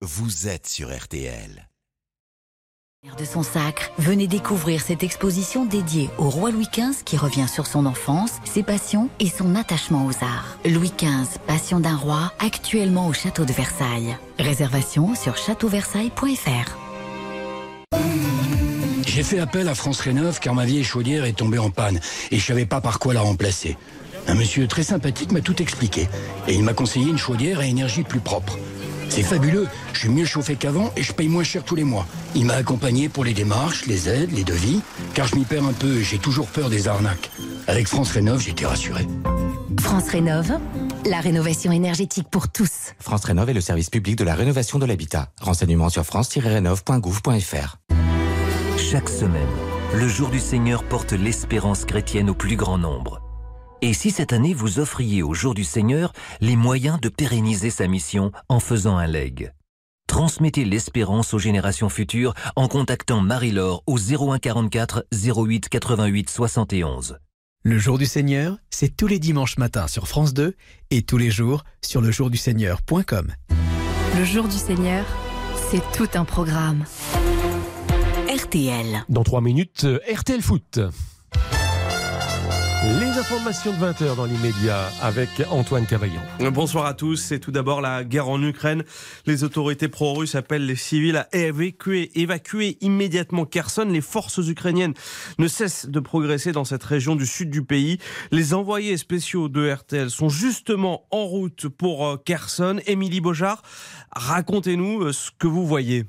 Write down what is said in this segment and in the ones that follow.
vous êtes sur RTL. De son sacre, venez découvrir cette exposition dédiée au roi Louis XV qui revient sur son enfance, ses passions et son attachement aux arts. Louis XV, passion d'un roi, actuellement au château de Versailles. Réservation sur châteauversailles.fr. J'ai fait appel à France Rénov car ma vieille chaudière est tombée en panne et je savais pas par quoi la remplacer. Un monsieur très sympathique m'a tout expliqué et il m'a conseillé une chaudière à énergie plus propre. C'est fabuleux, je suis mieux chauffé qu'avant et je paye moins cher tous les mois. Il m'a accompagné pour les démarches, les aides, les devis, car je m'y perds un peu et j'ai toujours peur des arnaques. Avec France Rénov, j'étais rassuré. France Rénov, la rénovation énergétique pour tous. France Rénov est le service public de la rénovation de l'habitat. Renseignements sur france-rénov.gouv.fr. Chaque semaine, le jour du Seigneur porte l'espérance chrétienne au plus grand nombre. Et si cette année vous offriez au jour du Seigneur les moyens de pérenniser sa mission en faisant un leg Transmettez l'espérance aux générations futures en contactant Marie-Laure au 01 44 08 88 71. Le jour du Seigneur, c'est tous les dimanches matins sur France 2 et tous les jours sur lejourduseigneur.com. Le jour du Seigneur, c'est tout un programme. RTL. Dans 3 minutes, euh, RTL Foot. Les informations de 20h dans l'immédiat avec Antoine Cavaillon. Bonsoir à tous. C'est tout d'abord la guerre en Ukraine. Les autorités pro-russes appellent les civils à évacuer, immédiatement Kherson. Les forces ukrainiennes ne cessent de progresser dans cette région du sud du pays. Les envoyés spéciaux de RTL sont justement en route pour euh, Kherson. Émilie Beaujard, racontez-nous euh, ce que vous voyez.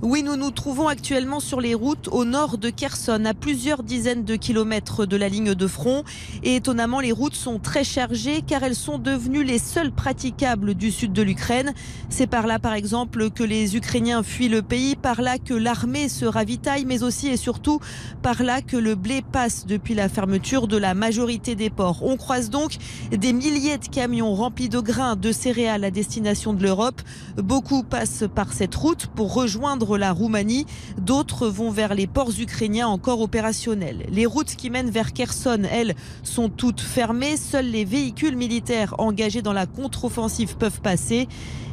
Oui, nous nous trouvons actuellement sur les routes au nord de Kherson, à plusieurs dizaines de kilomètres de la ligne de front. Et étonnamment, les routes sont très chargées car elles sont devenues les seules praticables du sud de l'Ukraine. C'est par là, par exemple, que les Ukrainiens fuient le pays, par là que l'armée se ravitaille, mais aussi et surtout par là que le blé passe depuis la fermeture de la majorité des ports. On croise donc des milliers de camions remplis de grains, de céréales à destination de l'Europe. Beaucoup passent par cette route pour rejoindre la Roumanie. D'autres vont vers les ports ukrainiens encore opérationnels. Les routes qui mènent vers Kherson, elles, sont toutes fermées. Seuls les véhicules militaires engagés dans la contre-offensive peuvent passer.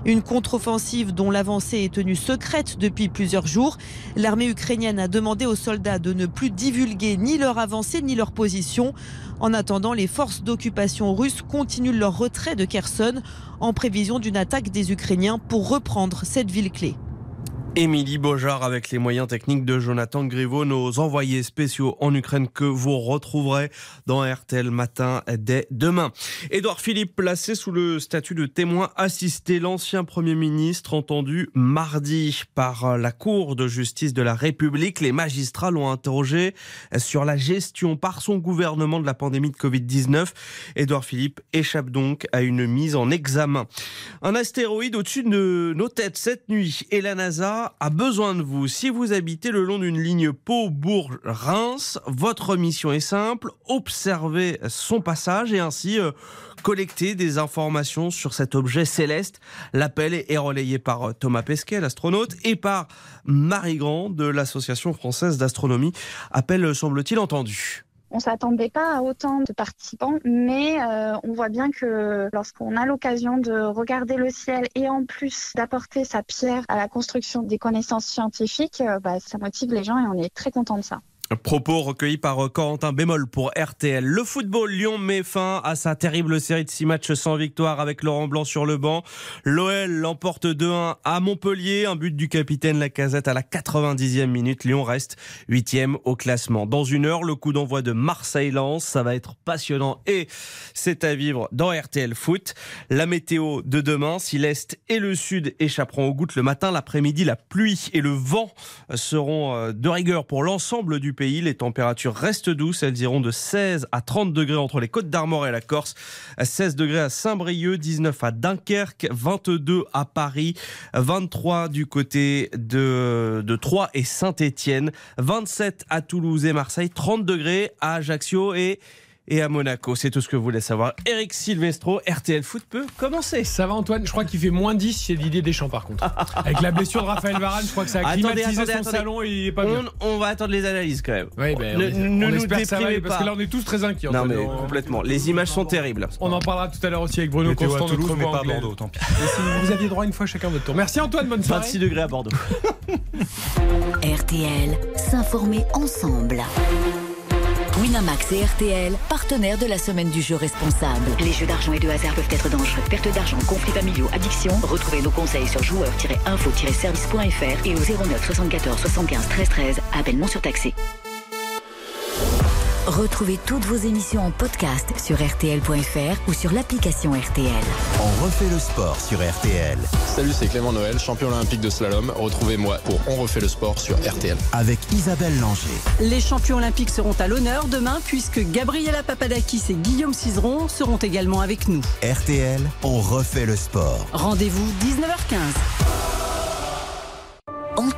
Une contre-offensive dont l'avancée est tenue secrète depuis plusieurs jours. L'armée ukrainienne a demandé aux soldats de ne plus divulguer ni leur avancée ni leur position. En attendant, les forces d'occupation russes continuent leur retrait de Kherson en prévision d'une attaque des Ukrainiens pour reprendre cette ville clé. Émilie Beaujard avec les moyens techniques de Jonathan Griveaux, nos envoyés spéciaux en Ukraine que vous retrouverez dans RTL Matin dès demain. Édouard Philippe placé sous le statut de témoin assisté, l'ancien Premier ministre entendu mardi par la Cour de justice de la République. Les magistrats l'ont interrogé sur la gestion par son gouvernement de la pandémie de Covid-19. Édouard Philippe échappe donc à une mise en examen. Un astéroïde au-dessus de nos têtes cette nuit et la NASA a besoin de vous. Si vous habitez le long d'une ligne Pau-Bourg-Reims, votre mission est simple, observer son passage et ainsi euh, collecter des informations sur cet objet céleste. L'appel est relayé par euh, Thomas Pesquet, l'astronaute, et par Marie Grand de l'Association française d'astronomie. Appel, semble-t-il, entendu. On s'attendait pas à autant de participants, mais euh, on voit bien que lorsqu'on a l'occasion de regarder le ciel et en plus d'apporter sa pierre à la construction des connaissances scientifiques, euh, bah, ça motive les gens et on est très content de ça. Propos recueillis par euh, Corentin Bémol pour RTL. Le football, Lyon met fin à sa terrible série de 6 matchs sans victoire avec Laurent Blanc sur le banc. L'OL l'emporte 2-1 à Montpellier. Un but du capitaine Lacazette à la 90e minute. Lyon reste 8e au classement. Dans une heure, le coup d'envoi de Marseille-Lens. Ça va être passionnant et c'est à vivre dans RTL Foot. La météo de demain, si l'Est et le Sud échapperont aux gouttes le matin, l'après-midi, la pluie et le vent seront euh, de rigueur pour l'ensemble du pays. Les températures restent douces. Elles iront de 16 à 30 degrés entre les Côtes d'Armor et la Corse. 16 degrés à Saint-Brieuc, 19 à Dunkerque, 22 à Paris, 23 du côté de, de Troyes et Saint-Étienne, 27 à Toulouse et Marseille, 30 degrés à Ajaccio et et à Monaco. C'est tout ce que vous voulez savoir. Eric Silvestro, RTL Foot peut commencer. Ça va Antoine, je crois qu'il fait moins 10 chez Didier Deschamps par contre. Avec la blessure de Raphaël Varane, je crois que ça a Attendez, climatisé attendez, son attendez. salon et il est pas bien. On, va attendre les analyses quand même. Oui, ben, Ne- on, ne on nous espère que ça va aller, déprimez parce pas. que là on est tous très inquiets. Non mais on, complètement. Les images sont terribles. on en parlera tout à l'heure aussi avec Bruno Météo Constant, à Toulouse, notre mais pas à. Bordeaux, tant pis. Et si vous aviez droit une fois chacun votre tour. Merci Antoine, bonne soirée. 26 degrés à Bordeaux. RTL, s'informer ensemble. Winamax et RTL, partenaires de la semaine du jeu responsable. Les jeux d'argent et de hasard peuvent être dangereux. Perte d'argent, conflits familiaux, addiction. Retrouvez nos conseils sur joueurs-info-service.fr et au 09 74 75 13 13. Appel non surtaxé. Retrouvez toutes vos émissions en podcast sur RTL.fr ou sur l'application RTL. On refait le sport sur RTL Salut, c'est Clément Noël, champion olympique de slalom. Retrouvez-moi pour On refait le sport sur RTL. avec Isabelle Langer. Les champions olympiques seront à l'honneur demain puisque Gabriela Papadakis et Guillaume Cizeron seront également avec nous. RTL, on refait le sport. Rendez-vous 19h15.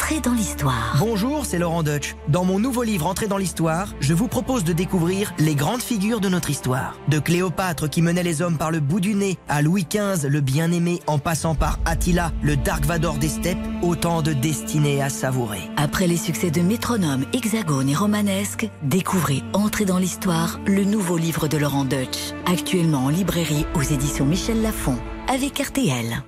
Entrez dans l'histoire. Bonjour, c'est Laurent Deutsch. Dans mon nouveau livre Entrée dans l'histoire, je vous propose de découvrir les grandes figures de notre histoire. De Cléopâtre qui menait les hommes par le bout du nez, à Louis XV, le bien-aimé, en passant par Attila, le Dark Vador des steppes, autant de destinées à savourer. Après les succès de Métronome, Hexagone et Romanesque, découvrez Entrer dans l'histoire, le nouveau livre de Laurent Deutsch. Actuellement en librairie aux éditions Michel Lafon, avec RTL.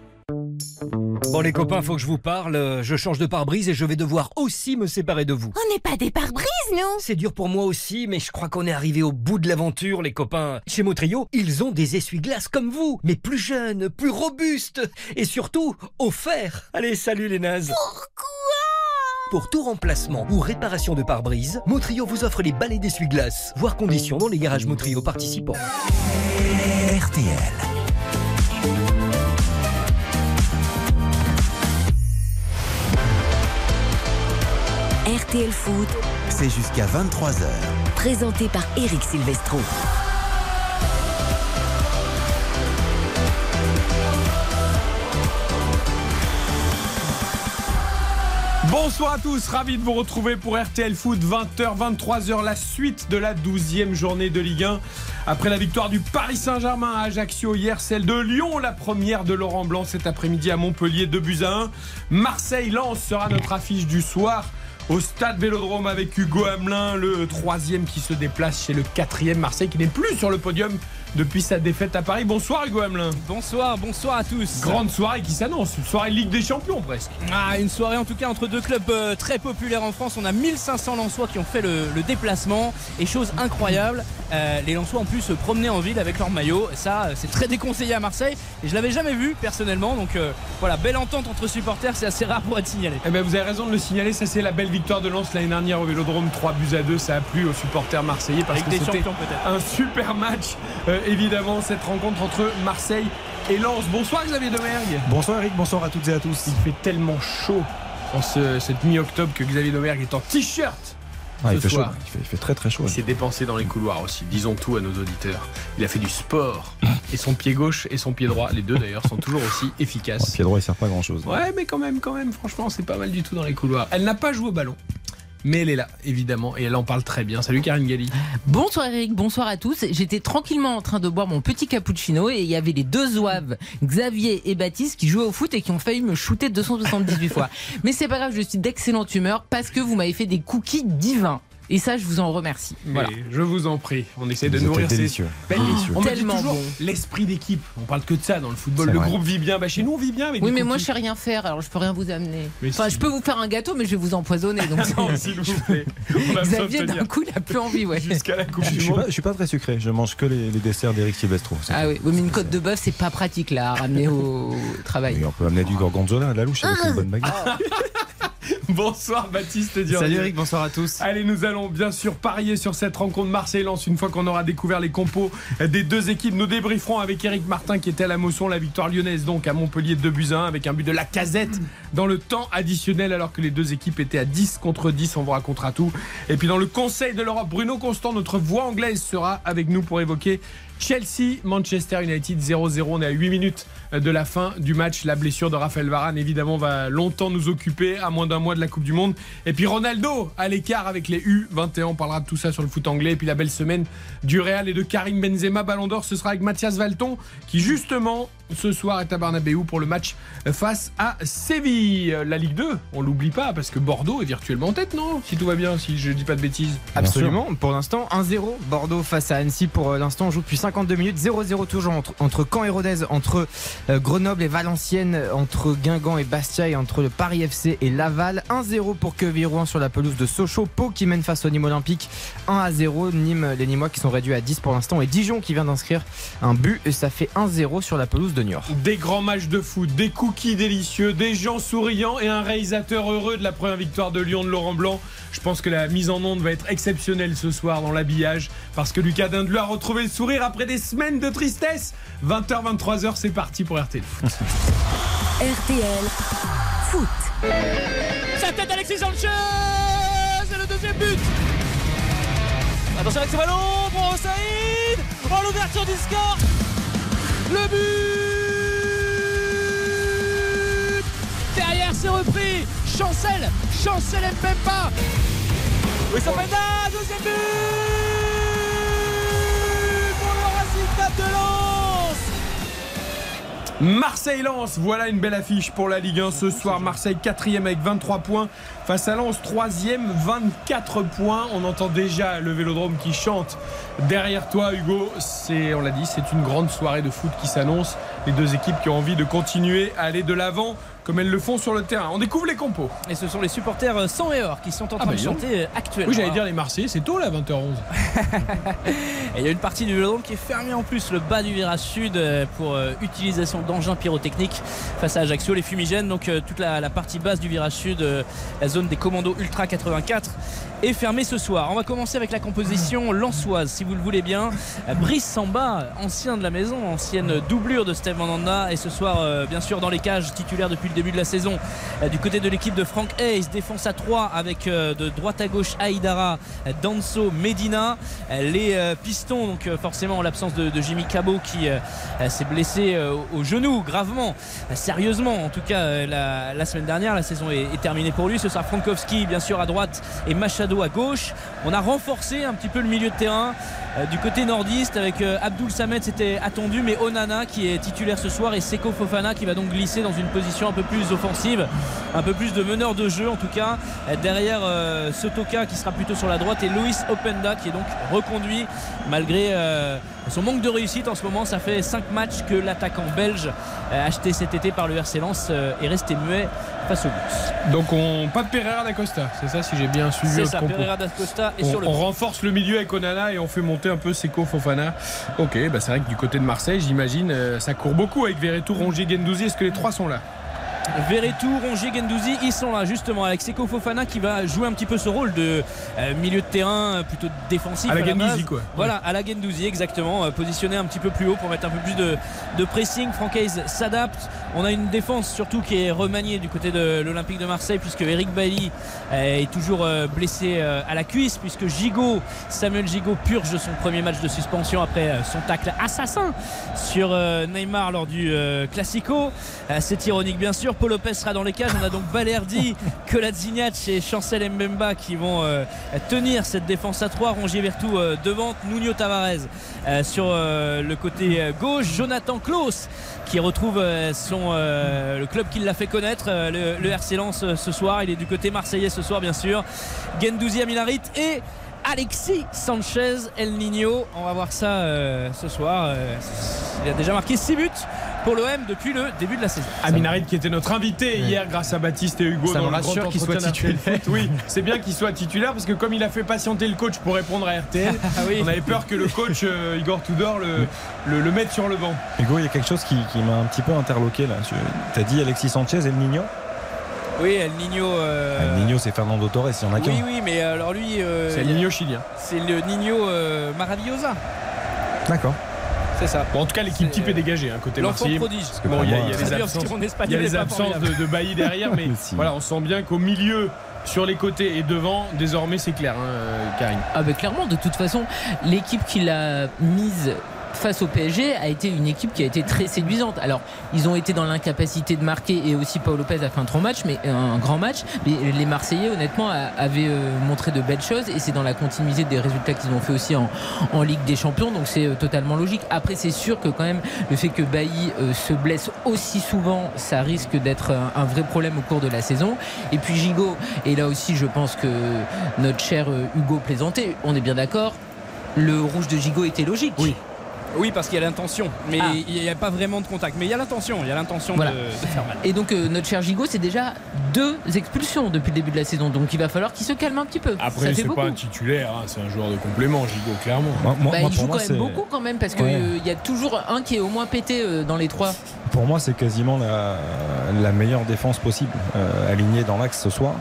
Bon les copains, faut que je vous parle. Je change de pare-brise et je vais devoir aussi me séparer de vous. On n'est pas des pare-brises, nous C'est dur pour moi aussi, mais je crois qu'on est arrivé au bout de l'aventure, les copains. Chez Motrio, ils ont des essuie-glaces comme vous, mais plus jeunes, plus robustes et surtout offerts. Allez, salut les nazes. Pourquoi? Pour tout remplacement ou réparation de pare-brise, Motrio vous offre les balais d'essuie-glaces. Voir conditions dans les garages Motrio participants. RTL. RTL Foot, C'est jusqu'à 23h. présenté par Eric Silvestro. Bonsoir à tous, ravi de vous retrouver pour RTL Foot 20h 23h la suite de la 12e journée de Ligue 1 après la victoire du Paris Saint-Germain à Ajaccio hier, celle de Lyon la première de Laurent Blanc cet après-midi à Montpellier 2 buts à 1. Marseille Lens sera notre affiche du soir au stade Vélodrome avec Hugo Hamelin, le troisième qui se déplace chez le quatrième Marseille qui n'est plus sur le podium depuis sa défaite à Paris. Bonsoir Hugo Hamelin. Bonsoir, bonsoir à tous. Grande soirée qui s'annonce, une soirée Ligue des Champions presque. Ah, une soirée en tout cas entre deux clubs euh, très populaires en France. On a 1500 Lensois qui ont fait le, le déplacement. Et chose incroyable, euh, les Lensois ont pu se promener en ville avec leur maillot. Ça, euh, c'est très déconseillé à Marseille. Et je l'avais jamais vu personnellement. Donc euh, voilà, belle entente entre supporters, c'est assez rare pour être signalé. Eh ben, vous avez raison de le signaler, ça c'est la belle victoire de Lens l'année dernière au Vélodrome, 3 buts à 2, ça a plu aux supporters marseillais parce Avec que c'était un super match, évidemment, cette rencontre entre Marseille et Lens. Bonsoir Xavier Domergue. Bonsoir Eric, bonsoir à toutes et à tous. Il fait tellement chaud en ce- cette mi-octobre que Xavier Domergue est en t-shirt. Ah, il, ce fait chaud. soir. Il, fait, il fait très très chaud. Il s'est dépensé dans les couloirs aussi, disons tout à nos auditeurs. Il a fait du sport. Et son pied gauche et son pied droit, les deux d'ailleurs, sont toujours aussi efficaces. Le pied droit il sert pas à grand chose. Ouais, mais quand même, quand même, franchement, c'est pas mal du tout dans les couloirs. Elle n'a pas joué au ballon, mais elle est là, évidemment, et elle en parle très bien. Salut Karine Galli. Bonsoir Eric, bonsoir à tous. J'étais tranquillement en train de boire mon petit cappuccino et il y avait les deux zouaves, Xavier et Baptiste, qui jouaient au foot et qui ont failli me shooter 278 fois. Mais c'est pas grave, je suis d'excellente humeur parce que vous m'avez fait des cookies divins. Et ça, je vous en remercie. Voilà. Et je vous en prie, on essaie de nourrir ces... Ben, Délicieux. on Tellement bon. l'esprit d'équipe. On parle que de ça dans le football. Le vrai. groupe vit bien. Bah, chez nous, on vit bien avec Oui, mais moi, je sais rien faire, alors je peux rien vous amener. Mais enfin, si. je peux vous faire un gâteau, mais je vais vous empoisonner. Donc Non, s'il vous plaît. Xavier, d'un coup, il a plus envie, ouais. Jusqu'à la Coupe Je, suis Monde. pas, je suis pas très sucré, je mange que les, les desserts d'Eric Silvestro. Ah oui, oui, mais une côte de bœuf, c'est pas pratique là, à ramener au travail. Oui, on peut amener du gorgonzola, de la louche avec une bonne baguette. Bonsoir Baptiste Durier. bonsoir à tous. Allez, nous allons bien sûr parier sur cette rencontre Marseille-Lens une fois qu'on aura découvert les compos des deux équipes. Nous débrieferons avec Eric Martin qui était à la motion la victoire lyonnaise donc à Montpellier 2 buts à 1 avec un but de la casette dans le temps additionnel alors que les deux équipes étaient à 10 contre 10. On vous racontera tout. Et puis dans le Conseil de l'Europe, Bruno Constant, notre voix anglaise, sera avec nous pour évoquer Chelsea, Manchester United 0-0. On est à 8 minutes de la fin du match. La blessure de Raphaël Varane, évidemment, va longtemps nous occuper, à moins d'un mois de la Coupe du Monde. Et puis Ronaldo à l'écart avec les U21. On parlera de tout ça sur le foot anglais. Et puis la belle semaine du Real et de Karim Benzema. Ballon d'Or, ce sera avec Mathias Valton, qui justement ce soir est à Barnabéou pour le match face à Séville. La Ligue 2, on l'oublie pas parce que Bordeaux est virtuellement en tête, non? Si tout va bien, si je dis pas de bêtises. Absolument. Pour l'instant, 1-0 Bordeaux face à Annecy. Pour euh, l'instant, on joue depuis 52 minutes. 0-0 toujours entre, entre Caen et Rodez, entre euh, Grenoble et Valenciennes, entre Guingamp et Bastia et entre le Paris FC et Laval. 1-0 pour Quevilly-Rouen sur la pelouse de Sochaux. Pau qui mène face au Nîmes Olympique. 1-0. Nîmes, les Nîmois qui sont réduits à 10 pour l'instant. Et Dijon qui vient d'inscrire un but. Et ça fait 1-0 sur la pelouse de Niort. Des grands matchs de foot, des cookies délicieux, des gens souriants et un réalisateur heureux de la première victoire de Lyon de Laurent Blanc. Je pense que la mise en onde va être exceptionnelle ce soir dans l'habillage parce que Lucas Dindeleu a retrouvé le sourire après des semaines de tristesse. 20h, 23h, c'est parti pour RTL Foot. RTL Foot. Sa tête Alexis Sanchez C'est le deuxième but Attention avec ce ballon pour Saïd Oh l'ouverture du score Le but Derrière c'est repris. Chancel Chancel Mpemba Oui ça fait deuxième but pour le Racing de Lens Marseille-Lens, voilà une belle affiche pour la Ligue 1 ce soir. Marseille 4 avec 23 points. Face à Lens, 3 24 points. On entend déjà le vélodrome qui chante derrière toi, Hugo. C'est, on l'a dit, c'est une grande soirée de foot qui s'annonce. Les deux équipes qui ont envie de continuer à aller de l'avant comme elles le font sur le terrain. On découvre les compos. Et ce sont les supporters sans et or qui sont en train bah, de chanter euh, actuellement. Oui, j'allais dire les Marseillais, c'est tôt là, 20h11. Et il y a une partie du vélodrome qui est fermée en plus, le bas du virage sud, euh, pour euh, utilisation d'engins pyrotechniques face à Ajaccio, les fumigènes. Donc euh, toute la, la partie basse du virage sud, euh, la zone des commandos Ultra 84 est fermée ce soir. On va commencer avec la composition lançoise, si vous le voulez bien. Euh, Brice Samba, ancien de la maison, ancienne doublure de Steve Mandanda, et ce soir, euh, bien sûr, dans les cages, titulaire depuis le début de la saison. Euh, Du côté de l'équipe de Frank Hayes, défense à 3 avec euh, de droite à gauche Aïdara, Danso, Medina. Euh, Les pistons, donc forcément en l'absence de, Jimmy Cabot qui s'est blessé au genou gravement, sérieusement en tout cas la, semaine dernière. La saison est, terminée pour lui. Ce sera Frankowski bien sûr à droite et Machado à gauche. On a renforcé un petit peu le milieu de terrain du côté nordiste avec Abdul Samed c'était attendu mais Onana qui est titulaire ce soir et Seko Fofana qui va donc glisser dans une position un peu plus offensive un peu plus de meneur de jeu en tout cas derrière euh, Sotoka qui sera plutôt sur la droite et Luis Openda qui est donc reconduit malgré euh, son manque de réussite en ce moment ça fait 5 matchs que l'attaquant belge euh, acheté cet été par le RC Lens euh, est resté muet face au but Donc on pas de Pereira d'Acosta, c'est ça si j'ai bien suivi c'est ça. Pereira d'Acosta est on, sur le on banc. renforce le milieu avec Onana et on fait monter un peu Seko Fofana. Ok, bah c'est vrai que du côté de Marseille, j'imagine, ça court beaucoup avec Verretou, Rongier, Gendouzi. Est-ce que les trois sont là? Verretou, Rongier, Gendouzi, ils sont là justement avec Seko Fofana qui va jouer un petit peu ce rôle de euh, milieu de terrain euh, plutôt défensif. À la base. Guendouzi, quoi. Voilà, à la Gendouzi exactement, euh, positionné un petit peu plus haut pour mettre un peu plus de, de pressing. Francaise s'adapte. On a une défense surtout qui est remaniée du côté de l'Olympique de Marseille puisque Eric Bailly euh, est toujours euh, blessé euh, à la cuisse puisque Gigot, Samuel Gigot purge son premier match de suspension après son tacle assassin sur Neymar lors du Classico. C'est ironique bien sûr. Paul Lopez sera dans les cages. On a donc Balerdi, Kolasinac et Chancel Mbemba qui vont tenir cette défense à 3. Rongier Vertou euh, devant, Nuno Tavares sur le côté gauche. Jonathan Klaus qui retrouve euh, euh, le club qui l'a fait connaître, euh, le, le RC Lens euh, ce soir. Il est du côté marseillais ce soir bien sûr. Gendouzi Aminarit et Alexis Sanchez El Nino. On va voir ça euh, ce soir. Euh, il a déjà marqué 6 buts pour l'OM depuis le début de la saison. Aminarit qui était notre invité hier grâce à Baptiste et Hugo Ça dans me rassure qu'il soit titulaire. Oui, c'est bien qu'il soit titulaire parce que comme il a fait patienter le coach pour répondre à RTL, Ah oui. on avait peur que le coach euh, Igor Tudor le, le, le mette sur le banc. Hugo, il y a quelque chose qui, qui m'a un petit peu interloqué là. Tu as dit Alexis Sanchez et le Nino Oui, El Nino. euh, Le Nino, c'est Fernando Torres, il y en a qu'un. oui, oui, mais alors lui. euh, C'est le Nino chilien. C'est le Nino euh, Maravillosa. D'accord. C'est ça. Bon, en tout cas, l'équipe type est dégagée, hein, côté l'enfant Marseillais. prodige. Parce que bon, il y a, y parce absences, il y a les absences de, de Bailly derrière, mais Si. voilà, on sent bien qu'au milieu, sur les côtés et devant, désormais, c'est clair, hein, euh, Karim. Ah bah clairement, de toute façon, l'équipe qui l'a mise face au PSG a été une équipe qui a été très séduisante. Alors, ils ont été dans l'incapacité de marquer et aussi Paul Lopez a fait un grand match, mais un grand match. Mais les Marseillais, honnêtement, avaient euh, montré de belles choses et c'est dans la continuité des résultats qu'ils ont fait aussi en, Ligue des Champions. Donc c'est euh, totalement logique. Après, c'est sûr que quand même le fait que Bailly euh, se blesse aussi souvent, ça risque d'être un, un vrai problème au cours de la saison. Et puis Gigot, et là aussi, je pense que notre cher Hugo plaisantait. On est bien d'accord. Le rouge de Gigot était logique. Oui. Oui, parce qu'il y a l'intention, mais Ah. il n'y a pas vraiment de contact. Mais il y a l'intention, il y a l'intention Voilà. de, de faire mal. Et donc euh, notre cher Gigot, c'est déjà deux expulsions depuis le début de la saison. Donc il va falloir qu'il se calme un petit peu. Après, c'est pas un titulaire, hein, c'est un joueur de complément, Gigot, clairement. Bah, il joue quand même beaucoup quand même parce qu'il Ouais. y a toujours un qui est au moins pété euh, dans les trois. Pour moi, c'est quasiment la, la meilleure défense possible, euh, alignée dans l'axe ce soir.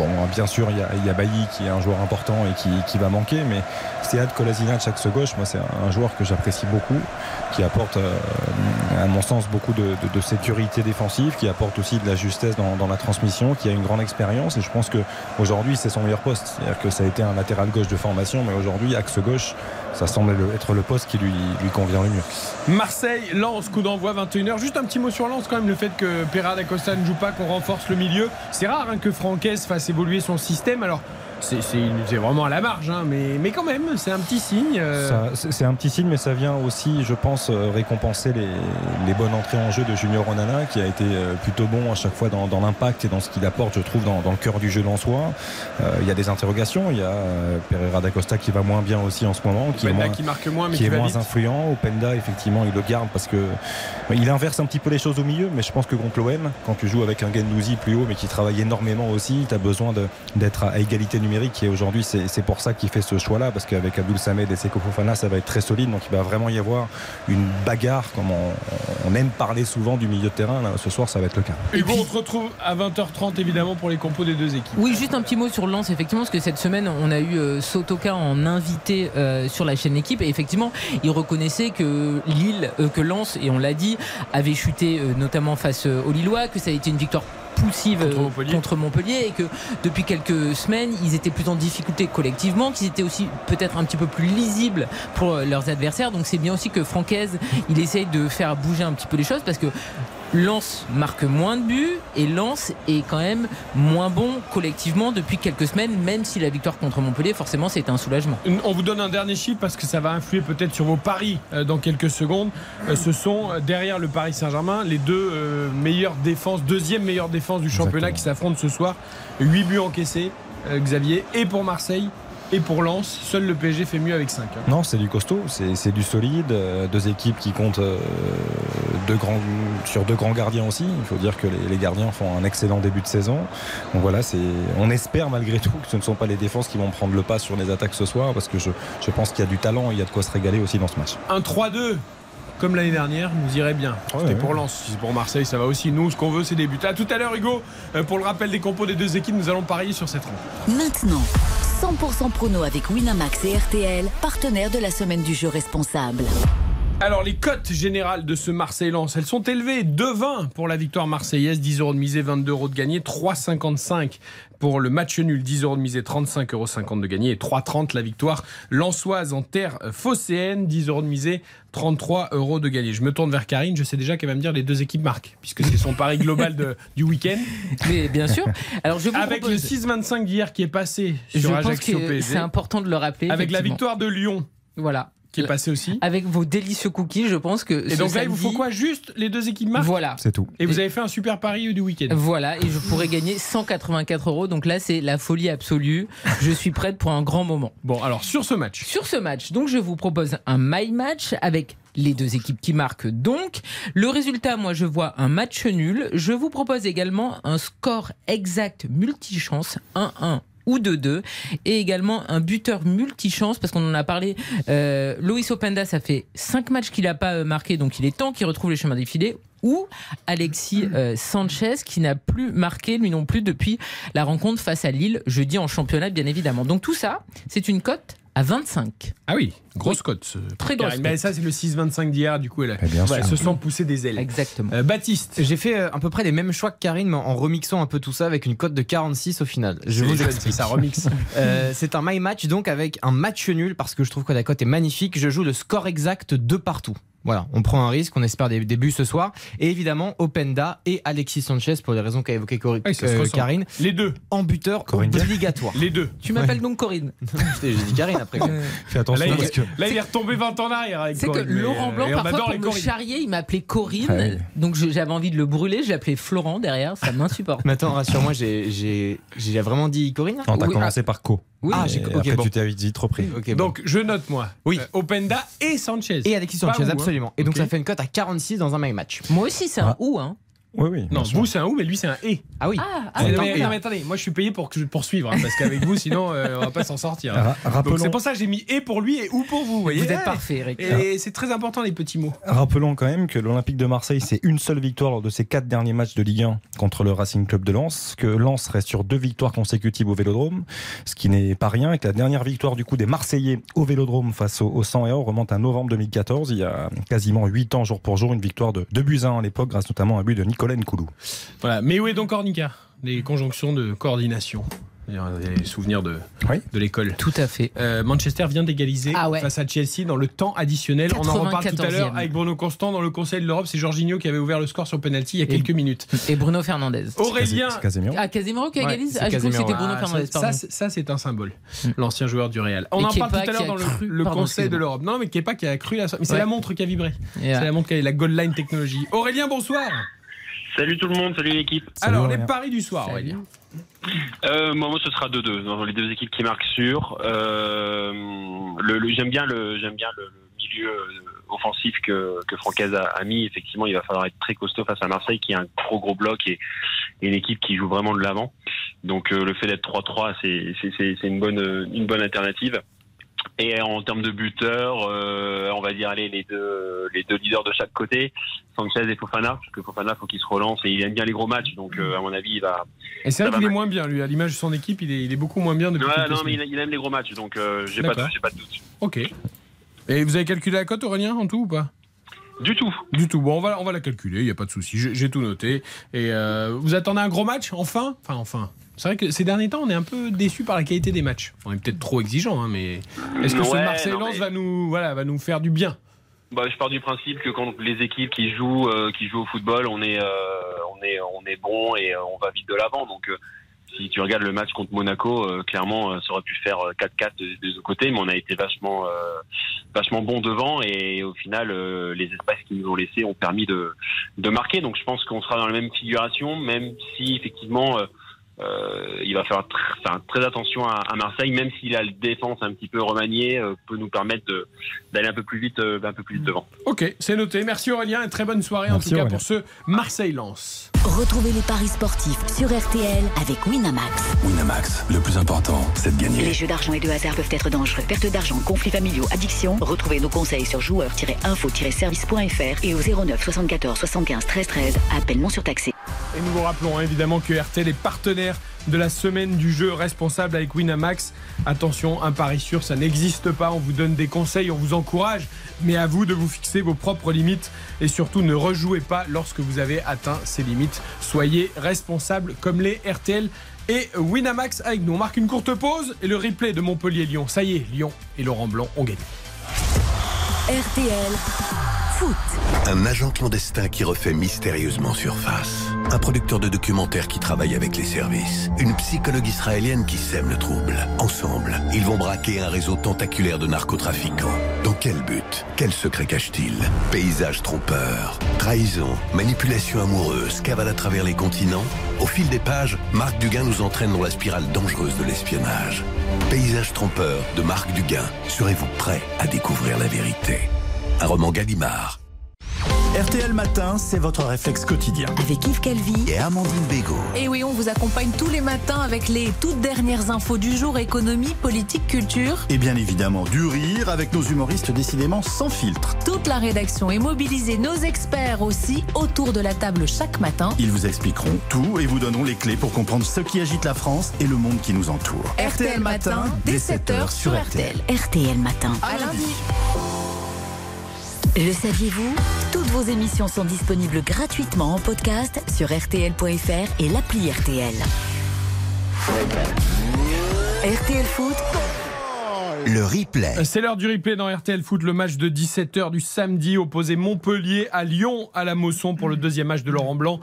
Bon, bien sûr, il y a, Bailly qui est un joueur important et qui, va manquer, mais Sead Kolasinac, axe gauche, moi, c'est un, joueur que j'apprécie beaucoup, qui apporte, euh, à mon sens, beaucoup de, sécurité défensive, qui apporte aussi de la justesse dans, la transmission, qui a une grande expérience, et je pense qu'aujourd'hui, c'est son meilleur poste. C'est-à-dire que ça a été un latéral gauche de formation, mais aujourd'hui, axe gauche, ça semble le- être le poste qui lui, convient le mieux. Marseille, Lens, coup d'envoi 21h. Juste un petit mot sur Lens quand même, le fait que Perra d'Acosta ne joue pas, qu'on renforce le milieu. C'est rare hein, que Francaise fasse évoluer son système. Alors, c'est vraiment à la marge, hein, mais, mais quand même, c'est un petit signe. euh, C'est un petit signe, mais ça vient aussi, je pense, euh, récompenser les, les bonnes entrées en jeu de Junior Onana, qui a été euh, plutôt bon à chaque fois dans, dans l'impact et dans ce qu'il apporte, je trouve, dans, dans le cœur du jeu lensois. Euh, Il y a des interrogations. Il y a Pereira d'Acosta qui va moins bien aussi en ce moment, qui est moins, qui marque moins, mais qui qui est va moins influent. Openda, effectivement, il le garde parce que il inverse un petit peu les choses au milieu, mais je pense que contre l'OM, quand tu joues avec un Gendouzi plus haut, mais qui travaille énormément aussi, tu as besoin d'être à égalité numérique. Et aujourd'hui, c'est pour ça qu'il fait ce choix-là, parce qu'avec Abdul Samed et Seko Fofana, ça va être très solide. Donc il va vraiment y avoir une bagarre, comme on, on aime parler souvent du milieu de terrain. Là, ce soir, ça va être le cas. Hugo, on se retrouve à 20h30 évidemment pour les compos des deux équipes. Oui, juste un petit mot sur Lens, effectivement, parce que cette semaine, on a eu euh, Sotoka en invité euh, sur la chaîne équipe, et effectivement, il reconnaissait que Lille, euh, que Lens, et on l'a dit, avait chuté euh, notamment face aux Lillois, que ça a été une victoire poussive euh, contre Montpellier. et que depuis quelques semaines ils étaient plus en difficulté collectivement qu'ils étaient aussi peut-être un petit peu plus lisibles pour euh, leurs adversaires donc c'est bien aussi que Francaise il essaye de faire bouger un petit peu les choses parce que Lens marque moins de buts et Lens est quand même moins bon collectivement depuis quelques semaines, même si la victoire contre Montpellier, forcément, c'est un soulagement. On vous donne un dernier chiffre parce que ça va influer peut-être sur vos paris euh, dans quelques secondes. Euh, ce sont euh, derrière le Paris Saint-Germain les deux meilleures défenses, deuxième meilleure défense du championnat qui s'affrontent ce soir. 8 buts encaissés, Xavier, et pour Marseille et pour Lens. Seul le PSG fait mieux avec hein. 5. Non, c'est du costaud, c'est c'est du solide. euh, Deux équipes qui comptent euh, deux grands, sur deux grands gardiens aussi. Il faut dire que les, les gardiens font un excellent début de saison. Donc voilà, c'est, on espère malgré tout que ce ne sont pas les défenses qui vont prendre le pas sur les attaques ce soir, parce que je, je pense qu'il y a du talent, et il y a de quoi se régaler aussi dans ce match. Un 3-2 comme l'année dernière, nous irait bien. C'était ouais. pour Lens, si c'est pour Marseille, ça va aussi. Nous, ce qu'on veut, c'est des buts. À tout à l'heure, Hugo. Euh, Pour le rappel des compos des deux équipes, nous allons parier sur cette rencontre. Maintenant, 100% prono avec Winamax et RTL, partenaires de la semaine du jeu responsable. Alors, les cotes générales de ce Marseille-Lens, elles sont élevées. 2,20 pour la victoire marseillaise, 10 euros de misée, 22 euros de gagné, 3,55 pour le match nul, 10 euros de misée, 35,50 euros de gagné, et 3,30 la victoire lensoise en terre phocéenne, 10 euros de misée, 33 euros de gagné. Je me tourne vers Karine, je sais déjà qu'elle va me dire les deux équipes marquent, puisque c'est son pari global de- du week-end. Mais bien sûr. Alors, je vous Avec propose- le 6-25 d'hier qui est passé Je sur pense Ajaccio c'est important de le rappeler. Avec la victoire de Lyon. Voilà. Qui est passé aussi. Avec vos délicieux cookies, je pense que. Et ce donc là, il vous faut quoi? Juste les deux équipes marquent Voilà. C'est tout. Et vous avez fait un super pari du week-end. Voilà, et je pourrais gagner 184 euros. Donc là, c'est la folie absolue. Je suis prête pour un grand moment. Bon, alors sur ce match. Sur ce match, donc je vous propose un my match avec les deux équipes qui marquent donc. Le résultat, moi, je vois un match nul. Je vous propose également un score exact multichance 1-1 ou 2-2 et également un buteur multichance parce qu'on en a parlé euh, Loïs Openda ça fait 5 matchs qu'il n'a pas euh, marqué donc il est temps qu'il retrouve les chemins défilés ou Alexis euh, Sanchez qui n'a plus marqué lui non plus depuis la rencontre face à Lille jeudi en championnat bien évidemment. Donc tout ça c'est une cote à 25. Ah oui, grosse cote. ce- Très grosse cote. ça, c'est le 6-25 d'hier. Du coup, elle, Eh bien elle sûr. se sent pousser des ailes. Exactement. Euh, Baptiste. J'ai fait euh, à peu près les mêmes choix que Karine, mais en remixant un peu tout ça avec une cote de 46 au final. Je C'est vous explique. c'est ça, remix. Euh, c'est un my match donc avec un match nul parce que je trouve que la cote est magnifique. Je joue le score exact de partout. Voilà, on prend un risque, on espère des, des buts ce soir. Et évidemment, Openda et Alexis Sanchez, pour les raisons qu'a évoqué Cori- se euh. Karine, Les deux. en buteur Corinne obligatoire. Les deux. Tu m'appelles donc Corinne. Putain, J'ai dit Karine après. Fais attention Là, il, parce que. là, il est retombé 20 ans en arrière avec C'est que Laurent euh, Blanc, parfois, pour les me charrier, il m'appelait Corinne. Ah. Donc je- j'avais envie de le brûler, je l'appelais Florent derrière, ça m'insupporte. Mais attends, rassure-moi, j'ai- j'ai j'ai vraiment dit Corinne Non, t'as Oui, commencé par Co. Oui, Ah, Et j'ai- ok, après, bon. tu t'es vite repris. Ok, bon. Donc, je note, moi. Oui. Euh, Openda et Sanchez. Et Alexis Sanchez, vous, hein. absolument. Et donc ça fait une cote à 46 dans un my match. Moi aussi, c'est un Ah. ou, hein. Oui, oui. Non, vous, c'est un ou, mais lui, c'est un et. Ah oui. Ah, ah, non, mais, et- non, mais attendez, moi je suis payé pour que hein, parce qu'avec vous, sinon, euh, on va pas s'en sortir. Rappelons- c'est pour ça que j'ai mis et pour lui et ou pour vous. Vous, voyez Vous êtes parfait, Eric. Et c'est très important les petits mots. Rappelons quand même que l'Olympique de Marseille, c'est une seule victoire lors de ses quatre derniers matchs de Ligue 1 contre le Racing Club de Lens, que Lens reste sur deux victoires consécutives au Vélodrome, ce qui n'est pas rien, et que la dernière victoire du coup des Marseillais au Vélodrome face au, au 100 et or remonte à novembre 2014, il y a quasiment 8 ans jour pour jour, une victoire de 2 buts à 1 à l'époque, grâce notamment à un but de Nicolas Nkoulou. Voilà. Mais où est donc Ornica? Les conjonctions de coordination. Les souvenirs de, Oui. de l'école. Tout à fait. Euh, Manchester vient d'égaliser Ah ouais. face à Chelsea dans le temps additionnel. On en reparle tout à l'heure 94e. avec Bruno Constant dans le Conseil de l'Europe. C'est Jorginho qui avait ouvert le score sur penalty il y a Et- quelques minutes. Et Bruno Fernandez. Aurélien. C'est Casemiro. Ah, Casemiro qui Ouais, égalise c'est Ah, je crois que c'était Bruno Ah, Fernandez, ça, pardon. ça, ça, c'est un symbole, Mm. l'ancien joueur du Real. On Et en parle tout à qui l'heure a dans le, cru- le pardon, Conseil de l'Europe. Non, mais Kepa qui a cru la. Mais c'est Ouais. la montre qui a vibré. C'est la montre qui a la Gold Line Technology. Aurélien, bonsoir. Salut tout le monde, salut l'équipe. Alors, les paris du soir, Aurélien. Euh, moi, moi, ce sera 2-2 dans les deux équipes qui marquent sûr. Euh, le, le- j'aime bien le, j'aime bien le, le milieu euh, offensif que, que Francaise a, a mis. Effectivement, il va falloir être très costaud face à Marseille, qui est un gros gros bloc et, et une équipe qui joue vraiment de l'avant. Donc, euh, le fait d'être 3-3, c'est, c'est, c'est, c'est une bonne, une bonne alternative. Et en termes de buteurs, euh, on va dire allez, les deux les deux leaders de chaque côté, Sanchez et Fofana, parce que Fofana faut qu'il se relance et il aime bien les gros matchs, donc euh, à mon avis il va. Et c'est vrai qu'il est moins bien, lui. À l'image de son équipe, il est, il est beaucoup moins bien depuis Ouais, non mais il, aime les gros matchs, donc euh, j'ai pas de, j'ai pas de doute. Ok. Et vous avez calculé la cote, Aurélien, en tout ou pas? Du tout. Du tout. Bon, on va, on va la calculer, il n'y a pas de souci. J'ai j'ai tout noté. Et euh, vous attendez un gros match, enfin? Enfin, enfin. C'est vrai que ces derniers temps, on est un peu déçu par la qualité des matchs. On est peut-être trop exigeant, hein, mais est-ce que ce Ouais, Marseille-Lens non, mais- va, nous, voilà, va nous faire du bien? Bah, je pars du principe que quand les équipes qui jouent, euh, qui jouent au football, on est, euh, on est, on est bon et euh, on va vite de l'avant. Donc, euh, si tu regardes le match contre Monaco, clairement, ça aurait pu faire euh, 4-4 de- des deux côtés, mais on a été vachement, vachement bon devant et au final, les espaces qu'ils nous ont laissés ont permis de, de marquer. Donc, je pense qu'on sera dans la même figuration, même si effectivement. Euh, il va faire tr- faire très attention à, à Marseille, même si la défense un petit peu remaniée euh, peut nous permettre d'aller un peu plus vite, euh, un peu plus vite devant. Ok, c'est noté. Merci Aurélien et très bonne soirée Merci, en tout cas pour ce Marseille-Lens. Retrouvez les paris sportifs sur RTL avec Winamax. Winamax, le plus important, c'est de gagner. Les jeux d'argent et de hasard peuvent être dangereux. Perte d'argent, conflits familiaux, addiction. Retrouvez nos conseils sur joueurs-info-service.fr et au 09 74 75 13 13. Appel non surtaxé. Et nous vous rappelons hein, évidemment que RTL est partenaire de la semaine du jeu responsable avec Winamax. Attention, un pari sûr, ça n'existe pas. On vous donne des conseils, on vous encourage, mais à vous de vous fixer vos propres limites et surtout ne rejouez pas lorsque vous avez atteint ces limites. Soyez responsables comme les RTL et Winamax avec nous. On marque une courte pause et le replay de Montpellier-Lyon. Ça y est, Lyon et Laurent Blanc ont gagné. RTL Foot. Un agent clandestin qui refait mystérieusement surface. Un producteur de documentaires qui travaille avec les services. Une psychologue israélienne qui sème le trouble. Ensemble, ils vont braquer un réseau tentaculaire de narcotrafiquants. Dans quel but? Quel secret cache-t-il? Paysage trompeur, trahison, manipulation amoureuse, cavale à travers les continents. Au fil des pages, Marc Duguin nous entraîne dans la spirale dangereuse de l'espionnage. Paysage trompeur de Marc Duguin. Serez-vous prêt à découvrir la vérité? Un roman Gallimard. RTL Matin, c'est votre réflexe quotidien. Avec Yves Calvi et Amandine Bégaud. Et oui, on vous accompagne tous les matins avec les toutes dernières infos du jour, économie, politique, culture. Et bien évidemment, du rire avec nos humoristes décidément sans filtre. Toute la rédaction est mobilisée, nos experts aussi, autour de la table chaque matin. Ils vous expliqueront tout et vous donneront les clés pour comprendre ce qui agite la France et le monde qui nous entoure. RTL Matin, dès 7h sur RTL. RTL Matin. À lundi. Le saviez-vous Toutes vos émissions sont disponibles gratuitement en podcast sur rtl.fr et l'appli RTL. RTL Foot, le replay. C'est l'heure du replay dans RTL Foot, le match de 17h du samedi opposé Montpellier à Lyon à la Mosson pour le deuxième match de Laurent Blanc.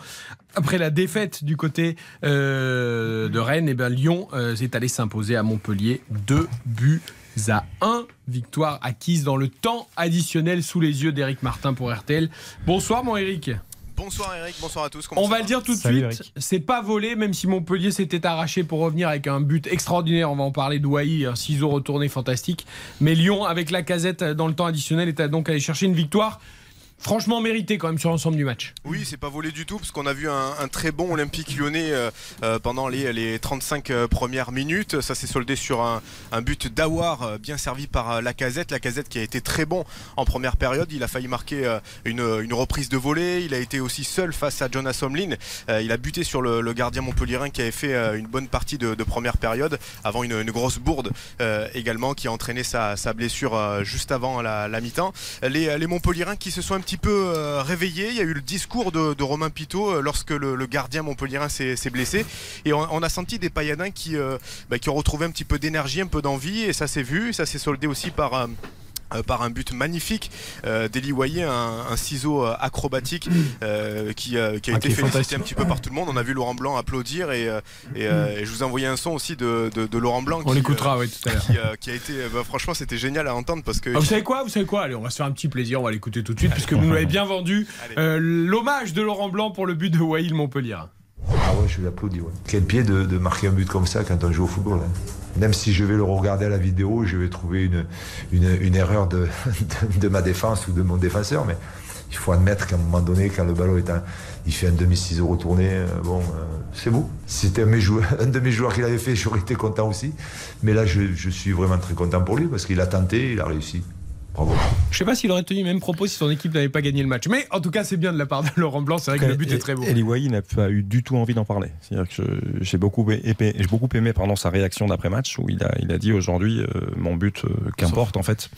Après la défaite du côté euh, de Rennes, et bien Lyon euh, s'est allé s'imposer à Montpellier 2 buts à 1. Victoire acquise dans le temps additionnel sous les yeux d'Éric Martin pour RTL. Bonsoir mon Eric. Bonsoir Eric, bonsoir à tous. Comment On va le dire tout de Salut, suite, c'est pas volé, même si Montpellier s'était arraché pour revenir avec un but extraordinaire. On va en parler d'Ouahi, un ciseau retourné fantastique. Mais Lyon, avec la casette dans le temps additionnel, est donc allé chercher une victoire. Franchement méritée quand même sur l'ensemble du match. Oui, c'est pas volé du tout parce qu'on a vu un, très bon Olympique lyonnais euh, euh, pendant les, les 35 euh, premières minutes. Ça s'est soldé sur un, un but d'Awar bien servi par la casette. La casette qui a été très bon en première période. Il a failli marquer une, une reprise de volée. Il a été aussi seul face à Jonas Omlin. Il a buté sur le, gardien montpellierin qui avait fait une bonne partie de, première période avant une, grosse bourde également qui a entraîné sa, sa blessure juste avant la, la mi-temps. Les, les Montpellierins qui se sont un petit peu euh, réveillés. Il y a eu le discours de, Romain Pitot euh, lorsque le, gardien montpellierin s'est blessé. Et on, on a senti des pailladins qui, euh, bah, qui ont retrouvé un petit peu d'énergie, un peu d'envie. Et ça s'est vu. Ça s'est soldé aussi par... euh, par un but magnifique euh, d'Eli un, un ciseau euh, acrobatique euh, qui, euh, qui a Ah, été félicité un petit peu par tout le monde. On a vu Laurent Blanc applaudir et, et, et je vous ai envoyé un son aussi de, de, de Laurent Blanc. On l'écoutera, oui, tout à l'heure. Qui, qui a été, bah, franchement, c'était génial à entendre parce que. Ah, vous savez quoi Vous savez quoi? Allez, on va se faire un petit plaisir, on va l'écouter tout de suite, puisque vous nous l'avez bien vendu. L'hommage de Laurent Blanc pour le but de Waïl Montpellier. Ah ouais, je l'applaudis. Ouais. Quel pied de, marquer un but comme ça quand on joue au football. hein. Même si je vais le regarder à la vidéo, je vais trouver une, une, erreur de, de, ma défense ou de mon défenseur, mais il faut admettre qu'à un moment donné, quand le ballon est il fait un demi-ciseau retourné, euh, bon, euh, c'est beau. Si c'était un, de mes joueurs- qui l'avait fait, j'aurais été content aussi. Mais là, je suis vraiment très content pour lui parce qu'il a tenté, il a réussi. Bravo. Je sais pas s'il aurait tenu le même propos si son équipe n'avait pas gagné le match. Mais en tout cas, c'est bien de la part de Laurent Blanc. C'est vrai que le but est très beau. Eli Wahi n'a pas eu du tout envie d'en parler. C'est-à-dire que j'ai beaucoup, aimé- j'ai beaucoup aimé pardon, sa réaction d'après-match où il a, il a dit aujourd'hui euh, mon but, euh, qu'importe en fait.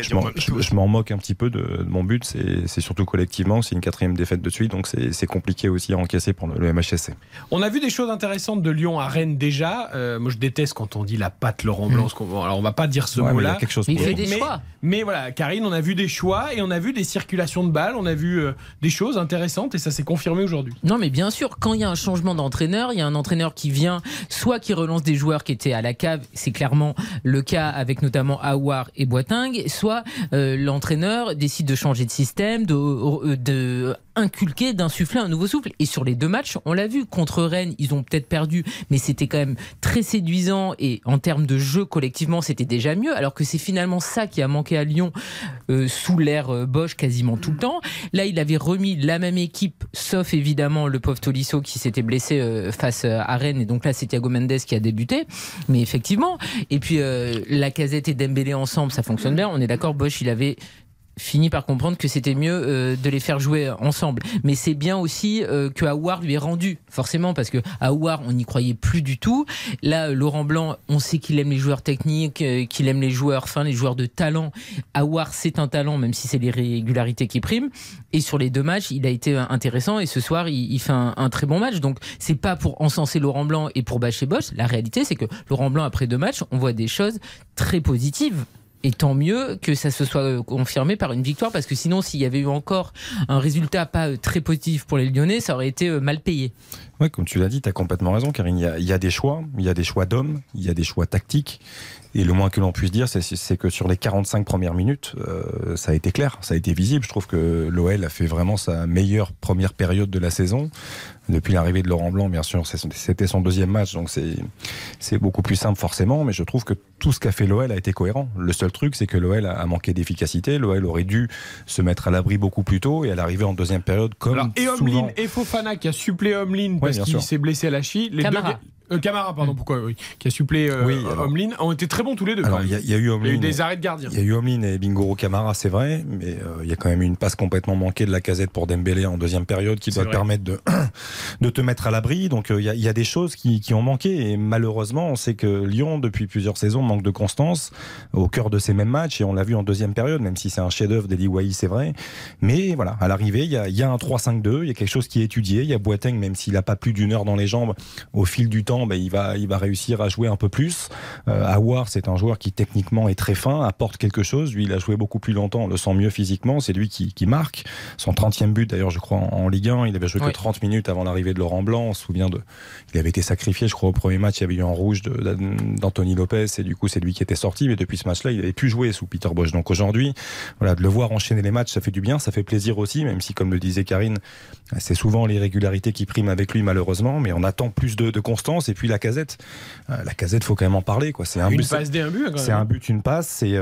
Je m'en- moque un petit peu de, de mon but. C'est surtout collectivement. C'est une quatrième défaite de suite. Donc c'est compliqué aussi à encaisser pour le, le MHSC. On a vu des choses intéressantes de Lyon à Rennes déjà. Euh, moi, je déteste quand on dit la patte Laurent Blanc. parce qu'on- Alors, on va pas dire ce Ouais, il mot-là. a quelque chose Mais il pour fait mais, des choix. mais voilà, Karine, on a vu des choix et on a vu des circulations de balles. On a vu euh, des choses intéressantes et ça s'est confirmé aujourd'hui. Non, mais bien sûr, quand il y a un changement d'entraîneur, il y a un entraîneur qui vient, soit qui relance des joueurs qui étaient à la cave, c'est clairement le cas avec notamment Aouar et Boiting, soit euh, l'entraîneur décide de changer de système, de, euh, de inculquer, d'insuffler un nouveau souffle. Et sur les deux matchs, on l'a vu, contre Rennes, ils ont peut-être perdu, mais c'était quand même très séduisant et en termes de jeu collectivement, c'était déjà mieux, alors que c'est finalement ça qui a manqué à Lyon euh, sous l'ère euh, Bosch quasiment tout le temps. Là, il avait remis la même équipe, sauf évidemment le pauvre Tolisso qui s'était blessé euh, face euh, à Rennes, et donc là, c'est Thiago Mendes qui a débuté. Mais effectivement, et puis la casette et Dembélé ensemble, ça fonctionne bien. On est d'accord, Bosch, il avait fini par comprendre que c'était mieux euh, de les faire jouer ensemble. Mais c'est bien aussi euh, que Aouar lui est rendu, forcément, parce que Aouar, on n'y croyait plus du tout. Là, Laurent Blanc, on sait qu'il aime les joueurs techniques, euh, qu'il aime les joueurs fins, les joueurs de talent. Aouar, c'est un talent, même si c'est les régularités qui priment. Et sur les deux matchs, il a été intéressant. Et ce soir, il, fait un, très bon match. Donc, c'est pas pour encenser Laurent Blanc et pour bâcher Bosch. La réalité, c'est que Laurent Blanc, après deux matchs, on voit des choses très positives. Et tant mieux que ça se soit euh, confirmé par une victoire, parce que sinon, s'il y avait eu encore un résultat pas euh, très positif pour les Lyonnais, ça aurait été euh, mal payé. Oui, comme tu l'as dit, tu as complètement raison, Karine. Il y a, il y a des choix, il y a des choix d'hommes, il y a des choix tactiques. Et le moins que l'on puisse dire, c'est- que sur les 45 premières minutes, euh, ça a été clair, ça a été visible. Je trouve que l'OL a fait vraiment sa meilleure première période de la saison. Depuis l'arrivée de Laurent Blanc, bien sûr, c'était son deuxième match, donc c'est beaucoup plus simple forcément. Mais je trouve que tout ce qu'a fait l'OL a été cohérent. Le seul truc c'est que l'OL a manqué d'efficacité. L'OL aurait dû se mettre à l'abri beaucoup plus tôt et à l'arrivée en deuxième période, comme Alors, et souvent. Omlin et Fofana qui a suppléé Omlin parce qu'il s'est blessé à la cheville. Les Camara. deux- euh, Camara, pardon, pourquoi oui, Qui a suppléé euh, Oui, alors- Omlin, ont été très bons tous les deux. Alors, quand il y, a- même. il y a eu Il y a eu des arrêts de gardien. Il y a eu Omlin et Bingoro Camara, c'est vrai, mais euh, il y a quand même eu une passe complètement manquée de la casette pour Dembélé en deuxième période qui doit te permettre de, de te mettre à l'abri. Donc euh, il y, a- il y a des choses qui, qui ont manqué et malheureusement, on sait que Lyon, depuis plusieurs saisons, manque de constance au cœur de ces mêmes matchs et on l'a vu en deuxième période, même si c'est un chef-d'œuvre d'Eli Wahi, c'est vrai. Mais voilà, à l'arrivée, il y a, il y a un 3-5-2, il y a quelque chose qui est étudié. Il y a Boateng, même s'il n'a pas plus d'une heure dans les jambes, au fil du temps, ben, il, va, il va réussir à jouer un peu plus. Euh, Awar, c'est un joueur qui techniquement est très fin, apporte quelque chose. Lui, il a joué beaucoup plus longtemps, on le sent mieux physiquement. C'est lui qui, qui marque. Son 30e but, d'ailleurs, je crois, en, en Ligue 1. Il avait joué Oui. que 30 minutes avant l'arrivée de Laurent Blanc. On se souvient de. Il avait été sacrifié, je crois, au premier match. Il y avait eu un rouge d'Anthony Lopez et du coup, c'est lui qui était sorti. Mais depuis ce match-là, il avait pu jouer sous Peter Bosch. Donc aujourd'hui, voilà, de le voir enchaîner les matchs, ça fait du bien, ça fait plaisir aussi, même si, comme le disait Karine, c'est souvent l'irrégularité qui prime avec lui, malheureusement. Mais on attend plus de, de constance. Et puis la casette, euh, la casette, faut quand même en parler. quoi. C'est un Une but. passe un but, quand C'est un but, une passe. C'est.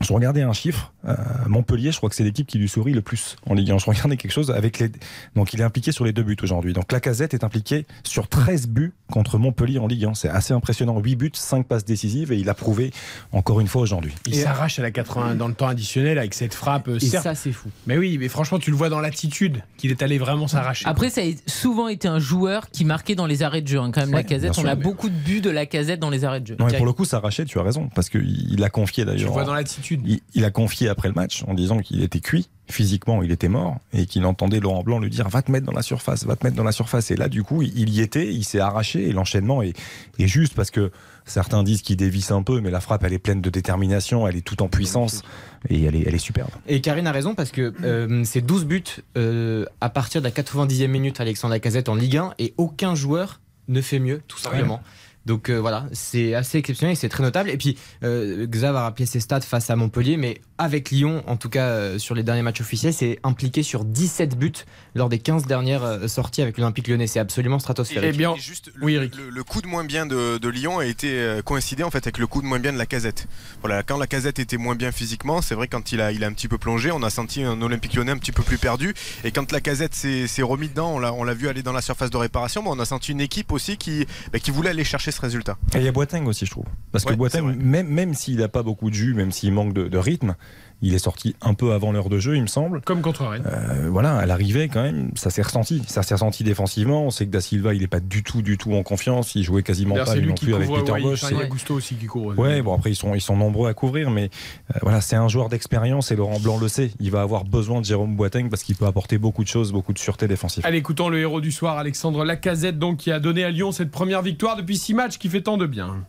Je regardais un chiffre. euh, Montpellier, je crois que c'est l'équipe qui lui sourit le plus en Ligue 1. Je regardais quelque chose avec les. Donc il est impliqué sur les deux buts aujourd'hui. Donc la casette est impliqué sur 13 buts contre Montpellier en Ligue 1. C'est assez impressionnant. 8 buts, 5 passes décisives et il a prouvé encore une fois aujourd'hui. Il s'arrache à la 80 dans le temps additionnel avec cette frappe. euh, Et certes- ça, c'est fou. Mais oui, mais franchement, tu le vois dans l'attitude qu'il est allé vraiment s'arracher. Après, ça a souvent été un joueur qui marquait dans les arrêts de jeu. hein. Quand même, Ouais, la casette, on sûr, a mais- beaucoup de buts de la casette dans les arrêts de jeu. Non, mais pour le coup, s'arracher, tu as raison. Parce qu'il il a confié tu le d'ailleurs. vois dans l'attitude. Il, il a confié après le match en disant qu'il était cuit, physiquement il était mort, et qu'il entendait Laurent Blanc lui dire va te mettre dans la surface, va te mettre dans la surface. Et là, du coup, il, y était, il s'est arraché, et l'enchaînement est, est juste parce que certains disent qu'il dévisse un peu, mais la frappe, elle est pleine de détermination, elle est toute en puissance, et elle est, elle est superbe. Et Karine a raison parce que euh, c'est 12 buts euh, à partir de la 90e minute Alexandre Lacazette en Ligue 1 et aucun joueur ne fait mieux, tout simplement. Donc euh, voilà, c'est assez exceptionnel et c'est très notable. Et puis, euh, Xav a rappelé ses stats face à Montpellier, mais avec Lyon, en tout cas euh, sur les derniers matchs officiels, c'est impliqué sur 17 buts lors des 15 dernières euh, sorties avec l'Olympique lyonnais. C'est absolument stratosphérique. Eh bien, juste le, le- le coup de moins bien de, de Lyon a été euh, coïncidé en fait avec le coup de moins bien de la casette. Voilà, quand la casette était moins bien physiquement, c'est vrai quand il a, il a un petit peu plongé, on a senti un Olympique lyonnais un petit peu plus perdu. Et quand la casette s'est remis dedans, on l'a, on l'a vu aller dans la surface de réparation, mais on a senti une équipe aussi qui, bah, qui voulait aller chercher ce résultat. Et il y a Boateng aussi, je trouve. Parce Ouais, que Boateng, même, même s'il n'a pas beaucoup de jus, même s'il manque de, de rythme, il est sorti un peu avant l'heure de jeu, il me semble. Comme contre Rennes. Euh, voilà, à l'arrivée, quand même, ça s'est ressenti. Ça s'est ressenti défensivement. On sait que Da Silva, il n'est pas du tout, du tout en confiance. Il jouait quasiment pas lui non qui plus avec. Peter ouais, Bosch. enfin, il y a Gusto aussi qui court. Ouais, bon après ils sont ils sont nombreux à couvrir, mais euh, voilà c'est un joueur d'expérience et Laurent Blanc le sait. Il va avoir besoin de Jérôme Boateng parce qu'il peut apporter beaucoup de choses, beaucoup de sûreté défensive. Allez, écoutons le héros du soir, Alexandre Lacazette, donc, qui a donné à Lyon cette première victoire depuis six matchs qui fait tant de bien.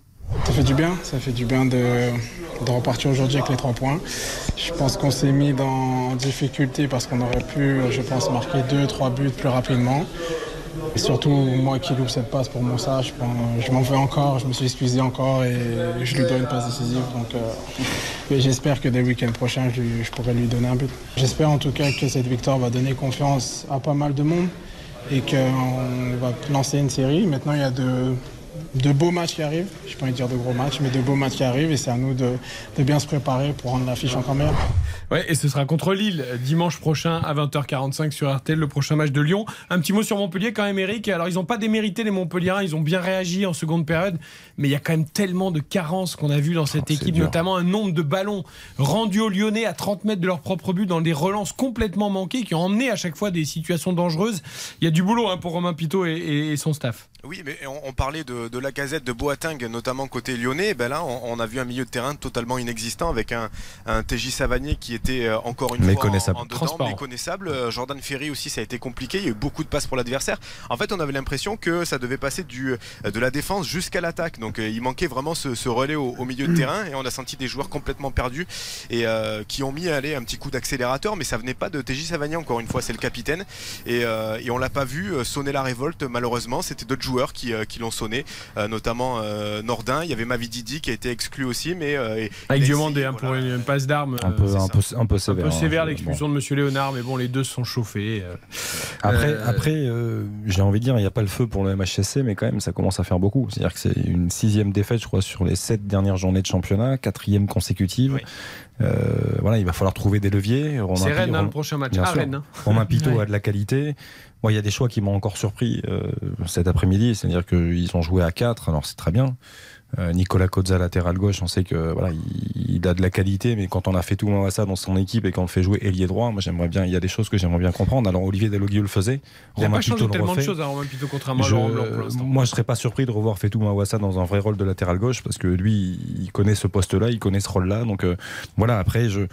Ça fait du bien, ça fait du bien de, repartir aujourd'hui avec les trois points. Je pense qu'on s'est mis dans difficulté parce qu'on aurait pu, je pense, marquer deux, trois buts plus rapidement. Surtout, moi qui loupe cette passe pour Moussa, je, je m'en veux encore, je me suis excusé encore et je lui donne une passe décisive. Donc, euh, j'espère que dès le week-end prochain, je pourrai lui donner un but. J'espère en tout cas que cette victoire va donner confiance à pas mal de monde et qu'on va lancer une série. Maintenant, il y a de, de beaux matchs qui arrivent. Je ne pas envie de dire de gros matchs, mais de beaux matchs qui arrivent et c'est à nous de, de bien se préparer pour rendre l'affiche encore meilleure. Ouais, et ce sera contre Lille dimanche prochain à 20h45 sur RTL, le prochain match de Lyon. Un petit mot sur Montpellier quand même, Eric. Alors, ils n'ont pas démérité les Montpelliérains, ils ont bien réagi en seconde période, mais il y a quand même tellement de carences qu'on a vu dans cette équipe, dur. notamment un nombre de ballons rendus aux Lyonnais à 30 mètres de leur propre but dans des relances complètement manquées qui ont emmené à chaque fois des situations dangereuses. Il y a du boulot hein, pour Romain Pitot et, et- et son staff. Oui, mais on, on parlait de, de la casette de Boateng, notamment côté lyonnais. Ben là, on, on a vu un milieu de terrain totalement inexistant avec un, un TJ Savanier qui était euh, encore une Méconnaissable. fois en, en dedans, Transparent. méconnaissable. Euh, Jordan Ferry aussi, ça a été compliqué. Il y a eu beaucoup de passes pour l'adversaire. En fait, on avait l'impression que ça devait passer du, euh, de la défense jusqu'à l'attaque. Donc, il manquait vraiment ce, ce relais au, au milieu de terrain et on a senti des joueurs complètement perdus et euh, qui ont mis allez, un petit coup d'accélérateur, mais ça venait pas de TJ Savanier. Encore une fois, c'est le capitaine et, euh, et on l'a pas vu sonner la révolte. Malheureusement, c'était d'autres joueurs joueurs qui, euh, qui l'ont sonné, euh, notamment euh, Nordin. Il y avait Mavididi qui a été exclu aussi, mais euh, Avec il a Diomandé essayé, hein, pour une passe d'armes. Un peu, un peu, un peu sévère. Un peu hein, sévère l'expulsion de Monsieur Léonard, mais bon, les deux se sont chauffés. euh. Après, Euh, après euh, j'ai envie de dire, il n'y a pas le feu pour le MHSC, mais quand même, ça commence à faire beaucoup. C'est-à-dire que c'est une sixième défaite, je crois, sur les sept dernières journées de championnat, quatrième consécutive. Euh, voilà, il va falloir trouver des leviers. C'est Rennes, hein, le prochain match. Sûr. Rennes, hein. Romain Pitot Ouais. a de la qualité. Moi, il y a des choix qui m'ont encore surpris euh, cet après-midi. C'est-à-dire qu'ils ont joué à 4, alors c'est très bien. Euh, Nicolas Cozza, latéral gauche, on sait que voilà, il, il a de la qualité, mais quand on a fait tout ça dans son équipe et qu'on le fait jouer ailier droit, moi j'aimerais bien. Il y a des choses que j'aimerais bien comprendre. Alors Olivier Deloguieu le faisait. Il n'a pas changé le tellement de choses à Romain Pitot, contrairement à Je- Laurent Blanc pour l'instant. moi, je serais pas surpris de revoir Fetou Mawassa dans un vrai rôle de latéral gauche parce que lui, il connaît ce poste-là, il connaît ce rôle-là. Donc euh, voilà. Après, je euh,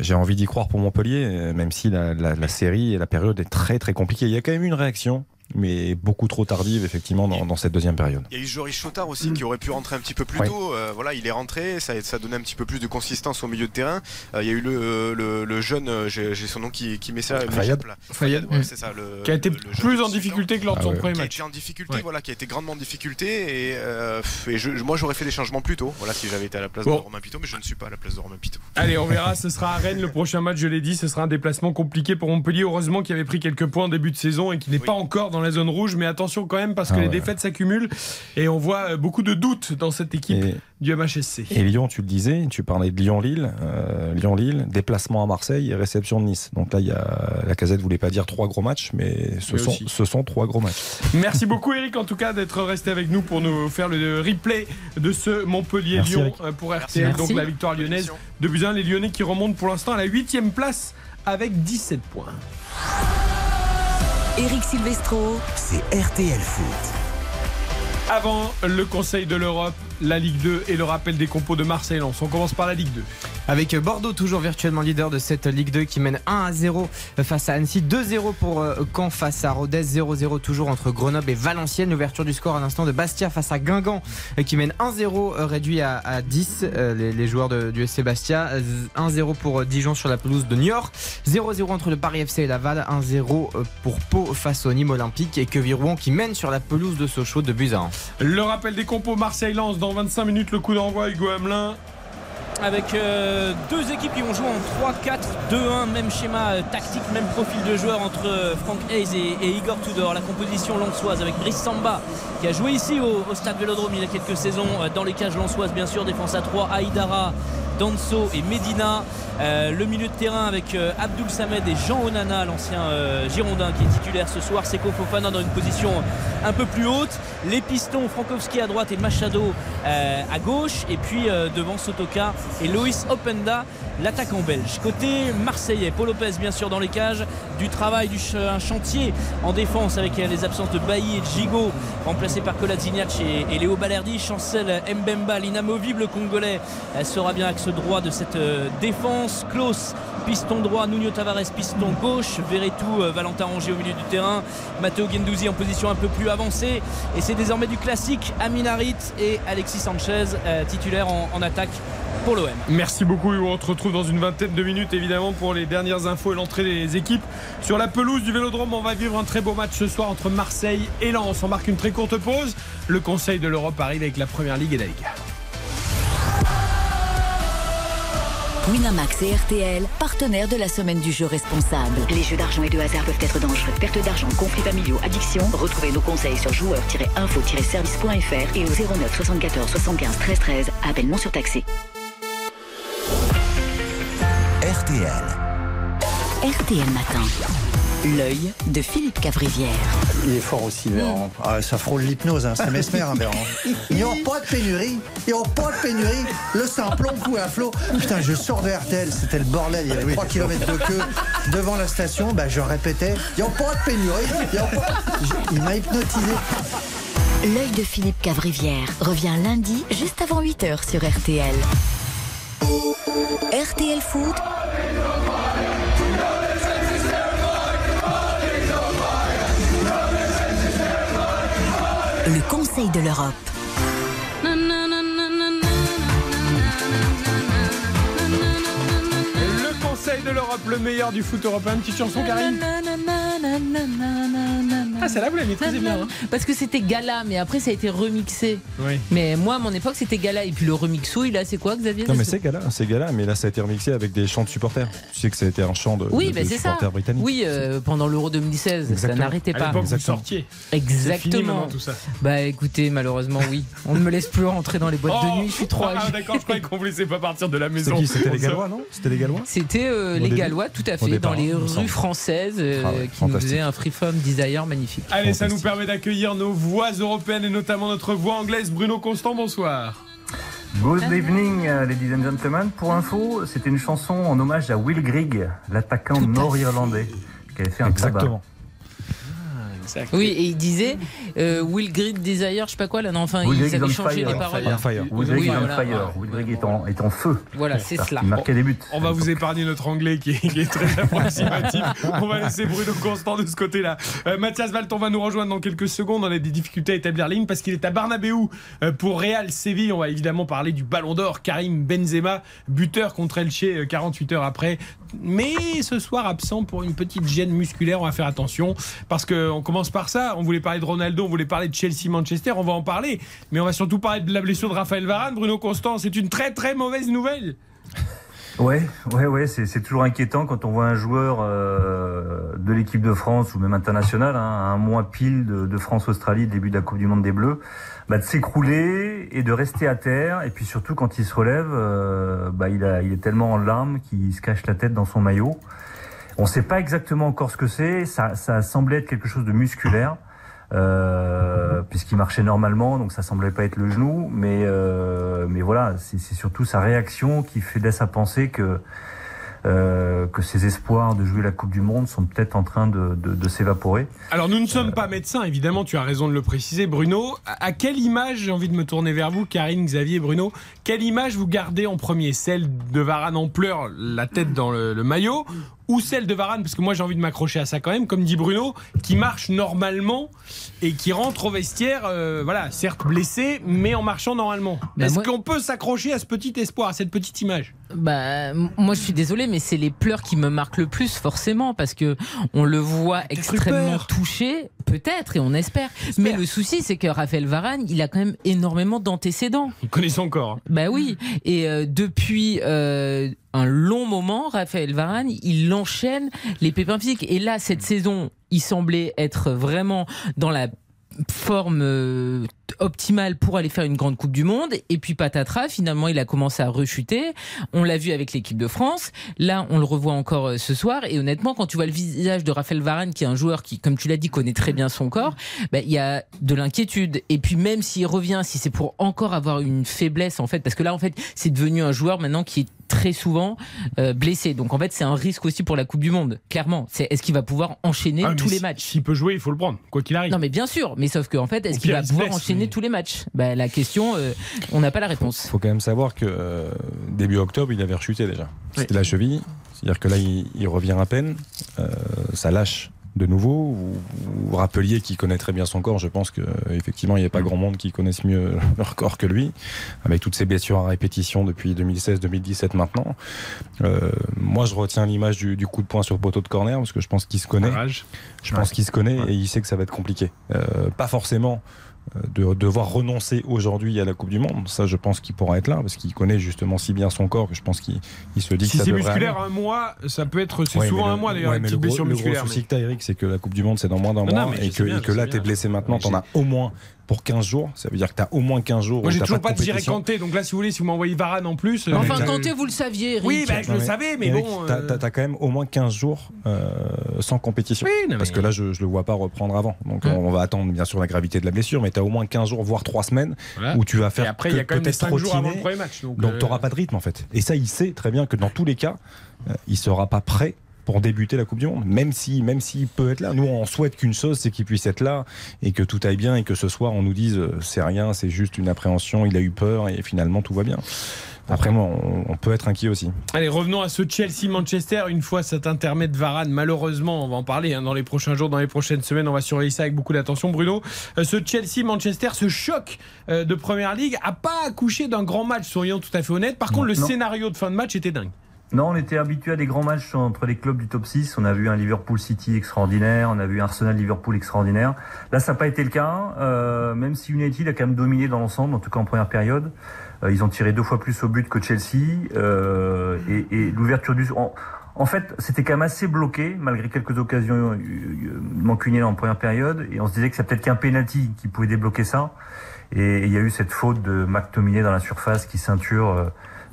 j'ai envie d'y croire pour Montpellier, euh, même si la, la- la série et la période est très très compliquée. Il y a quand même une réaction, mais beaucoup trop tardive effectivement dans, dans cette deuxième période. Il y a eu Joris Chotard aussi qui aurait pu rentrer un petit peu plus Ouais. tôt. Euh, voilà, il est rentré, ça, donné un petit peu plus de consistance au milieu de terrain. Euh, il y a eu le, le, le jeune, euh, j'ai son nom qui, qui met ça. Fayad. Fayad, ouais, c'est ça. Le, Qui a été le- le jeune plus en difficulté que lors de son premier Qui a match. été en difficulté, Ouais. voilà, qui a été grandement en difficulté. Et, euh, et je- moi, j'aurais fait des changements plus tôt. Voilà, si j'avais été à la place Bon. de Romain Pitot, mais je ne suis pas à la place de Romain Pitot. Allez, on verra. Ce sera à Rennes le prochain match. Je l'ai dit, ce sera un déplacement compliqué pour Montpellier. Heureusement qu'il avait pris quelques points en début de saison et qu'il n'est pas encore dans la zone rouge. Mais attention quand même parce que Ah les ouais. défaites s'accumulent et on voit euh, beaucoup de doutes dans cette équipe Et- du MHSC. Et Lyon, tu le disais, tu parlais de Lyon-Lille, euh, Lyon-Lille, déplacement à Marseille et réception de Nice. Donc là, il y a la Casette voulait pas dire trois gros matchs, mais ce, Mais sont, aussi. ce sont trois gros matchs. Merci beaucoup Eric en tout cas d'être resté avec nous pour nous faire le replay de ce Montpellier-Lyon euh, pour RTL. Merci. Donc la victoire lyonnaise de Buzyn, les Lyonnais qui remontent pour l'instant à la 8 place avec 17 points. Eric Silvestro, C'est RTL Foot. Avant le Conseil de l'Europe, la Ligue 2 et le rappel des compos de Marseille-Lens. On commence par la Ligue 2. Avec Bordeaux toujours virtuellement leader de cette Ligue 2 qui mène 1 à 0 face à Annecy, 2-0 pour euh, Caen face à Rodez, 0-0 toujours entre Grenoble et Valenciennes. L'ouverture du score à l'instant de Bastia face à Guingamp euh, qui mène 1-0 euh, réduit à, à 10 euh, les, les joueurs de- du SC Bastia. Euh, 1-0 pour Dijon sur la pelouse de Niort, 0-0 entre le Paris FC et Laval, 1-0 euh, pour Pau face au Nîmes Olympique et Queville-Rouen qui mène sur la pelouse de Sochaux de Buzyn. Le rappel des compos Marseille-Lens dans 25 minutes. Le coup d'envoi Hugo Hamelin. Avec euh, deux équipes qui vont jouer en 3-4-2-1, même schéma euh, tactique, même profil de joueur entre euh, Frank Hayes et, Igor Tudor. La composition lançoise avec Brice Samba qui a joué ici au, stade Vélodrome il y a quelques saisons dans les cages lançoises, bien sûr, défense à 3, Aïdara. Danso et Medina, le milieu de terrain avec Abdul Samed et Jean Onana, l'ancien Girondin qui est titulaire ce soir, Seko Fofana dans une position un peu plus haute, les pistons Frankowski à droite et Machado à gauche, et puis devant Sotoka et Loïs Openda, l'attaquant belge. Côté marseillais, Paul Lopez bien sûr dans les cages, du travail, du un chantier en défense avec euh, les absences de Bailly et de Gigot, remplacés par Kolasinac et, et Léo Balerdi, Chancel Mbemba, l'inamovible congolais, euh, sera bien axe droit de cette euh, défense. Klaus, piston droit, Nuno Tavares, piston gauche, Verretou, euh, Valentin Rongier au milieu du terrain, Matteo Gendouzi en position un peu plus avancée. Et c'est désormais du classique Aminarit et Alexis Sanchez, euh, titulaire en, attaque pour l'OM. Merci beaucoup. On te retrouve dans une vingtaine de minutes, évidemment, pour les dernières infos et l'entrée des équipes. Sur la pelouse du Vélodrome, on va vivre un très beau match ce soir entre Marseille et Lens. On marque une très courte pause. Le Conseil de l'Europe arrive avec la Première Ligue et la Liga. Winamax et RTL, partenaires de la semaine du jeu responsable. Les jeux d'argent et de hasard peuvent être dangereux. Perte d'argent, conflits familiaux, addiction. Retrouvez nos conseils sur joueurs-info-service.fr et au 09 74 75 13 13. Appel non surtaxé. RTL. RTL Matin. L'œil de Philippe Cavrivière. Il est fort aussi, Véran. Ah, ça frôle l'hypnose, hein. c'est mesmer, hein, Véran. Il n'y aura pas de pénurie. Il n'y aura pas de pénurie. Le samplon coule à flot. Putain, je sors de RTL, c'était le bordel. Il y avait 3 km de queue devant la station. Bah, je répétais, il n'y aura pas de pénurie. Il pas- m'a hypnotisé. L'œil de Philippe Cavrivière revient lundi juste avant 8h sur RTL. RTL Foot. Le Conseil de l'Europe. Le Conseil de l'Europe, le meilleur du foot européen. Une petite chanson, Karine Ah, celle-là, vous la maîtrisez bien. hein. Parce que c'était Gala, mais après ça a été remixé. Oui. Mais moi, à mon époque, c'était Gala. Et puis le remixouille, là, c'est quoi, Xavier Non mais c'est Gala, c'est Gala, mais là ça a été remixé avec des chants de supporters. Tu sais que ça a été un chant de, Oui, de- mais de c'est ça. supporters britanniques. Oui, euh, pendant l'Euro 2016, Exactement. ça n'arrêtait À pas. l'époque, vous Exactement. sortiez. Fini Exactement. maintenant, tout ça. Bah écoutez, malheureusement, oui. On ne me laisse plus rentrer dans les boîtes de Oh, nuit. Je suis trop Ah, d'accord, je croyais qu'on vous laissait pas partir de la C'était maison. qui C'était les Gallois, non C'était les Gallois C'était euh, les début Gallois, tout à fait, départ, dans les rues françaises, euh, Ah ouais, qui nous faisaient un Freeform Desire magnifique. Allez, ça nous permet d'accueillir nos voix européennes et notamment notre voix anglaise. Bruno Constant, bonsoir. Good evening, uh, ladies and gentlemen. Pour info, c'était une chanson en hommage à Will Grigg, l'attaquant nord-irlandais, qui avait fait un tabac. Oui, et il disait euh, Will Grid Desire, je sais pas quoi là, non, enfin, Will ils avaient on changé fire. les paroles. On fire. Will Grigg Oui, is on voilà. fire. Will Grigg est en, est en feu. Voilà, c'est cela. Il marquait des buts. On va vous épargner notre anglais qui est, qui est très approximatif. On va laisser Bruno Constant de ce côté-là. Euh, Mathias Valton va nous rejoindre dans quelques secondes. On a des difficultés à établir ligne parce qu'il est à Barnabéu euh, pour Real Séville. On va évidemment parler du Ballon d'Or. Karim Benzema, buteur contre Elche euh, 48 heures après. Mais ce soir absent pour une petite gêne musculaire. On va faire attention parce qu'on commence par ça. On voulait parler de Ronaldo, on voulait parler de Chelsea-Manchester. On va en parler. Mais on va surtout parler de la blessure de Raphaël Varane. Bruno Constant, c'est une très très mauvaise nouvelle. Ouais, ouais, ouais, c'est toujours inquiétant quand on voit un joueur euh, de l'équipe de France ou même international, hein, un mois pile de, de France-Australie, début de la Coupe du Monde des Bleus, bah, de s'écrouler et de rester à terre. Et puis surtout quand il se relève, euh, bah, il, a, il est tellement en larmes qu'il se cache la tête dans son maillot. On ne sait pas exactement encore ce que c'est. Ça, ça semblait être quelque chose de musculaire. Euh, puisqu'il marchait normalement, donc ça semblait pas être le genou, mais euh, mais voilà, c'est surtout sa réaction qui fait laisse à penser que euh, que ses espoirs de jouer la Coupe du Monde sont peut-être en train de, s'évaporer. Alors nous ne sommes pas médecins, évidemment, tu as raison de le préciser, Bruno. À quelle image, j'ai envie de me tourner vers vous, Karine, Xavier, Bruno, quelle image vous gardez en premier? Celle de Varane en pleurs, la tête dans le maillot, ou celle de Varane, parce que moi j'ai envie de m'accrocher à ça quand même, comme dit Bruno, qui marche normalement et qui rentre au vestiaire, euh, voilà, certes blessé, mais en marchant normalement. Bah, Est-ce moi- qu'on peut s'accrocher à ce petit espoir, à cette petite image? Bah, moi je suis désolée, mais c'est les pleurs qui me marquent le plus, forcément, parce que on le voit extrêmement touché, peut-être, et on espère. Mais le souci, c'est que Raphaël Varane, il a quand même énormément d'antécédents. Il connaît son corps. Bah oui, et euh, depuis euh, un long moment, Raphaël Varane, il enchaîne les pépins physiques. Et là, cette saison, il semblait être vraiment dans la forme euh, optimale pour aller faire une grande Coupe du Monde. Et puis patatras, finalement, il a commencé à rechuter. On l'a vu avec l'équipe de France. Là, on le revoit encore euh, ce soir. Et honnêtement, quand tu vois le visage de Raphaël Varane, qui est un joueur qui, comme tu l'as dit, connaît très bien son corps, bah, il y a de l'inquiétude. Et puis même s'il revient, si c'est pour encore avoir une faiblesse, en fait, parce que là, en fait, c'est devenu un joueur maintenant qui est très souvent euh, blessé. Donc en fait, c'est un risque aussi pour la Coupe du Monde. Clairement, c'est est-ce qu'il va pouvoir enchaîner Ah, tous les si- matchs? S'il peut jouer, il faut le prendre, quoi qu'il arrive. Non, mais bien sûr. Mais sauf qu'en fait, est-ce qu'il va il pouvoir blesse, enchaîner mais- tous les matchs? Bah, La question, euh, on n'a pas la réponse. faut quand même savoir que euh, début octobre, il avait rechuté déjà. C'était la cheville. C'est-à-dire que là, il, il revient à peine. Euh, ça lâche de nouveau. Vous, vous rappeliez qu'il connaît très bien son corps. Je pense qu'effectivement, il n'y a pas grand monde qui connaisse mieux leur corps que lui, avec toutes ces blessures à répétition depuis 2016-2017 maintenant. Euh, moi, je retiens l'image du, du coup de poing sur le poteau de corner, parce que je pense qu'il se connaît. Je pense qu'il se connaît et il sait que ça va être compliqué. Euh, pas forcément de devoir renoncer aujourd'hui à la Coupe du Monde. Ça, je pense qu'il pourra être là parce qu'il connaît justement si bien son corps que je pense qu'il il se dit Si que ça c'est musculaire aller. un mois, ça peut être. C'est Ouais, souvent un mois d'ailleurs, ouais, une mais petite le gros, le gros mais- souci que t'as, Eric, c'est que la Coupe du Monde, c'est dans moins d'un mois non, et que, bien, et que là, t'es bien. blessé maintenant, t'en as au moins pour 15 jours. Ça veut dire que t'as au moins 15 jours. Moi, j'ai toujours pas de compétition. Kanté, donc là, si vous voulez, si vous m'envoyez Varane en plus. euh, Enfin, Kanté, vous le saviez, Eric. Oui, bah, je le Non, savais, mais Eric, bon. T'as euh, t'as- t'as quand même au moins 15 jours euh, sans compétition. Oui, non, Parce mais- que là, je, je le vois pas reprendre avant. Donc, Hum. on va attendre bien sûr la gravité de la blessure, mais t'as au moins 15 jours, voire 3 semaines Voilà. où tu vas faire Et après, il y a que quand même peut-être 5 jours avant le premier match. Donc, Donc, euh, tu n'auras pas de rythme en fait. Et ça, il sait très bien que dans tous les cas, euh, il sera pas prêt pour débuter la Coupe du Monde. Même si, même s'il peut être là. Nous, on souhaite qu'une chose, c'est qu'il puisse être là et que tout aille bien et que ce soir, on nous dise euh, c'est rien, c'est juste une appréhension, il a eu peur et finalement tout va bien. Après, moi, on, peut être inquiet aussi. Allez, revenons à ce Chelsea-Manchester. Une fois cet intermède Varane, malheureusement, on va en parler hein, dans les prochains jours, dans les prochaines semaines. On va surveiller ça avec beaucoup d'attention. Bruno, euh, ce Chelsea-Manchester, ce choc euh, de Première Ligue, a pas accouché d'un grand match, soyons tout à fait honnêtes. Par contre, le Non. scénario de fin de match était dingue. Non, on était habitué à des grands matchs entre les clubs du top 6. On a vu un Liverpool City extraordinaire, on a vu un Arsenal Liverpool extraordinaire. Là, ça n'a pas été le cas, euh, même si United a quand même dominé dans l'ensemble, en tout cas en première période. Euh, ils ont tiré deux fois plus au but que Chelsea. Euh, et, et l'ouverture du... En, en fait, c'était quand même assez bloqué, malgré quelques occasions euh, euh, mancuniennes en première période. Et on se disait que c'est peut-être qu'un penalty qui pouvait débloquer ça. Et il y a eu cette faute de McTominay dans la surface qui ceinture...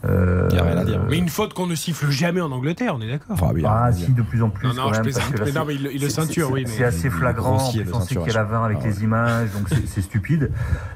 Euh, euh, Mais une faute qu'on ne siffle jamais en Angleterre, on est d'accord. Ah, si, de plus en plus. Non, non, quand je même, plaisante, parce que là, mais non, c'est- mais il le- il le ceinture, c'est- oui, C'est assez flagrant. En plus, le on sait qu'il y a la. 20 avec Ah les images, donc c'est- stupide.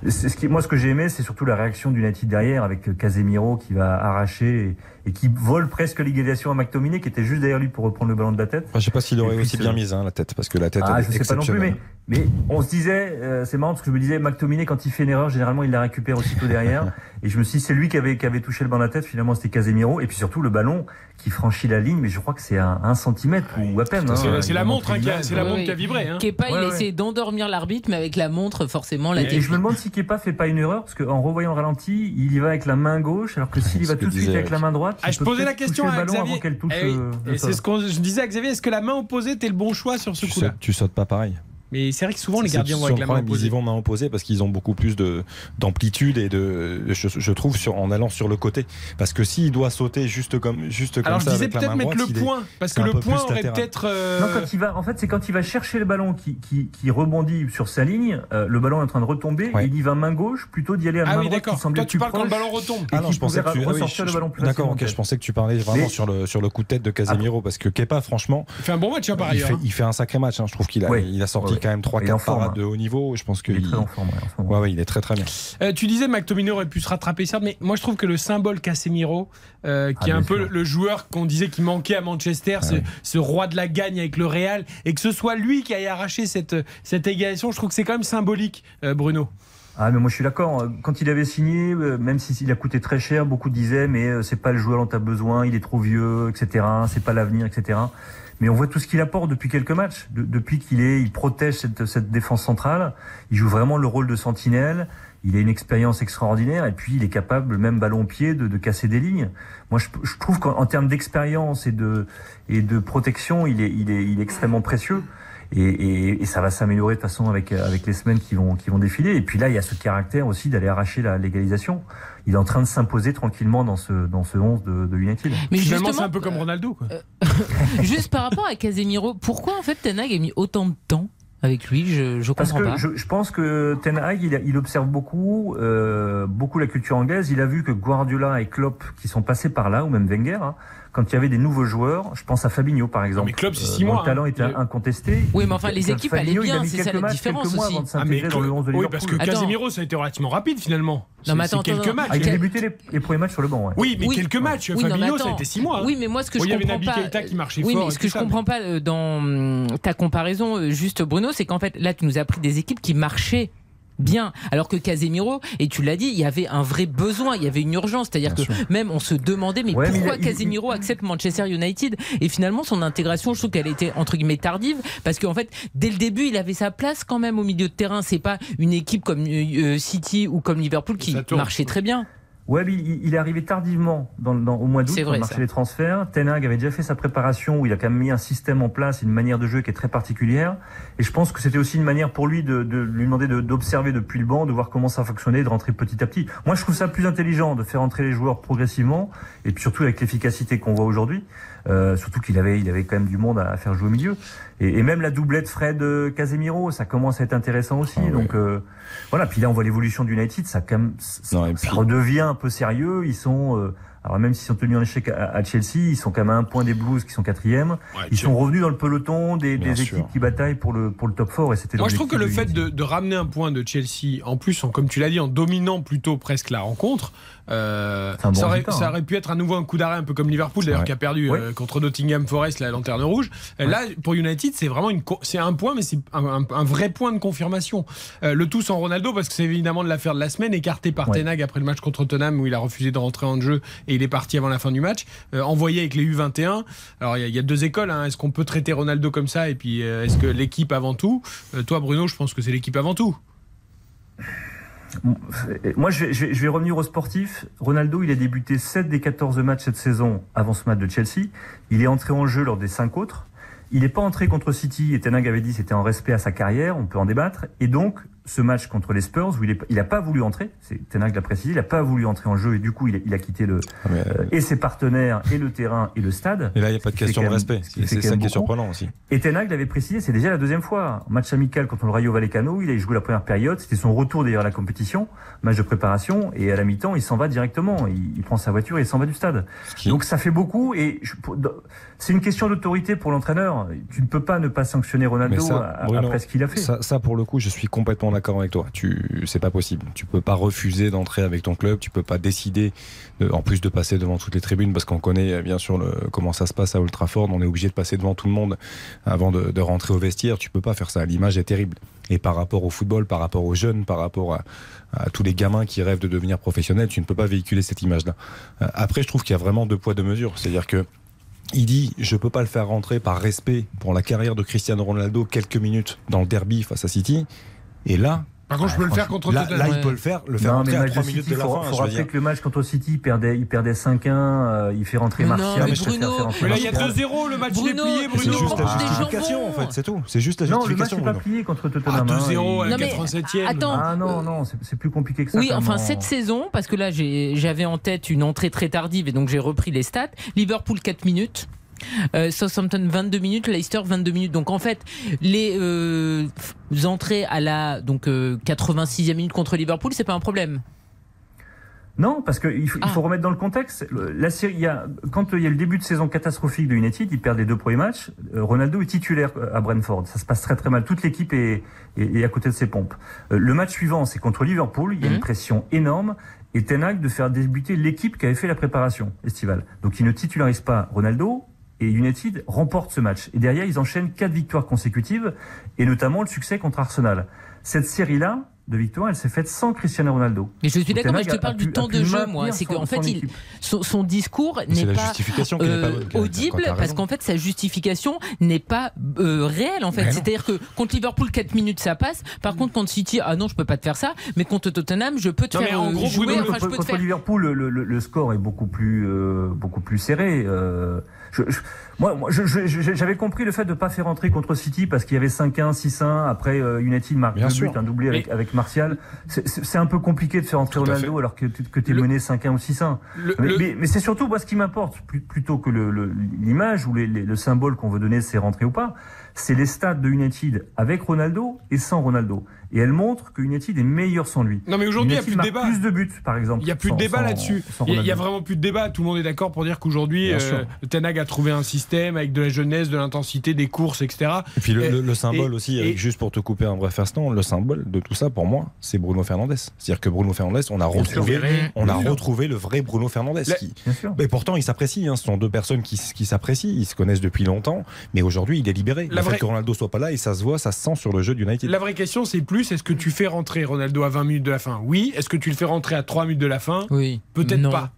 C'est ce qui, moi, ce que j'ai aimé, c'est surtout la réaction d'United derrière, avec Casemiro qui va arracher et, et qui vole presque l'égalisation à McTominay, qui était juste derrière lui pour reprendre le ballon de la tête. Enfin, je sais pas s'il aurait puis, aussi bien mise hein, la tête, parce que la tête Ah, elle je est sais pas non plus, mais, on se disait, euh, c'est marrant parce que je me disais, McTominay, quand il fait une erreur, généralement, il la récupère aussitôt derrière. et je me suis dit, c'est lui qui avait, qui avait touché le ballon de la tête, finalement, c'était Casemiro. Et puis surtout, le ballon qui franchit la ligne, mais je crois que c'est un, un centimètre ou à peine. C'est hein. la- la montre, hein, qui a- l'image. c'est la montre qui a vibré. Hein. Kepa, il Ouais, ouais. essayé d'endormir l'arbitre, mais avec la montre, forcément, la Et, et je me demande si Kepa fait pas une erreur, parce qu'en revoyant le ralenti, il y va avec la main gauche, alors que s'il y va tout de suite avec la main droite, Ah, je posais la question à Xavier. Eh oui, euh, c'est ce que je disais à Xavier. Est-ce que la main opposée était le bon choix sur ce coup-là sautes, tu sautes pas pareil. Mais c'est vrai que souvent les gardiens vont avec la main problème, Ils y opposée. vont main opposée parce qu'ils ont beaucoup plus de d'amplitude et de, je, je trouve, sur, en allant sur le côté. Parce que s'il doit sauter juste comme, juste comme Alors je ça disais avec la peut-être mettre droite, le point, parce que le point aurait peut-être. euh, Non, quand il va, en fait, c'est quand il va chercher le ballon qui, qui, qui rebondit sur sa ligne, euh, le ballon est en train de retomber, Ouais. et il y va main gauche plutôt d'y aller à Ah main oui, droite d'accord. Toi, tu parles quand le proche ballon retombe. et Ah non, je pensais que tu ah oui, ressortir je- le ballon je- plus D'accord, ok, je pensais que tu parlais vraiment sur le coup de tête de Casemiro parce que Kepa, franchement, Il fait un bon match hein, par il ailleurs. hein. il fait un sacré match. hein. Je trouve qu'il a sorti. Quand même 3 Il est en 4 forme, parades hein. de haut niveau. Je pense que Il est très en forme, ouais, ouais, ouais, il est très très bien. Euh, tu disais McTominay aurait pu se rattraper certes, mais moi je trouve que le symbole Casemiro, euh, qui Ah, est un peu sûr. le, joueur qu'on disait qui manquait à Manchester, ce, ce roi de la gagne avec le Real, et que ce soit lui qui aille arracher cette, cette égalisation, je trouve que c'est quand même symbolique, euh, Bruno. Ah mais moi je suis d'accord. Quand il avait signé, même s'il a coûté très cher, beaucoup disaient mais c'est pas le joueur dont tu as besoin, il est trop vieux, etc. C'est pas l'avenir, etc. Mais on voit tout ce qu'il apporte depuis quelques matchs. De- depuis qu'il est, il protège cette, cette défense centrale. Il joue vraiment le rôle de sentinelle. Il a une expérience extraordinaire et puis il est capable, même ballon pied, de, de casser des lignes. Moi, je, je trouve qu'en en termes d'expérience et de et de protection, il est, il est, il est extrêmement précieux. Et, et, et ça va s'améliorer de façon avec avec les semaines qui vont qui vont défiler. Et puis là, il y a ce caractère aussi d'aller arracher la légalisation. Il est en train de s'imposer tranquillement dans ce dans ce 11 de, de United. Mais Finalement, justement, c'est un peu comme Ronaldo. Quoi. Juste par rapport à Casemiro, pourquoi en fait Ten Hag a mis autant de temps avec lui? Je, je Parce comprends que pas. je, je pense que Ten Hag, il observe beaucoup, euh, beaucoup la culture anglaise. Il a vu que Guardiola et Klopp, qui sont passés par là, ou même Wenger, hein, quand il y avait des nouveaux joueurs, je pense à Fabinho par exemple. mais Klopp, c'est euh, six dont mois, Le talent hein. était Il a- incontesté. Oui, mais enfin, les Fabinho, équipes allaient bien, c'est ça la matchs, différence aussi. avant de Ah, mais s'intégrer dans le 11 de oui, parce que Attends. Casemiro, ça a été relativement rapide finalement. C'est mais attends, quelques attends, matchs. Ah, il a débuté les, les premiers matchs sur le banc. Ouais. Oui, mais Oui. quelques matchs. Non, Fabinho, ça a été six mois. Oui, mais moi, ce que je il y avait comprends pas. Qui marchait oui, mais ce que je comprends pas euh, dans hum, ta comparaison, euh, juste Bruno, c'est qu'en fait, là, tu nous as pris des équipes qui marchaient bien, alors que Casemiro, et tu l'as dit, il y avait un vrai besoin, il y avait une urgence, c'est-à-dire que même on se demandait, mais Ouais, pourquoi il- Casemiro accepte Manchester United? Et finalement, son intégration, je trouve qu'elle était entre guillemets tardive, parce qu'en fait, dès le début, il avait sa place quand même au milieu de terrain. C'est pas une équipe comme euh, City ou comme Liverpool qui marchait très bien. Ouais, il, il est arrivé tardivement dans, dans- au mois d'août vrai, le marché ça. des transferts. Ten Hag avait déjà fait sa préparation où il a quand même mis un système en place, une manière de jeu qui est très particulière. Et je pense que c'était aussi une manière pour lui de, de lui demander de- d'observer depuis le banc, de voir comment ça fonctionnait, de rentrer petit à petit. Moi, je trouve ça plus intelligent de faire entrer les joueurs progressivement et puis surtout avec l'efficacité qu'on voit aujourd'hui. Euh, surtout qu'il avait, il avait quand même du monde à, à faire jouer au milieu. Et, et même la doublette Fred euh, Casemiro, ça commence à être intéressant aussi. Ah ouais. donc euh, voilà. Puis là, on voit l'évolution du United, ça quand même, ça, Non, et ça puis- redevient un peu sérieux. Ils sont, euh, alors même s'ils sont tenus en échec à, Chelsea, ils sont quand même à un point des Blues qui sont quatrième. ils sont revenus dans le peloton des, des équipes qui bataillent pour le pour le top 4 et c'était. Moi, je trouve que le fait de de, de ramener un point de Chelsea, en plus, en, comme tu l'as dit, en dominant plutôt presque la rencontre, euh, bon ça, aurait, ça hein. aurait pu être à nouveau un coup d'arrêt, un peu comme Liverpool, d'ailleurs, qui a perdu euh, contre Nottingham Forest la lanterne rouge. Euh, Là, pour United, c'est vraiment une, c'est un point, mais c'est un, un- un vrai point de confirmation. Euh, le tout sans Ronaldo, parce que c'est évidemment de l'affaire de la semaine, écarté par Ouais. Ten Hag après le match contre Tottenham où il a refusé de rentrer en jeu et il est parti avant la fin du match. Euh, envoyé avec les U21. Alors il y, y a deux écoles. hein. Est-ce qu'on peut traiter Ronaldo comme ça? Et puis euh, est-ce que l'équipe avant tout? Euh, Toi, Bruno, je pense que c'est l'équipe avant tout. Moi, je vais, revenir au sportif. Ronaldo, il a débuté 7 des 14 matchs cette saison avant ce match de Chelsea. Il est entré en jeu lors des 5 autres. Il n'est pas entré contre City, et Tenag avait dit c'était en respect à sa carrière, on peut en débattre. Et donc, ce match contre les Spurs, où il n'a il a pas voulu entrer, c'est Tenag l'a précisé, il n'a pas voulu entrer en jeu, et du coup, il a, il a quitté le, euh, et ses partenaires, et le terrain, et le stade. Et là, il n'y a pas de question de respect. C'est ça qui est surprenant aussi. Et Tenag l'avait précisé, c'est déjà la deuxième fois. Match amical contre le Rayo Vallecano, il a joué la première période, c'était son retour d'ailleurs à la compétition, match de préparation, et à la mi-temps, il s'en va directement. Il, il prend sa voiture et il s'en va du stade. Donc ça fait beaucoup, et c'est une question d'autorité pour l'entraîneur. Tu ne peux pas ne pas sanctionner Ronaldo ça, Bruno, après ce qu'il a fait. Ça, ça, pour le coup, je suis complètement d'accord avec toi. Tu, c'est pas possible. Tu peux pas refuser d'entrer avec ton club. Tu peux pas décider, de- en plus de passer devant toutes les tribunes, parce qu'on connaît euh, bien sûr comment ça se passe à Old Trafford. On est obligé de passer devant tout le monde avant de, de rentrer au vestiaire. Tu peux pas faire ça. L'image est terrible. Et par rapport au football, par rapport aux jeunes, par rapport à, à tous les gamins qui rêvent de devenir professionnels, tu ne peux pas véhiculer cette image-là. Euh, Après, je trouve qu'il y a vraiment deux poids deux mesures. C'est-à-dire que il dit je peux pas le faire rentrer par respect pour la carrière de Cristiano Ronaldo quelques minutes dans le derby face à City. Et là, Par contre, je peux le faire contre là, Tottenham. là, il peut le faire, le faire Non, rentrer mais à match 3 de minutes City, de la faut, fin. faut je veux rappeler que le match contre City, il perdait, il perdait 5-1, euh, il fait rentrer Mais non, Martial. mais je préfère Bruno, faire rentrer Mais là, il y a Martial. 2-0, le match il est Bruno, plié, C'est Bruno. juste la justification en fait, c'est tout. C'est juste la Non, le match justification. n'est pas Bruno. plié contre Ah, Tottenham. hein, 2-0 à il- la Non, mais, 87e. attends. Ah non, non, c'est c'est plus compliqué que ça. Oui, enfin cette saison, parce que là j'avais en tête une entrée très tardive et donc j'ai repris les stats. Liverpool 4 minutes. Euh, Southampton 22 minutes, Leicester 22 minutes. Donc en fait, les euh, entrées à la donc euh, 86e minute contre Liverpool, c'est pas un problème. Non, parce qu'il faut, Ah. faut remettre dans le contexte. La série, il y a, quand il y a le début de saison catastrophique de United, ils perdent les deux premiers matchs. euh, Ronaldo est titulaire euh, à Brentford. Ça se passe très très mal. Toute l'équipe est, est, est à côté de ses pompes. Euh, Le match suivant, c'est contre Liverpool. Il y a Mhm. une pression énorme. Et Ten Hag de faire débuter l'équipe qui avait fait la préparation estivale. Donc il ne titularise pas Ronaldo. Et United remporte ce match. Et derrière, ils enchaînent quatre victoires consécutives, et notamment le succès contre Arsenal. Cette série-là de victoires, elle s'est faite sans Cristiano Ronaldo. Mais je suis d'accord, mais je te parle du pu- temps de jeu, moi. C'est qu'en fait, son il, équipe. son, son discours n'est pas, quand- audible parce qu'en fait, sa justification n'est pas euh, réelle. En fait, c'est-à-dire que contre Liverpool, 4 minutes, ça passe. Par contre, contre City, ah non, je peux pas te faire ça. Mais contre Tottenham, je peux te Non, mais faire en euh, gros, jouer. Bruno, Enfin, je peux te contre faire. Liverpool, le, le- le score est beaucoup plus, euh, beaucoup plus serré. euh, je- je- moi, moi, je- je- je- j'avais compris le fait de ne pas faire entrer contre City parce qu'il y avait 5-1, 6-1. Après, euh, United marque sûr. buts, un doublé avec, avec Martial. C'est- un peu compliqué de faire entrer Ronaldo alors que, tu es Le- mené 5-1 ou 6-1. Le- Mais, le- mais- mais c'est surtout moi ce qui m'importe, plutôt que le- le- l'image ou les- les- le symbole qu'on veut donner, c'est rentrer ou pas. C'est les stats de United avec Ronaldo et sans Ronaldo. Et elle montre que United est meilleur sans lui. Non, mais aujourd'hui, il n'y a plus de débat. plus de buts, par exemple. Il n'y a plus de débat là-dessus. Il y a- vraiment plus de débat. Tout le monde est d'accord pour dire qu'aujourd'hui, euh, a trouvé un système avec de la jeunesse, de l'intensité, des courses, etc. Et puis le, Et- le- le symbole et- aussi, et- Eric, juste pour te couper un bref instant, le symbole de tout ça pour moi, c'est Bruno Fernandez. C'est-à-dire que Bruno Fernandez, on a retrouvé, on a retrouvé le vrai Bruno Fernandez. La- qui- Bien sûr. Mais pourtant, ils s'apprécient. hein. Ce sont deux personnes qui s'apprécient. Ils se connaissent depuis longtemps. Mais aujourd'hui, il est libéré. La le vraie- fait que Ronaldo soit pas là, et ça se voit, ça se sent sur le jeu d'United. La vraie question, c'est plus est-ce que tu fais rentrer Ronaldo à 20 minutes de la fin? Oui. Est-ce que tu le fais rentrer à 3 minutes de la fin? Oui. Peut-être pas.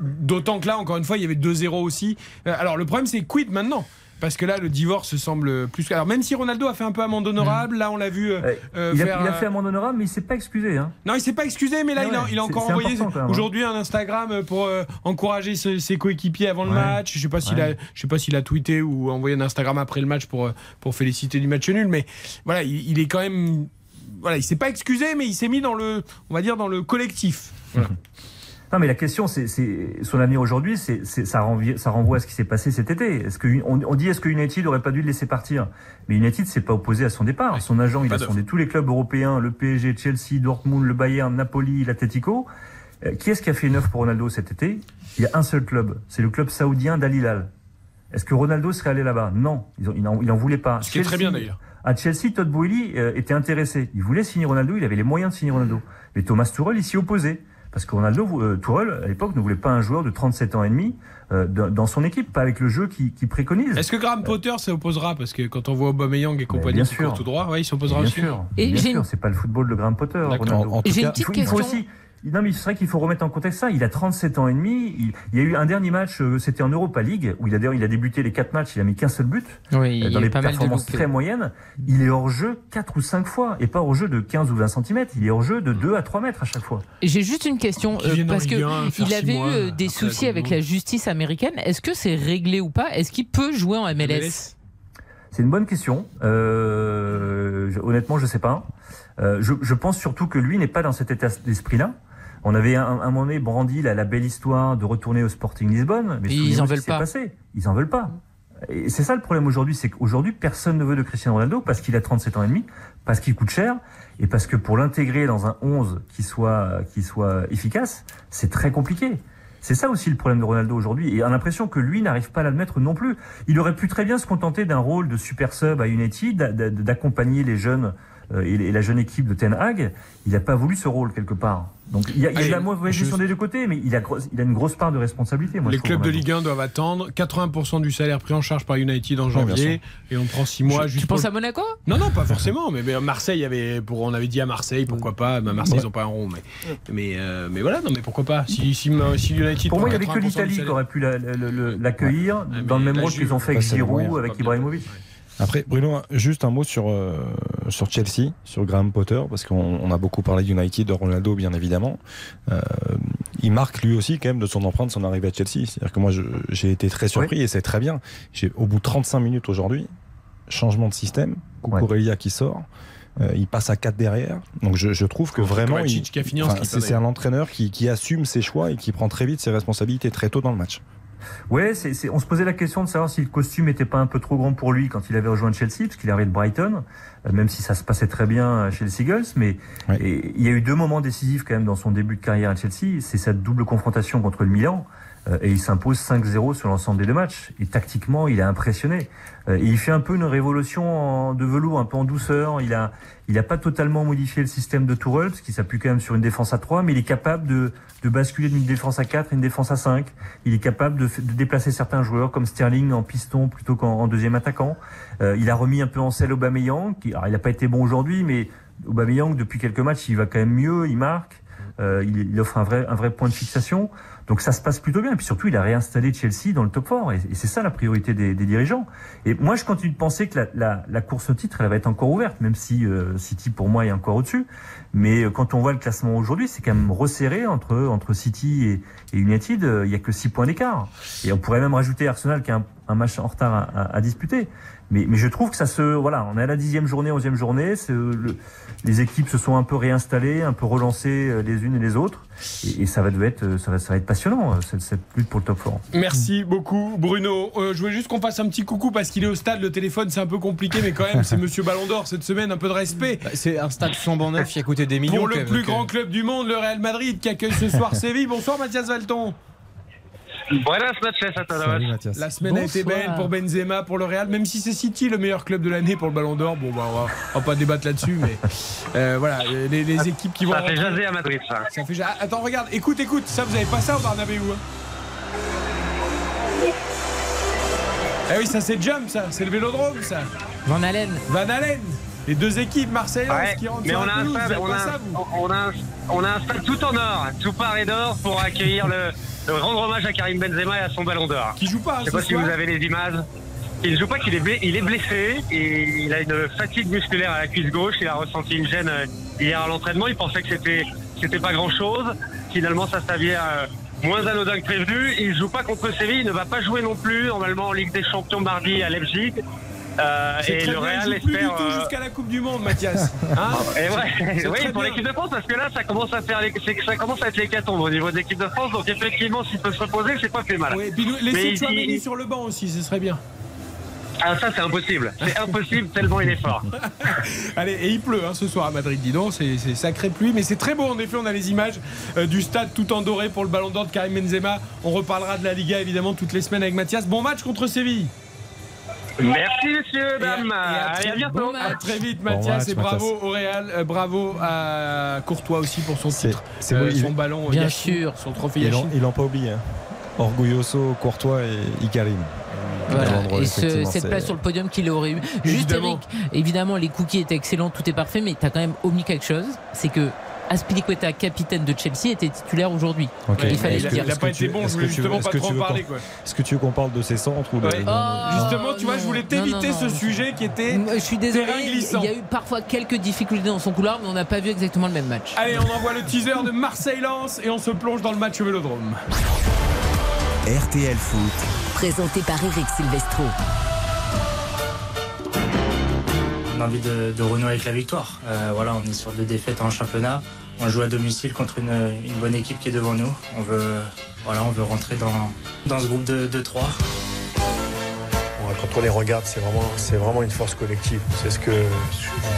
D'autant que là, encore une fois, il y avait 2-0 aussi. Euh, Alors, le problème, c'est quid maintenant? Parce que là, le divorce semble plus. Alors, même si Ronaldo a fait un peu amende honorable, là, on l'a vu euh, euh, il, a, faire. il a euh, fait amende honorable, mais il s'est pas excusé. Hein. Non, il s'est pas excusé, mais là, Ah il, a, il encore envoyé aujourd'hui un Instagram pour euh, encourager ses, ses coéquipiers avant le Ouais. match. Je sais pas s'il Ouais. a, je sais pas s'il a tweeté ou envoyé un Instagram après le match pour pour féliciter du match nul, mais voilà, il, il est quand même, voilà, il s'est pas excusé, mais il s'est mis dans le, on va dire dans le collectif. Voilà. Non, mais la question, c'est son avenir aujourd'hui, c'est ça, renvoie, ça renvoie à ce qui s'est passé cet été. Est-ce que on, on dit est-ce que United n'aurait pas dû le laisser partir? Mais United s'est pas opposé à son départ. Son agent, il a sondé tous les clubs européens, le PSG, Chelsea, Dortmund, le Bayern, Napoli, l'Atletico. Euh, qui est-ce qui a fait une offre pour Ronaldo cet été? Il y a un seul club, c'est le club saoudien d'Al Hilal. Est-ce que Ronaldo serait allé là-bas? Non, il n'en voulait pas. Ce qui est très bien d'ailleurs. À Chelsea, Todd Boehly euh, était intéressé. Il voulait signer Ronaldo, il avait les moyens de signer Ronaldo. Mais Thomas Tuchel, il s'y opposait. Parce que Ronaldo, euh, Tuchel, à l'époque, ne voulait pas un joueur de 37 ans et demi euh, dans son équipe, pas avec le jeu qu'il qu'il préconise. Est-ce que Graham Potter s'opposera parce que quand on voit Aubameyang et compagnie bien qui sûr. tout droit, ouais, il s'opposera Bien aussi. sûr, Et bien sûr, c'est pas le football de Graham Potter. D'accord. Ronaldo. En- en tout J'ai cas, une petite il faut, il faut question. aussi, Non, mais c'est vrai qu'il faut remettre en contexte ça. Il a 37 ans et demi. Il, il y a eu un dernier match, euh, c'était en Europa League, où il a d'ailleurs il a débuté les quatre matchs, il a mis qu'un seul but. Oui, euh, il dans les pas mal de performances très moyennes. Il est hors jeu 4 ou 5 fois, et pas hors jeu de 15 ou 20 cm. Il est hors jeu de 2 à 3 mètres à chaque fois. J'ai juste une question euh, parce que Ligue un, faire il six avait eu mois, euh, des soucis avec la justice américaine. Est-ce que c'est réglé ou pas? Est-ce qu'il peut jouer en MLS, C'est une bonne question. Euh, je- honnêtement, je sais pas. Euh, je, je pense surtout que lui n'est pas dans cet état d'esprit-là. On avait un, un moment donné brandi la, la belle histoire de retourner au Sporting Lisbonne, mais ils en veulent s'est pas. Passé. Ils en veulent pas. Et c'est ça le problème aujourd'hui, c'est qu'aujourd'hui personne ne veut de Cristiano Ronaldo parce qu'il a 37 ans et demi, parce qu'il coûte cher et parce que pour l'intégrer dans un 11 qui soit qui soit efficace, c'est très compliqué. C'est ça aussi le problème de Ronaldo aujourd'hui. Et on a l'impression que lui n'arrive pas à l'admettre non plus. Il aurait pu très bien se contenter d'un rôle de super sub à United, d'a- d'a- d'accompagner les jeunes et et la jeune équipe de Ten Hag. Il n'a pas voulu ce rôle quelque part. Donc il y a, il y a la mauvaise je- gestion des deux côtés, mais il a, gros- il a une grosse part de responsabilité. Moi, les je clubs de. Ligue 1 doivent attendre 80% du salaire pris en charge par United en janvier et on prend 6 mois Tu juste penses à Monaco? Non, non, pas forcément. Mais, mais Marseille avait, pour, on avait dit à Marseille, pourquoi pas. Mais Marseille, ils n'ont pas un rond. Mais, mais, euh, mais voilà, non, mais pourquoi pas. Si, si, si United. Pour moi, il n'y avait que 80% du l'Italie qui aurait pu la- l'accueillir dans le même la rôle qu'ils ont fait avec bah, Giroud, avec. Ibrahimovic. Après, Bruno, juste un mot sur, euh, sur Chelsea, sur Graham Potter, parce qu'on on a beaucoup parlé d'United, de Ronaldo, bien évidemment. Euh, il marque lui aussi, quand même, de son empreinte, son arrivée à Chelsea. C'est-à-dire que moi, j'ai été très surpris et c'est très bien. J'ai, au bout de 35 minutes aujourd'hui, changement de système, Kukurelia qui sort. euh, il passe à 4 derrière. Donc je, je trouve que vraiment, c'est, un entraîneur qui, qui assume ses choix et qui prend très vite ses responsabilités très tôt dans le match. Ouais, c'est, c'est- on se posait la question de savoir si le costume était pas un peu trop grand pour lui quand il avait rejoint Chelsea, parce qu'il arrivait de Brighton, euh, même si ça se passait très bien euh, chez les Seagulls. Mais et il y a eu deux moments décisifs quand même dans son début de carrière à Chelsea. C'est sa double confrontation contre le Milan. Euh, Et il s'impose 5-0 sur l'ensemble des deux matchs. Et tactiquement, il a impressionné. Euh, Et il fait un peu une révolution en- de velours, un peu en douceur. Il a, il a pas totalement modifié le système de Tourelle, parce qu'il s'appuie quand même sur une défense à 3, mais il est capable de, de basculer d'une défense à 4 à une défense à 5. Il est capable de, de déplacer certains joueurs, comme Sterling en piston plutôt qu'en en deuxième attaquant. Euh, il a remis un peu en selle Aubameyang, qui, alors il n'a pas été bon aujourd'hui, mais Aubameyang, depuis quelques matchs, il va quand même mieux, il marque. Euh, il, il offre un vrai, un vrai point de fixation. Donc ça se passe plutôt bien. Et puis surtout, il a réinstallé Chelsea dans le top 4. Et, c'est ça la priorité des, dirigeants. Et moi, je continue de penser que la, la, la course au titre, elle va être encore ouverte, même si euh, City, pour moi, est encore au-dessus. Mais euh, quand on voit le classement aujourd'hui, c'est quand même resserré entre, entre City et, et United. Euh, Il y a que 6 points d'écart. Et on pourrait même rajouter Arsenal qui a un, un match en retard à, à- à disputer. Mais, mais je trouve que ça se... Voilà, on est à la dixième journée, onzième journée. c'est, euh, le- les équipes se sont un peu réinstallées, un peu relancées euh, les unes et les autres. Et, et ça, va devoir être, euh, ça, va, ça va être passionnant, euh, cette, cette lutte pour le top 4. Merci beaucoup Bruno. Euh, je voulais juste qu'on fasse un petit coucou parce qu'il est au stade, le téléphone c'est un peu compliqué mais quand même c'est Monsieur Ballon d'Or cette semaine, un peu de respect. C'est un stade flambant neuf qui a coûté des millions. Pour le plus grand club du monde, le Real Madrid qui accueille ce soir Séville. Bonsoir Mathias Valton. Buenas noches a todos. La semaine a été belle pour Benzema, pour le Real, même si c'est City le meilleur club de l'année pour le Ballon d'Or. Bon, bah, on, va, on va pas débattre là-dessus, mais euh, voilà, les, les équipes qui vont. Ça fait jaser à Madrid, ça. Ça fait Attends, regarde, écoute, écoute, ça vous avez pas ça au Barnabéu hein Eh oui, ça c'est Jump, ça, c'est le Vélodrome, ça. Van Halen. Van Halen. Les deux équipes marseillaises Ouais, qui rentrent mais sur on la a, un pelouse, stade, on, a, on, a un, on a un stade tout en or, tout paré d'or pour accueillir le, rendre hommage à Karim Benzema et à son ballon d'or. Qui joue pas, Je sais pas si vous avez les images. Il ne joue pas qu'il est, il est blessé et il a une fatigue musculaire à la cuisse gauche. Il a ressenti une gêne euh, hier à l'entraînement. Il pensait que c'était c'était pas grand chose. Finalement, ça s'avère euh, moins anodin que prévenu. Il joue pas contre Séville. Il ne va pas jouer non plus normalement en Ligue des Champions mardi à Leipzig. Euh, et très le bien, Real joue plus du tout euh, jusqu'à la Coupe du Monde, Mathias. Hein et ouais, oui, pour l'équipe de France, parce que là, ça commence à faire, les- ça commence à être l'hécatombe au niveau de l'équipe de France. Donc effectivement, s'il peut se reposer, c'est pas plus mal. Ouais, puis laissez Chouameni il- sur le banc aussi, ce serait bien. Ah ça, c'est impossible. C'est impossible tellement il est fort. Allez, et il pleut hein, ce soir à Madrid, dis donc, c'est c'est sacré pluie, mais c'est très beau en effet. On a les images euh, du stade tout en doré pour le ballon d'or de Karim Benzema. On reparlera de la Liga évidemment toutes les semaines avec Mathias. Bon match contre Séville. Merci messieurs, dames. Et à, Allez, à très, bientôt. à très vite Mathias et bravo Mathias. au Real, euh, bravo à Courtois aussi pour son titre, c'est euh, son ballon, Bien Yachine, sûr. son trophée Yachine. ils l'ont pas oublié. hein. Orgulloso, Courtois et Ikarim. Voilà. Et ce- cette place sur le podium qu'il aurait eu. Juste Évidemment. Eric, évidemment les cookies étaient excellents, tout est parfait, mais tu as quand même omis quelque chose, c'est que Aspilicueta, capitaine de Chelsea, était titulaire aujourd'hui. Il fallait le dire. il a pas été bon, je voulais que tu veux- justement pas que trop tu en veux parler. Est-ce que tu veux qu'on parle de ces centres ou de... Ouais. Justement, tu vois, je voulais t'éviter ce non. sujet qui était Je suis désolé, terrain il y a eu parfois quelques difficultés dans son couloir, mais on n'a pas vu exactement le même match. Allez, on envoie le teaser de Marseille-Lens et on se plonge dans le match au Vélodrome. RTL Foot. Présenté par Eric Silvestro. On a envie de, renouer avec la victoire. Euh, voilà, on est sur deux défaites en championnat. On joue à domicile contre une, bonne équipe qui est devant nous. On veut, voilà, on veut rentrer dans, dans ce groupe de, de trois. Quand on les regarde, c'est vraiment, c'est vraiment une force collective. C'est ce que,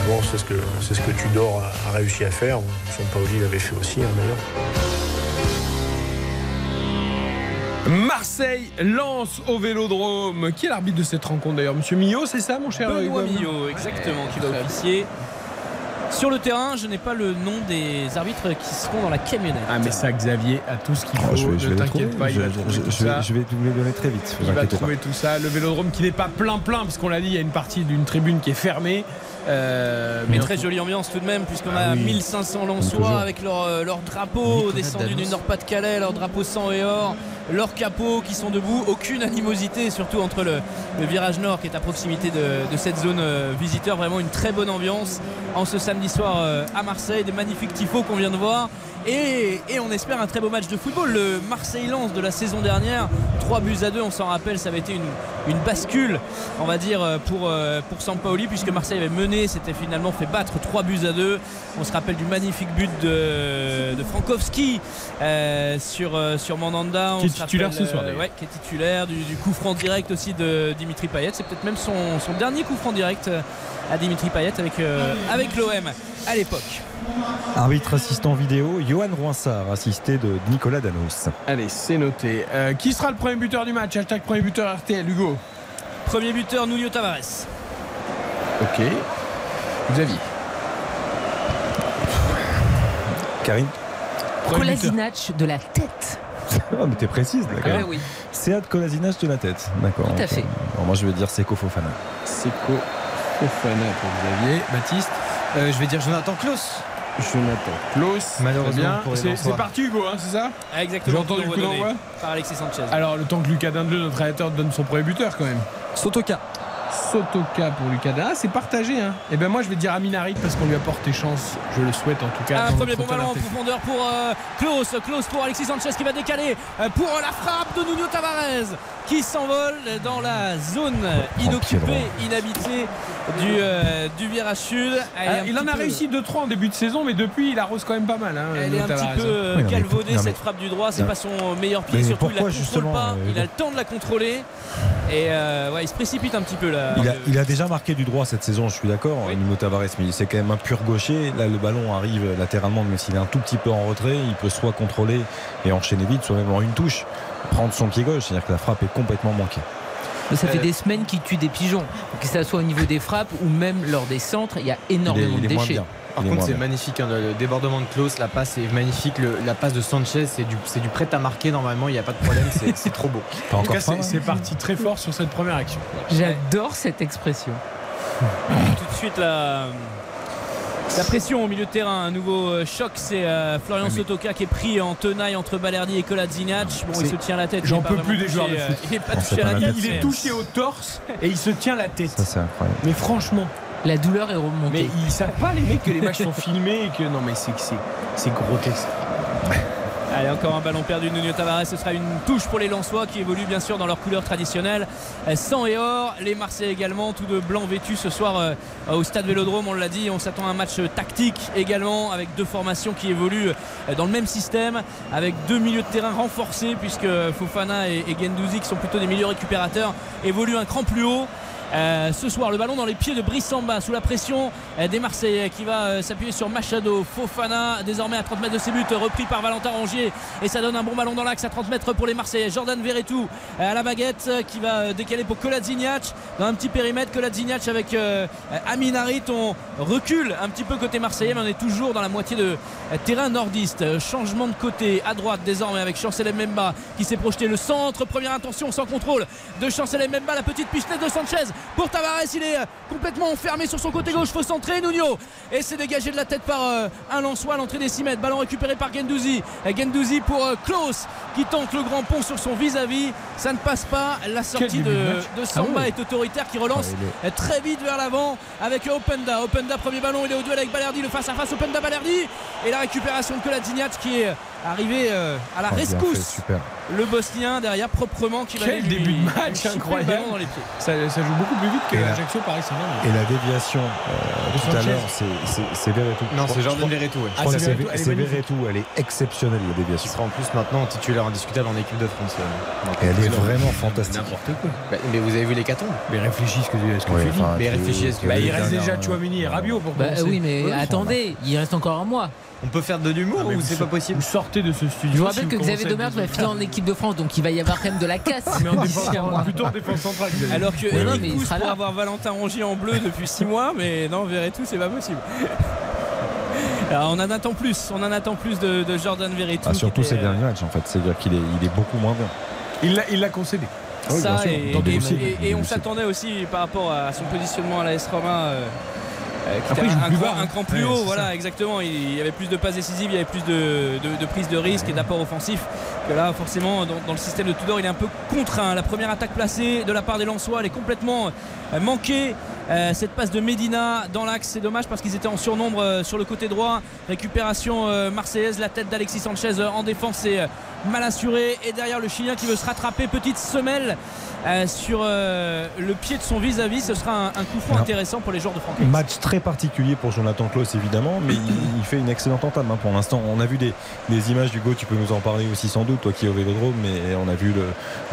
bon, c'est ce que, c'est ce que Tudor a, a réussi à faire. Son Paoli l'avait fait aussi, hein, d'ailleurs. Marseille lance au Vélodrome. Qui est l'arbitre de cette rencontre d'ailleurs? Monsieur Millot, c'est ça, mon cher Benoît Millot, exactement, qui va officier. Sur le terrain, je n'ai pas le nom des arbitres qui seront dans la camionnette. Ah, mais ça, Xavier a tout ce qu'il faut. Oh, je vais, je ne t'inquiète pas, il Je, va je- trouver je- tout je vais, ça. je vais vous les donner très vite. Il va trouver pas. tout ça. Le Vélodrome qui n'est pas plein-plein, parce qu'on l'a dit, il y a une partie d'une tribune qui est fermée. Euh, Mais très jolie ambiance tout de même, puisqu'on Ah a oui. 1500 toujours. Lensois avec leur, euh, leur drapeau descendu du Nord-Pas-de-Calais, leur drapeau sang et or, leurs capots qui sont debout. Aucune animosité, surtout entre le, le virage nord qui est à proximité de, de cette zone euh, visiteur. Vraiment une très bonne ambiance en ce samedi soir euh, à Marseille. Des magnifiques tifos qu'on vient de voir. Et, et on espère un très beau match de football. Le Marseille-Lens de la saison dernière, 3 buts à 2, on s'en rappelle, ça avait été une, une bascule, on va dire, euh, pour, euh, pour Sampaoli, puisque Marseille avait mené, s'était finalement fait battre 3 buts à 2. On se rappelle du magnifique but de, de Frankowski euh, sur, sur Mandanda. On Qui est titulaire rappelle, ce soir, euh, ouais, qui est titulaire, du, du coup franc direct aussi de Dimitri Payet. C'est peut-être même son, son dernier coup franc direct à Dimitri Payet avec, euh, avec l'OM à l'époque. Arbitre assistant vidéo, Johan Roinsard, assisté de Nicolas Danos. Allez, c'est noté. Euh, qui sera le premier buteur du match? Hashtag premier buteur RTL, Hugo. Premier buteur, Nuno Tavares. Ok. Xavier. Karine Kolasinac de la tête. Ah, mais t'es précise, d'accord. Ah oui. Sead Kolasinac de la tête, d'accord. Tout à fait. Alors, moi, je vais dire Seko Fofana. Seko Fofana pour Xavier. Baptiste. Euh, je vais dire Jonathan Klaus. Jonathan Klaus. Malheureusement C'est parti, Hugo, hein, c'est ça Ah, exactement. J'ai entendu le coup d'envoi Par Alexis Sanchez. Alors, le temps que Lucas Dindeleu, notre rédacteur, donne son premier buteur quand même. Sotoka. Sotoka pour Lucas Dindeleu. Ah, c'est partagé. Hein. Et ben moi, je vais dire Aminarit parce qu'on lui a porté chance. Je le souhaite en tout cas. Un premier bon ballon en profondeur pour euh, Klaus. Klaus pour Alexis Sanchez qui va décaler euh, pour la frappe de Nuno Tavares qui s'envole dans la zone inoccupée, inhabitée du, euh, du virage sud. Ah, il en a peu- réussi 2-3 en début de saison, mais depuis, il arrose quand même pas mal. Hein, Elle est un petit peu euh, non, mais cette frappe du droit, c'est pas son meilleur pied, Mais surtout il la pourquoi, contrôle justement, pas, euh, il a le temps de la contrôler et euh, ouais, il se précipite un petit peu là. Il a, il a déjà marqué du droit cette saison, je suis d'accord, Nuno Tavares, mais c'est quand même un pur gaucher. Là, le ballon arrive latéralement, mais s'il est un tout petit peu en retrait, il peut soit contrôler et enchaîner vite, soit même en une touche, prendre son pied gauche, c'est-à-dire que la frappe est complètement manquée. Ça fait Euh, des semaines qu'il tue des pigeons. Que ça soit au niveau des frappes ou même lors des centres, il y a énormément il est de déchets. Par contre, c'est magnifique. hein, le, débordement de Klaus, la passe est magnifique. Le- la passe de Sanchez, c'est du, du prêt à marquer normalement. Il n'y a pas de problème. C'est, trop beau. En tout cas, c'est c'est parti très fort sur cette première action. J'adore cette expression. tout de suite la, la pression au milieu de terrain. Un nouveau euh, choc, c'est euh, Florian Sotoka qui est pris en tenaille entre Balerdi et Kolasinac. Bon, il se tient la tête. il J'en peux plus des touché, joueurs de euh, foot. Il est pas touché c'est à pas la la tête. Il est mais- touché au torse et il se tient la tête. Ça, c'est incroyable. Mais franchement, La douleur est remontée. mais ils savent pas les mecs que les matchs sont filmés et que non mais c'est que c'est c'est grotesque. Allez, encore un ballon perdu de Nuno Tavares. Ce sera une touche pour les Lensois qui évoluent bien sûr dans leur couleur traditionnelle. Euh, Sang et or. Les Marseillais également, tout de blanc vêtu ce soir euh, au stade Vélodrome. On l'a dit, on s'attend à un match tactique également avec deux formations qui évoluent euh, dans le même système avec deux milieux de terrain renforcés puisque Fofana et, et Gendouzi qui sont plutôt des milieux récupérateurs évoluent un cran plus haut. Euh, ce soir, le ballon dans les pieds de Brice Samba sous la pression euh, des Marseillais qui va euh, s'appuyer sur Machado. Fofana, désormais à 30 mètres de ses buts, repris par Valentin Rongier. Et ça donne un bon ballon dans l'axe à 30 mètres pour les Marseillais. Jordan Verretou à la baguette qui va décaler pour Kolasinac dans un petit périmètre. Kolasinac avec Amin Harit. On recule un petit peu côté Marseillais, mais on est toujours dans la moitié de terrain nordiste. Changement de côté à droite désormais avec Chancel Mbemba qui s'est projeté le centre. Première intention sans contrôle de Chancel Mbemba. La petite pistolette de Sanchez pour Tavares. Il est complètement enfermé sur son côté gauche. Faut centrer Nuno. Et c'est dégagé de la tête par un Lançois à l'entrée des 6 mètres. Ballon récupéré par Gendouzi. Gendouzi pour Klaus qui tente le grand pont sur son vis-à-vis. Ça ne passe pas. La sortie de, de, Samba Ah ouais. est autoritaire qui relance très vite vers l'avant avec Openda. Openda, premier ballon, il est au duel avec Balerdi, le face à face Openda Balerdi. Et la récupération de Koladzinjac qui est arrivé euh, à la Oh, fait, rescousse. super. Le Bosnien derrière proprement qui va Quel lui début de match incroyable. dans les pieds. Ça, ça joue beaucoup plus vite que Et la- Ajaccio Paris Saint-Germain. Et la déviation euh, tout à l'heure, c'est- Verretou. Non, c'est Jordan Verretou, ouais. Ah, c'est c'est Verretou, elle est elle exceptionnelle la Il déviation. sera en plus maintenant titulaire indiscutable en équipe de France. euh, elle est vraiment fantastique. N'importe quoi. Bah, mais vous avez vu les cartons Mais réfléchis ce que, ce tu dis. enfin, Mais réfléchis à ce que- Bah, il reste déjà Chouamini et Rabiot pour Bah commencer. oui, mais attendez, il reste encore un mois. On peut faire de l'humour mais ou vous c'est pas possible Vous sortez de ce studio. Je vous si rappelle que commencez Xavier Domergue va finir en équipe de France, donc il va y avoir quand même de la casse. Mais en défense, plutôt en centrale. Alors que Ouais, non, Eric mais il pousse sera pour là. avoir Valentin Rongier en bleu depuis 6 mois, mais non, Verretou, c'est pas possible. Alors, on en attend plus, on en attend plus de, de Jordan Verretou. Ah, surtout ces derniers matchs en fait, c'est-à-dire qu'il est, il est beaucoup moins bien. Il l'a- Il l'a concédé. Ah oui, et, et- on s'attendait aussi par rapport à son positionnement à la S Roma euh, Après, était il joue un, plus cran, bas, hein. un cran plus Ouais, haut voilà ça. exactement. Il y avait plus de passes décisives il y avait plus de, de, de prise de risque et d'apport offensif que là forcément dans, dans le système de Tudor il est un peu contraint. La première attaque placée de la part des Lensois elle est complètement euh, manquée. Euh, cette passe de Medina dans l'axe c'est dommage parce qu'ils étaient en surnombre euh, sur le côté droit. Récupération euh, marseillaise la tête d'Alexis Sanchez en défense c'est mal assuré. Et derrière le Chilien qui veut se rattraper petite semelle euh, sur euh, le pied de son vis-à-vis. Ce sera un, un coup franc intéressant pour les joueurs de Franck Match très particulier pour Jonathan Klaus évidemment, mais il, il fait une excellente entame hein, pour l'instant. On a vu des, des images Hugo, tu peux nous en parler aussi sans doute, toi qui es au Vélodrome, mais on a vu le,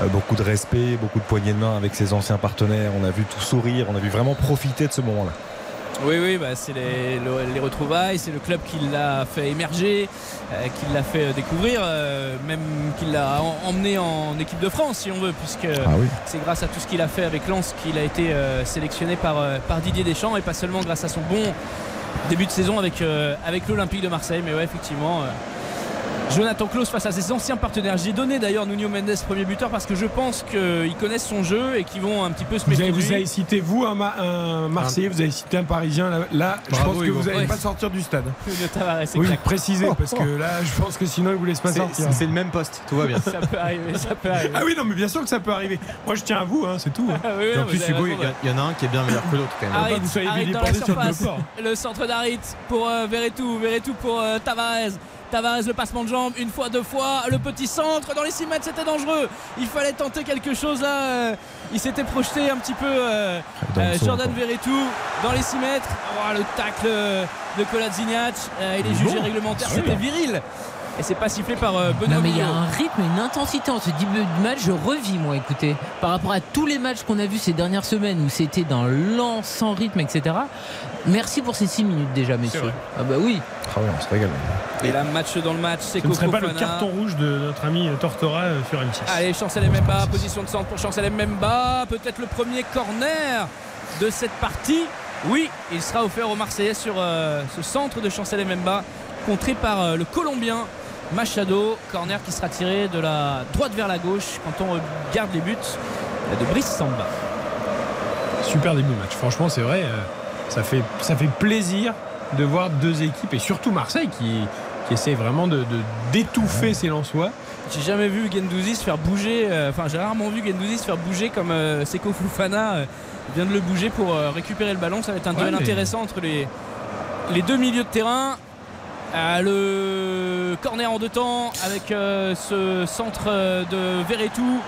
euh, beaucoup de respect, beaucoup de poignées de main avec ses anciens partenaires, on a vu tout sourire, on a vu vraiment profiter de ce moment-là. Oui, oui, bah, c'est les, le- les retrouvailles, c'est le club qui l'a fait émerger, euh, qui l'a fait découvrir, euh, même qui l'a en- emmené en équipe de France, si on veut, puisque Ah oui. c'est grâce à tout ce qu'il a fait avec Lens qu'il a été euh, sélectionné par, euh, par Didier Deschamps et pas seulement grâce à son bon début de saison avec, euh, avec l'Olympique de Marseille. Mais ouais, effectivement. Jonathan Klaus face à ses anciens partenaires. J'ai donné d'ailleurs Nuno Mendes premier buteur parce que je pense qu'ils connaissent son jeu et qu'ils vont un petit peu se Vous méfier vous avez cité, vous, un, Ma- un Marseillais, vous avez cité un Parisien. Là, là, je pense que Hugo. vous n'allez Ouais. pas sortir du stade. Tavares, Oui, précisez, parce que là, je pense que sinon, il vous laisse pas sortir. C'est le même poste, tout va bien. Ça peut arriver, ça peut arriver. Ah oui, non, mais bien sûr que ça peut arriver. Moi, je tiens à vous, hein, c'est tout. hein. Ah oui, Et non, en plus, Hugo, il y en a un qui est bien meilleur que l'autre quand même. Ah, Harit, vous soyez Harit dans la sur le. Le centre d'Harit pour euh, Verretou. Verretou pour euh, Tavares. Tavares, le passement de jambe, une fois, deux fois. Le petit centre dans les 6 mètres, c'était dangereux. Il fallait tenter quelque chose là. euh, il s'était projeté un petit peu euh, euh, Jordan. Verretou dans les 6 mètres. Oh, le tacle de Koladzinjac. Euh, il est jugé bon. réglementaire. Ah oui. C'était viril. Et c'est pas sifflé par Benoît Non mais il y a un rythme et une intensité en ce début de match, je revis moi écoutez, par rapport à tous les matchs qu'on a vus ces dernières semaines où c'était d'un lent, sans rythme, etc. Merci pour ces 6 minutes déjà messieurs. Ah bah oui. Ah ouais, on se régale. Et là, match dans le match, c'est Ce ne serait pas le carton rouge de notre ami Tortora euh, sur M6. Allez, Chancel Mbemba, position de centre pour Chancel Mbemba. Peut-être le premier corner de cette partie. Oui, il sera offert aux Marseillais sur euh, ce centre de Chancel Mbemba, contré par euh, le Colombien Machado. Corner qui sera tiré de la droite vers la gauche quand on regarde les buts de Brice Samba. Super début de match. Franchement, c'est vrai, euh, ça, fait, ça fait plaisir de voir deux équipes, et surtout Marseille qui, qui essaie vraiment de, d'étouffer ses Lensois. J'ai jamais vu Gendouzi se faire bouger, euh, enfin j'ai rarement vu Gendouzi se faire bouger comme euh, Seko Fofana euh, vient de le bouger pour récupérer le ballon. Ça va être un Ouais, duel mais- intéressant entre les, les deux milieux de terrain. Le corner en deux temps avec ce centre de Verretou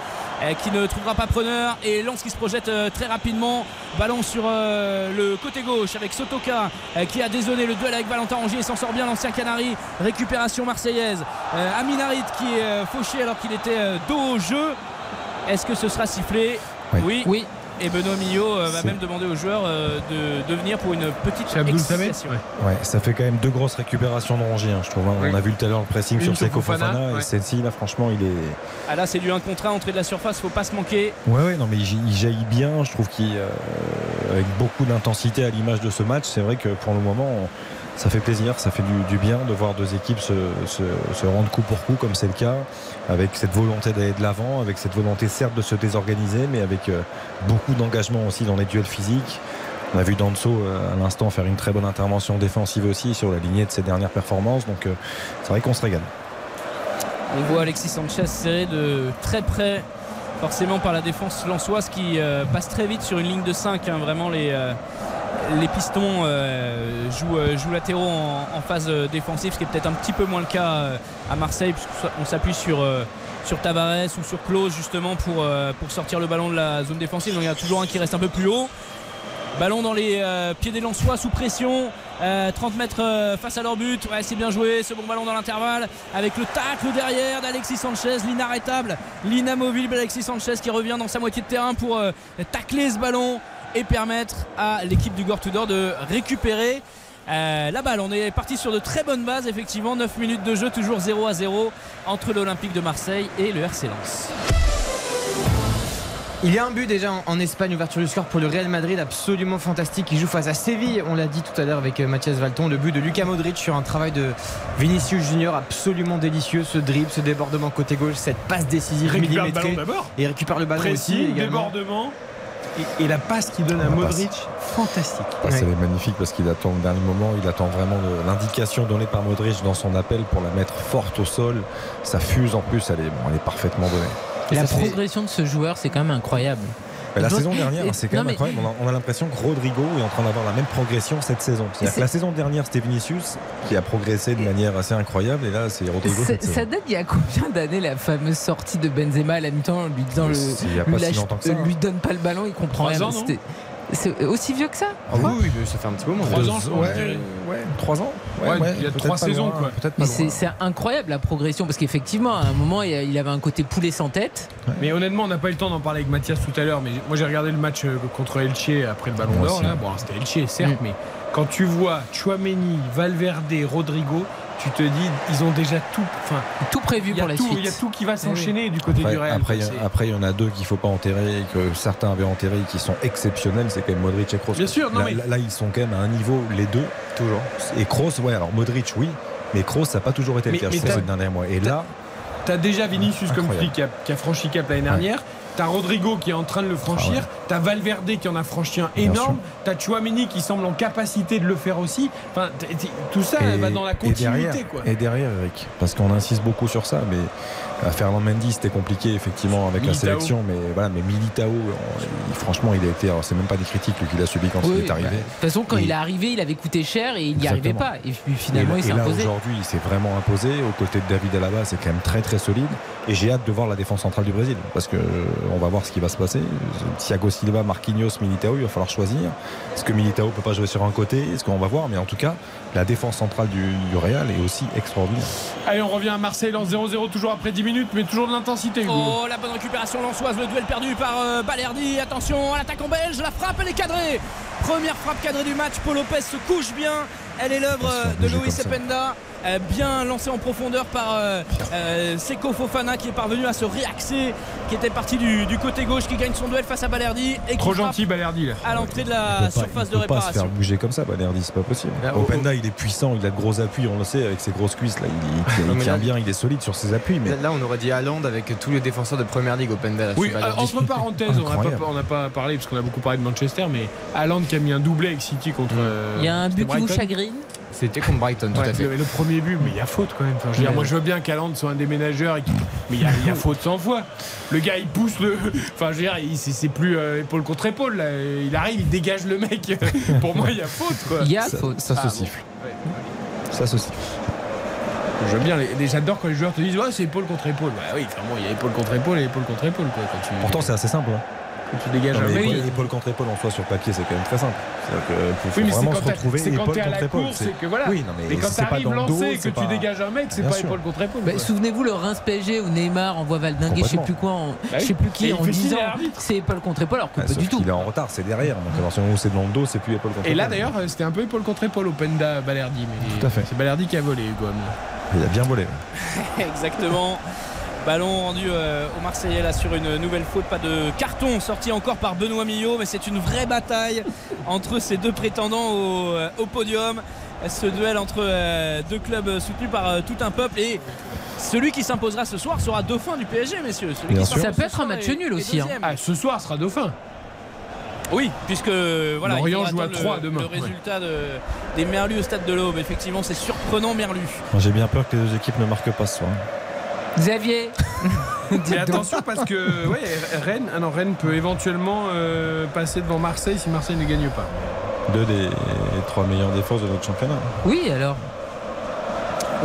qui ne trouvera pas preneur et Lance qui se projette euh, très rapidement. Ballon sur euh, le côté gauche avec Sotoka euh, qui a désonné le duel avec Valentin Rongier. S'en sort bien l'ancien Canari. Récupération marseillaise. Aminarit qui est fauché alors qu'il était dos au jeu. Est-ce que ce sera sifflé? Oui. oui et Benoît Millot euh, va même demander aux joueurs euh, de, de venir pour une petite excitation. Ouais, ça fait quand même deux grosses récupérations de Rongier, hein, je trouve. hein. Oui. On a vu tout à l'heure le pressing Une sur Seko Fofana, Fofana, ouais. et celle-ci, là, franchement, il est. Ah là c'est du 1 contre 1 entrée de la surface, faut pas se manquer. Ouais, ouais, non, mais il, il jaillit bien. Je trouve qu'il, euh, avec beaucoup d'intensité à l'image de ce match, c'est vrai que pour le moment, ça fait plaisir, ça fait du, bien de voir deux équipes se, se- rendre coup pour coup, comme c'est le cas, avec cette volonté d'aller de l'avant, avec cette volonté certes de se désorganiser, mais avec euh, beaucoup d'engagement aussi dans les duels physiques. On a vu Danso euh, à l'instant faire une très bonne intervention défensive aussi sur la lignée de ses dernières performances, donc euh, c'est vrai qu'on se régale. On voit Alexis Sanchez serré de très près, forcément par la défense lançoise qui passe très vite sur une ligne de 5. Vraiment, les, les pistons euh, jouent, euh, jouent latéraux en, phase euh, défensive, ce qui est peut-être un petit peu moins le cas à Marseille, puisqu'on s'appuie sur. Tavares ou sur Klose justement pour, sortir le ballon de la zone défensive. Donc il y a toujours un qui reste un peu plus haut. Ballon dans les pieds des Lensois sous pression. Euh, 30 mètres face à leur but. C'est bien joué. Ce bon ballon dans l'intervalle. Avec le tacle derrière d'Alexis Sanchez. L'inarrêtable, l'inamovible Alexis Sanchez qui revient dans sa moitié de terrain pour tacler ce ballon et permettre à l'équipe du Gore Tudor de récupérer. euh, la balle, on est parti sur de très bonnes bases, effectivement. 9 minutes de jeu, toujours 0 à 0 entre l'Olympique de Marseille et le RC Lens. Il y a un but déjà en, Espagne, ouverture du score pour le Real Madrid, absolument fantastique. qui joue face à Séville, on l'a dit tout à l'heure avec euh, Mathias Valton. Le but de Lucas Modric sur un travail de Vinicius Junior absolument délicieux. Ce dribble, ce débordement côté gauche, cette passe décisive Il récupère le millimétrée. ballon d'abord. Et il récupère le ballon Précis, aussi. également. débordement. Et, et la passe qu'il donne à Modric, passe. fantastique. Passe, elle est magnifique parce qu'il attend le dernier moment, il attend vraiment l'indication donnée par Modric dans son appel pour la mettre forte au sol. Ça fuse en plus, elle est, bon, elle est parfaitement donnée. La progression de ce joueur, c'est quand même incroyable. Mais la saison dernière, c'est quand même mais- incroyable. On a, on a l'impression que Rodrigo est en train d'avoir la même progression cette saison. C'est-à-dire C'est- que la saison dernière, c'était Vinicius qui a progressé de manière assez incroyable, et là, c'est Rodrigo. Ça, cette saison. ça date il y a combien d'années la fameuse sortie de Benzema à la mi-temps en lui disant le, lui si lâche- longtemps que ça, euh, hein. lui donne pas le ballon, il comprend rien. C'est aussi vieux que ça Ah oui, oui, mais ça fait un petit moment. Trois ans, je ouais, ouais, trois ans. Ouais, il y a trois saisons, loin, quoi. Peut-être pas Mais c'est incroyable la progression parce qu'effectivement à un moment il avait un côté poulet sans tête. Mais honnêtement, on n'a pas eu le temps d'en parler avec Mathias tout à l'heure. Mais moi, j'ai regardé le match euh, contre Elche après le Ballon d'Or. Bon, c'était Elche, certes, Mm. mais quand tu vois Chouameni, Valverde, Rodrigo, tu te dis, ils ont déjà tout. Enfin, Tout prévu pour la tout- suite. il y a tout qui va s'enchaîner du côté Après, du Real. après, il y a- C'est- après, il y en a deux qu'il ne faut pas enterrer, que certains avaient enterré, qui sont exceptionnels, c'est quand même Modric et Kroos. Bien sûr, non, là, mais- là, là, ils sont quand même à un niveau, les deux, toujours. Et Kroos, ouais, alors Modric, oui, mais Kroos, ça n'a pas toujours été Mais- le cas, ces derniers mois. Et là, T'as déjà Vinicius, comme tu dis, qui a, qui a franchi cap l'année dernière. T'as Rodrigo qui est en train de le franchir. Ah ouais. T'as Valverde qui en a franchi un énorme. T'as Chouameni qui semble en capacité de le faire aussi. Enfin, t- t- tout ça et, va dans la et continuité. derrière, quoi. et derrière, Eric, parce qu'on insiste beaucoup sur ça, mais Fernand Mendy, c'était compliqué effectivement avec Militao. la sélection, mais voilà, mais Militao, on- il- franchement, il a été, alors c'est même pas des critiques qu'il a subi quand Oui, il est bah, arrivé. De toute façon quand Et- il est arrivé il avait coûté cher et il n'y arrivait pas. Et puis finalement et, il s'est et là imposé. aujourd'hui, il s'est vraiment imposé. Aux côtés de David Alaba, c'est quand même très très solide. Et j'ai hâte de voir la défense centrale du Brésil parce que euh, on va voir ce qui va se passer. Thiago Silva, Marquinhos, Militao, il va falloir choisir. Est-ce que Militao peut pas jouer sur un côté? Est-ce qu'on va voir? Mais en tout cas, la défense centrale du, du Real est aussi extraordinaire. Allez, on revient à Marseille dans 0-0, toujours après 10 minutes, mais toujours de l'intensité. Oh, la bonne récupération lançoise, le duel perdu par euh, Balerdi. Attention à l'attaque en belge, la frappe, elle est cadrée. Première frappe cadrée du match. Paul Lopez se couche bien. Elle est l'œuvre euh, de Louis. Euh, bien lancée en profondeur par euh, euh, Seko Fofana qui est parvenu à se réaxer, qui était parti du, du côté gauche, qui gagne son duel face à Balerdi et qui Trop gentil, Balerdi. Là. à l'entrée de Il la pas- surface il de peut pas se faire réparation. bouger comme ça, Balerdi, c'est pas possible. Là, au- Openda, il est puissant, il a de gros appuis, on le sait, avec ses grosses cuisses. Là, il, il- il mais tient là- bien, il est solide sur ses appuis. Mais Là, on aurait dit Haaland avec tous les défenseurs de première ligue au Pendel. Oui, euh, entre parenthèses, on n'a pas, on n'a pas parlé parce qu'on a beaucoup parlé de Manchester, mais Haaland qui a mis un doublé avec City contre. euh, Il y a un but qui vous chagrine. C'était contre Brighton, tout Ouais, à fait. le, le premier but, mais il y a faute quand même. Enfin, je veux dire, Ouais. moi, je veux bien qu'Haaland soit un déménageur, et qu'il- mais il y, a, il y a faute 100 fois. Le gars, il pousse le. Enfin, je veux dire, c'est plus euh, épaule contre épaule. Là. Il arrive, il dégage le mec. Pour moi, il y a faute, quoi. Il y a ça, faute. ça se Ah, siffle. Ouais. Ça se siffle. Je veux bien, j'adore quand les joueurs te disent Ouais, c'est épaule contre épaule. Bah oui, enfin, bon, il y a épaule contre épaule et épaule contre épaule, quoi. Quand tu, Pourtant, c'est assez simple. hein. Tu dégages Non, un mais mec. épaule, épaule contre épaule en soi sur papier, c'est quand même très simple. C'est-à-dire que faut, faut Oui, mais c'est vraiment quand se t'as- retrouver c'est quand épaule t'es à contre la épaule. course et que voilà. Oui, non, mais, Mais quand c'est t'arrives dans le dos, lancé et que c'est tu dégages un mec, c'est pas sûr. épaule contre épaule. Bah. Souvenez-vous le Reims PSG où Neymar envoie Valdinguer, je sais plus quoi, en- Bah je sais plus qui il en disant c'est épaule contre épaule alors que Ah, pas du tout. qu'il est en retard, c'est derrière. Donc à partir du moment où c'est dans le dos, c'est plus épaule contre Et là épaule. d'ailleurs, euh, c'était un peu épaule contre épaule au Penda Balerdi. Mais Tout à fait. C'est Balerdi qui a volé, Hugo. Il a bien volé. Exactement. Ballon rendu euh, au Marseillais là sur une nouvelle faute, pas de carton sorti encore par Benoît Millot, mais c'est une vraie bataille entre ces deux prétendants au, euh, au podium. ce duel entre euh, deux clubs soutenus par euh, tout un peuple et celui qui s'imposera ce soir sera dauphin du PSG, messieurs. Celui Bien qui sûr. s'impose Ça peut être un match nul aussi, hein. Ah, ce soir sera dauphin. Oui, puisque voilà, il Lorient joue à attendre 3 le, demain, le ouais. résultat de- des Merlus au stade de l'Aube. Effectivement, c'est surprenant Merlus. Moi, J'ai bien peur que les deux équipes ne marquent pas ce soir. Xavier Mais attention parce que ouais, Rennes, ah non, Rennes peut éventuellement euh, passer devant Marseille si Marseille ne gagne pas. Deux des trois meilleures défenses de notre championnat. Oui, alors.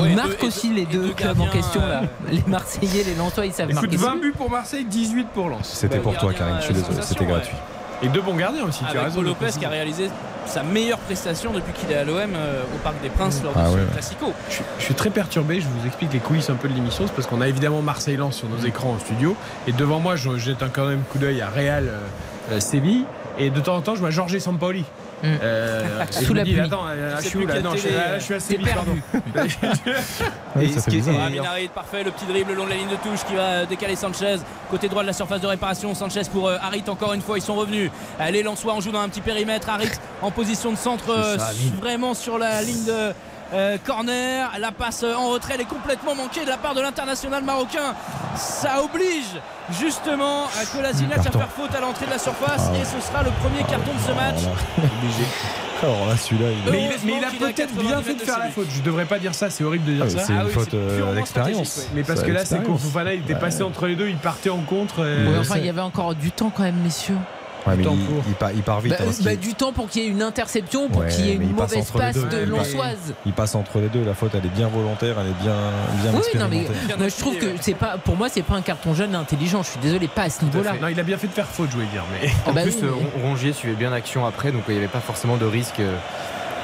Deux- et aussi deux- les deux, deux clubs en question là. euh, Les Marseillais, les Lensois, ils savent Écoute, marquer. 20 buts pour Marseille, 18 pour Lens. C'était Bah, pour toi, Karine, je suis euh, désolé, c'était ouais. gratuit. Et deux bons gardiens aussi, tu as raison. Lopez qui a réalisé sa meilleure prestation depuis qu'il est à l'OM euh, au Parc des Princes lors de Ah ce ouais. Classico. Je, suis- je suis très perturbé, je vous explique les coulisses un peu de l'émission, c'est parce qu'on a évidemment Marseille-Lens sur nos écrans au studio, et devant moi je jette un, quand même coup d'œil à Real euh, euh, Séville, et de temps en temps je vois Georges Sampaoli. Euh, et Sous la pluie. attends, euh, je suis là Non, je suis, je t'es Séville, perdu. Et ça ce fait qui est- bizarre. Ah, Minarit, parfait, le petit dribble le long de la ligne de touche qui va décaler Sanchez. Côté droit de la surface de réparation, Sanchez pour euh, Harit encore une fois, ils sont revenus. Euh, Les Lensois, on joue dans un petit périmètre. Harit en position de centre, euh, ça, vraiment sur la ligne de euh, corner. La passe en retrait, elle est complètement manquée de la part de l'international marocain. Ça oblige justement à Kolasinac à faire faute à l'entrée de la surface Ah ouais. et ce sera le premier carton de ce match. Obligé. Alors là, celui-là, il Mais mais il a peut-être 90 bien fait de faire de la faute. Je devrais pas dire ça, c'est horrible de dire Ah, ça. c'est une Ah oui, faute c'est euh, Mais parce que là, c'est. Fofana, il était Ouais. passé entre les deux, il partait en contre. euh, Ouais, enfin, il y avait encore du temps quand même, messieurs. Ouais, mais temps il, pour. il part, il part vite. Bah, hein, bah, du temps pour qu'il y ait une interception, pour Ouais, qu'il y ait une mauvaise passe deux. de Lonsoise. Il passe entre les deux. La faute, elle est bien volontaire, elle est bien, bien Oui, non, mais moi, je trouve que c'est pas, pour moi, c'est pas un carton jaune intelligent. Je suis désolé, pas à ce niveau-là. Non, il a bien fait de faire faute, je voulais dire. Mais Ah En bah plus, oui, euh, mais- Rongier suivait bien l'action après, donc il n'y avait pas forcément de risque euh,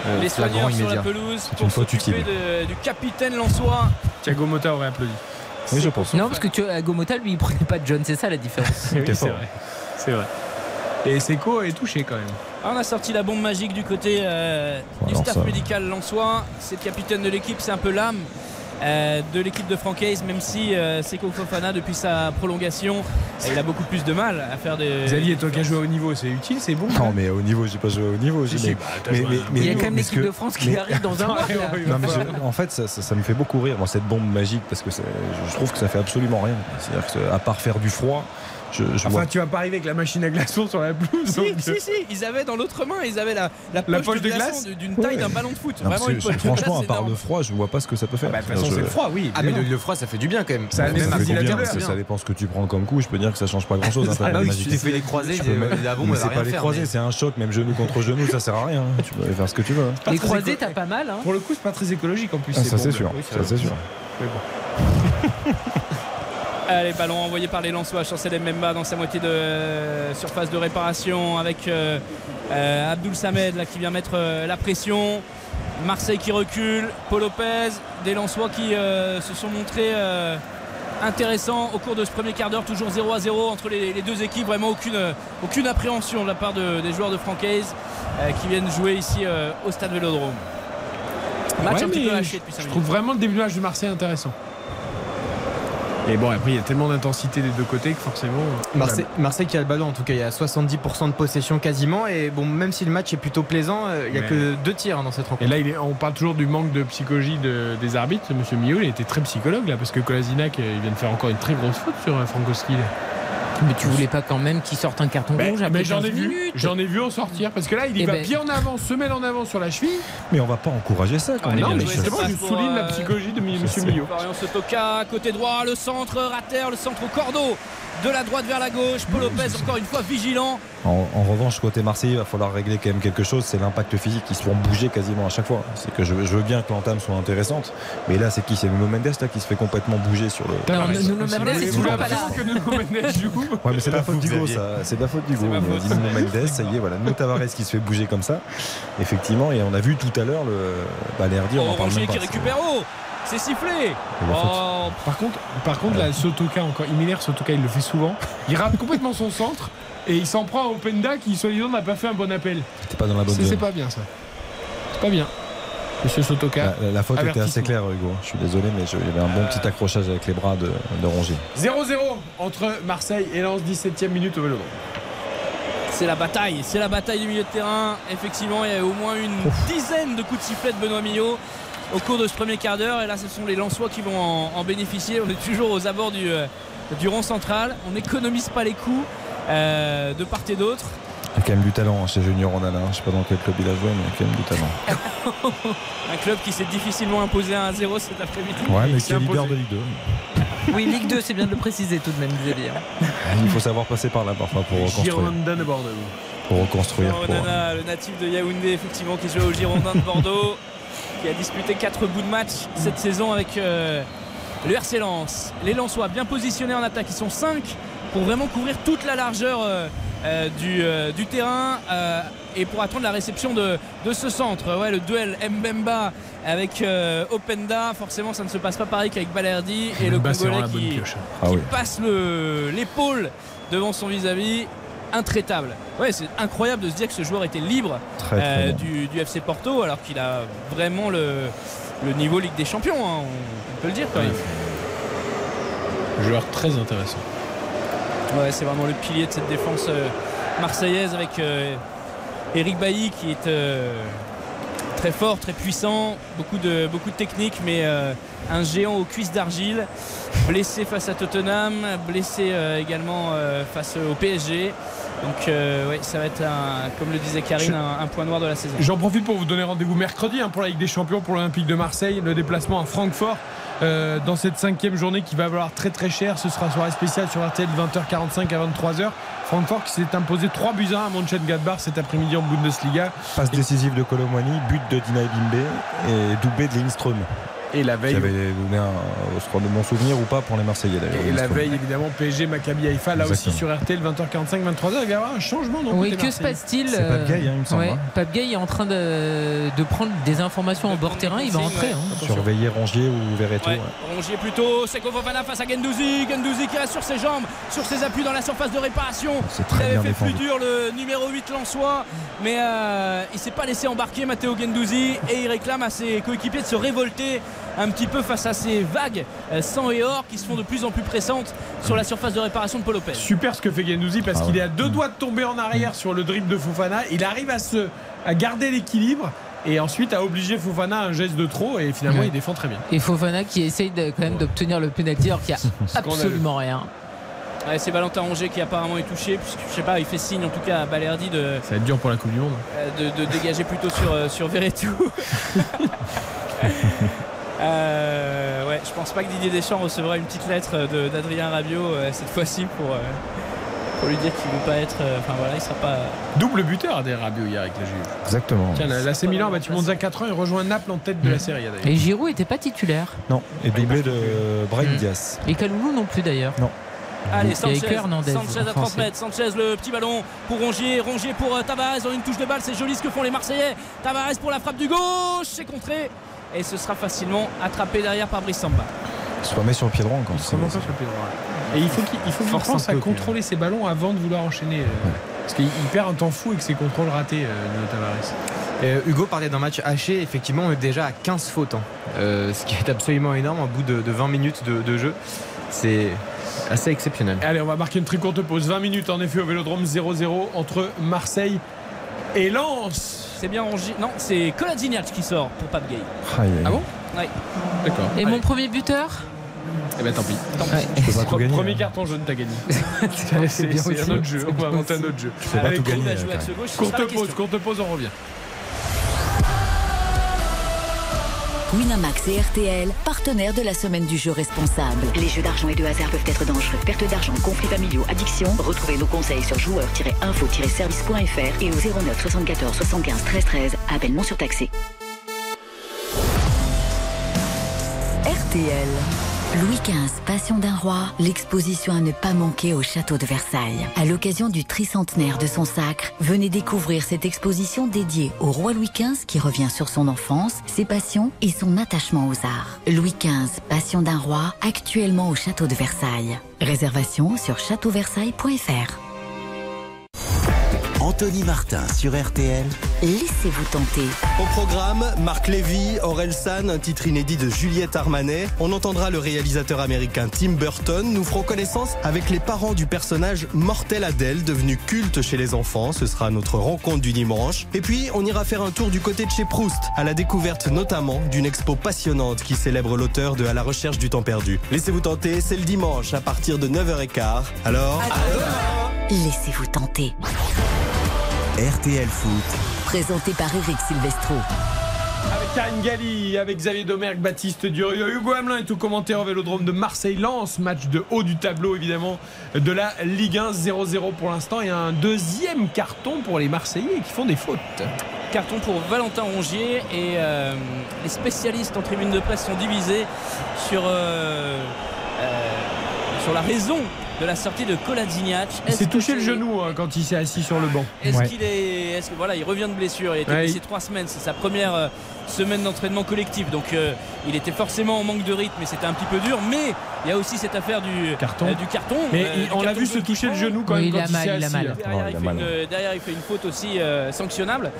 euh, Les soigneurs sur la pelouse C'est pour une faute s'occuper utile. de- du capitaine Lensois. Thiago Motta aurait applaudi. Oui, je pense. Non, parce que à Gomota, lui, il prenait pas de jaune, c'est ça la différence. Oui, c'est vrai. C'est vrai. Et Seco est touché quand même. Ah, on a sorti la bombe magique du côté euh, du staff ça- médical lensois. C'est le capitaine de l'équipe, c'est un peu l'âme euh, de l'équipe de Francaise, même si euh, Seko Fofana, depuis sa prolongation, euh, il a beaucoup plus de mal à faire des. Xavier, toi qui as joué au niveau, c'est utile, c'est bon Non, mais au niveau, j'ai pas joué au niveau. j'ai- mais- mais- mais- mais- Il y a quand même l'équipe que- de France qui mais- arrive dans un mois. là. Non, mais je- en fait, ça, ça- ça me fait beaucoup rire, moi, cette bombe magique, parce que je trouve que ça fait absolument rien. C'est-à-dire à part faire du froid, je, je vois Enfin, tu vas pas arriver avec la machine à glaçons sur la pelouse. Si, donc, si, si, ils avaient dans l'autre main, ils avaient la, la poche, La poche de, glace d'une taille Ouais. d'un ballon de foot. Non, Vraiment une poche de franchement, glace à part énorme. le froid, je vois pas ce que ça peut faire. Bah, de toute façon, Je- c'est le froid, oui. Ah, mais le, le froid, ça fait du bien quand même. Ça Même fait dépend ce que tu prends comme coup. Je peux dire que ça change pas grand chose. Ah oui, si tu fais les croisés, va c'est pas les croisés, c'est un choc, même genou contre genou, ça sert à rien. hein. Tu peux faire ce que tu veux. hein. Les croisés, t'as pas mal. Hein. Pour le coup, c'est pas très écologique en plus. Ah, ça c'est sûr. Ça c'est sûr. Allez, ballon envoyé par les Lensois. Chancel Mbemba dans sa moitié de euh, surface de réparation avec euh, euh, Abdoul Samed là, qui vient mettre la pression. Marseille qui recule. Paul Lopez. Des Lensois qui se sont montrés intéressants au cours de ce premier quart d'heure. Toujours 0 à 0 entre les, les deux équipes. Vraiment aucune, aucune appréhension de la part de- des joueurs de Francaise euh, qui viennent jouer ici euh, au stade Vélodrome. Match Ouais, un petit mais peu haché depuis 5 Je minutes. trouve vraiment le début de match de Marseille intéressant. Et bon, après, il y a tellement d'intensité des deux côtés que forcément. euh, Marseille, Marseille qui a le ballon en tout cas, il y a 70% de possession quasiment et bon même si le match est plutôt plaisant, euh, il n'y a Mais- que deux tirs hein, dans cette rencontre. Et là, il est- on parle toujours du manque de psychologie de- des arbitres. Monsieur Millot, il était très psychologue là, parce que Kolasinac, euh, il vient de faire encore une très grosse faute sur Frankowski. Mais tu voulais pas quand même qu'il sorte un carton Mais, rouge mais après j'en ai 15 vu, j'en ai vu en sortir parce que là, il y Eh va ben- pied en avant, semelle en avant sur la cheville. Mais on va pas encourager ça quand Ah, même. non, mais justement, je souligne la psychologie de M. Millot. Florian Sotoka, côté droit, le centre, rater, le centre au cordeau, de la droite vers la gauche. Paul Lopez, encore une fois, vigilant. En, en revanche, côté Marseille, il va falloir régler quand même quelque chose, c'est l'impact physique. Ils se font bouger quasiment à chaque fois. C'est que je, je veux bien que l'entame soit intéressante, mais là, c'est qui? C'est Nuno Mendes là, qui se fait complètement bouger sur le. Non, Tavares. Nuno Mendes, est toujours pas là. que Nuno Mendes joue. Ouais, mais c'est de la pas faute vous, d'Hugo, ça. C'est de la faute d'Hugo. faute. dit Nuno Mendes, ça y est, voilà. Nuno Tavares qui se fait bouger comme ça. Effectivement, et on a vu tout à l'heure le. Bah, on en Oh, parle Rongier même pas. qui récupère haut. C'est sifflé. Oh, Par contre, par contre là, Sotoka, encore, Himmler, Sotoka, il le fait souvent. Il rate complètement son centre et il s'en prend à Openda qui, soi-disant, n'a pas fait un bon appel. C'était pas dans la bonne C'est pas bien ça. C'est pas bien. Monsieur Sotoka. La, la- la faute était assez claire, Hugo. Je suis désolé, mais je- il y avait un bon petit accrochage avec les bras de, de Rongier. 0-0 entre Marseille et Lens, 17ème minute au Vélodrome. C'est la bataille, c'est la bataille du milieu de terrain. Effectivement, il y a au moins une dizaine de coups de sifflet de Benoît Millot au cours de ce premier quart d'heure. Et là, ce sont les Lensois qui vont en, en bénéficier. On est toujours aux abords du, euh, du rond central. On n'économise pas les coups euh, de part et d'autre. Il y a quand même du talent hein, chez Junior Onana. Je sais pas dans quel club il a joué, mais il y a quand même du talent. Un club qui s'est difficilement imposé à 1-0 cet après-midi. Ouais, mais qui est leader de Ligue 2. Oui, Ligue 2, c'est bien de le préciser tout de même, disait dire. Il faut savoir passer par là parfois pour reconstruire. Girondin de Bordeaux. Pour reconstruire. Pour- Onana, le natif de Yaoundé, effectivement, qui joue au Girondin de Bordeaux, qui a disputé 4 bouts de match cette saison avec euh, le RC Lens. Les Lensois bien positionnés en attaque, ils sont 5 pour vraiment couvrir toute la largeur euh, euh, du, euh, du terrain euh, et pour attendre la réception de, de ce centre. Ouais, le duel Mbemba avec euh, Openda, forcément ça ne se passe pas pareil qu'avec Balerdi et le Congolais qui. Ah qui oui. passe le- l'épaule devant son vis-à-vis. Intraitable. Ouais, c'est incroyable de se dire que ce joueur était libre Très, très euh, du, du FC Porto alors qu'il a vraiment le, le niveau Ligue des Champions, hein, on, on peut le dire quand même. Joueur très intéressant. Ouais, c'est vraiment le pilier de cette défense euh, marseillaise avec euh, Eric Bailly qui est très fort, très puissant, beaucoup de, beaucoup de technique, mais euh, un géant aux cuisses d'argile, blessé face à Tottenham, blessé euh, également euh, face au PSG. Donc ouais, ça va être, un, comme le disait Karine, un, un point noir de la saison. J'en profite pour vous donner rendez-vous mercredi hein, pour la Ligue des Champions, pour l'Olympique de Marseille, le déplacement à Francfort. dans cette cinquième journée qui va valoir très très cher, ce sera soirée spéciale sur RTL 20h45 à 23h. Francfort qui s'est imposé 3 buts à 1 à Mönchengladbach cet après-midi en Bundesliga. Passe décisive de Colomwani, but de Dina Bimbe et doublé de Lindström. Et la Qui veille, avait donné un, je crois, de bons souvenirs ou pas pour les Marseillais d'ailleurs. et la veille évidemment PSG Maccabi Haïfa là aussi sur RTL 20h45 23h il va y avoir un changement donc Oui, que se passe-t-il C'est Pape Gay, hein, il me semble, ouais, hein. Pape Gay est en train de, de prendre des informations en bord terrain, il va entrer. hein. Surveiller Rongier ou Verreto. Ouais, ouais. Rongier plutôt, Seko Fofana face à Gendouzi, Gendouzi qui reste sur ses jambes, sur ses appuis dans la surface de réparation. C'est Il très avait bien fait défendu. plus dur le numéro 8 Lançois, mais euh, il s'est pas laissé embarquer Matteo Gendouzi et il réclame à ses coéquipiers de se révolter un petit peu face à ces vagues euh, sang et or qui se font de plus en plus pressantes sur la surface de réparation de Paul Lopez. Super ce que fait Gendouzi parce Ah qu'il ouais. est à deux doigts de tomber en arrière sur le dribble de Fofana. Il arrive à, se, à garder l'équilibre et ensuite à obliger Fofana à un geste de trop et finalement Ouais. il défend très bien. Et Fofana qui essaye de- quand même d'obtenir le penalty alors qu'il n'y a absolument rien. Ouais, c'est Valentin Rongier qui apparemment est touché, puisque je sais pas, il fait signe en tout cas à Balerdi de, Ça va être dur pour la Coupe du Monde. euh, de, de dégager plutôt sur, euh, sur Verretou. Euh, ouais, je pense pas que Didier Deschamps recevra une petite lettre de- d'Adrien Rabiot euh, cette fois-ci pour, euh, pour lui dire qu'il ne veut pas être. euh, Enfin voilà, il sera pas. Double buteur des Rabiot hier avec la Juve. Exactement. Tiens, la- l'AC Milan a battu Monza 4 ans et rejoint Naples en tête de la série d'ailleurs. Et Giroud n'était pas titulaire. Non, et doublé de Brahim Mm. Diaz. Et Kaloulou non plus d'ailleurs. Non. Allez, Sanchez, Sanchez à 30 français. mètres. Sanchez, le petit ballon pour Rongier. Rongier pour euh, Tavares dans une touche de balle. C'est joli ce que font les Marseillais. Tavares pour la frappe du gauche. C'est contré. Et ce sera facilement attrapé derrière par Brice Samba. Il se remet sur le pied droit encore. Il se remonte sur le pied droit. Et il faut qu'il il faut qu'il Force pense à peu, contrôler ses ballons avant de vouloir enchaîner. euh, Parce qu'il il perd un temps fou avec ses contrôles ratés euh, Tavares. Euh, Hugo parlait d'un match haché. Effectivement, on est déjà à 15 fautes. hein. Euh, ce qui est absolument énorme au bout de, de 20 minutes de, de jeu. C'est assez exceptionnel. Allez, on va marquer une très courte pause. 20 minutes en effet au Vélodrome 0-0 entre Marseille et Lens. C'est bien Rongier. Non, c'est Koladjinac qui sort pour Pape Gay. Ah bon Ouais. D'accord. Et mon premier buteur Eh ben tant pis. Ouais. Tu peux pas tout gagner. Premier hein. carton jaune, t'as gagné. c'est un autre jeu. On va inventer un autre jeu. Tu peux pas Allez, tout gagner. la Courte pause, courte pause, on revient. Winamax et RTL, partenaires de la semaine du jeu responsable. Les jeux d'argent et de hasard peuvent être dangereux. Perte d'argent, conflits familiaux, addiction. Retrouvez nos conseils sur joueurs-info-service.fr et au 09 74 75 13 13. Appel non surtaxé. RTL. Louis XV, Passion d'un roi, l'exposition à ne pas manquer au château de Versailles. À l'occasion du tricentenaire de son sacre, venez découvrir cette exposition dédiée au roi Louis XV qui revient sur son enfance, ses passions et son attachement aux arts. Louis XV, Passion d'un roi, actuellement au château de Versailles. Réservation sur châteauversailles.fr. Anthony Martin sur RTL. Laissez-vous tenter. Au programme, Marc Lévy, Aurel San, un titre inédit de Juliette Armanet. On entendra le réalisateur américain Tim Burton. Nous ferons connaissance avec les parents du personnage Mortel Adèle, devenu culte chez les enfants. Ce sera notre rencontre du dimanche. Et puis, on ira faire un tour du côté de chez Proust, à la découverte notamment d'une expo passionnante qui célèbre l'auteur de À la recherche du temps perdu. Laissez-vous tenter, c'est le dimanche à partir de 9h15. Alors, Laissez-vous tenter. RTL Foot. Présenté par Eric Silvestro. Avec Karine Galli, avec Xavier Domergue, Baptiste Durieux, Hugo Hamelin et tout commentaire au Vélodrome de Marseille-Lens. Match de haut du tableau, évidemment, de la Ligue 1, 0-0 pour l'instant. Et un deuxième carton pour les Marseillais qui font des fautes. Carton pour Valentin Rongier et euh, les spécialistes en tribune de presse sont divisés sur, euh, euh, sur la raison de la sortie de Koladiniac. Il s'est touché le genou hein, quand il s'est assis sur le banc. Est-ce qu'il est, est-ce que voilà, il revient de blessure. Il a été Ouais, blessé trois semaines. C'est sa première euh, semaine d'entraînement collectif. Donc euh, il était forcément en manque de rythme et c'était un petit peu dur. Mais il y a aussi cette affaire du Carton. euh, du carton. Mais euh, il- du on l'a vu se toucher le genou quand Oui, même il quand a il mal, s'est il a assis. mal. Derrière, il fait mal, une, derrière, il fait une faute aussi euh, sanctionnable.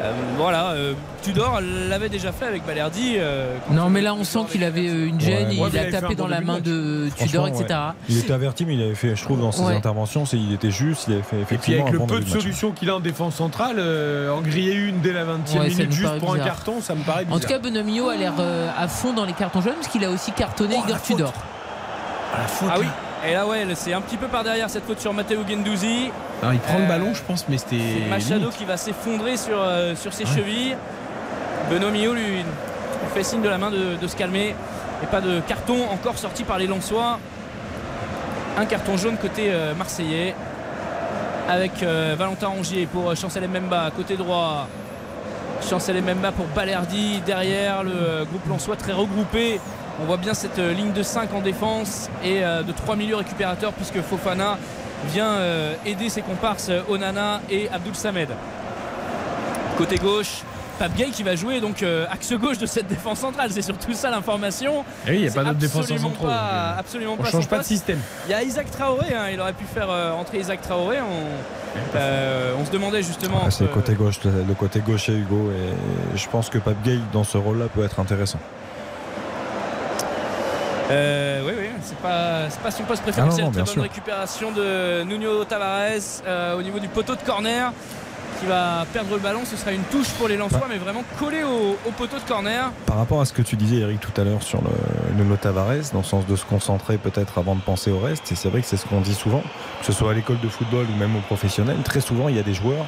Euh, voilà, euh, Tudor l'avait déjà fait avec Balerdi. euh, Non, mais là, on sent qu'il avait une gêne, Ouais, il ouais, mais il a tapé dans la main de Tudor, etc. ouais. Il était averti, mais il avait fait, je trouve, dans ses Ouais. interventions, c'est- il était juste, il avait fait Et puis effectivement avec un le peu de solutions qu'il a en défense centrale, euh, en griller une dès la 20e Ouais, ça minute juste pour un carton, ça me paraît bizarre. En tout cas, Bonomio a l'air euh, à fond dans les cartons jaunes parce qu'il a aussi cartonné Oh, la Igor faute. Tudor. Ah oui, et là ouais, c'est un petit peu par derrière cette faute sur Matteo Gendouzi. Alors, il prend le Euh, ballon, je pense, mais c'était. C'est Machado limite. qui va s'effondrer sur, euh, sur ses chevilles. Benoît Millot lui, fait signe de la main de, de se calmer. Et pas de carton encore sorti par les Lensois. Un carton jaune côté euh, marseillais. Avec Valentin Rongier pour Chancel Mbemba côté droit. Chancel Mbemba pour Balerdi derrière le groupe Lensois très regroupé. On voit bien cette euh, ligne de 5 en défense et euh, de 3 milieux récupérateurs puisque Fofana vient euh, aider ses comparses Onana et Abdul Samed. Côté gauche, Pape Gay qui va jouer donc euh, axe gauche de cette défense centrale. C'est surtout ça l'information. Eh oui, il n'y a pas d'autre donc, euh, absolument on pas change pas de système. Il y a Isaac Traoré, hein, il aurait pu faire euh, entrer Isaac Traoré. On, euh, on se demandait justement. Ah, c'est le côté gauche, le, côté gaucher Hugo, et je pense que Pape Gay dans ce rôle-là peut être intéressant. Euh, oui, oui, c'est pas, c'est pas son poste préférentiel. Ah non, non, Très bonne sûr. récupération de Nuno Tavares euh, au niveau du poteau de corner qui va perdre le ballon. Ce sera une touche pour les Lensois, mais vraiment collé au, au poteau de corner. Par rapport à ce que tu disais Eric tout à l'heure sur le Nuno Tavares, dans le sens de se concentrer peut-être avant de penser au reste, et c'est vrai que c'est ce qu'on dit souvent, que ce soit à l'école de football ou même au professionnel, très souvent il y a des joueurs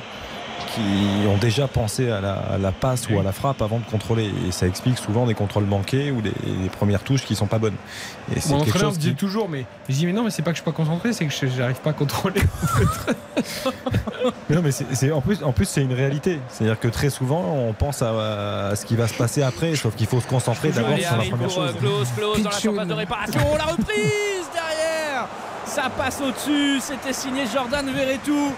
qui ont déjà pensé à la, à la passe ou à la frappe avant de contrôler. Et ça explique souvent des contrôles manqués ou des, des premières touches qui sont pas bonnes. Et c'est Mon quelque entraîneur chose me dit qui... toujours, mais je dis, mais non, mais c'est pas que je suis pas concentré, c'est que je j'arrive pas à contrôler. Mais non, mais c'est, en plus, en plus c'est une réalité. C'est-à-dire que très souvent, on pense à, à ce qui va se passer après, sauf qu'il faut se concentrer d'abord sur la première pour euh, chose. Klose, Klose dans la surface de réparation. La reprise derrière. Ça passe au-dessus. C'était signé Jordan Verretou.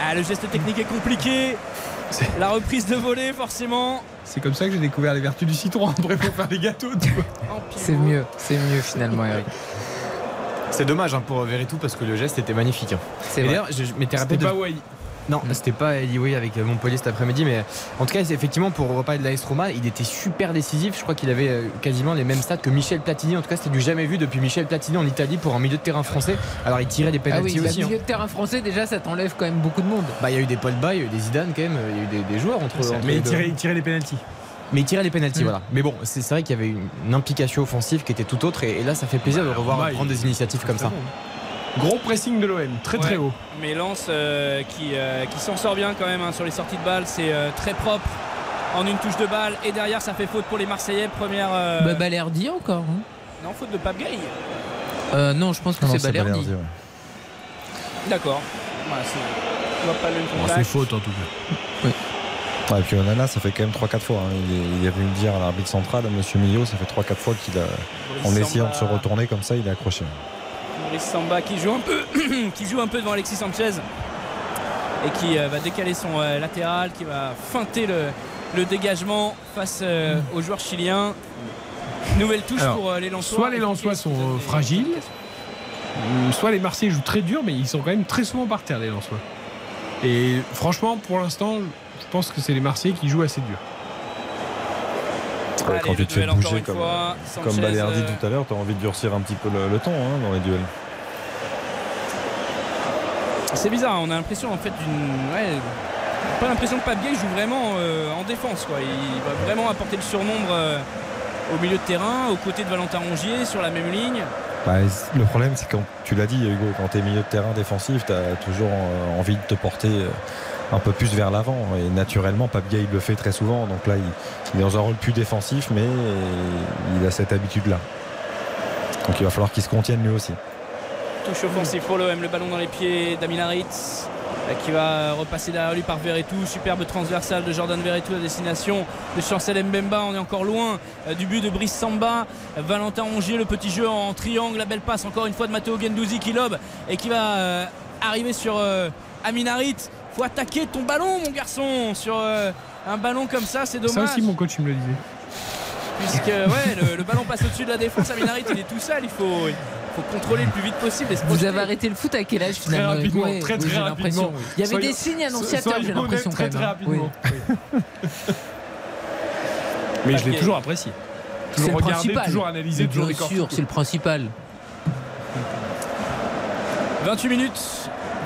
Ah, le geste technique est compliqué. La reprise de volée, forcément. C'est comme ça que j'ai découvert les vertus du citron. Après, faut faire des gâteaux. C'est mieux, c'est mieux finalement, Eric. C'est dommage hein, pour Veretout parce que le geste était magnifique. hein. C'est vrai. D'ailleurs, je, je m'étais rappelé C'était de- pas Wai. Non, c'était pas Eliway avec euh, Montpellier cet après-midi, mais en tout cas, effectivement, pour reparler de l'AS Roma, il était super décisif. Je crois qu'il avait euh, quasiment les mêmes stats que Michel Platini. En tout cas, c'était du jamais vu depuis Michel Platini en Italie pour un milieu de terrain français. Alors, il tirait des Ah oui, pénalties le aussi. hein. milieu de terrain français, déjà, ça t'enlève quand même beaucoup de monde. Bah, il y a eu des Paul Bay, il y a eu des Zidane quand même, il y a eu des, des joueurs entre. entre Mais les il tirait, il tirait les pénalties. Mais il tirait les pénalties, Mm. voilà. Mais bon, c'est vrai qu'il y avait une, une implication offensive qui était tout autre, et, et là, ça fait plaisir de revoir Bah, il- prendre des initiatives comme ça. Gros pressing de l'OM, très très haut. Mais Lens euh, qui, euh, qui s'en sort bien quand même hein, sur les sorties de balles. C'est euh, très propre en une touche de balle. Et derrière, ça fait faute pour les Marseillais. Première. euh, Bah, Balerdi encore. hein. Non, faute de Pape Gay. Euh, non, je pense que c'est c'est Balerdi. Balerdi, ouais. D'accord. Voilà, c'est- faute en tout cas. Ouais, et puis Onana, ça fait quand même 3-4 fois. hein. Il, est, il est venu dire à l'arbitre central, Monsieur Millot, ça fait 3-4 fois qu'il a, en essayant de se retourner comme ça, il a accroché. Samba qui joue un peu, qui joue un peu devant Alexis Sanchez et qui euh, va décaler son euh, latéral, qui va feinter le, le dégagement face euh, aux joueurs chiliens. Nouvelle touche Alors, pour les Lensois. Soit les Lensois sont fragiles, soit les Marseillais jouent très dur, mais ils sont quand même très souvent par terre, les Lensois. Et franchement, pour l'instant, je pense que c'est les Marseillais qui jouent assez dur. Allez, quand tu te fais bouger comme, fois. comme Sanchez, Balerdi euh, tout à l'heure, tu as envie de durcir un petit peu le, le ton hein, dans les duels. C'est bizarre, on a l'impression en fait d'une. Ouais, pas l'impression que Gay joue vraiment euh, en défense. Quoi. Il va vraiment apporter le surnombre euh, au milieu de terrain, aux côtés de Valentin Rongier, sur la même ligne. Bah, le problème, c'est quand tu l'as dit, Hugo, quand tu es milieu de terrain défensif, tu as toujours envie de te porter euh, un peu plus vers l'avant. Et naturellement, Pape il le fait très souvent. Donc là, il, est dans un rôle plus défensif, mais il a cette habitude-là. Donc il va falloir qu'il se contienne lui aussi. Touche offensive pour l'OM, le ballon dans les pieds d'Amin Harit euh, qui va repasser derrière lui par Verretou. Superbe transversale de Jordan Verretou à destination de Chancel Mbemba. On est encore loin euh, du but de Brice Samba. Valentin Rongier, le petit jeu en triangle. La belle passe encore une fois de Matteo Gendouzi qui lobe et qui va euh, arriver sur Amin Harit. Faut attaquer ton ballon, mon garçon, sur euh, un ballon comme ça, c'est Ça dommage. aussi, mon coach il me le disait. Puisque ouais, le, le ballon passe au-dessus de la défense. Amin Harit, il est tout seul. Il faut, il faut contrôler le plus vite possible. et se Vous avez arrêté le foot à quel âge Très finalement rapidement, Ouais, très oui, très l'impression, rapidement. oui. Il y avait Soyons- des signes annonciateurs, j'ai l'impression Très très Oui. rapidement. Mais je l'ai toujours apprécié. C'est Toujours le regardé, principal. toujours analysé, toujours Bien sûr, c'est le principal. 28 minutes,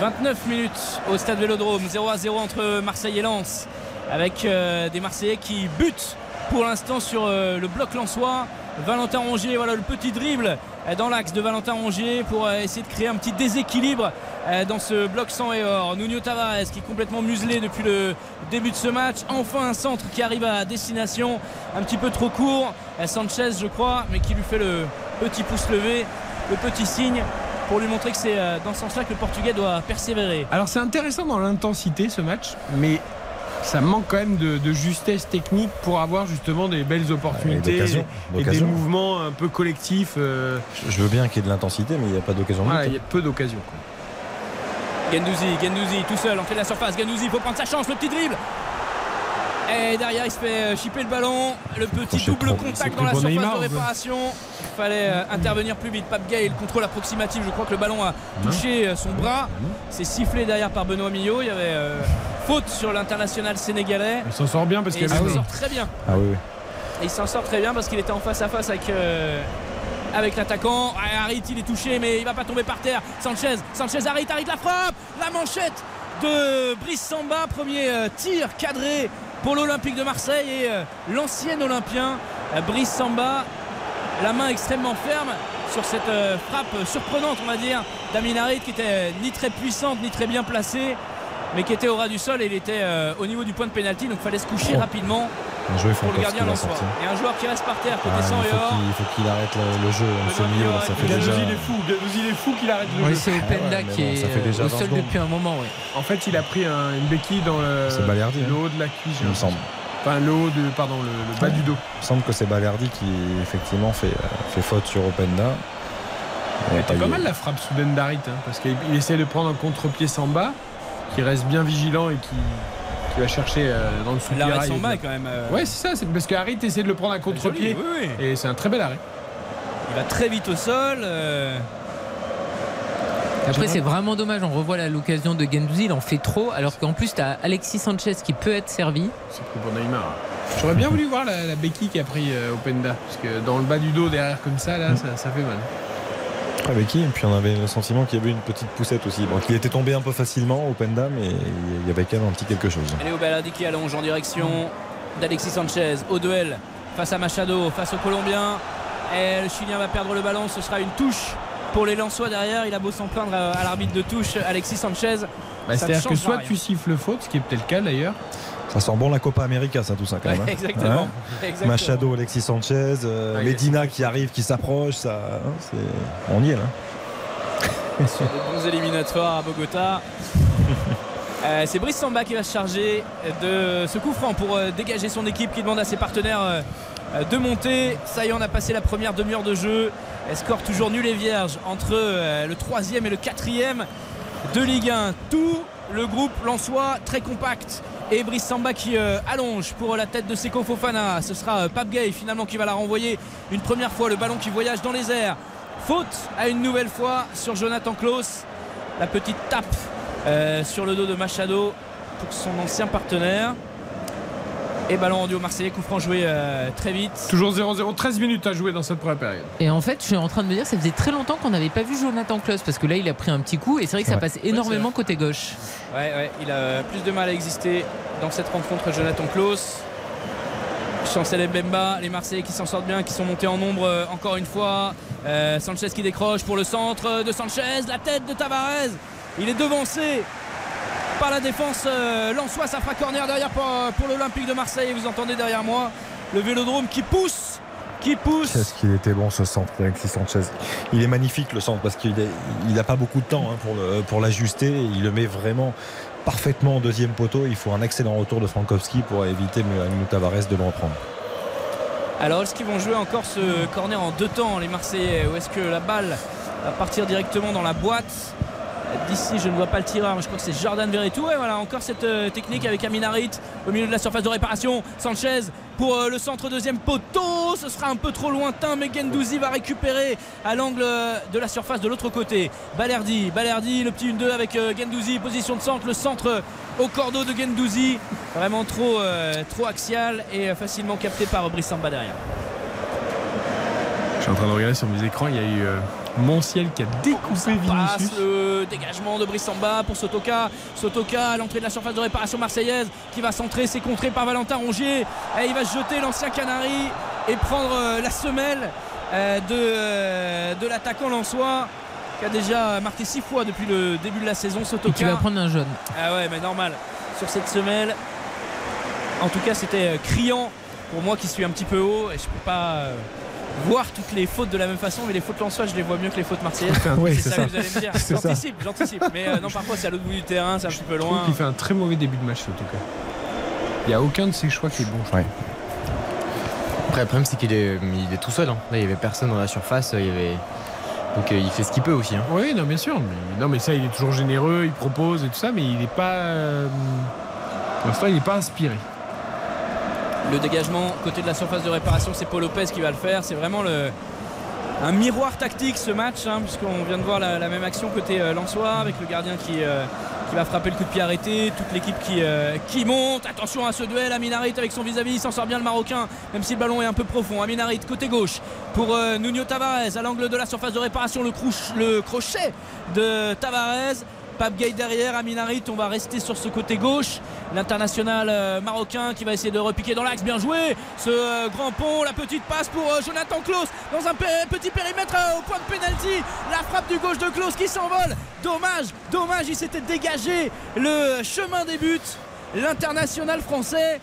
29 minutes au stade Vélodrome, 0 à 0 entre Marseille et Lens, avec euh, des Marseillais qui butent pour l'instant sur euh, le bloc lensois. Valentin Rongier, voilà le petit dribble euh, dans l'axe de Valentin Rongier pour essayer de créer un petit déséquilibre dans ce bloc sang et or. Nuno Tavares qui est complètement muselé depuis le début de ce match. Enfin un centre qui arrive à destination, un petit peu trop court. Sanchez je crois, mais qui lui fait le petit pouce levé, le petit signe pour lui montrer que c'est euh, dans ce sens-là que le Portugais doit persévérer. Alors c'est intéressant dans l'intensité ce match, mais ça manque quand même de, de justesse technique pour avoir justement des belles opportunités et, des mouvements un peu collectifs. euh, Je- veux bien qu'il y ait de l'intensité, mais il n'y a pas d'occasion. de voilà, but. il y a peu d'occasions. quoi. Gendouzi, Gendouzi tout seul, entrée de la surface. Gendouzi, il faut prendre sa chance, le petit dribble. Et derrière, il se fait euh, chipper le ballon. Le petit double contact dans la surface Neymar, de réparation. Il fallait euh, intervenir plus vite. Pape Gay, le contrôle approximatif. Je crois que le ballon a touché euh, son bras. C'est sifflé derrière par Benoît Millot. Il y avait euh, faute sur l'international sénégalais. Il s'en sort bien parce qu'il s'en sort très bien. Ah oui. Et il s'en sort très bien parce qu'il était en face à face avec, euh, avec l'attaquant. Ah, Harit, il est touché, mais il va pas tomber par terre. Sanchez, Sanchez, Harit, Harit la frappe. La manchette de Brice Samba. Premier tir cadré pour l'Olympique de Marseille et euh, l'ancien Olympien euh, Brice Samba. La main extrêmement ferme sur cette euh, frappe surprenante, on va dire, d'Amin Harit qui était ni très puissante ni très bien placée. Mais qui était au ras du sol et il était au niveau du point de pénalty, donc il fallait se coucher Oh. rapidement Pour le gardien va sortir. Et un joueur qui reste par terre côté Ah, sang il et faut il faut qu'il arrête le, le jeu dans ce milieu. Là, ça fait déjà. il est fou. Il est fou qu'il arrête le Oui, jeu. c'est Openda Ah ouais, mais qui est fait déjà au 20 sol depuis un moment. ouais. En fait, il a pris un- une béquille dans le, hein. haut de la cuisse. Il me semble. Enfin, le haut de, pardon, le, le bas du dos. Il me semble que c'est Balerdi qui effectivement fait, euh, fait faute sur Openda. Elle Et était pas mal la frappe soudaine d'Harit, hein, parce qu'il il essaie de prendre un contre-pied Samba, qui reste bien vigilant et qui, qui va chercher euh, dans le sous L'arrêt de Samba quand même. euh, Ouais, c'est ça, c'est parce que Harit essaie de le prendre à contre-pied. oui, oui. Et c'est un très bel arrêt. Il va très vite au sol. euh, Après, c'est vraiment dommage. On revoit l'occasion de Gendouzi. Il en fait trop. Alors qu'en plus, tu as Alexis Sanchez qui peut être servi. C'est pour Neymar. J'aurais bien voulu voir la, la béquille qui a pris euh, Openda, parce que dans le bas du dos, derrière comme ça, là, ça, ça fait mal. Avec qui Et puis on avait le sentiment qu'il y avait une petite poussette aussi. Bon, qu'il était tombé un peu facilement, Openda, mais il y avait quand même un petit quelque chose. Léo Baladi qui allonge en direction d'Alexis Sanchez au duel face à Machado, face au Colombien. Et le Chilien va perdre le ballon. Ce sera une touche pour les Lensois derrière. Il a beau s'en plaindre à l'arbitre de touche, Alexis Sanchez. Bah, C'est-à-dire que soit rien. tu siffles faute, ce qui est peut-être le cas d'ailleurs. Ça sent bon la Copa América, ça, tout ça, quand même. hein. Exactement. Hein Exactement. Machado, Alexis Sanchez, euh, Ah, Medina qui arrive, qui s'approche, ça, hein, c'est... on y est là. sur de bons éliminatoires à Bogota. Euh, c'est Brice Samba qui va se charger de ce coup franc pour euh, dégager son équipe qui demande à ses partenaires de monter. Ça y est, on a passé la première demi-heure de jeu. Elle score toujours nul et vierge entre euh, le troisième et le quatrième de Ligue 1. Tout le groupe Lensois très compact. Et Brice Samba qui euh, allonge pour la tête de Seko Fofana. Ce sera euh, Pape Gay finalement qui va la renvoyer une première fois. Le ballon qui voyage dans les airs. Faute à une nouvelle fois sur Jonathan Klaus. La petite tape euh, sur le dos de Machado pour son ancien partenaire. Et ballon rendu au Marseillais, coup franc joué euh, très vite. Toujours 0-0, 13 minutes à jouer dans cette première période. Et en fait, je suis en train de me dire, ça faisait très longtemps qu'on n'avait pas vu Jonathan Klaus parce que là, il a pris un petit coup et c'est vrai que ça Ouais. passe énormément côté gauche. Ouais, ouais, il a plus de mal à exister dans cette rencontre, Jonathan Klaus. Chancel Mbemba, les Marseillais qui s'en sortent bien, qui sont montés en nombre euh, encore une fois. Euh, Sanchez qui décroche pour le centre de Sanchez, la tête de Tavares. Il est devancé par la défense euh, Lançois, ça fera corner derrière pour, pour l'Olympique de Marseille. Et vous entendez derrière moi le vélodrome qui pousse, qui pousse. Qu'est-ce qu'il était bon ce centre Sanchez. Il est magnifique le centre parce qu'il n'a pas beaucoup de temps hein, pour, le- pour l'ajuster. Il le met vraiment parfaitement au deuxième poteau. Il faut un excellent retour de Frankowski pour éviter Mou Tavares de le reprendre. Alors est-ce qu'ils vont jouer encore ce corner en deux temps les Marseillais ou est-ce que la balle va partir directement dans la boîte D'ici je ne vois pas le tireur mais je crois que c'est Jordan Verretou. Et voilà encore cette euh, technique avec Aminarit au milieu de la surface de réparation. Sanchez pour euh, le centre deuxième poteau. Ce sera un peu trop lointain mais Gendouzi va récupérer à l'angle euh, de la surface de l'autre côté. Balerdi, Balerdi le petit 1-2 avec Gendouzi position de centre le centre au cordeau de Gendouzi. Vraiment trop, trop axial et facilement capté par Brice Samba derrière. Je suis en train de regarder sur mes écrans, il y a eu Monciel qui a découpé passe Vinicius. le dégagement de Brissamba pour Sotoka Sotoka à l'entrée de la surface de réparation marseillaise qui va centrer c'est contré par Valentin Rongier et il va se jeter l'ancien Canari et prendre euh, la semelle euh, de, euh, de l'attaquant Lançois qui a déjà marqué 6 fois depuis le début de la saison Sotoka Et qui va prendre un jaune. ah ouais mais normal sur cette semelle en tout cas c'était criant pour moi qui suis un petit peu haut et je peux pas voir toutes les fautes de la même façon mais les fautes Lançois je les vois mieux que les fautes marseillaises Oui, c'est ça, ça. que vous allez me dire j'anticipe j'anticipe mais euh, non parfois c'est à l'autre bout du terrain c'est un petit peu loin qu'il fait un très mauvais début de match, en tout cas. Il n'y a aucun de ses choix qui est bon. je. Après, le problème, c'est qu'il est, il est tout seul. hein. Là, il n'y avait personne dans la surface. Il y avait... Donc, euh, il fait ce qu'il peut aussi. hein. Oui, non, bien sûr. Mais, non, mais ça, il est toujours généreux, il propose et tout ça, mais il n'est pas. euh, pour l'instant, il n'est pas inspiré. Le dégagement côté de la surface de réparation c'est Paul Lopez qui va le faire. C'est vraiment un miroir tactique ce match hein, puisqu'on vient de voir la, même action côté euh, Lensois avec le gardien qui, euh, qui va frapper le coup de pied arrêté toute l'équipe qui, euh, qui monte. Attention à ce duel Aminarit avec son vis-à-vis il s'en sort bien le Marocain même si le ballon est un peu profond. Aminarit côté gauche pour euh, Nuno Tavares à l'angle de la surface de réparation le crochet de Tavares Pape Gay derrière, Aminarit, on va rester sur ce côté gauche. L'international euh, marocain qui va essayer de repiquer dans l'axe, bien joué. Ce euh, grand pont, la petite passe pour euh, Jonathan Klaus dans un pe- petit périmètre au point de pénalty. La frappe du gauche de Klaus qui s'envole. Dommage, dommage, il s'était dégagé le chemin des buts. L'international français.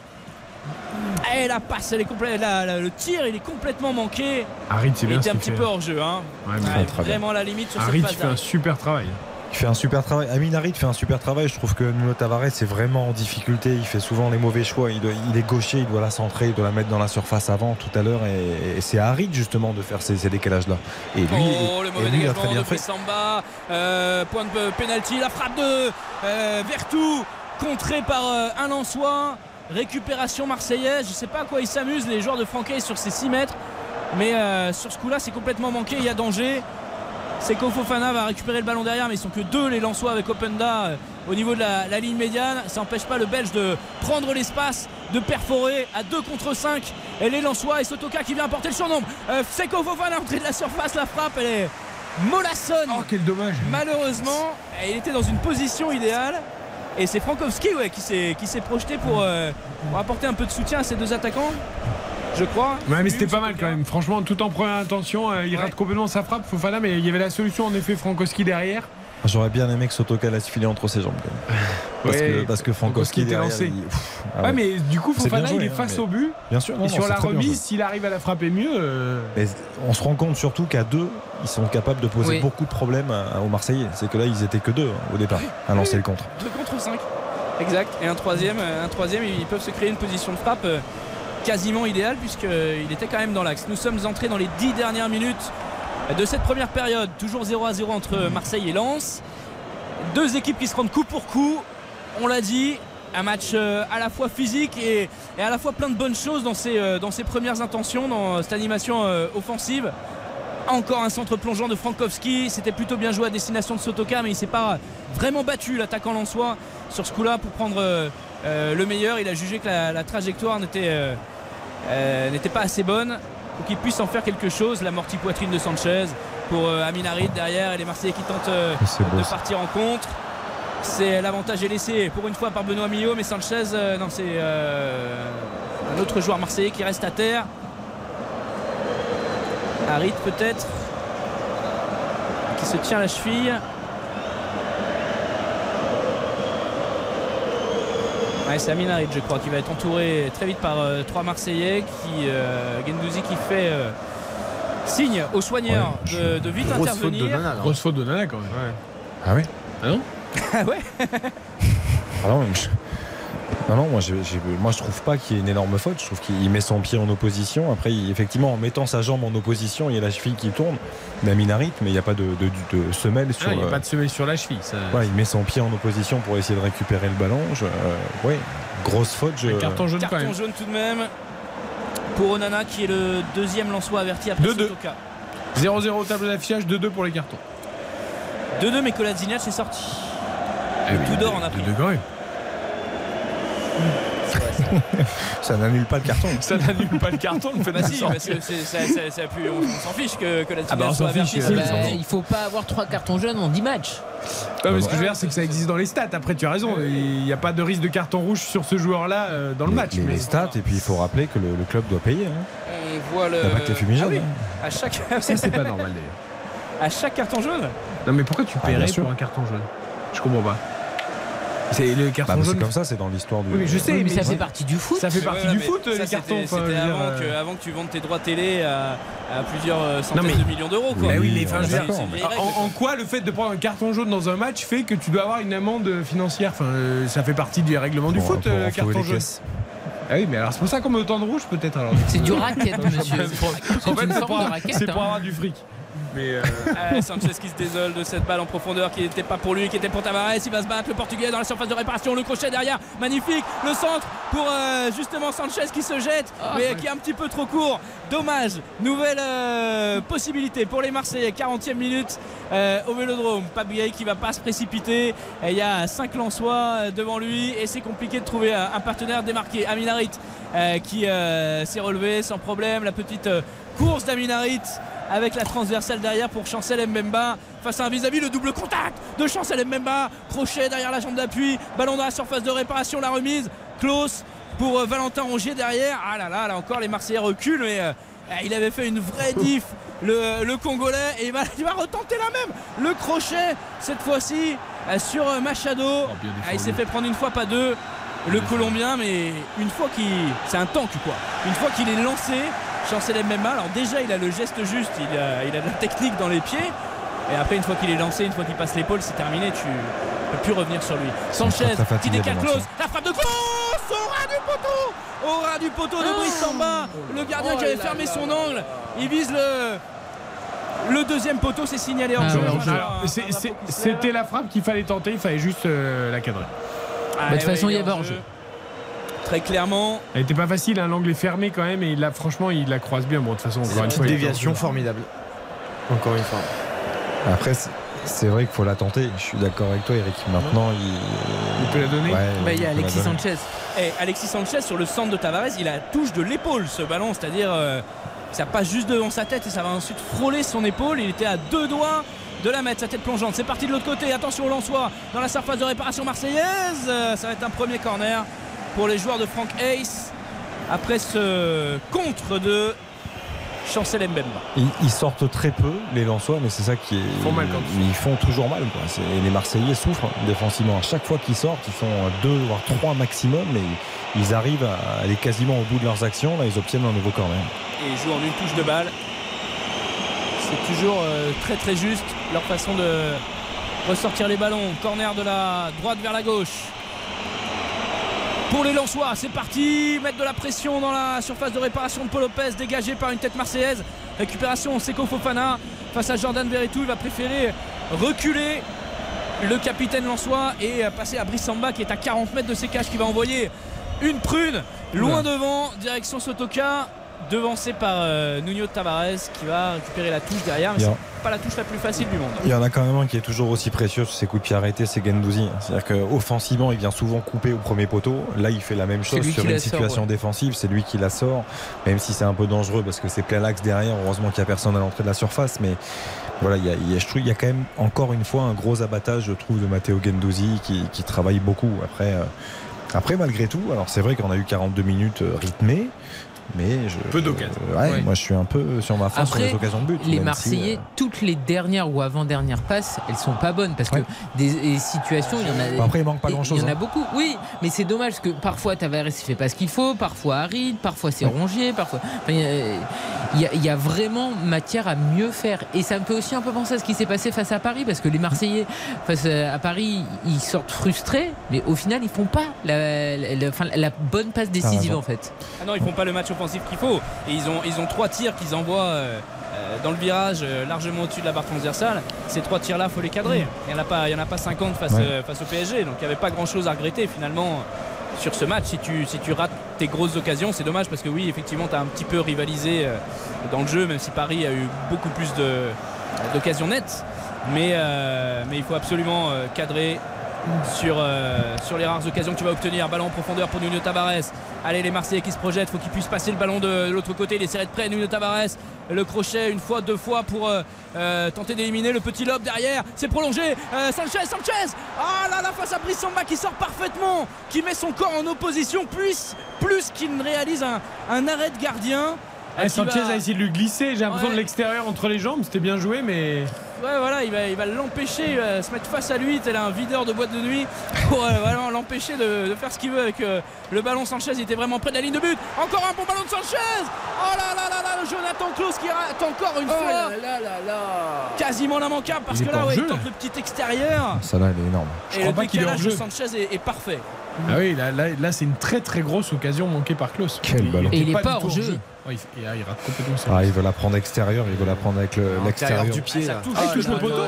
Et la passe, elle est complète, le tir, il est complètement manqué. Harit, il était un petit fait. peu hors jeu. Hein. Ouais, Ouais, vraiment la limite sur Harit, cette passe. fait un super travail. Il fait un super travail. Amin Harit fait un super travail. Je trouve que Nuno Tavares est vraiment en difficulté. Il fait souvent les mauvais choix. Il, doit- il est gaucher, il doit la centrer, il doit la mettre dans la surface avant tout à l'heure. Et, et c'est Harit justement de faire ces, ces décalages-là. Et lui, Oh, le et mauvais lui, il a dégagement très bien de fait. Samba. point de pénalty. La frappe de euh, Vertou, contrée par euh, un Lançois. Récupération marseillaise. Je sais pas à quoi ils s'amusent, les joueurs de Franquet, sur ces 6 mètres. Mais euh, sur ce coup-là, c'est complètement manqué. Il y a danger. Seko Fofana va récupérer le ballon derrière, mais ils sont que deux les Lensois avec Openda euh, au niveau de la, la ligne médiane. Ça n'empêche pas le Belge de prendre l'espace, de perforer à 2 contre 5. Et les Lensois et Sotoka qui vient apporter le surnombre. Euh, Seko Fofana à l'entrée de la surface, la frappe, elle est mollassonne. Oh, quel dommage. Malheureusement, il était dans une position idéale. Et c'est Frankowski ouais, qui s'est qui s'est projeté pour, euh, pour apporter un peu de soutien à ces deux attaquants. Je crois. Ouais, mais c'était pas mal quand même. Franchement, tout en première intention, euh, il rate complètement sa frappe, Fofana, mais il y avait la solution en effet, Frankowski derrière. J'aurais bien aimé que Sotoka laisse filer entre ses jambes. quand même. Parce, Ouais, que, parce que Frankowski était lancé. il- pff, ah ouais, ouais. mais du coup, Fofana, joué, il est hein, face mais- au but. Bien sûr, non, et non, sur la remise, s'il arrive à la frapper mieux. euh, Mais on se rend compte surtout qu'à deux, ils sont capables de poser Oui. beaucoup de problèmes aux Marseillais. C'est que là, ils étaient que deux hein, au départ à lancer le contre. 2 contre 5. Exact. Et un troisième, euh, un troisième, ils peuvent se créer une position de frappe euh, quasiment idéale puisqu'il était quand même dans l'axe. Nous sommes entrés dans les 10 dernières minutes de cette première période. Toujours 0 à 0 entre Marseille et Lens. Deux équipes qui se rendent coup pour coup. On l'a dit, un match euh, à la fois physique et, à la fois plein de bonnes choses dans ses, euh, premières intentions, dans cette animation euh, offensive. Encore un centre plongeant de Frankowski. C'était plutôt bien joué à destination de Sotoka, mais il s'est pas vraiment battu l'attaquant Lançois sur ce coup-là pour prendre euh, le meilleur. Il a jugé que la, la trajectoire n'était euh, euh, n'était pas assez bonne pour qu'il puisse en faire quelque chose. La mortie poitrine de Sanchez pour Amin Harit derrière et les Marseillais qui tentent beau, de partir en contre. C'est l'avantage est laissé pour une fois par Benoît Millot, mais Sanchez, non, c'est un autre joueur marseillais qui reste à terre. Harit peut-être qui se tient la cheville. Ouais, c'est Amin Harit, je crois, qui va être entouré très vite par euh, trois Marseillais. Qui, euh, Gendouzi qui fait euh, signe aux soigneurs de, de vite Grosse faute de intervenir. Nana. Grosse faute de Nana quand même. Ah oui Ah non Ah ouais Ah non, mais je... non, non, moi, j'ai- moi je trouve pas qu'il y ait une énorme faute. Je trouve qu'il met son pied en opposition. Après, il- effectivement, en mettant sa jambe en opposition, il y a la cheville qui tourne. D'aminarit, mais il n'y a pas de, de- de semelle sur Ah, Il n'y a le- pas de semelle sur la cheville. Ça... Ouais, il met son pied en opposition pour essayer de récupérer le ballon. Je- euh, oui, grosse faute. Je... carton jaune quand Carton même. jaune tout de même pour Onana qui est le deuxième Lançois averti après 2-2. Sotoka. 0-0 au tableau d'affichage, 2-2 pour les cartons. 2-2 mais Kolasinac est sorti. Ah le oui, tout d'or en a pris. 2-2 quand même. Ça n'annule pas le carton. Ça n'annule pas le carton, le Bah parce que ça- ça- ça on, on s'en fiche que, que la Ah bah, soit fiche, avertie. bah, il faut pas avoir trois cartons jaunes en 10 matchs. Non, mais ce que je veux dire, c'est que ça existe dans les stats. Après, tu as raison. Il n'y a pas de risque de carton rouge sur ce joueur-là euh, dans le Les- match. les, mais les stats, et puis il faut rappeler que le, le club doit payer. hein. On voit le. Il n'y a pas que les fumigènes. Ah oui, hein. à chaque. ça, c'est pas normal d'ailleurs. À chaque carton jaune Non, mais pourquoi tu Ah, paierais sûr. pour un carton jaune? Je comprends pas. C'est le Bah, carton c'est jaune. comme ça, c'est dans l'histoire du. Oui, mais je sais, Oui, mais mais ça fait partie du foot. Ça fait partie ouais, du foot, ça, les c'était- cartons. C'était avant, euh, que, avant que tu vendes tes droits télé à, à plusieurs euh, centaines mais- de millions d'euros. quoi. Bah oui, mais enfin, en, en quoi le fait de prendre un carton jaune dans un match fait que tu dois avoir une amende financière? Enfin, euh, ça fait partie du règlement du foot, euh, carton jaune. Ah oui, mais alors c'est pour ça qu'on met autant de rouge peut-être alors. C'est du racket, monsieur. En fait, pour, c'est pour hein. avoir du fric. Mais euh, Ah, Sanchez qui se désole de cette balle en profondeur qui n'était pas pour lui, qui était pour Tavares. Il va se battre le Portugais dans la surface de réparation. Le crochet derrière, magnifique. Le centre pour euh, justement Sanchez qui se jette, Ah, mais ouais. qui est un petit peu trop court. Dommage. Nouvelle euh, possibilité pour les Marseillais. 40e minute euh, au Vélodrome. Pablier qui va pas se précipiter. Et Il y a 5 Lensois euh, devant lui et c'est compliqué de trouver un, un partenaire démarqué. Aminarit euh, qui euh, s'est relevé sans problème. La petite euh, course d'Aminarit avec la transversale derrière pour Chancel Mbemba face à un vis-à-vis le double contact de Chancel Mbemba. Crochet derrière la jambe d'appui ballon dans la surface de réparation la remise. Close pour euh, Valentin Rongier derrière. Ah là là là encore les Marseillais reculent mais euh, il avait fait une vraie diff le, le Congolais. Et il va, il va retenter la même. Le crochet cette fois-ci euh, sur Machado. Ah, il s'est fait prendre une fois pas deux. Le Colombien mais une fois qu'il c'est un tank quoi. Une fois qu'il est lancé Chancel Mbemba alors déjà il a le geste juste il a, il a de la technique dans les pieds. Et après une fois qu'il est lancé une fois qu'il passe l'épaule c'est terminé tu peux plus revenir sur lui. Sanchez qui décale close. La frappe de close au ras du poteau. Au ras du poteau de Brice Samba. Le gardien qui avait fermé son angle. il vise le le deuxième poteau c'est signalé en Ah, jeu se C'était la frappe qu'il fallait tenter, il fallait juste euh, la cadrer. Ah, Bah, de toute ouais, façon, il y est avait en hors-jeu. jeu. Très clairement. Elle était pas facile, hein, l'angle est fermé quand même, et là, franchement, il la croise bien. Bon, de toute façon, encore une fois, déviation jeu. formidable. Encore une fois. Après, c'est- vrai qu'il faut la tenter. Je suis d'accord avec toi, Eric. Maintenant, il. Il peut la donner Ouais, Bah, il y a Alexis. Sanchez. Et Alexis Sanchez sur le centre de Tavares, il a touche de l'épaule ce ballon, c'est-à-dire euh, ça passe juste devant sa tête et ça va ensuite frôler son épaule. Il était à deux doigts de la mettre, sa tête plongeante. C'est parti de l'autre côté. Attention au Lançois dans la surface de réparation marseillaise. Euh, Ça va être un premier corner pour les joueurs de Frank Ace après ce contre de Chancel Mbemba. Ils, ils sortent très peu, les Lensois, mais c'est ça qui est. Ils font mal quand ils ils font toujours mal. Quoi. C'est- Les Marseillais souffrent défensivement. À chaque fois qu'ils sortent, ils font deux voire trois maximum, mais ils- ils arrivent à aller quasiment au bout de leurs actions. Là, ils obtiennent un nouveau corner. et ils jouent en une touche de balle. C'est toujours euh, très très juste leur façon de ressortir les ballons. Corner de la droite vers la gauche. Pour les Lensois, c'est parti. Mettre de la pression dans la surface de réparation de Paul Lopez, dégagé par une tête marseillaise. Récupération Seko Fofana face à Jordan Verretou. Il va préférer reculer le capitaine Lensois et passer à Brice Samba qui est à 40 mètres de ses cages qui va envoyer une prune loin devant, direction Sotoka. Devancé par euh, Nuno Tavares qui va récupérer la touche derrière. Mais c'est pas la touche la plus facile du monde. Il y en a quand même un qui est toujours aussi précieux sur ses coups de pied arrêtés, c'est Gendouzi. C'est-à-dire qu'offensivement, il vient souvent couper au premier poteau. Là, il fait la même C'est chose sur une sort, situation ouais. défensive. C'est lui qui la sort, même si c'est un peu dangereux parce que c'est plein l'axe derrière. Heureusement qu'il n'y a personne à l'entrée de la surface. Mais voilà, il y, a, il y a- je trouve il y a quand même encore une fois un gros abattage, je trouve, de Matteo Gendouzi qui, qui travaille beaucoup. Après, euh, après malgré tout, alors c'est vrai qu'on a eu 42 minutes euh, rythmées. Mais je, Peu d'occasions. euh, ouais, Ouais. moi je suis un peu sur ma fin sur Après, les occasions de but. les si, Marseillais, euh, toutes les dernières ou avant-dernières passes, elles sont pas bonnes parce que des, des situations, il y en a. Bah après, il manque pas grand-chose, Il y en a hein. beaucoup, oui, mais c'est dommage parce que parfois Tavares il fait pas ce qu'il faut, parfois Harid, parfois c'est Rongier, parfois. enfin, il y a- y, y vraiment matière à mieux faire. Et ça me fait aussi un peu penser à ce qui s'est passé face à Paris parce que les Marseillais face à Paris, ils sortent frustrés, mais au final ils font pas la, la- la- enfin, la bonne passe décisive en fait. Ah non, ils font pas le match qu'il faut. Et ils ont, ils ont trois tirs qu'ils envoient euh, euh, dans le virage, euh, largement au-dessus de la barre transversale. Ces trois tirs-là, faut les cadrer. Il n'y en, a pas- il y en a pas 50 face, Ouais. euh, face au PSG. Donc il n'y avait pas grand-chose à regretter finalement sur ce match. Si tu, si tu rates tes grosses occasions, c'est dommage parce que oui, effectivement, tu as un petit peu rivalisé dans le jeu, même si Paris a eu beaucoup plus d'occasions nettes. Mais, euh, mais il faut absolument cadrer sur, euh, sur les rares occasions que tu vas obtenir. Ballon en profondeur pour Nuno Tavares. Allez, les Marseillais qui se projettent, faut qu'ils puissent passer le ballon de l'autre côté. Il est serré de près, Nuno Tavares. Le crochet une fois, deux fois pour euh, euh, tenter d'éliminer le petit lobe derrière. C'est prolongé. Sanchez, Sanchez. Ah là là, face à Brice Samba qui sort parfaitement, qui met son corps en opposition, plus, plus qu'il ne réalise un arrêt de gardien. Ah, Sanchez va- a essayé de lui glisser, j'ai l'impression Ouais. de l'extérieur entre les jambes, c'était bien joué, mais. Ouais, voilà, il va, il va l'empêcher, euh, se mettre face à lui, tel un videur de boîte de nuit, pour euh, vraiment l'empêcher de, de faire ce qu'il veut avec euh, le ballon. Sanchez, il était vraiment près de la ligne de but. Encore un bon ballon de Sanchez Oh là là là là, le Jonathan Klaus qui rate encore une Oh fois. là là là là. Quasiment l'immanquable parce Il que là, ouais, jeu, il tente le petit extérieur. Ça là, elle est énorme. Je et crois le pas qu'il est décalage de. Sanchez est, est parfait. Ah oui, là, là, là, c'est une très très grosse occasion manquée par Klaus. Quel Il- ballon. Et il est pas hors jeu. Ouais, il, et, ah, il rate complètement ça. Ah, il veut la prendre extérieur, il veut la prendre avec le- l'extérieur. du pied. Ça là. touche, Ah, il ça touche le touche. poteau.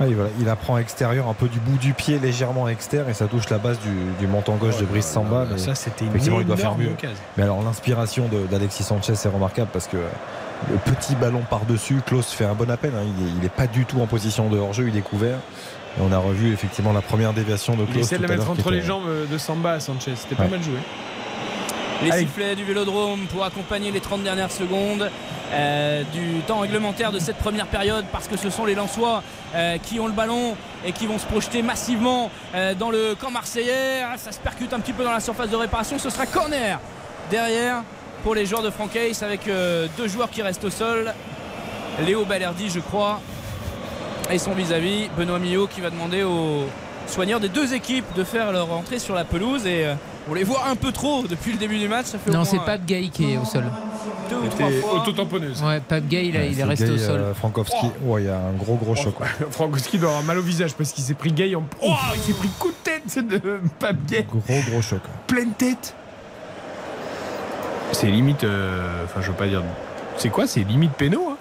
Ah, il, va- il la prend extérieur, un peu du bout du pied, légèrement externe, et ça touche la base du, du menton gauche de Brice Samba. Mais Ça, c'était une effectivement, il doit faire énorme mieux. occasion. Mais alors, l'inspiration de- d'Alexis Sanchez est remarquable parce que le petit ballon par-dessus, Klaus fait un bon appel. hein. Il n'est pas du tout en position de hors-jeu, il est couvert. Et on a revu effectivement la première déviation de Il Klaus. essaie de la mettre entre les jambes de Samba à Sanchez, c'était pas Ouais. mal joué. Les Allez. sifflets du vélodrome pour accompagner les 30 dernières secondes euh, du temps réglementaire de cette première période parce que ce sont les Lensois euh, qui ont le ballon et qui vont se projeter massivement euh, dans le camp marseillais. Ah, Ça se percute un petit peu dans la surface de réparation. Ce sera corner derrière pour les joueurs de Francaise avec deux joueurs qui restent au sol. Léo Balerdi, je crois, et son vis-à-vis, Benoît Millot, qui va demander aux soigneurs des deux équipes de faire leur entrée sur la pelouse. Et on les voit un peu trop depuis le début du match. Ça fait Non, c'est Pape Gay qui est au sol. deux ou trois fois. auto-tamponneuse. Ouais, Pape Gay, il, a- Ouais, il est resté au sol. euh, Frankowski, ouais, il y a un gros gros choc. Frankowski doit avoir mal au visage parce qu'il s'est pris gay en. Oh, il s'est pris coup de tête c'est de Pape Gay. Gros gros choc. Pleine tête. C'est limite. euh, Enfin, je veux pas dire. C'est quoi C'est limite péno. Hein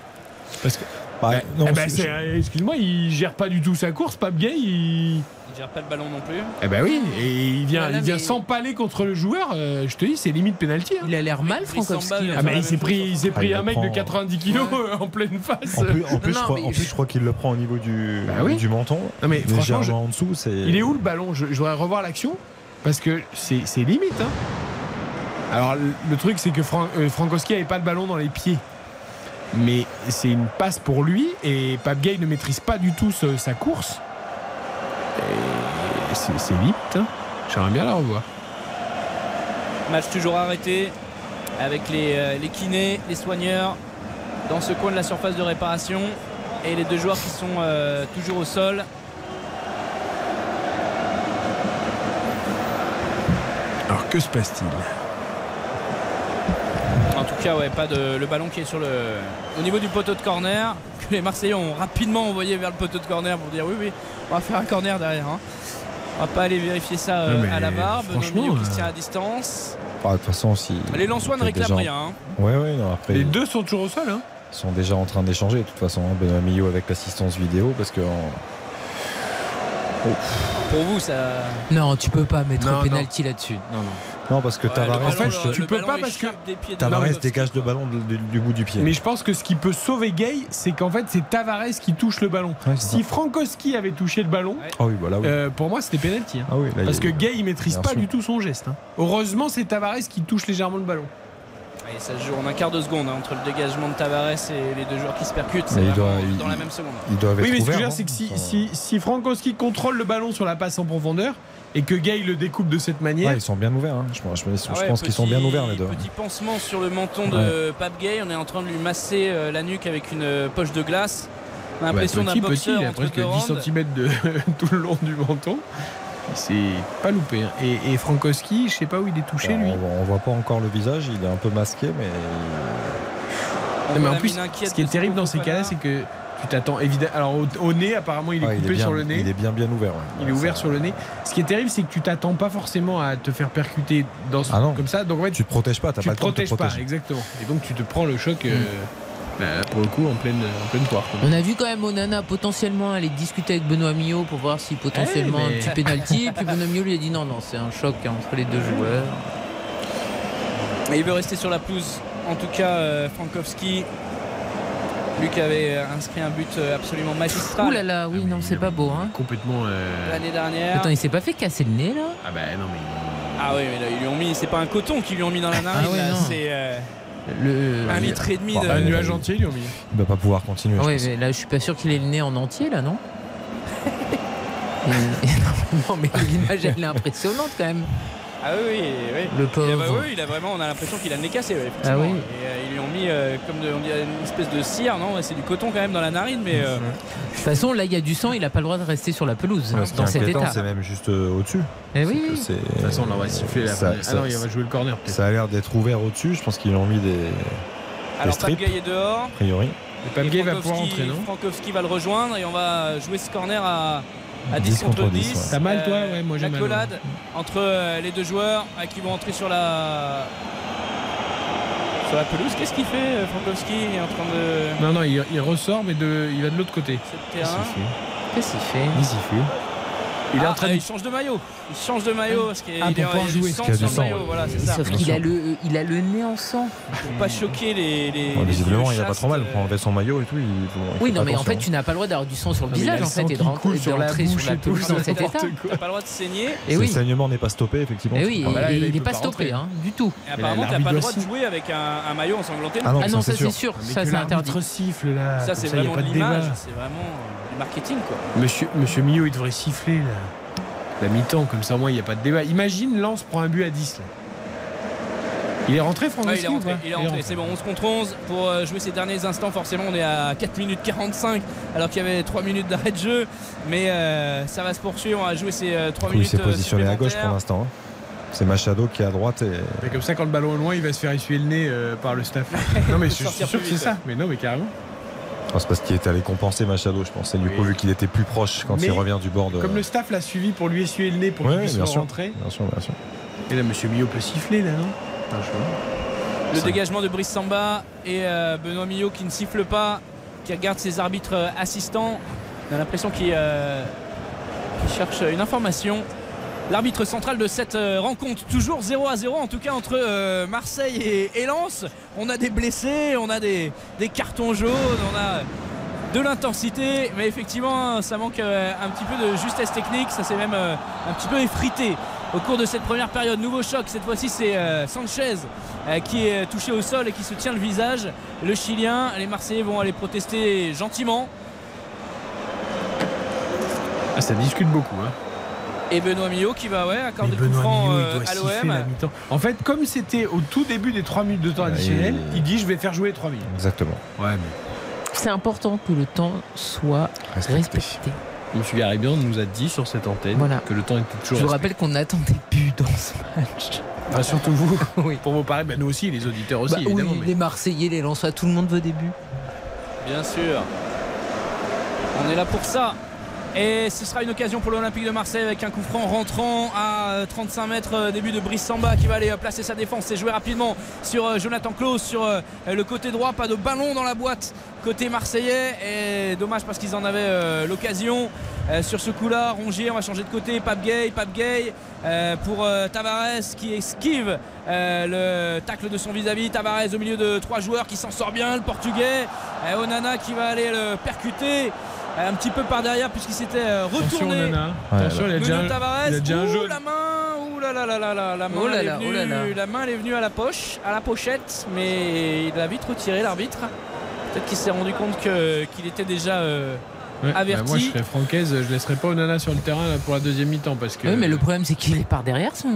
parce que. Bah, Eh non, ben, euh, Excuse-moi, il gère pas du tout sa course, Pape Gay. Il... Il gère pas le ballon non plus. Eh ben oui, et il vient, Voilà, il vient mais- s'empaler contre le joueur. euh, je te dis, c'est limite pénalty. hein. Il a l'air mal, Frankowski. Ah, mais il s'est pris, il s'est Ah, pris il un mec de prend. 90 kilos euh, en pleine face. En plus, en plus, Non, je crois, mais- en plus, je crois qu'il le prend au niveau du, Bah oui. du menton. Non, mais franchement, je- en dessous. C'est... Il est où le ballon? Je, je voudrais revoir l'action parce que c'est c'est limite. hein. Alors le, le truc c'est que Fran- euh, Frankowski avait pas le ballon dans les pieds. Mais c'est une passe pour lui et Pape Gay ne maîtrise pas du tout ce- sa course. C'est limite. hein. J'aimerais bien la revoir. Match toujours arrêté avec les, euh, les kinés, les soigneurs dans ce coin de la surface de réparation et les deux joueurs qui sont euh, toujours au sol. Alors que se passe-t-il? En tout cas, ouais, pas de le ballon qui est sur le au niveau du poteau de corner que les Marseillais ont rapidement envoyé vers le poteau de corner pour dire oui oui, on va faire un corner derrière. hein. On va pas aller vérifier ça euh, à la barre. Benoît franchement, qui se euh, tient à distance. Ah, de toute façon, si. Les Lensois ne réclament déjà- rien. hein. Ouais, ouais, non, après. Les deux sont toujours au sol. Hein. Ils sont déjà en train d'échanger, de toute façon, hein, Benoît Millot avec l'assistance vidéo, parce que. Pour vous, ça. Non, tu peux pas mettre Non, un penalty là-dessus. Non, non. Non, parce que Tavares, En fait, touche- tu peux pas parce que Tavares dégage le ballon du, du bout du pied. Mais je pense que ce qui peut sauver Gay, c'est qu'en fait, c'est Tavares qui touche le ballon. si Frankowski avait touché le ballon, Ah oui, voilà. oui. euh, pour moi, c'était penalty. hein. Ah oui, là, Parce que Gay, il maîtrise pas sûr. du tout son geste. hein. Heureusement, c'est Tavares qui touche légèrement le ballon. Et ça se joue en un quart de seconde hein, entre le dégagement de Tavares et les deux joueurs qui se percutent. C'est Mais il vraiment doit- il- dans la même seconde. Ils doivent être Oui, mais ce que je veux dire, c'est que si, si, si Frankowski contrôle le ballon sur la passe en profondeur et que Gay le découpe de cette manière. Ouais, ils sont bien ouverts. hein. Je, pense- je Ah je ouais, pense qu'ils sont bien ouverts les deux. Petit pansement sur le menton de Pape Gay. On est en train de lui masser euh, la nuque avec une euh, poche de glace. On a l'impression Bah, d'un petit, petit, boxeur il a presque deux 10 rounds. cm de tout le long du menton. C'est pas loupé. hein. Et, et Frankowski, je sais pas où il est touché Alors, lui. on, voit- on voit pas encore le visage, il est un peu masqué, mais. Non, mais en plus, ce qui est terrible dans ces cas-là, c'est que tu t'attends évidemment. Alors au, au nez, apparemment, il est Ouais, coupé bien, sur le nez. Il est bien bien ouvert. ouais. Il est ouvert sur le nez. Ce qui est terrible, c'est que tu t'attends pas forcément à te faire percuter dans ce- Ah non. comme ça. Donc en fait, Tu te protèges pas, t'as tu pas te le temps de te protèges pas, exactement. Et donc tu te prends le choc. euh, bah, pour le coup, en pleine, en pleine poire. quoi. On a vu quand même Onana potentiellement aller discuter avec Benoît Millot pour voir si potentiellement Eh, mais- un petit penalty. Puis Benoît Millot lui a dit non, non, c'est un choc entre les deux joueurs. Mais il veut rester sur la pelouse. En tout cas, euh, Frankowski. Lui qui avait euh, inscrit un but euh, absolument magistral Ouh là là, oui, non, c'est pas beau. Hein. Complètement. euh, l'année dernière. Attends, il s'est pas fait casser le nez là? Ah bah non, mais. Ah oui, mais là, ils lui ont mis. C'est pas un coton qu'ils lui ont mis dans la narine. Ah ouais, là, non. c'est euh, Le... un litre et demi Bon, de. bah, Un nuage entier, ils lui ont mis. Il va pas pouvoir continuer. Ah ouais, mais là, je suis pas sûr qu'il ait le nez en entier là, non? Et- Non, mais l'image elle est impressionnante quand même. Ah oui, oui, oui. Le Il a, bah pauvre. oui, il a vraiment, on a l'impression qu'il a le nez cassé. ouais. Ah oui. Et euh, ils lui ont mis euh, comme de- on dirait une espèce de cire, non C'est du coton quand même dans la narine, mais. euh, De toute façon, là, il y a du sang, il a pas le droit de rester sur la pelouse Ouais, dans cet état. c'est même juste euh, au-dessus. Eh C'est oui, De toute façon, on va siffler la ça- Ah ça- non, il va jouer le corner peut-être. Ça a l'air d'être ouvert au-dessus. Je pense qu'ils ont mis des, Alors Gay est dehors. a priori. Et Et va pouvoir Frankowski- entrer, non? Frankowski va le rejoindre et on va jouer ce corner à, à 10, 10 contre contre 10. 10, ouais. T'as mal, toi Ouais, moi, j'ai La mal, collade entre euh, les deux joueurs euh, qui vont entrer sur la sur la pelouse. Qu'est-ce qu'il fait euh, Frankowski? Il est en train de Non, non, il, il ressort, mais de, il va de l'autre côté. c'est le terrain. Qu'est-ce qu'il fait? Il. Il est Ah, en train euh, de. il change de maillot. Il change de maillot parce qu'il Ah, il pour est- il du jouer. sang Parce qu'il y a sur du le sang, maillot. ouais. Voilà, c'est ça. Sauf qu'il a le, il a le nez en sang. Pour pas choquer les. les Bon, les visiblement, il a pas trop mal euh, pour enlever son maillot et tout. il faut- il Oui, non, mais en fait, tu n'as pas le droit d'avoir du sang sur le Non, mais il a visage en fait et de rentrer sur la pelouse dans cet état. quoi. T'as pas le droit de saigner. Et oui. le saignement n'est pas stoppé, effectivement. Et tu oui, pas- bah il il n'est pas stoppé hein, du tout. Et apparemment, là, t'as pas le droit de jouer avec un, maillot ensanglanté. Ah non, Ah non, ça, c'est sûr. ça c'est interdit. l'arbitre siffle là. Ça, c'est il vraiment l'image. C'est vraiment euh, du marketing, quoi. Monsieur, Monsieur Millot, il devrait siffler là. La mi-temps, comme ça au moins il n'y a pas de débat. Imagine Lance prend un but à 10 là. Il est rentré Ouais, Frankowski il est rentré, pas il est rentré. c'est bon, 11 contre 11 pour euh, jouer ces derniers instants. Forcément, on est à 4 minutes 45 alors qu'il y avait 3 minutes d'arrêt de jeu. Mais euh, ça va se poursuivre. On va jouer ces euh, 3 Du coup, il minutes. s'est euh, positionné à gauche pour l'instant. hein. C'est Machado qui est à droite et Et comme ça, quand le ballon est loin, il va se faire essuyer le nez euh, par le staff. non, mais je suis sûr que c'est ça. Mais non, mais carrément. Oh, c'est parce qu'il est allé compenser Machado, je pense. Et du Oui. coup, vu qu'il était plus proche quand Mais il revient du bord de. Comme le staff l'a suivi pour lui essuyer le nez pour qu'il puisse bien sûr. rentrer. Bien sûr, bien sûr. Et là, Monsieur Millot peut siffler là, non? Le Ça. dégagement de Brice Samba et euh, Benoît Millot qui ne siffle pas, qui regarde ses arbitres euh, assistants. On a l'impression qu'il euh, qu'il cherche une information. L'arbitre central de cette euh, rencontre, toujours 0 à 0 en tout cas entre euh, Marseille et, Lens. On a des blessés, on a des, cartons jaunes, on a de l'intensité, mais effectivement ça manque euh, un petit peu de justesse technique, ça s'est même un petit peu effrité au cours de cette première période. Nouveau choc, cette fois-ci c'est Sanchez qui est touché au sol et qui se tient le visage. Le Chilien, les Marseillais vont aller protester gentiment. Ah, ça discute beaucoup. Hein. Et Benoît Millot qui va ouais, accorder le coup franc euh, à l'OM. En fait, comme c'était au tout début des 3 minutes de temps Ouais, additionnel, il- il dit je vais faire jouer les 3 minutes. Exactement. Ouais, mais C'est important que le temps soit Respecté. respecté. Monsieur Garibian nous a dit sur cette antenne Voilà. que le temps était toujours. Je vous rappelle qu'on attend des buts dans ce match. Ah, surtout vous. Oui. Pour vos pareils, bah, nous aussi, les auditeurs aussi, Bah oui, mais- les Marseillais, les Lensois, tout le monde veut des buts. Bien sûr. On est là pour ça. Et ce sera une occasion pour l'Olympique de Marseille avec un coup franc rentrant à euh, 35 mètres. euh, Début de Brice Samba qui va aller euh, placer sa défense et jouer rapidement sur euh, Jonathan Klaus sur euh, le côté droit. Pas de ballon dans la boîte côté marseillais. Et dommage parce qu'ils en avaient euh, l'occasion. euh, sur ce coup-là. Rongier, on va changer de côté. Pape Gay, Pape Gay euh, pour euh, Tavares qui esquive euh, le tacle de son vis-à-vis. Tavares au milieu de trois joueurs qui s'en sort bien. Le portugais. Euh, Onana qui va aller le percuter. Euh, Un petit peu par derrière puisqu'il s'était euh, Attention, retourné. Attention, il a Tavares. il a déjà un jaune. la main. Là là là, la main, Oh là elle est là, oh venue- là. la main elle est venue à la poche, à la pochette, mais il a vite retiré l'arbitre. Peut-être qu'il s'est rendu compte que- qu'il était déjà euh, Ouais, bah, averti. moi, je serais francaise, je laisserais pas Onana sur le terrain là, pour la deuxième mi-temps parce que. Oui, mais le problème, c'est qu'il est par derrière son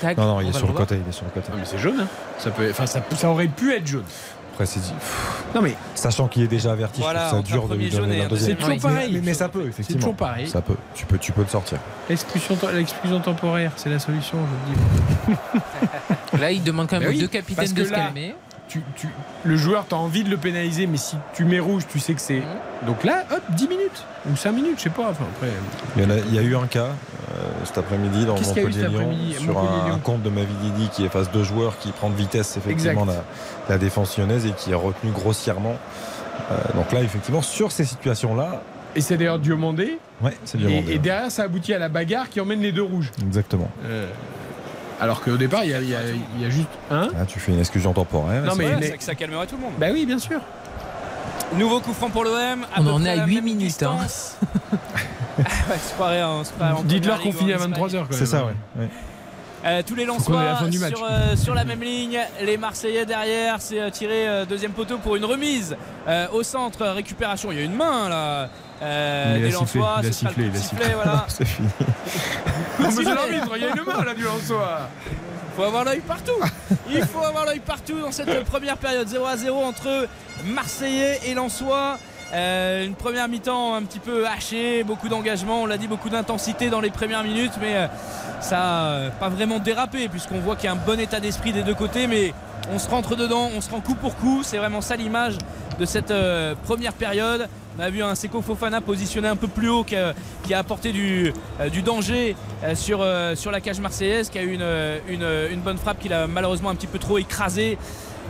tac. Non, non, il est sur le côté. Il est sur le côté. Ah, mais c'est jaune. Hein. Ça peut, enfin, ça aurait pu être jaune. Après, c'est dit. Non mais Sachant qu'il est déjà averti, Voilà, je trouve entre ça dur un de lui donner un deuxième. c'est toujours pareil. Mais, mais ça peut, effectivement. toujours pareil. Ça peut. Tu peux, tu peux le sortir. L'expulsion, l'expulsion temporaire, c'est la solution, je le dis. Là, il demande quand même Mais aux oui, deux capitaines de se calmer. Tu, tu, le joueur, tu as envie de le pénaliser, mais si tu mets rouge, tu sais que c'est. Donc là, hop, 10 minutes ou 5 minutes, je sais pas. Enfin, après, Il y, en a, il y a eu un cas euh, cet après-midi dans Montpellier-Lyon sur un, compte de Mavididi qui efface deux joueurs qui prend de vitesse effectivement la, la défense lyonnaise et qui est retenu grossièrement. Euh, donc là, effectivement, sur ces situations-là, Et c'est d'ailleurs Diomandé. ouais, c'est Et, bien et derrière, ça aboutit à la bagarre qui emmène les deux rouges. Exactement. Euh, alors qu'au départ, il y a, y y juste un. Là, tu fais une exclusion temporaire. Non, mais- Voilà, mais- ça, ça calmerait tout le monde. Bah oui, bien sûr. Nouveau coup franc pour l'OM. On en est à 8 minutes. hein. ouais, se croirait en- se croirait en Dites-leur qu'on finit à ligue en 23h. C'est ça, ouais. ouais. Euh, tous les la Lensois sur, euh, sur la même ligne, les Marseillais derrière, c'est euh, tiré euh, deuxième poteau pour une remise euh, au centre, récupération. Il y a une main là. Euh, Il a sifflé, il a sifflé, il a sifflé. voilà. c'est fini. Il y a une main là du Lensois. faut avoir l'œil partout. Il faut avoir l'œil partout dans cette première période. 0 à 0 entre Marseillais et Lensois. Euh, une première mi-temps un petit peu hachée, beaucoup d'engagement, on l'a dit, beaucoup d'intensité dans les premières minutes, mais euh, ça n'a pas vraiment dérapé puisqu'on voit qu'il y a un bon état d'esprit des deux côtés, mais on se rentre dedans, on se rend coup pour coup. C'est vraiment ça l'image de cette euh, première période. On a vu un Seko Fofana positionné un peu plus haut qui a, apporté du, euh, danger euh, sur, euh, sur la cage marseillaise, qui a eu une, euh, une, euh, une bonne frappe qu'il a malheureusement un petit peu trop écrasé.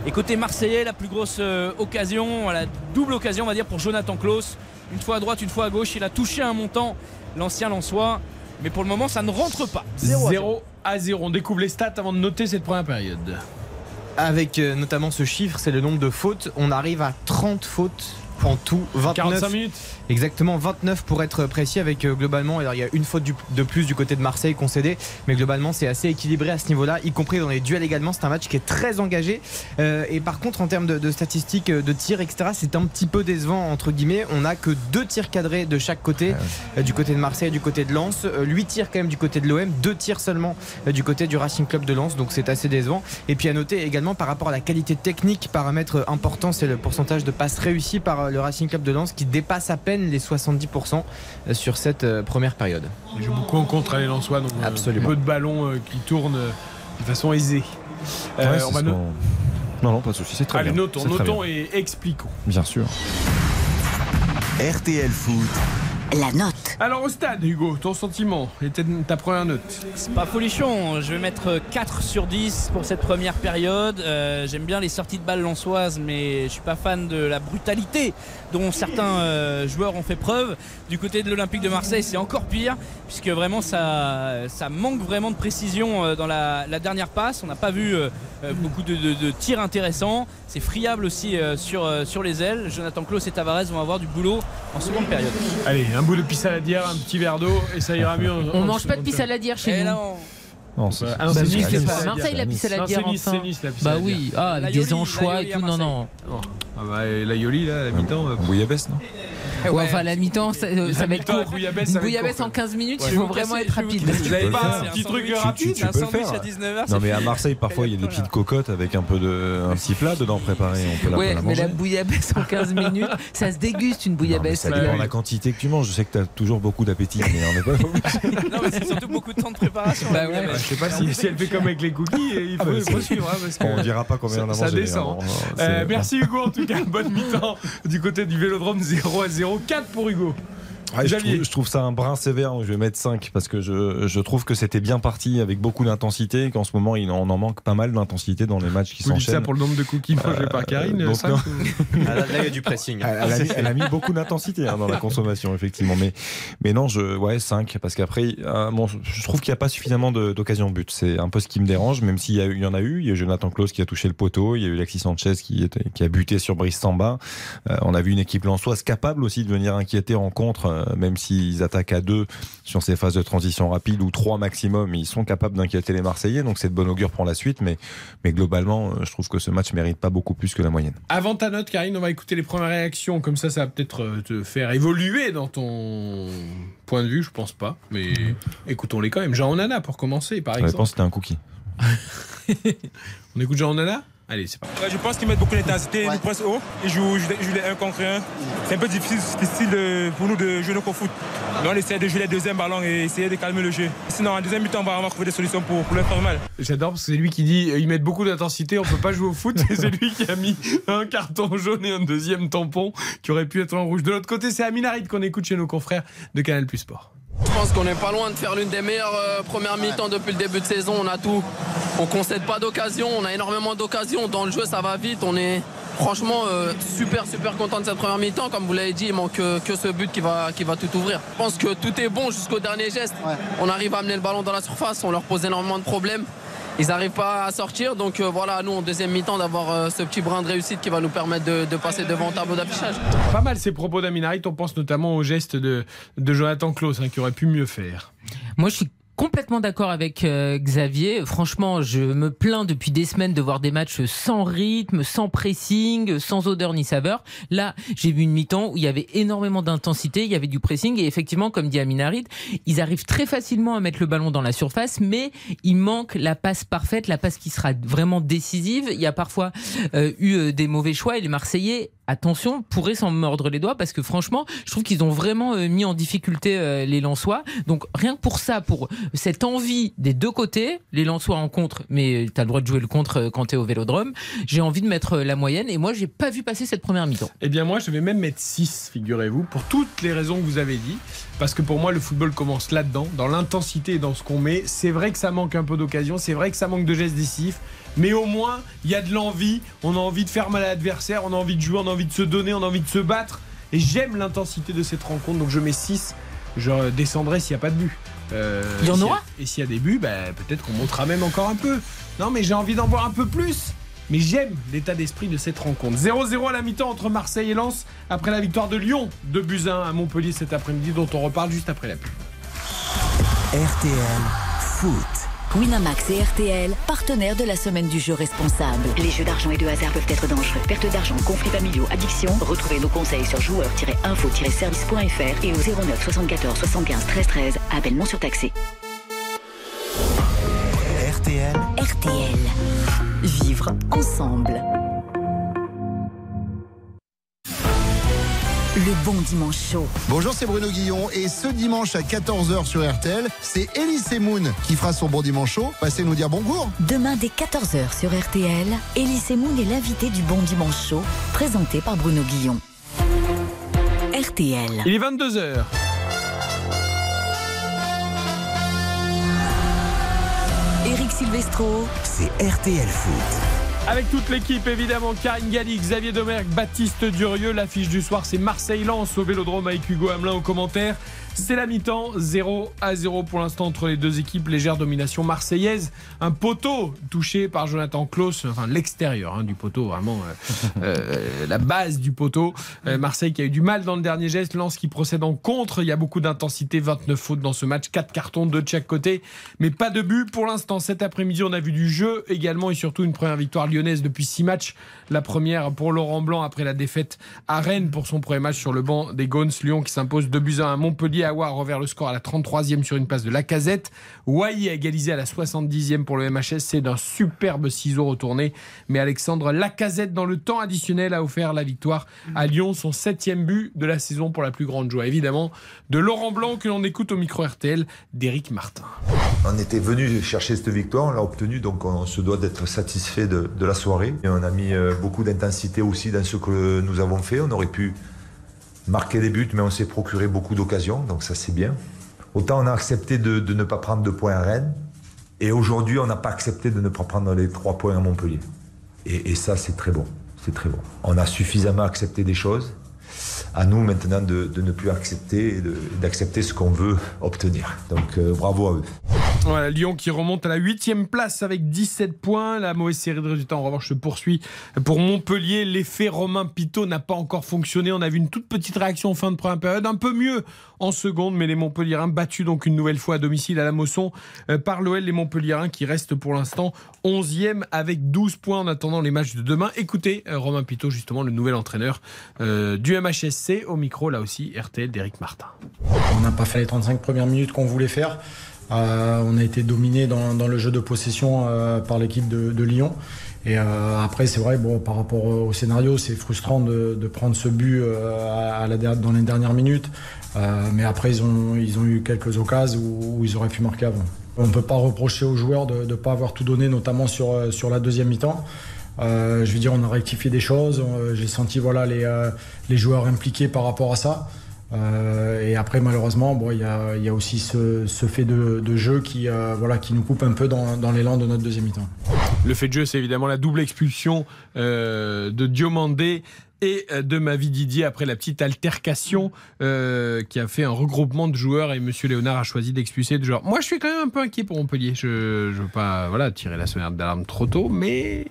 Et côté marseillais, la plus grosse euh, occasion, la double occasion on va dire pour Jonathan Klaus. Une fois à droite, une fois à gauche, il a touché un montant, l'ancien Lançois. Mais pour le moment, ça ne rentre pas. 0 à 0. 0 à 0. On découvre les stats avant de noter cette première période. Avec euh, notamment ce chiffre, c'est le nombre de fautes. On arrive à 30 fautes en tout. 29, 45 minutes. Exactement, 29 pour être précis avec euh, globalement, alors il y a une faute du- de plus du côté de Marseille concédée, mais globalement c'est assez équilibré à ce niveau-là, y compris dans les duels également. C'est un match qui est très engagé. Euh, et par contre, en termes de, de statistiques euh, de tirs, etc., c'est un petit peu décevant entre guillemets. On a que deux tirs cadrés de chaque côté, euh, du côté de Marseille et du côté de Lens. Euh, 8 tirs quand même du côté de l'OM, deux tirs seulement euh, du côté du Racing Club de Lens, donc c'est assez décevant. Et puis à noter également par rapport à la qualité technique, paramètre important, c'est le pourcentage de passes réussies par euh, le Racing Club de Lens qui dépasse à peine les 70% euh, sur cette euh, première période. Il joue beaucoup en contre à les Lensois, donc euh, Absolument. peu de ballons qui tournent de façon aisée. Ouais, c'est on va ce no- qu'on- Non, non, pas de souci, c'est très Allez, bien. notons, très notons bien. et expliquons. Bien sûr. RTL Foot. La note. Alors au stade, Hugo, ton sentiment et ta- ta première note. C'est pas folichon, je vais mettre 4 sur 10 pour cette première période. Euh, J'aime bien les sorties de balles lançoises, mais je suis pas fan de la brutalité dont certains euh, joueurs ont fait preuve. Du côté de l'Olympique de Marseille, c'est encore pire, puisque vraiment ça, ça manque vraiment de précision euh, dans la, la dernière passe. On n'a pas vu euh, beaucoup de, de- de tirs intéressants. C'est friable aussi euh, sur, euh, sur les ailes. Jonathan Klaus et Tavares vont avoir du boulot en seconde période. Allez, un bout de pissaladière, un petit verre d'eau et ça ira mieux. On en mange pas de pissaladière chez Et nous. Non, c'est Bah, Nice, c'est la pas à. Marseille la la Bah oui, ah, avec des anchois et tout, non, non. Ah bah, la Yoli, là, à la mi-temps. euh, Bouillabaisse, non Ouais, enfin, la mi-temps, ça, euh, ça va être court. Bouillabaisse, bouillabaisse court, en 15 minutes, Ouais. il faut vraiment être rapide. Vous avez Ouais, pas c'est un petit truc rapide Tu- tu peux faire. à 19h. Non, mais à Marseille, parfois, il y a des petites cocottes avec un peu de, un petit plat dedans préparé. On peut la, Ouais, la mais la bouillabaisse en 15 minutes, ça se déguste une Non, bouillabaisse. ça Ouais, dépend de la quantité que tu manges. Je sais que tu as toujours beaucoup d'appétit, mais on n'est pas. Non, mais c'est surtout beaucoup de temps de préparation. Bah ouais. Je sais pas si, elle fait comme avec les cookies, il faut, Ah bah, il faut suivre. hein, On ne dira pas combien on a Ça- mangé. ça descend. non, Euh, merci Hugo en tout cas, bonne mi-temps du côté du Vélodrome 0 à 0, 4 pour Hugo. Ouais, je, trouve, je, trouve, ça un brin sévère, donc je vais mettre 5 parce que je, je trouve que c'était bien parti avec beaucoup d'intensité et qu'en ce moment, il en, en manque pas mal d'intensité dans les matchs qui s'enchaînent. ça pour le nombre de cookies mangés par Karine donc, 5 ou... ah, là, il y a du pressing. Elle, elle, a, mis, elle a, mis, beaucoup d'intensité hein, dans la consommation, effectivement. Mais, mais non, je, ouais, 5 parce qu'après, euh, bon, je trouve qu'il n'y a pas suffisamment d'occasions de, but. C'est un peu ce qui me dérange, même s'il y, y, en a eu. Il y a Jonathan Klaus qui a touché le poteau, il y a eu Alexis Sanchez qui, était, qui a buté sur Brice Samba. Euh, on a vu une équipe lançoise capable aussi de venir inquiéter en contre, euh, même s'ils attaquent à deux sur ces phases de transition rapide ou trois maximum, ils sont capables d'inquiéter les Marseillais, donc c'est de bon augure pour la suite. Mais, mais globalement, je trouve que ce match mérite pas beaucoup plus que la moyenne. Avant ta note, Karine, on va écouter les premières réactions, comme ça, ça va peut-être te faire évoluer dans ton point de vue, je pense pas, mais mmh. écoutons-les quand même. Jean Onana pour commencer, par exemple. Je pense que c'était un cookie. on écoute Jean Onana? Allez, c'est parti. Ouais, je pense qu'ils mettent beaucoup d'intensité, ils nous pressent haut, ils jouent, jouent les 1 contre 1. C'est un peu difficile, pour nous de jouer notre foot. Mais on essaie de jouer les deuxième ballon et essayer de calmer le jeu. Sinon, en deuxième mi-temps, on va avoir trouvé des solutions pour, pour leur faire mal. J'adore parce que c'est lui qui dit ils mettent beaucoup d'intensité, on peut pas jouer au foot. et c'est lui qui a mis un carton jaune et un deuxième tampon qui aurait pu être en rouge. De l'autre côté, c'est Aminarit qu'on écoute chez nos confrères de Canal Plus Sport. Je pense qu'on n'est pas loin de faire l'une des meilleures euh, premières mi-temps depuis le début de saison. On a tout. On concède pas d'occasion. On a énormément d'occasions. Dans le jeu, ça va vite. On est franchement euh, super super content de cette première mi-temps. Comme vous l'avez dit, il manque que, que, ce but qui va, qui va tout ouvrir. Je pense que tout est bon jusqu'au dernier geste. Ouais. On arrive à amener le ballon dans la surface. On leur pose énormément de problèmes ils n'arrivent pas à sortir. Donc euh, voilà, nous en deuxième mi-temps d'avoir euh, ce petit brin de réussite qui va nous permettre de, de passer devant le tableau d'affichage. Pas mal ces propos d'Aminarit. On pense notamment au geste de, de Jonathan Klaus hein, qui aurait pu mieux faire. Moi je suis complètement d'accord avec euh, Xavier. Franchement, je me plains depuis des semaines de voir des matchs sans rythme, sans pressing, sans odeur ni saveur. Là, j'ai vu une mi-temps où il y avait énormément d'intensité, il y avait du pressing et effectivement, comme dit Aminarid, ils arrivent très facilement à mettre le ballon dans la surface, mais il manque la passe parfaite, la passe qui sera vraiment décisive. Il y a parfois euh, eu des mauvais choix et les Marseillais attention, pourraient s'en mordre les doigts parce que franchement, je trouve qu'ils ont vraiment euh, mis en difficulté euh, les Lensois. Donc rien que pour ça, pour cette envie des deux côtés, les Lensois en contre, mais tu as le droit de jouer le contre quand tu es au Vélodrome, j'ai envie de mettre la moyenne et moi j'ai pas vu passer cette première mi-temps. Eh bien moi je vais même mettre 6, figurez-vous, pour toutes les raisons que vous avez dit. Parce que pour moi, le football commence là-dedans, dans l'intensité et dans ce qu'on met. C'est vrai que ça manque un peu d'occasion, c'est vrai que ça manque de gestes décisifs, mais au moins, il y a de l'envie. On a envie de faire mal à l'adversaire, on a envie de jouer, on a envie de se donner, on a envie de se battre. Et j'aime l'intensité de cette rencontre, donc je mets 6. Je descendrai s'il n'y a pas de but. Euh, il y en aura Et s'il y a des buts, bah, peut-être qu'on montera même encore un peu. Non, mais j'ai envie d'en voir un peu plus. Mais j'aime l'état d'esprit de cette rencontre. 0-0 à la mi-temps entre Marseille et Lens après la victoire de Lyon de Buzyn à Montpellier cet après-midi dont on reparle juste après la pub. RTL Foot. Winamax et RTL, partenaires de la semaine du jeu responsable. Les jeux d'argent et de hasard peuvent être dangereux. Perte d'argent, conflits familiaux, addiction. Retrouvez nos conseils sur joueurs-info-service.fr et au 09 74 75 13 13. Appel non surtaxé. RTL. RTL. Vivre ensemble. Le bon dimanche chaud. Bonjour, c'est Bruno Guillon et ce dimanche à 14h sur RTL, c'est Elise Moon qui fera son bon dimanche chaud. Passez nous dire bon cours. Demain dès 14h sur RTL, Elise Moon est l'invité du bon dimanche chaud, présenté par Bruno Guillon. RTL. Il est 22h. Eric Silvestro. C'est RTL Foot. Avec toute l'équipe, évidemment, Karine Galli, Xavier Domergue, Baptiste Durieux. L'affiche du soir, c'est Marseille-Lens au Vélodrome avec Hugo Hamelin au commentaire. C'est la mi-temps, 0 à 0 pour l'instant entre les deux équipes. Légère domination marseillaise. Un poteau touché par Jonathan Klaus, enfin l'extérieur hein, du poteau, vraiment euh, euh, la base du poteau. Euh, Marseille qui a eu du mal dans le dernier geste. Lens qui procède en contre. Il y a beaucoup d'intensité, 29 fautes dans ce match, 4 cartons de chaque côté, mais pas de but pour l'instant. Cet après-midi, on a vu du jeu également et surtout une première victoire lyonnaise depuis 6 matchs. La première pour Laurent Blanc après la défaite à Rennes pour son premier match sur le banc des Gaunes. Lyon qui s'impose 2 buts à Montpellier. Awa a revers le score à la 33e sur une passe de Lacazette. Wai a égalisé à la 70e pour le MHS. C'est d'un superbe ciseau retourné. Mais Alexandre Lacazette, dans le temps additionnel, a offert la victoire à Lyon, son septième but de la saison pour la plus grande joie. Évidemment, de Laurent Blanc que l'on écoute au micro RTL d'Éric Martin. On était venu chercher cette victoire, on l'a obtenue, donc on se doit d'être satisfait de, de, la soirée. Et on a mis beaucoup d'intensité aussi dans ce que nous avons fait. On aurait pu marqué des buts, mais on s'est procuré beaucoup d'occasions, donc ça c'est bien. Autant on a accepté de, ne pas prendre de points à Rennes, et aujourd'hui on n'a pas accepté de ne pas prendre les trois points à Montpellier. Et, et ça c'est très bon, c'est très bon. On a suffisamment accepté des choses. À nous maintenant de, ne plus accepter d'accepter ce qu'on veut obtenir. Donc euh, bravo à eux. Voilà, Lyon qui remonte à la 8 place avec 17 points. La mauvaise série de résultats, en revanche, se poursuit pour Montpellier. L'effet Romain Pitot n'a pas encore fonctionné. On a vu une toute petite réaction en fin de première période, un peu mieux en seconde, mais les Montpelliérains battus donc une nouvelle fois à domicile à la Mosson euh, par l'OL. Les Montpelliérains qui restent pour l'instant 11e avec 12 points en attendant les matchs de demain. Écoutez, euh, Romain Pitot, justement, le nouvel entraîneur euh, du MHSC, au micro, là aussi, RTL d'Éric Martin. On n'a pas fait les 35 premières minutes qu'on voulait faire. On a été dominé dans, le jeu de possession par l'équipe de, Lyon. Et après, c'est vrai, bon, par rapport au scénario, c'est frustrant de, prendre ce but dans les dernières minutes. Euh, mais après, ils ont, ils ont eu quelques occasions où, ils auraient pu marquer avant. On ne peut pas reprocher aux joueurs de ne pas avoir tout donné, notamment sur, euh, sur la deuxième mi-temps. Euh, je veux dire, on a rectifié des choses. J'ai senti voilà, les, les joueurs impliqués par rapport à ça. Et après, malheureusement, il y, a, y a aussi ce, ce fait de, de jeu qui, voilà, qui nous coupe un peu dans, dans l'élan de notre deuxième mi-temps. Le fait de jeu, c'est évidemment la double expulsion de Diomandé et euh, de Mavi Didier après la petite altercation euh, qui a fait un regroupement de joueurs et Monsieur Léonard a choisi d'expulser de joueurs. Moi, je suis quand même un peu inquiet pour Montpellier. Je ne veux pas voilà, tirer la sonnette d'alarme trop tôt, mais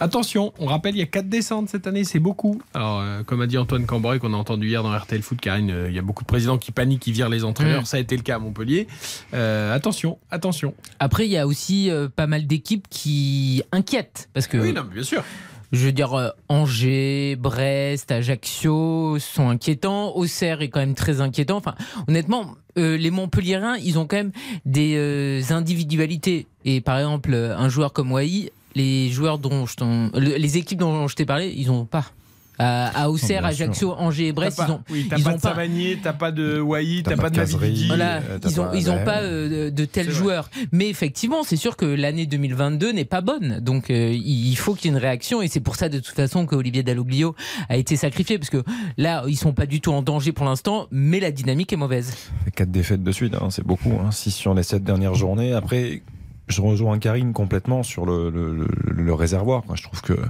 Attention, on rappelle, il y a 4 descentes cette année, c'est beaucoup. Alors, euh, comme a dit Antoine Cambrai, qu'on a entendu hier dans RTL Foot, Karine, euh, il y a beaucoup de présidents qui paniquent, qui virent les entraîneurs. Mm. Ça a été le cas à Montpellier. Euh, attention, attention. Après, il y a aussi pas mal d'équipes qui inquiètent. Parce que. Oui, non, mais bien sûr. Je veux dire, euh, Angers, Brest, Ajaccio sont inquiétants. Auxerre est quand même très inquiétant. Enfin, honnêtement, euh, les Montpelliérains, ils ont quand même des euh, individualités. Et par exemple, un joueur comme Wai, les joueurs dont je les équipes dont je t'ai parlé, ils ont pas. À, à Auxerre. Ajaccio, Angers et Brest, ils pas- ont, oui, t'as ils pas ont de Savanier, t'as pas de Wai, t'as pas de de Mavi Cazerie. Didi. Voilà, Euh, ils ont, pas- ils ont ouais. pas euh, de, tels joueurs. Mais effectivement, c'est sûr que l'année 2022 n'est pas bonne. Donc euh, il faut qu'il y ait une réaction. Et c'est pour ça de toute façon que Olivier Dalloglio a été sacrifié. Parce que là, ils sont pas du tout en danger pour l'instant, mais la dynamique est mauvaise. quatre défaites de suite, hein, c'est beaucoup. Hein, 6 sur les 7 dernières journées. Après, je rejoins Karine complètement sur le, le- le- le réservoir. quoi. Je trouve que euh,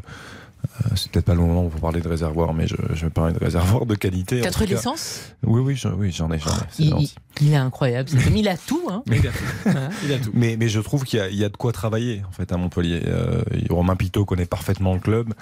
c'est peut-être pas le moment pour parler de réservoir, mais je, je vais parler de réservoir de qualité. Quatre l'essence Oui, oui, je- oui, j'en ai. j'en ai, c'est il, gentil. il- il est incroyable. Il a tout. Hein. Il a tout. Il a tout. Mais, mais je trouve qu'il y, a- il y a de quoi travailler en fait à Montpellier. Euh, Romain Pitot connaît parfaitement le club.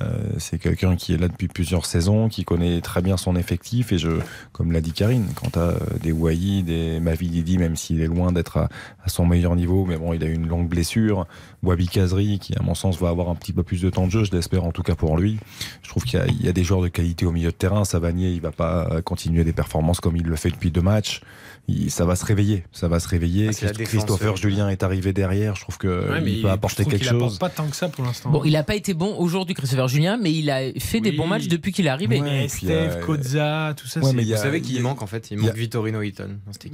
Euh, c'est quelqu'un qui est là depuis plusieurs saisons, qui connaît très bien son effectif. Et je, comme l'a dit Karine, quand tu as des Wai, des Mavididi, même s'il est loin d'être à, à son meilleur niveau, mais bon, il a eu une longue blessure. Wabi Kazri, qui à mon sens va avoir un petit peu plus de temps de jeu, je l'espère en tout cas pour lui. Je trouve qu'il y, a- des joueurs de qualité au milieu de terrain. Savanier, il va pas continuer des performances comme il le fait depuis deux matchs. Il- ça va se réveiller, ça va se réveiller. Ah, Christopher Julien est arrivé derrière. Je trouve que Ouais, il peut apporter quelque qu'il apporte chose. pas tant que ça pour l'instant. Bon, il n'a pas été bon aujourd'hui, Christopher Julien, mais il a fait des bons matchs depuis qu'il est arrivé. Et Steph, euh, Kozza, tout ça, Ouais, mais il Vous a- savez il qui a- manque en fait Il il y a- manque Vittorino équipe.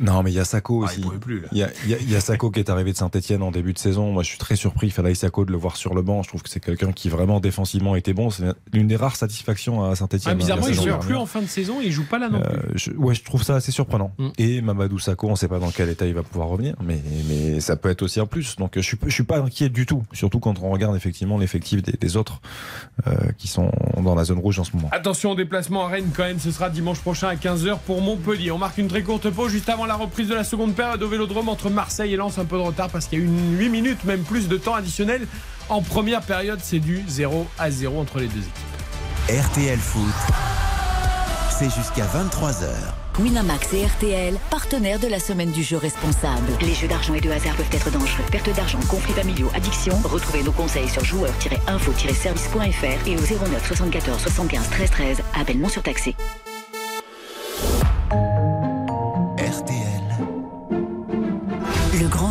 Non, mais il y a Sako Ah, il aussi. pouvait plus, là. Il y, a, il y a- il y a Sako qui est arrivé de Saint-Etienne en début de saison. Moi, je suis très surpris, Falaï Sako, de le voir sur le banc. Je trouve que c'est quelqu'un qui vraiment défensivement était bon. C'est l'une des rares satisfactions à Saint-Etienne. Ah, bizarrement, il joue plus en fin de saison et il joue pas là non plus. Euh, je, ouais, je trouve ça assez surprenant. Mm. Et Mamadou Sakho, on ne sait pas dans quel état il va pouvoir revenir, mais, mais ça peut être aussi en plus. Donc je suis, je suis pas inquiet du tout, surtout quand on regarde effectivement l'effectif des, des autres euh, qui sont dans la zone rouge en ce moment. Attention au déplacement à Rennes quand même, ce sera dimanche prochain à 15h pour Montpellier. On marque une très courte pause juste avant la reprise de la seconde période au Vélodrome entre Marseille et Lens. Un peu de retard parce qu'il y a eu une 8 minutes, même plus de temps additionnel. En première période, c'est du 0 à 0 entre les deux équipes. RTL Foot, c'est jusqu'à 23h. Winamax et RTL, partenaires de la semaine du jeu responsable. Les jeux d'argent et de hasard peuvent être dangereux. Perte d'argent, conflits familiaux, addiction. Retrouvez nos conseils sur joueurs-info-service.fr et au 09 74 75 13 13. Appel non surtaxé.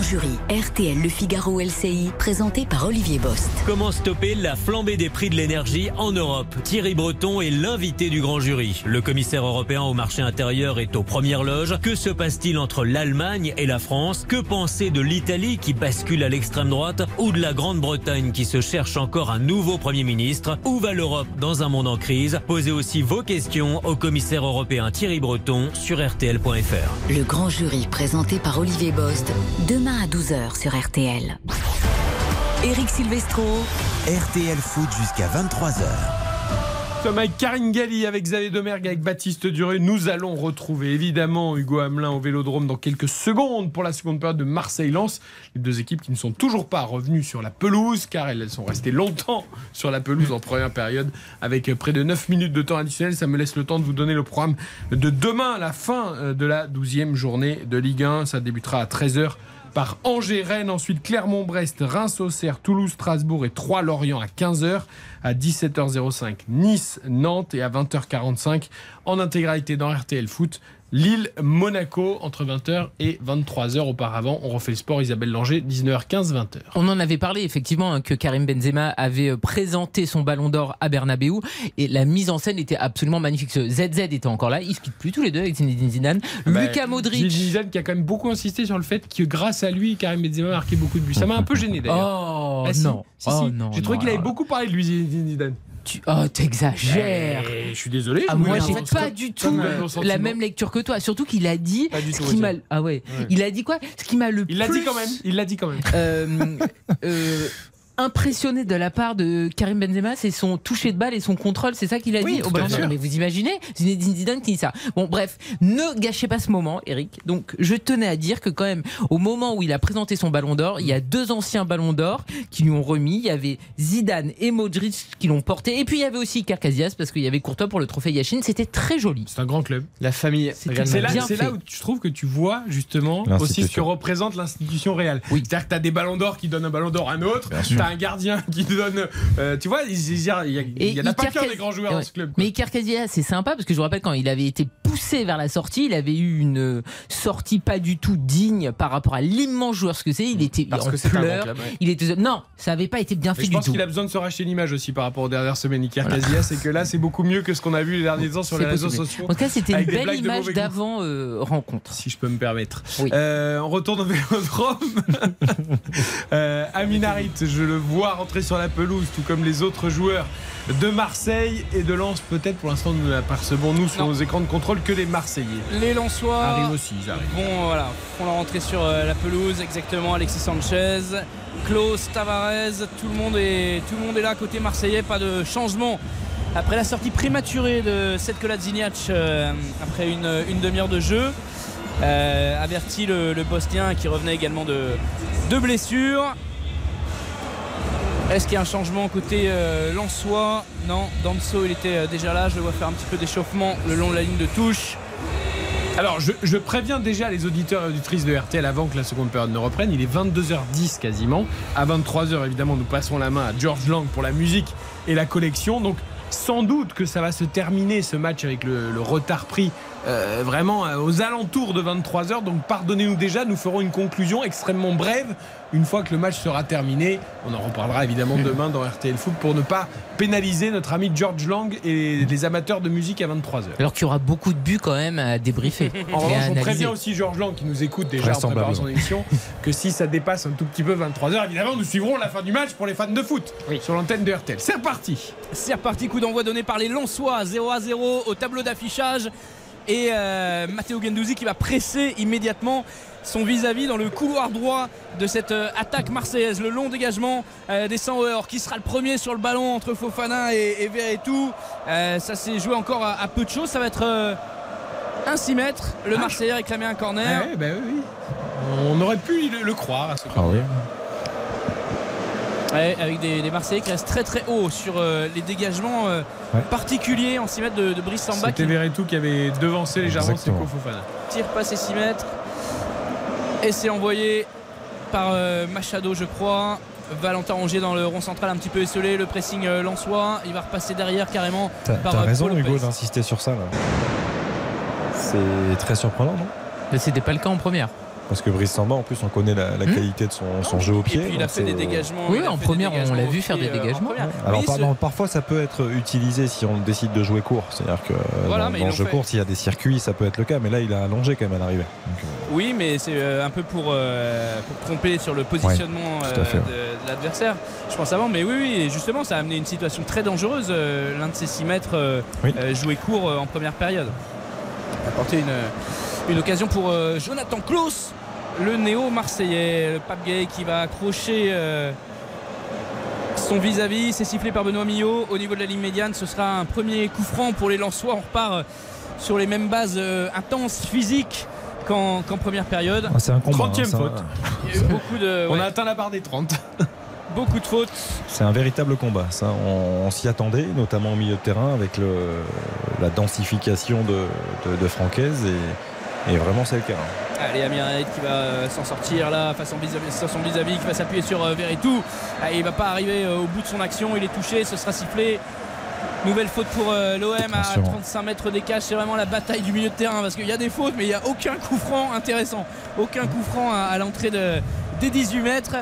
Jury, RTL Le Figaro LCI, présenté par Olivier Bost. Comment stopper la flambée des prix de l'énergie en Europe? Thierry Breton est l'invité du grand jury. Le commissaire européen au marché intérieur est aux premières loges. Que se passe-t-il entre l'Allemagne et la France? Que penser de l'Italie qui bascule à l'extrême droite ou de la Grande-Bretagne qui se cherche encore un nouveau Premier ministre? Où va l'Europe dans un monde en crise? Posez aussi vos questions au commissaire européen Thierry Breton sur rtl.fr. Le grand jury, présenté par Olivier Bost, demain à 12h sur RTL. Eric Silvestro. RTL Foot jusqu'à 23h. Comme avec Karine Galli, avec Xavier Domergue, avec Baptiste Duré, nous allons retrouver évidemment Hugo Hamelin au Vélodrome dans quelques secondes pour la seconde période de Marseille-Lens. Les deux équipes qui ne sont toujours pas revenues sur la pelouse car elles sont restées longtemps sur la pelouse en première période avec près de 9 minutes de temps additionnel. Ça me laisse le temps de vous donner le programme de demain à la fin euh, de la 12e journée de Ligue 1. Ça débutera à 13h par Angers, Rennes, ensuite Clermont-Brest, Reims-Auxerre, Toulouse, Strasbourg et 3 Lorient à 15h, à 17h05 Nice, Nantes et à 20h45 en intégralité dans RTL Foot. Lille, Monaco entre 20h et 23h auparavant. On refait le sport Isabelle Langer, 19h15, 20h. On en avait parlé effectivement hein, que Karim Benzema avait euh, présenté son ballon d'or à Bernabeu et la mise en scène était absolument magnifique. Ce ZZ était encore là, ils se quittent plus tous les deux avec Zinedine Zidane. Bah, Lucas Modric. Zinedine Zidane qui a quand même beaucoup insisté sur le fait que grâce à lui, Karim Benzema a marqué beaucoup de buts. Ça m'a un peu gêné d'ailleurs. Oh Ah, si, non. si, Oh si. non, J'ai trouvé qu'il avait beaucoup parlé de lui, Zinedine Zidane. Tu... Oh, t'exagères. Eh, je suis désolé. Ah, moi, j'ai pas du tout la même lecture que toi. Surtout qu'il a dit. Pas du ce tout, qui m'a-. Ah ouais. Ouais. Il a dit quoi? Ce qui m'a le Il l'a plus dit quand même. Il l'a dit quand même. euh, euh, impressionné de la part de Karim Benzema, c'est son toucher de balle et son contrôle, c'est ça qu'il a Oui, dit au ballon. Mais vous imaginez Zinedine Zidane qui dit ça. Bon, bref, ne gâchez pas ce moment, Eric. Donc, je tenais à dire que quand même, au moment où il a présenté son ballon d'or, il y a deux anciens ballons d'or qui lui ont remis. Il y avait Zidane et Modric qui l'ont porté, et puis il y avait aussi Iker Casillas parce qu'il y avait Courtois pour le trophée Yashin. C'était très joli. C'est un grand club. La famille. C'est là, là où tu trouves que tu vois justement aussi ce L'institution. que représente l'institution réelle. C'est-à-dire que tu as des ballons d'or qui donnent un ballon d'or à un autre, un gardien qui donne. euh, tu vois, il il y, a- il y, a- il y en a pas qu'un des grands joueurs Ouais. dans ce club. Mais Iker Casillas, c'est sympa parce que je vous rappelle quand il avait été poussé vers la sortie, il avait eu une euh, sortie pas du tout digne par rapport à l'immense joueur ce que c'est. Il était Parce en que c'est pleurs. club, ouais. Il était non, ça avait pas été bien Mais fait je du pense tout. qu'il a besoin de se racheter une image aussi par rapport aux dernières semaines, Iker Casillas, et que là c'est beaucoup mieux que ce qu'on a vu les derniers temps sur C'est les réseaux sociaux. En tout cas, c'était une belle image d'avant euh, rencontre. Si je peux me permettre. Euh, on retourne au vélodrome. euh, Amin Harit, je le vois rentrer sur la pelouse, tout comme les autres joueurs de Marseille et de Lens. Peut-être pour l'instant, nous n'apercevons nous sur Non. nos écrans de contrôle que les Marseillais. Les Lensois Arrivent aussi, ils arrivent. Bon, voilà, font leur entrée sur euh, la pelouse, exactement. Alexis Sanchez, Klaus, Tavares, tout le monde est, tout le monde est là côté marseillais, pas de changement. Après la sortie prématurée de Setko Ladziniac euh, après une, une demi-heure de jeu, euh, averti le, le Bosnien qui revenait également de, de blessure. Est-ce qu'il y a un changement côté euh, Lensois Non, Danso il était euh, déjà là, je le vois faire un petit peu d'échauffement le long de la ligne de touche. Alors, je, je préviens déjà les auditeurs et auditrices de RTL avant que la seconde période ne reprenne. Il est 22h10 quasiment. À 23h, évidemment, nous passons la main à George Lang pour la musique et la collection. Donc, sans doute que ça va se terminer ce match avec le, le retard pris euh, vraiment euh, aux alentours de 23h. Donc, pardonnez-nous déjà. Nous ferons une conclusion extrêmement brève une fois que le match sera terminé. On en reparlera évidemment demain dans RTL Foot pour ne pas pénaliser notre ami George Lang et les amateurs de musique à 23h. Alors qu'il y aura beaucoup de buts quand même à débriefer. En revanche, on prévient aussi Georges Lang qui nous écoute déjà en préparant son émission que si ça dépasse un tout petit peu 23h, évidemment, nous suivrons la fin du match pour les fans de foot sur l'antenne de RTL. C'est reparti C'est reparti, coup d'envoi donné par les Lensois, 0 à 0 au tableau d'affichage. Et euh, Matteo Gendouzi qui va presser immédiatement son vis-à-vis dans le couloir droit de cette euh, attaque marseillaise. Le long dégagement euh, des Sauer qui sera le premier sur le ballon entre Fofana et, et Verretou. Euh, ça s'est joué encore à, à peu de choses. Ça va être euh, un 6 mètres. Le Marseillais a réclamé un corner. Ouais, bah oui, oui. On aurait pu le, le croire à ce Ah oui. Ouais, avec des, des Marseillais qui restent très très haut sur euh, les dégagements euh, Ouais. particuliers en 6 mètres de, de Brice Samba C'était qui Verretou qui avait devancé légèrement. Seko Fofana. tire passer 6 mètres. Et c'est envoyé par euh, Machado, je crois. Valentin Rongier dans le rond central, un petit peu esselé. Le pressing euh, Lensois. Il va repasser derrière carrément T'as par t'as euh, raison, Paul Hugo, d'insister sur ça. là. C'est très surprenant, non? Mais c'était pas le cas en première. Parce que Brice Samba, en plus, on connaît la, la qualité de son, son jeu au pied. Et puis il a fait des c'est- dégagements. Oui, en première, on l'a vu faire des euh, en dégagements. Alors Oui, pardon, parfois ça peut être utilisé si on décide de jouer court. C'est-à-dire que euh, Voilà, dans, le jeu fait. court, s'il y a des circuits, ça peut être le cas. Mais là, il a allongé quand même à l'arrivée. Euh, Oui, mais c'est euh, un peu pour, euh, pour tromper sur le positionnement Ouais, euh, fait, de, ouais. de l'adversaire. Je pense avant, mais oui, oui, et justement, ça a amené une situation très dangereuse. euh, L'un de ces 6 mètres euh, euh, joué court euh, en première période. Ça a apporté une, une occasion pour euh, Jonathan Klaus, le néo-marseillais. Le Pape Gay qui va accrocher euh, son vis-à-vis. C'est sifflé par Benoît Millot. Au niveau de la ligne médiane, ce sera un premier coup franc pour les Lensois. On repart euh, sur les mêmes bases euh, intenses, physiques qu'en qu'en première période. ah, c'est un combat. 30e hein, ça- faute. Il y a eu beaucoup de, On a atteint la barre des 30. beaucoup de fautes. C'est un véritable combat. Ça, on, on s'y attendait, notamment au milieu de terrain, avec le, la densification de, de, de Francaise. Et, et vraiment, c'est le cas. Allez, Amir Haït qui va euh, s'en sortir là face à son vis-à-vis, qui va s'appuyer sur euh, Verretou. Ah, il va pas arriver euh, au bout de son action, il est touché, ce sera sifflé. Nouvelle faute pour l'OM à Attention. 35 mètres d'écart. C'est vraiment la bataille du milieu de terrain parce qu'il y a des fautes, mais il n'y a aucun coup franc intéressant. Aucun coup franc à, à l'entrée de, des 18 mètres.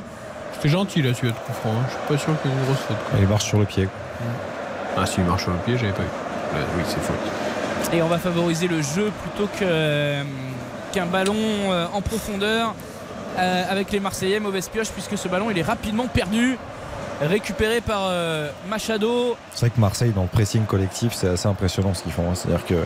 C'était gentil là, celui de coup franc. hein. Je suis pas sûr qu'il y ait une grosse faute. Il marche sur le pied. Ah, si, il marche sur le pied, j'avais pas vu. Là, oui, c'est faute. Et on va favoriser le jeu plutôt que, euh, qu'un ballon euh, en profondeur euh, avec les Marseillais. Mauvaise pioche puisque ce ballon il est rapidement perdu. Récupéré par euh, Machado. C'est vrai que Marseille, dans le pressing collectif, c'est assez impressionnant ce qu'ils font. hein. C'est-à-dire que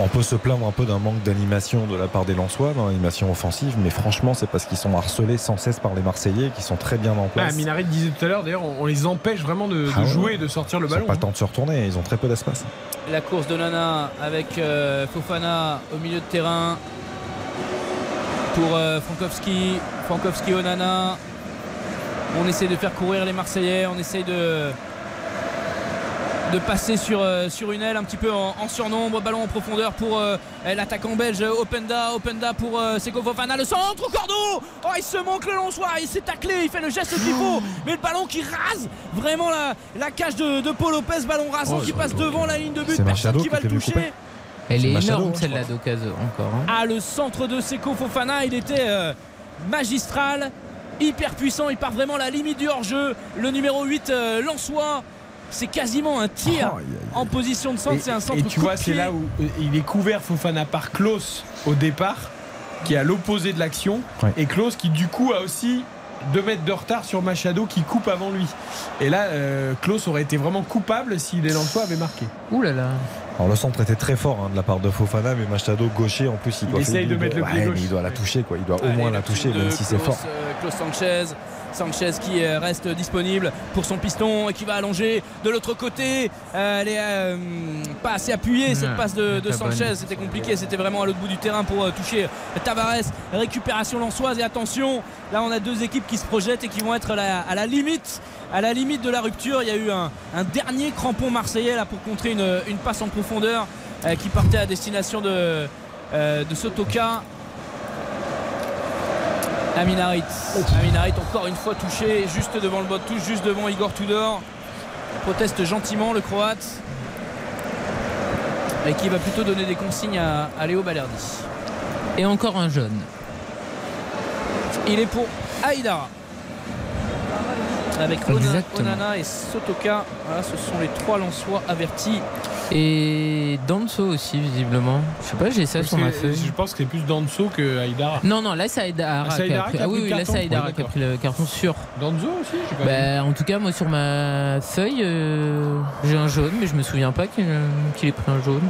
on peut se plaindre un peu d'un manque d'animation de la part des Lensois, dans l'animation offensive, mais franchement, c'est parce qu'ils sont harcelés sans cesse par les Marseillais, qui sont très bien en Ah, place. Minaret disait tout à l'heure, d'ailleurs, on, les empêche vraiment de, Ah ouais. jouer et de sortir le Ils n'ont ballon. pas le temps de se retourner, ils ont très peu d'espace. La course de Nana avec euh, Fofana au milieu de terrain pour euh, Frankowski. Frankowski au Nana. On essaie de faire courir les Marseillais. On essaie de de passer sur, euh, sur une aile un petit peu en, en surnombre, ballon en profondeur pour euh, l'attaquant belge Openda, Openda pour euh, Seko Fofana, le centre au cordeau. Oh il se manque le Lonsoir, il s'est taclé, il fait le geste qu'il faut, mais le ballon qui rase vraiment la, la cage de, de Paul Lopez, ballon rasant Oh, qui passe devant la ligne de but, personne qui va le toucher. Elle est Machado, énorme celle-là d'occasion encore. hein. Ah, le centre de Seko Fofana, il était euh, magistral, hyper puissant. Il part vraiment à la limite du hors-jeu. Le numéro 8, euh, Lançois, c'est quasiment un tir en position de centre. Et, C'est un centre et tu coup vois, c'est là où euh, il est couvert Fofana par Klaus au départ, qui est à l'opposé de l'action. Ouais. Et Klaus qui, du coup, a aussi 2 mètres de retard sur Machado qui coupe avant lui. Et là, euh, Klaus aurait été vraiment coupable si les Lensois avaient marqué. Ouh là là. Alors le centre était très fort hein, de la part de Fofana, mais Machado gaucher en plus il, Il doit essaye de il mettre le pied ouais, gauche. mais il doit la toucher quoi, il doit au Allez, moins le la toucher même si c'est Klaus, fort. euh, Klaus Sanchez. Sanchez qui euh, reste disponible pour son piston et qui va allonger de l'autre côté. Euh, elle est euh, pas assez appuyée cette Ouais, passe de, Sanchez. C'était compliqué, c'était vraiment à l'autre bout du terrain pour euh, toucher Tavares. Récupération lançoise et attention, là on a deux équipes qui se projettent et qui vont être à la, à la limite. À la limite de la rupture, il y a eu un, un dernier crampon marseillais là pour contrer une, une passe en profondeur euh, qui partait à destination de, de Sotoka. Aminarit. Aminarit encore une fois touché juste devant le bot de touche, juste devant Igor Tudor. Proteste gentiment le Croate. Et qui va plutôt donner des consignes à, à Léo Balerdi. Et encore un jeune. Il est pour Aïdara. Avec Ona-. Onana et Sotoka. Voilà, ce sont les trois Lensois avertis. Et Danso aussi, visiblement. Je sais pas, j'ai ça sur ma feuille. Je pense que c'est plus Danso que Haïdara. Non, non, là c'est Aïdara Ah, qui a Aïdara pris. qui a Ah oui, le oui, là carton c'est Aïdara qui a pris le carton sûr. Danzo aussi pas. Bah, en tout cas, moi sur ma feuille, euh, j'ai un jaune, mais je me souviens pas qu'il qu'il ait pris un jaune.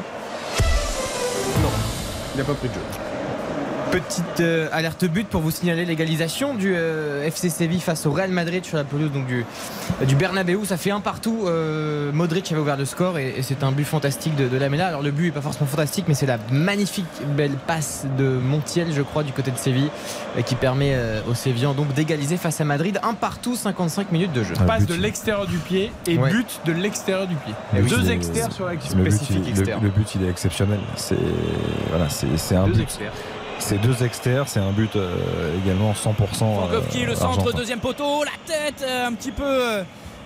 Non, il n'a pas pris de jeu. Petite euh, alerte but pour vous signaler l'égalisation du euh, FC Séville face au Real Madrid sur la pelouse donc du, du Bernabeu. Ça fait un partout. Euh, Modric avait ouvert le score et, et c'est un but fantastique de, de Lamela. Alors le but est pas forcément fantastique, mais c'est la magnifique belle passe de Montiel, je crois, du côté de Séville, euh, qui permet euh, aux Sévillans donc d'égaliser face à Madrid. Un partout, 55 minutes de jeu. Ah, Passe but. de l'extérieur du pied et Ouais. but de l'extérieur du pied. Deux extérieurs sur la le but, spécifique il, externe. le but, il est exceptionnel. C'est voilà, c'est c'est un Deux but. C'est deux extérieurs, c'est un but euh, également 100% Frankowski, euh, le centre, argentin. deuxième poteau, la tête, euh, un petit peu, euh,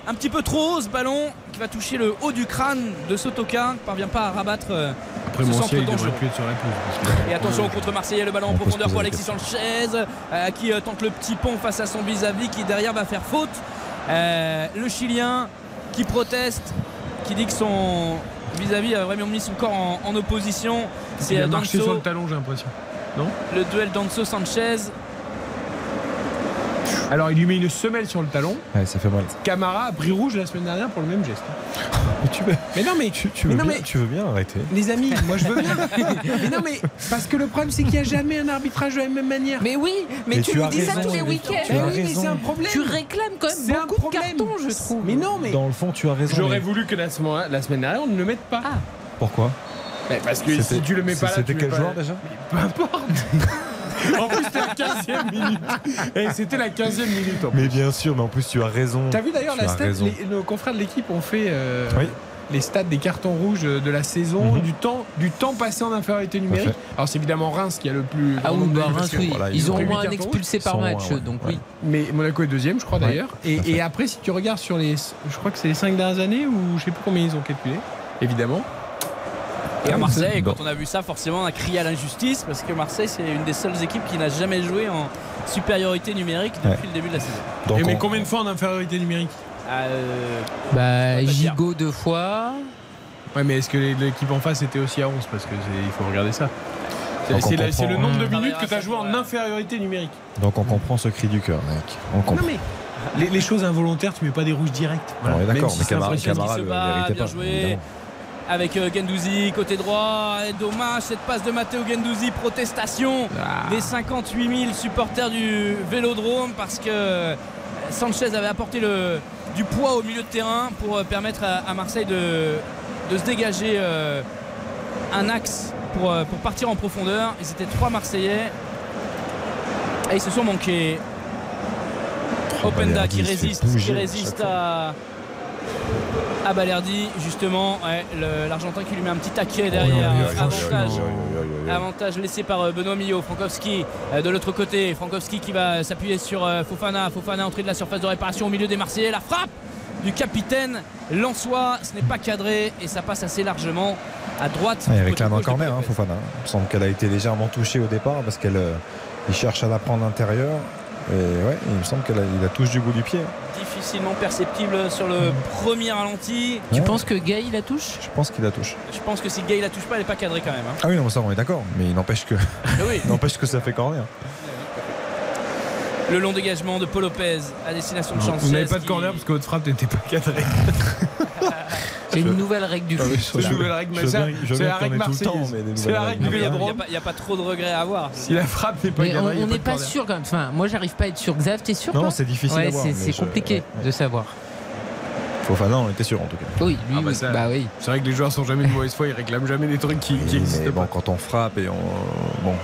un petit peu trop haut ce ballon qui va toucher le haut du crâne de Sotoka, qui parvient pas à rabattre euh, Après, ce mon centre ciel, il sur la Et attention au contre Marseillais, le ballon en profondeur pour Alexis Sanchez euh, qui euh, tente le petit pont face à son vis-à-vis qui derrière va faire faute. Euh, le Chilien qui proteste, qui dit que son vis-à-vis a vraiment mis son corps en, en opposition. C'est Il a marché sur le talon, j'ai l'impression. Non le duel Danso-Sanchez. Alors, il lui met une semelle sur le talon. Ouais, ça fait mal. Camara a pris rouge la semaine dernière pour le même geste. Tu veux, Mais non, mais tu, tu mais veux non, bien, mais- tu veux bien arrêter Les amis, moi je veux bien. mais non, mais parce que le problème, c'est qu'il n'y a jamais un arbitrage de la même manière. Mais oui, mais, Mais tu, tu nous as dis ça tous les week-ends. tu as oui, mais c'est un problème. Tu réclames quand C'est même un beaucoup de problème. cartons, je trouve. Mais non, mais Dans le fond, tu as raison. j'aurais mais voulu que la semaine, la semaine dernière, on ne le mette pas. Ah. Pourquoi? Mais parce que si C'était- tu le mets pas là, C'était quel pas joueur déjà Peu importe. en plus, c'était la 15e minute. Et c'était la 15e minute. en plus. Mais bien sûr, mais en plus, tu as raison. T'as vu d'ailleurs la stat les- Nos confrères de l'équipe ont fait euh, Oui. les stats des cartons rouges de la saison, Mhm. du, temps, du temps passé en infériorité numérique. Alors c'est évidemment Reims qui a le plus. Ah grand oui, bah, Reims, oui. voilà, ils ils ont au moins un expulsé par match, ouais. donc Ouais. oui. Mais Monaco est deuxième, je crois Ouais, d'ailleurs. Et, et après, si tu regardes sur les. Je crois que c'est les cinq dernières années ou je sais plus combien ils ont calculé, évidemment. Et à Marseille, Bon. quand on a vu ça, forcément, on a crié à l'injustice parce que Marseille, c'est une des seules équipes qui n'a jamais joué en supériorité numérique depuis Ouais. le début de la saison. Donc, et mais combien de fois en infériorité numérique Euh, Bah. Gigot deux fois. Ouais, mais est-ce que l'équipe en face était aussi à 11 Parce que il faut regarder ça. C'est- le nombre de minutes que tu as joué en infériorité numérique. donc on comprend ce cri du cœur, mec. On Non mais les, les choses involontaires, tu mets pas des rouges directs. On est d'accord, si mais Camara. Camara se bat, bien pas. joué. évidemment. Avec euh, Gendouzi côté droit. Et dommage cette passe de Matteo Gendouzi, protestation Ah. des 58 000 supporters du Vélodrome parce que euh, Sanchez avait apporté le, du poids au milieu de terrain pour euh, permettre à, à Marseille de, de se dégager euh, un axe pour, pour partir en profondeur. Et c'était trois Marseillais. Et ils se sont manqués. Openda qui résiste, qui à résiste fois. À, Balerdi, justement. Ouais, L'Argentin qui lui met un petit taquet derrière. Oh, oui, oui, Avantage. oui, laissé par euh, Benoît Millot, Frankowski euh, de l'autre côté, Frankowski qui va s'appuyer sur euh, Fofana, Fofana entrée de la surface de réparation au milieu des Marseillais, la frappe du capitaine Lançois, ce n'est pas cadré et ça passe assez largement à droite. Ah, il réclame un corner, hein. Fofana. Il me semble qu'elle a été légèrement touchée au départ parce qu'elle il cherche à la prendre à l'intérieur. Et ouais, il me semble qu'il a, touche du bout du pied. Difficilement perceptible sur le premier ralenti. Tu Ouais. penses que Gay la touche? Je pense qu'il la touche. Je pense que si Gay la touche pas, elle n'est pas cadrée quand même. hein. Ah oui, non, ça on est d'accord. Mais il n'empêche que, Mais oui. il n'empêche que ça fait corner. Le long dégagement de Paul Lopez à destination de Vous Sanchez. n'avez pas de qui- corner parce que votre frappe n'était pas cadrée. C'est une nouvelle règle du Ah foot. C'est une nouvelle règle, veux c'est bien la règle marseillaise. C'est la règle du Il n'y a, Vélodrome. pas- il y a pas trop de regrets à avoir. Si la frappe n'est pas on n'est pas sûr quand même. Enfin, moi, j'arrive pas à être sûr. Xav, t'es sûr Non, c'est difficile Ouais, à voir, c'est compliqué de savoir. Fofana, on était sûr en tout cas. Oui, lui, Ah bah oui. ça- bah oui. C'est vrai que les joueurs sont jamais de mauvaise foi, ils réclament jamais des trucs qui, qui Mais existent bon, pas. quand on frappe et on. Bon,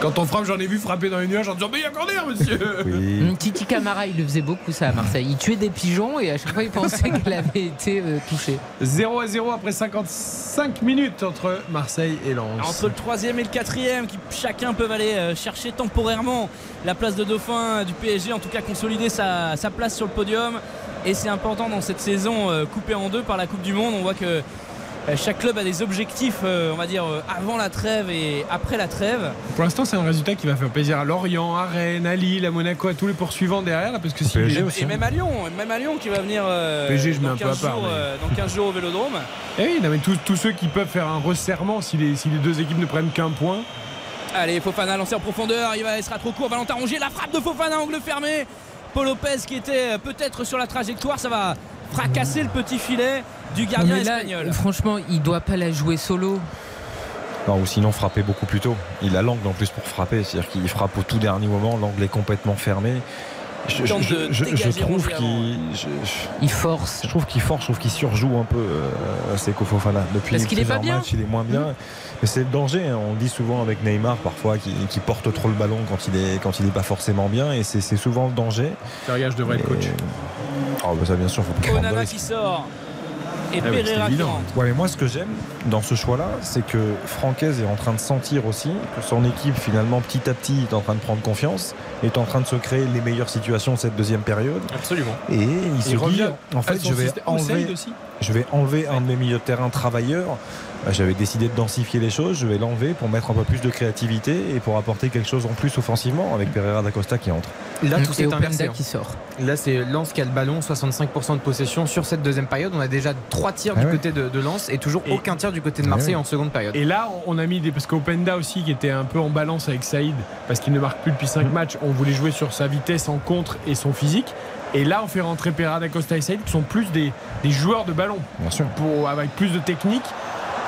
Quand on frappe, j'en ai vu frapper dans les nuages en disant Mais il y a corner, monsieur oui. Hum, Titi Camara, il le faisait beaucoup ça à Marseille. Il tuait des pigeons et à chaque fois, il pensait qu'elle avait été euh, touchée. 0 à 0 après 55 minutes entre Marseille et Lens. Entre le troisième et le quatrième, qui chacun peuvent aller euh, chercher temporairement la place de dauphin du PSG, en tout cas consolider sa, sa place sur le podium. Et c'est important dans cette saison euh, coupée en deux par la Coupe du Monde. On voit que euh, chaque club a des objectifs, euh, on va dire, euh, avant la trêve et après la trêve. Pour l'instant, c'est un résultat qui va faire plaisir à Lorient, à Rennes, à Lille, à Monaco, à tous les poursuivants derrière. Là, parce que si PSG les- aussi. Et même à Lyon, même à Lyon qui va venir euh, PSG, je mets dans, un peu à 15 part, jours, mais- euh, dans 15 jours au Vélodrome. Eh oui, non, mais tous, tous ceux qui peuvent faire un resserrement si les, si les deux équipes ne prennent qu'un point. Allez, Fofana lancé en profondeur, il, va, il sera trop court. Valentin Rongier, la frappe de Fofana, angle fermé. Paul Lopez qui était euh, peut-être sur la trajectoire, ça va fracasser le petit filet du Non, gardien mais là, espagnol. franchement, il doit pas la jouer solo. Non, ou sinon frapper beaucoup plus tôt. Il a l'angle en plus pour frapper, c'est-à-dire qu'il frappe au tout dernier moment, l'angle est complètement fermé. Je, trouve qu'il je, je- Il force. je trouve qu'il force, je trouve qu'il surjoue un peu euh, Seko Fofana. Depuis Parce qu'il est pas plusieurs bien. matchs, il est moins bien. Mais c'est le danger. hein. On dit souvent avec Neymar parfois qu'il porte trop le ballon quand il est quand il est pas forcément bien, et c'est souvent le danger. Devrais être coach. Oh, bah ça bien sûr, faut Onana qui sort. Et Ah oui, qui rentre. Ouais, mais moi, ce que j'aime dans ce choix-là, c'est que Francaise est en train de sentir aussi que son équipe, finalement, petit à petit, est en train de prendre confiance, est en train de se créer les meilleures situations de cette deuxième période. Absolument. Et il se dit, en fait, je vais enlever. Aussi. Je vais enlever un de mes milieux de terrain travailleurs. Bah, J'avais décidé de densifier les choses, je vais l'enlever pour mettre un peu plus de créativité et pour apporter quelque chose en plus offensivement avec Pereira d'Acosta qui entre. Là, Et tout s'est Openda inversé. hein. qui sort. Là, c'est Lens qui a le ballon, 65% de possession sur cette deuxième période. On a déjà trois tirs Ah du ouais. côté de, de Lens et toujours Et- aucun tir du côté de Ah Marseille ouais. en seconde période. Et là, on a mis des. Parce qu'Openda aussi, qui était un peu en balance avec Saïd, parce qu'il ne marque plus depuis 5 matchs, on voulait jouer sur sa vitesse en contre et son physique. Et là, on fait rentrer Pereira da Costa et Saïd, qui sont plus des, des joueurs de ballon. Bien sûr. Pour, avec plus de technique.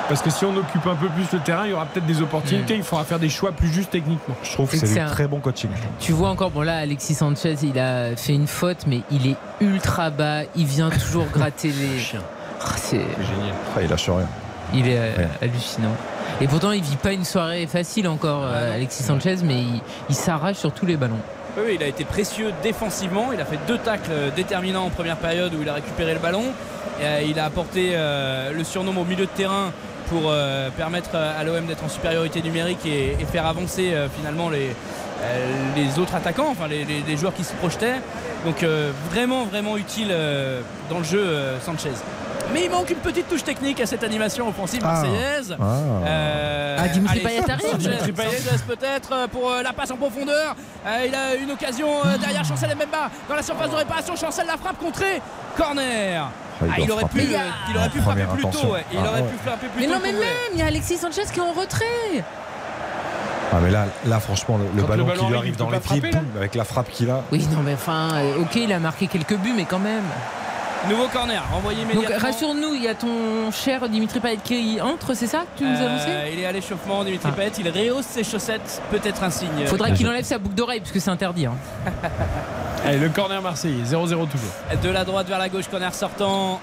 Parce que si on occupe un peu plus le terrain, il y aura peut-être des opportunités. Il faudra faire des choix plus justes techniquement. Je trouve que c'est un- très bon coaching. Tu vois encore, bon là, Alexis Sanchez, il a fait une faute, mais il est ultra bas. Il vient toujours gratter les. Ah, c'est génial. Ah, il lâche rien. Il est euh, hallucinant. Et pourtant, il vit pas une soirée facile encore, euh, Alexis Sanchez, mais il, il s'arrache sur tous les ballons. Il a été précieux défensivement. Il a fait deux tacles déterminants en première période où il a récupéré le ballon. Euh, il a apporté euh, le surnom au milieu de terrain pour euh, permettre à l'OM d'être en supériorité numérique et, faire avancer finalement les, autres attaquants, enfin les, joueurs qui se projetaient. Donc vraiment, vraiment utile dans le jeu Sanchez. Mais il manque une petite touche technique à cette animation offensive Ah. marseillaise. Ah. Euh, Ah, Dimitri allez, Payet arrive. Dimitri Payet peut-être euh, pour euh, la passe en profondeur. Euh, il a une occasion euh, derrière Chancel Mbemba dans la surface de réparation. Chancel la frappe contrée. Corner. Ah, il Ah, il aurait pu, frapper. euh, il aurait pu frapper première plus tôt. ouais. Il Ah, aurait ouais. pu frapper plus Mais tôt. non, mais même, il y a Alexis Sanchez qui est en retrait. Ah mais là, là franchement, le, le Quand le ballon qui lui arrive, dans les pieds, boum, avec la frappe qu'il a. Oui, non, mais enfin, euh, ok, il a marqué quelques buts, mais quand même. Nouveau corner, renvoyé Donc immédiatement. rassure-nous, il y a ton cher Dimitri Payet qui entre, c'est ça que tu nous Euh, annonçais il est à l'échauffement, Dimitri Ah. Payet. Il rehausse ses chaussettes. Peut-être un signe. Faudra qu'il enlève sa boucle d'oreille, parce que c'est interdit. hein. Allez, le corner marseillais, 0-0 toujours. De la droite vers la gauche, corner sortant.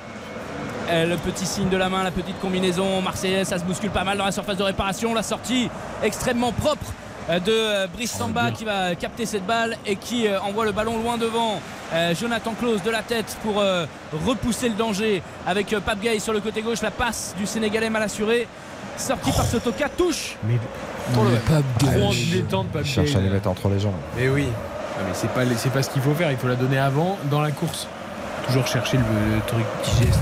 Euh, Le petit signe de la main, la petite combinaison marseillaise, ça se bouscule pas mal dans la surface de réparation. La sortie extrêmement propre euh, de euh, Brice Samba qui va capter cette balle et qui euh, envoie le ballon loin devant. Euh, Jonathan Klaus de la tête pour euh, repousser le danger avec euh, Pape Gay sur le côté gauche. La passe du Sénégalais mal assurée. Sortie par Sotoka, touche. Mais Pour le en dilettante, Il cherche à les mettre entre les jambes. Mais oui. Ah, mais c'est pas, c'est pas ce qu'il faut faire, il faut la donner avant, dans la course. Toujours chercher le, le truc, petit geste.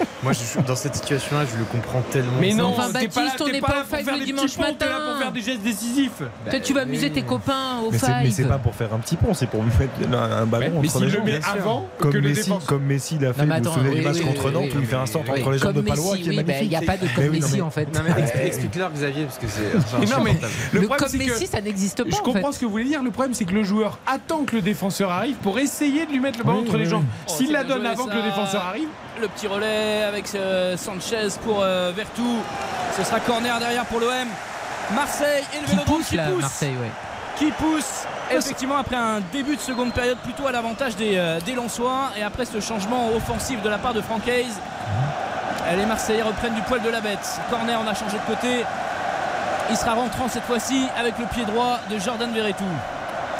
Moi, je, dans cette situation-là, je le comprends tellement. Mais non, Enfin, t'es pas là, Baptiste, on n'est pas au pour five faire le des dimanche ponts, t'es là matin. pour faire des gestes décisifs. Toi, tu vas amuser tes copains au Mais c'est, mais c'est pas pour faire un petit pont, c'est pour lui mettre un, un ballon mais entre s'il les le jambes. avant comme que Messi, comme Messi l'a fait. Mais vous souvenez du match contre Nantes où il fait un centre entre les jambes de Palois Messi, qui est oui, bah, magnifique. il n'y a pas de Mais comme Messi mais- en fait. Mais explique-leur, Xavier, parce que c'est Mais non, mais le, comme c'est que Messi, ça n'existe pas. je en comprends ce que vous voulez dire. Le problème, c'est que le joueur attend que le défenseur arrive pour essayer de lui mettre le ballon entre les jambes. S'il la donne avant que le défenseur arrive, Le petit relais avec euh, Sanchez pour euh, Vertou. Ce sera corner derrière pour l'OM. Marseille et le Qui Vélodrome pousse qui là, pousse. Marseille, ouais. Qui pousse. Effectivement, après un début de seconde période plutôt à l'avantage des, euh, des Lensois et après ce changement offensif de la part de Franck Hayes, euh, les Marseillais reprennent du poil de la bête. Corner, on a changé de côté. Il sera rentrant cette fois-ci avec le pied droit de Jordan Verretou.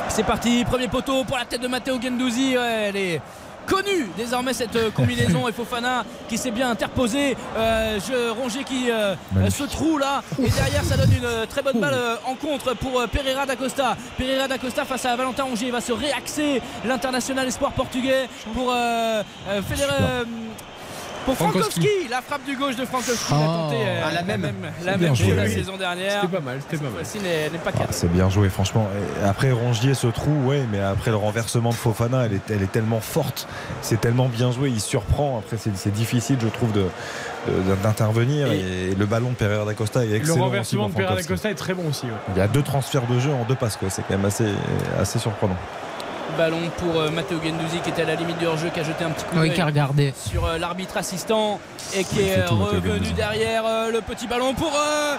C'est parti, premier poteau pour la tête de Matteo Gendouzi. Ouais, elle est connue désormais cette euh, combinaison et Fofana qui s'est bien interposé. Euh, je, Rongier qui euh, se troue là et derrière ça donne une très bonne balle en contre pour Pereira da Costa. Pereira da Costa face à Valentin Rongier il va se réaxer l'international espoir portugais pour euh, Federer- pour Frankowski. Frankowski, la frappe du gauche de Frankowski, a tenté euh, Ah, la même. la même la saison dernière. c'était pas mal. C'était pas mal. n'est pas Ah, c'est bien joué, franchement. Et après, Rongier se trouve, ouais, mais après le renversement de Fofana, elle est, elle est tellement forte, c'est tellement bien joué, il surprend. Après, c'est, difficile, je trouve, de, d'intervenir. Et, le ballon de Pereira da Costa est Le excellent. aussi renversement de Pereira da Frankowski. Costa est très bon aussi. ouais. Il y a deux transferts de jeu en deux passes, quoi. C'est quand même assez, assez surprenant. Ballon pour euh, Matteo Gendouzi qui était à la limite du hors-jeu, qui a jeté un petit coup Oui, qui a regardé. sur euh, l'arbitre assistant et qui est Matteo revenu derrière euh, le petit ballon pour euh,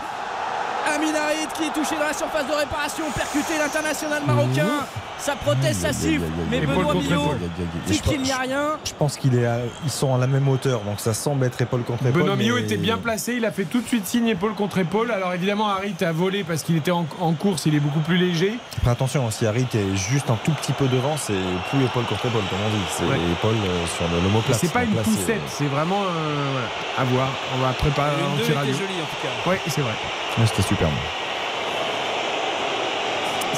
Amin Harit qui est touché dans la surface de réparation, percuté l'international marocain. Sa prothèse, sa siffle, mais Benoît Millot dit qu'il n'y a rien. Je pense qu'il est à- ils sont à la même hauteur, donc ça semble être épaule contre épaule. Benoît Millot mais- était bien placé, il a fait tout de suite signe épaule contre épaule. Alors évidemment, Harit a volé parce qu'il était en, en course, il est beaucoup plus léger. Après attention, si Harit est juste un tout petit peu devant, c'est plus épaule contre épaule, comme on dit. C'est Ouais. épaule euh, sur le l'omoplate. c'est pas une Donc là, c'est- poussette, c'est vraiment euh, à voir. On va préparer un radio. jolie en tout cas. Ouais, c'est vrai. Ouais, C'était superbe.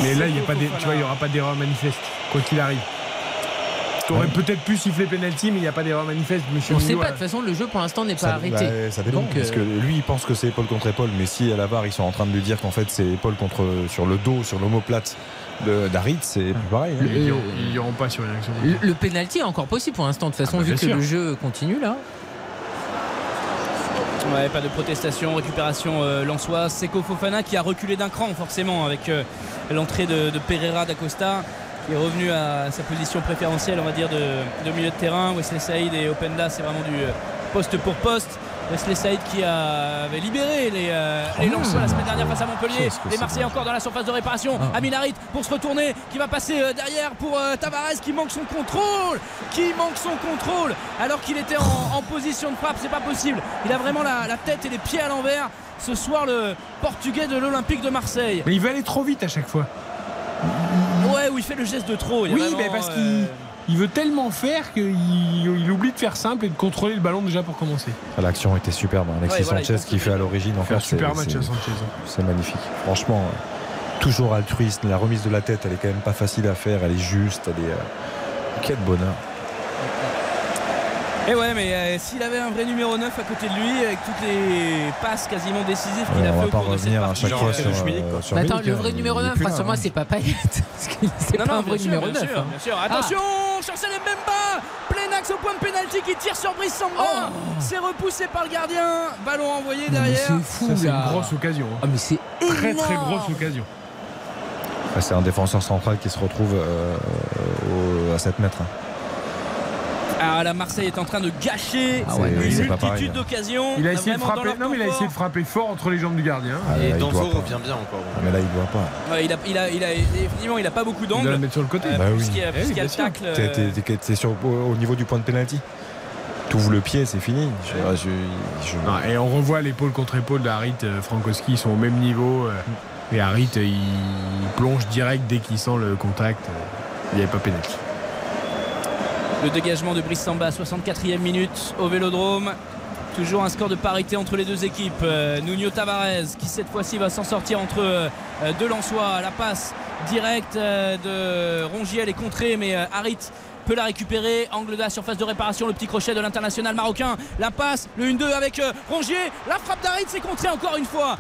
Mais là, il y a Sergio pas des, tu vois, il n'y aura pas d'erreur manifeste, quoi qu'il arrive. T'aurais peut-être pu siffler penalty, mais il n'y a pas d'erreur manifeste, monsieur On sait Mignot, pas, hein. de toute façon, le jeu pour l'instant n'est pas Ça, arrêté. bah, ça dépend. Donc, parce que euh, lui, il pense que c'est épaule contre épaule, mais si à la VAR, ils sont en train de lui dire qu'en fait, c'est épaule contre sur le dos, sur l'omoplate de- d'Harit, c'est plus pareil. hein. Ils iront- Ils n'iront pas sur une action. le, le penalty est encore possible pour l'instant, de toute façon, Ah bah, vu que sûr. le jeu continue là. Ouais, pas de protestation, récupération euh, Lançois. Seko Fofana qui a reculé d'un cran forcément avec euh, l'entrée de, de Pereira d'Acosta qui est revenu à sa position préférentielle on va dire de, de milieu de terrain. Wesley Saïd et Openda c'est vraiment du euh, poste pour poste. Wesley Saïd qui avait libéré les, euh, les Lensois la semaine dernière face à Montpellier. Les Marseillais encore dans la surface de réparation. Ah. Amin Harit pour se retourner qui va passer euh, derrière pour euh, Tavares qui manque son contrôle. Qui manque son contrôle alors qu'il était en, en position de frappe. C'est pas possible. Il a vraiment la, la tête et les pieds à l'envers. Ce soir, le portugais de l'Olympique de Marseille. Mais il veut aller trop vite à chaque fois. Ouais, où il fait le geste de trop. Il y a Oui, vraiment, mais parce euh, qu'il il veut tellement faire qu'il il oublie de faire simple et de contrôler le ballon déjà pour commencer. L'action était superbe. hein. Alexis Ouais, voilà, il Sanchez qui fait à l'origine. Il fait super c'est- match à Sanchez. C'est magnifique. Franchement, euh, toujours altruiste. La remise de la tête, elle est quand même pas facile à faire. Elle est juste. Elle est. euh, Quel bonheur. Et ouais, mais euh, s'il avait un vrai numéro 9 à côté de lui, avec toutes les passes quasiment décisives qu'il Ouais, a on fait va au pas cours de cette à partie. chaque Genre, fois euh, sur, euh, sur attends, Milik, le hein. vrai Il numéro est 9, plus là, rassure-moi, hein. c'est pas Payet. Parce que c'est pas non, un vrai sûr, numéro bien 9. sûr, hein. bien sûr. Attention, Chancel Mbemba, plein axe au point de pénalty qui tire sur Brice Samba. C'est repoussé par le gardien. Ballon envoyé derrière. C'est fou, c'est une grosse occasion. hein. Ah, mais c'est Très très énorme. grosse occasion. Ah, C'est un défenseur central qui se retrouve euh, au- à 7 mètres. Hein. Ah, la Marseille est en train de gâcher Ah ouais, une oui, c'est multitude hein. d'occasions. Il a On essayé de frapper. leur Non, mais il a essayé de fort. frapper fort entre les jambes du gardien. Ah, Et là, il Danso doit pas. revient bien encore. Ah, Mais là, il doit pas. Ouais, il a, il a, il a, effectivement, il a pas beaucoup Il doit la mettre sur le côté. Euh, Bah oui. puisqu'il y a, Eh y a le tacle. Euh, au, au niveau du point de pénalty. T'ouvres le pied, c'est fini. Je- je- je- Non, et on revoit l'épaule contre épaule d'Harit, euh, Frankowski, ils sont au même niveau. euh, et Harit, il plonge direct dès qu'il sent le contact. euh, Il n'y avait pas pénalty. Le dégagement de Brice Samba, 64e minute au Vélodrome. Toujours un score de parité entre les deux équipes. Euh, Nuno Tavares qui cette fois-ci va s'en sortir entre euh, deux Lensois. La passe directe euh, de Rongiel est contrée mais euh, Harit peut la récupérer. Angle de la surface de réparation, le petit crochet de l'international marocain. La passe, le 1-2 avec euh, Rongier. La frappe d'Harit s'est contrée encore une fois.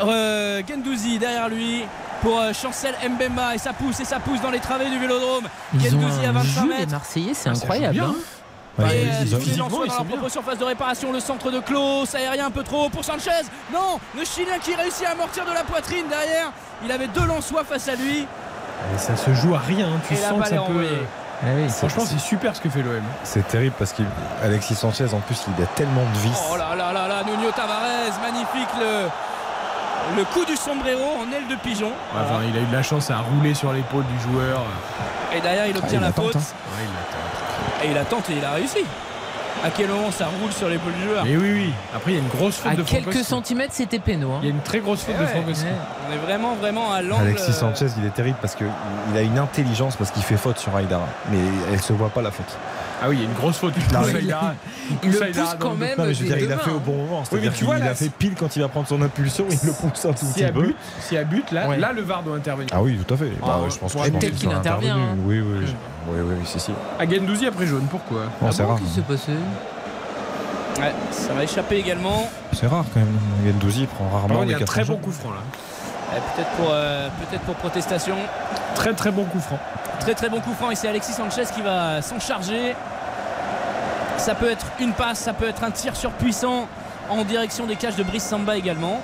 Gendouzi derrière lui pour euh, Chancel Mbemba et ça pousse et ça pousse dans les travées du Vélodrome. Ils ont Gendouzi à un 25 jeu, les mètres. Marseillais, c'est Ah, incroyable. hein. Ouais, Et ils- dans leur propre surface de réparation, le centre de Klaus, aérien un peu trop haut pour Sanchez. Non, le Chilien qui réussit à amortir de la poitrine derrière. Il avait deux Lensois face à lui. Et ça se joue à rien. Tu Et la sens que ça peut. Ah oui. Franchement, c'est super ce que fait l'OM. C'est terrible parce qu'Alexis Sanchez, en plus, il a tellement de vis. Oh là là là là, Nuno Tavares, magnifique le, le coup du sombrero en aile de pigeon. Enfin, il a eu de la chance à rouler sur l'épaule du joueur. Et derrière, il obtient il la faute. hein. Ouais, il l'a Et il a tenté, il a réussi. À quel moment ça roule sur l'épaule du joueur? Mais oui, oui. Après, il y a une grosse faute À de quelques centimètres, c'était péno. hein. Il y a une très grosse faute Eh de ouais. Frankowski. On est vraiment, vraiment à l'angle. Alexis Sanchez, il est terrible parce qu'il a une intelligence parce qu'il fait faute sur Aïdara. Mais elle se voit pas la faute. Ah oui, il y a une grosse faute. Il Non, pousse mais- Aïdara- Il pousse le pousse quand même. Non, mais je veux dire, il deux a fait au bon hein. moment. Oui, C'est-à-dire mais tu qu'il vois, a là, fait pile quand il va prendre son impulsion, il le pousse un tout S'il petit a peu. but, s'il y a but, là, Ouais. là, le VAR doit intervenir. Ah oui, tout à fait. Ah, Bah, ouais, je pense que ouais, qu'ils qu'il intervient, hein. Oui, oui, oui. Oui, oui, oui, si, si. À Gendouzi après jaune, pourquoi? Bon, Ah c'est bon, rare. Qu'est-ce qui s'est passé? Ouais, ça va échapper également. C'est rare quand même. Gendouzi prend rarement il y a très bon coup franc là. Ouais, Peut-être pour, euh, peut-être pour protestation. Très très bon coup franc. Très très bon coup franc et c'est Alexis Sanchez qui va s'en charger. Ça peut être une passe, ça peut être un tir surpuissant en direction des cages de Brice Samba également.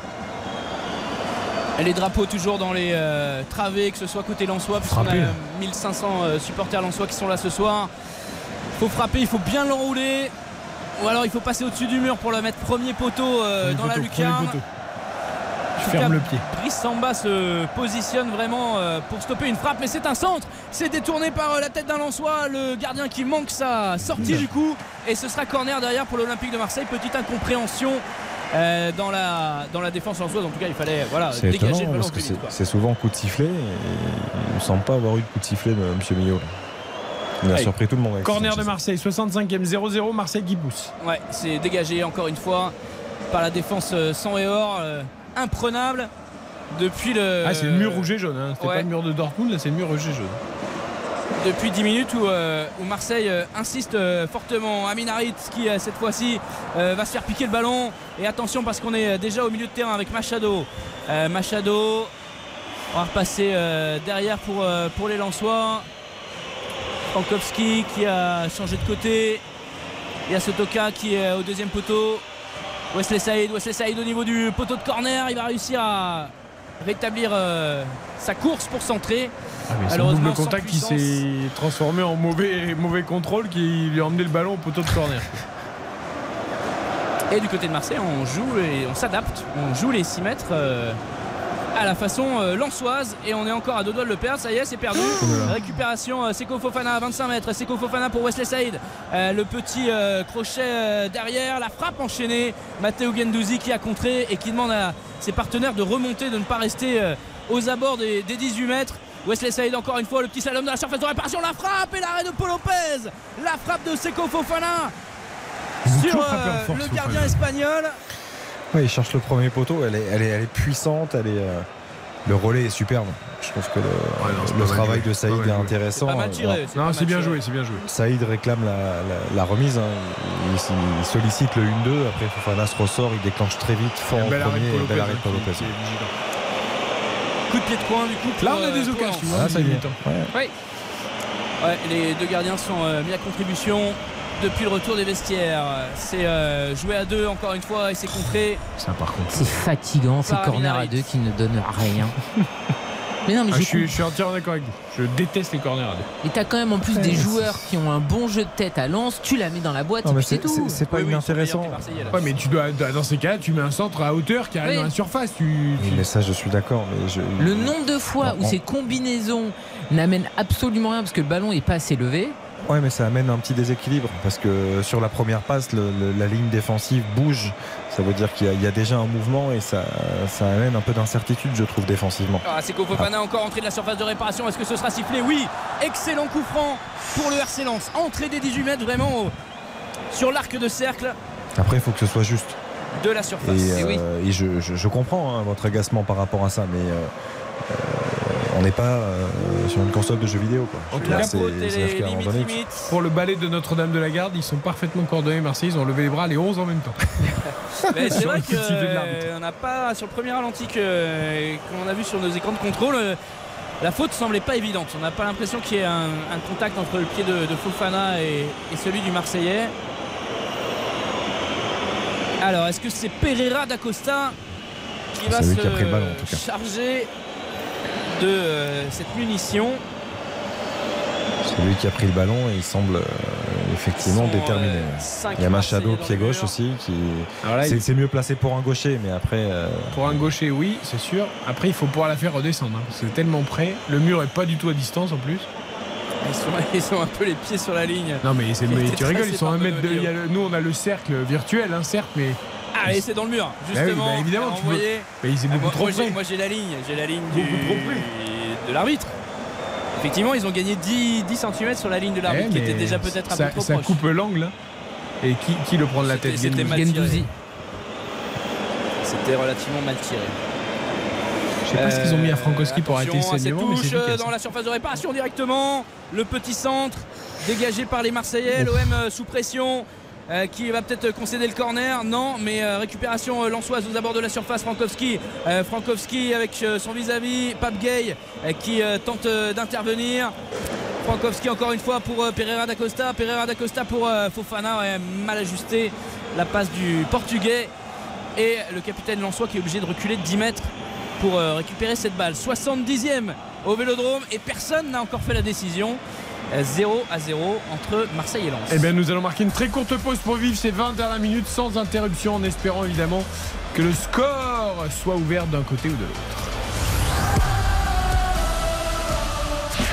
Les drapeaux toujours dans les euh, travées, que ce soit côté Lensois, puisqu'on a Frapper. euh, 1500 euh, supporters Lensois qui sont là ce soir. Il faut frapper, il faut bien l'enrouler. Ou alors il faut passer au-dessus du mur pour le mettre premier poteau euh, dans la poteau, lucarne. En tout ferme cas, le pied. Brice Samba se positionne vraiment euh, pour stopper une frappe, mais c'est un centre. C'est détourné par euh, la tête d'un Lançois, le gardien qui manque sa sortie du coup, et ce sera corner derrière pour l'Olympique de Marseille. Petite incompréhension euh, dans la dans la défense lançoise. En tout cas, il fallait voilà C'est dégager étonnant le ballon parce que c'est souvent coup de sifflet et il ne semble pas avoir eu de coup de sifflet de M. Millot. Il a Allez. surpris tout le monde. Corner de Marseille, 65e 0-0, Marseille pousse. Ouais, c'est dégagé encore une fois par la défense sans et hors, euh, imprenable depuis le. Ah, c'est le mur rouge et jaune. hein. C'était ouais. pas le mur de Dortmund, là c'est le mur rouge et jaune. depuis 10 minutes où, euh, où Marseille euh, insiste euh, fortement. Amin Harit qui cette fois-ci va se faire piquer le ballon. Et attention parce qu'on est déjà au milieu de terrain avec Machado. Machado, on va repasser derrière pour, pour les Lensois. Frankowski qui a changé de côté. Il y a Sotoka qui est au deuxième poteau. Wesley Saïd, Wesley Saïd au niveau du poteau de corner. Il va réussir à rétablir euh, sa course pour centrer. Ah, mais double contact qui s'est transformé en mauvais, mauvais contrôle qui lui a emmené le ballon au poteau de corner. Et du côté de Marseille, on joue et on s'adapte. On joue les 6 mètres euh, à la façon euh, lançoise. Et on est encore à deux doigts de le perdre. Ça y est, c'est perdu. Récupération, euh, Seko Fofana à 25 mètres. Seko Fofana pour Wesley Saïd. Euh, le petit euh, crochet derrière. La frappe enchaînée. Matteo Gendouzi qui a contré et qui demande à ses partenaires de remonter, de ne pas rester aux abords des, des 18 mètres. Wesley Saïd encore une fois, le petit slalom de la surface de réparation, la frappe et l'arrêt de Paul Lopez. La frappe de Seko Fofana sur euh, le gardien espagnol. Ouais, il cherche le premier poteau, elle est, elle est, elle est puissante, elle est, euh, le relais est superbe. Je trouve que le, travail joué. de Saïd est joué. intéressant. C'est tiré, Non, bien joué, c'est bien joué. Saïd réclame la, la- la remise. hein. Il, il sollicite le 1-2. Après, Fofana se ressort. Il déclenche très vite, fort en premier. Et bel arrêt de Paul Lopez. vigilant. Coup de pied de coin du coup. Là, on a des euh, pour occasions. Lens. Ça y est. mi-temps. Ouais. Oui. Ouais, les deux gardiens sont euh, mis à contribution depuis le retour des vestiaires. C'est euh, joué à deux encore une fois et c'est contré. Ça, par contre. C'est fatigant ces corners à deux qui ne donnent rien. mais non, mais Ah, je, suis, je suis entièrement d'accord avec vous. Je déteste les corners à deux. Et t'as quand même en plus des joueurs qui ont un bon jeu de tête à Lens, tu la mets dans la boîte Non, et mais puis c'est tout. c'est pas Oui, là. Ouais, mais tu dois, dans ces cas-là, tu mets un centre à hauteur qui arrive Oui. dans la surface. Tu, Oui, tu- mais ça, je suis d'accord. Mais je, Le nombre de fois Non, où on- ces combinaisons n'amènent absolument rien parce que le ballon est pas assez levé. Ouais, mais ça amène un petit déséquilibre parce que sur la première passe, le- le- la ligne défensive bouge. Ça veut dire qu'il y, a- il y a déjà un mouvement et ça, ça amène un peu d'incertitude, je trouve, défensivement. Ah, Seko Fofana encore entrée de la surface de réparation. Est-ce que ce sera sifflé Oui. Excellent coup franc pour le RC Lens. Entrée des 18 mètres vraiment au- sur l'arc de cercle Après, il faut que ce soit juste. de la surface. Et, Et oui. euh, et je, je- je comprends hein, votre agacement par rapport à ça, mais euh, euh, n'est pas euh, sur une console de jeux vidéo. Quoi. En tout cas, les limites. Pour le ballet de Notre-Dame de la Garde, ils sont parfaitement coordonnés. Marseille, ils ont levé les bras les 11 en même temps. C'est Sur vrai qu'on n'a pas sur le premier ralenti que- qu'on a vu sur nos écrans de contrôle. euh, La faute semblait pas évidente. On n'a pas l'impression qu'il y ait un, un contact entre le pied de, de Fofana et, et celui du Marseillais. Alors, est-ce que c'est Pereira d'Acosta qui va se qui a pris le ballon, en tout cas. charger de euh, cette munition c'est lui qui a pris le ballon et il semble euh, effectivement déterminé. euh, il y a Machado pied gauche aussi qui c'est il- mieux placé pour un gaucher, mais après euh, Pour un gaucher, oui, c'est sûr. Après, il faut pouvoir la faire redescendre. hein. C'est tellement près. Le mur est pas du tout à distance en plus. ils sont, ils un peu les pieds sur la ligne. Non, mais, tu rigoles, ils sont un mètre de. Benoît il y a le- nous, on a le cercle virtuel, hein, certes, mais. Allez, c'est dans le mur, Bah oui, justement. bah évidemment, tu peux- envoyé. Mais il est Ah, beaucoup moi, trop moi, près. Moi j'ai la ligne, j'ai la ligne du- trop près. de l'arbitre. Effectivement, ils ont gagné 10, 10 cm sur la ligne de l'arbitre Eh, qui mais était déjà peut-être un ça, peu trop ça proche. coupe l'angle. hein. Et qui, qui le prend de la tête? C'était mal tiré. C'était relativement mal tiré. Je sais pas ce qu'ils ont mis à Frankowski pour arrêter à cette saignement, mais c'est touche euh, dans la surface de réparation directement. Le petit centre dégagé par les Marseillais. L'OM euh, sous pression. Euh, qui va peut-être concéder le corner Non, mais euh, récupération euh, lançoise aux abords de la surface. Frankowski, Euh, Frankowski avec son vis-à-vis, Pape Gay qui tente d'intervenir. Frankowski encore une fois pour Pereira da Costa. Pereira da Costa pour Fofana, mal ajusté. La passe du Portugais. Et le capitaine Lançois qui est obligé de reculer de 10 mètres pour récupérer cette balle. 70e au Vélodrome et personne n'a encore fait la décision. Euh, 0 à 0 entre Marseille et Lens. Eh bien, nous allons marquer une très courte pause pour vivre ces 20 dernières minutes sans interruption, en espérant évidemment que le score soit ouvert d'un côté ou de l'autre.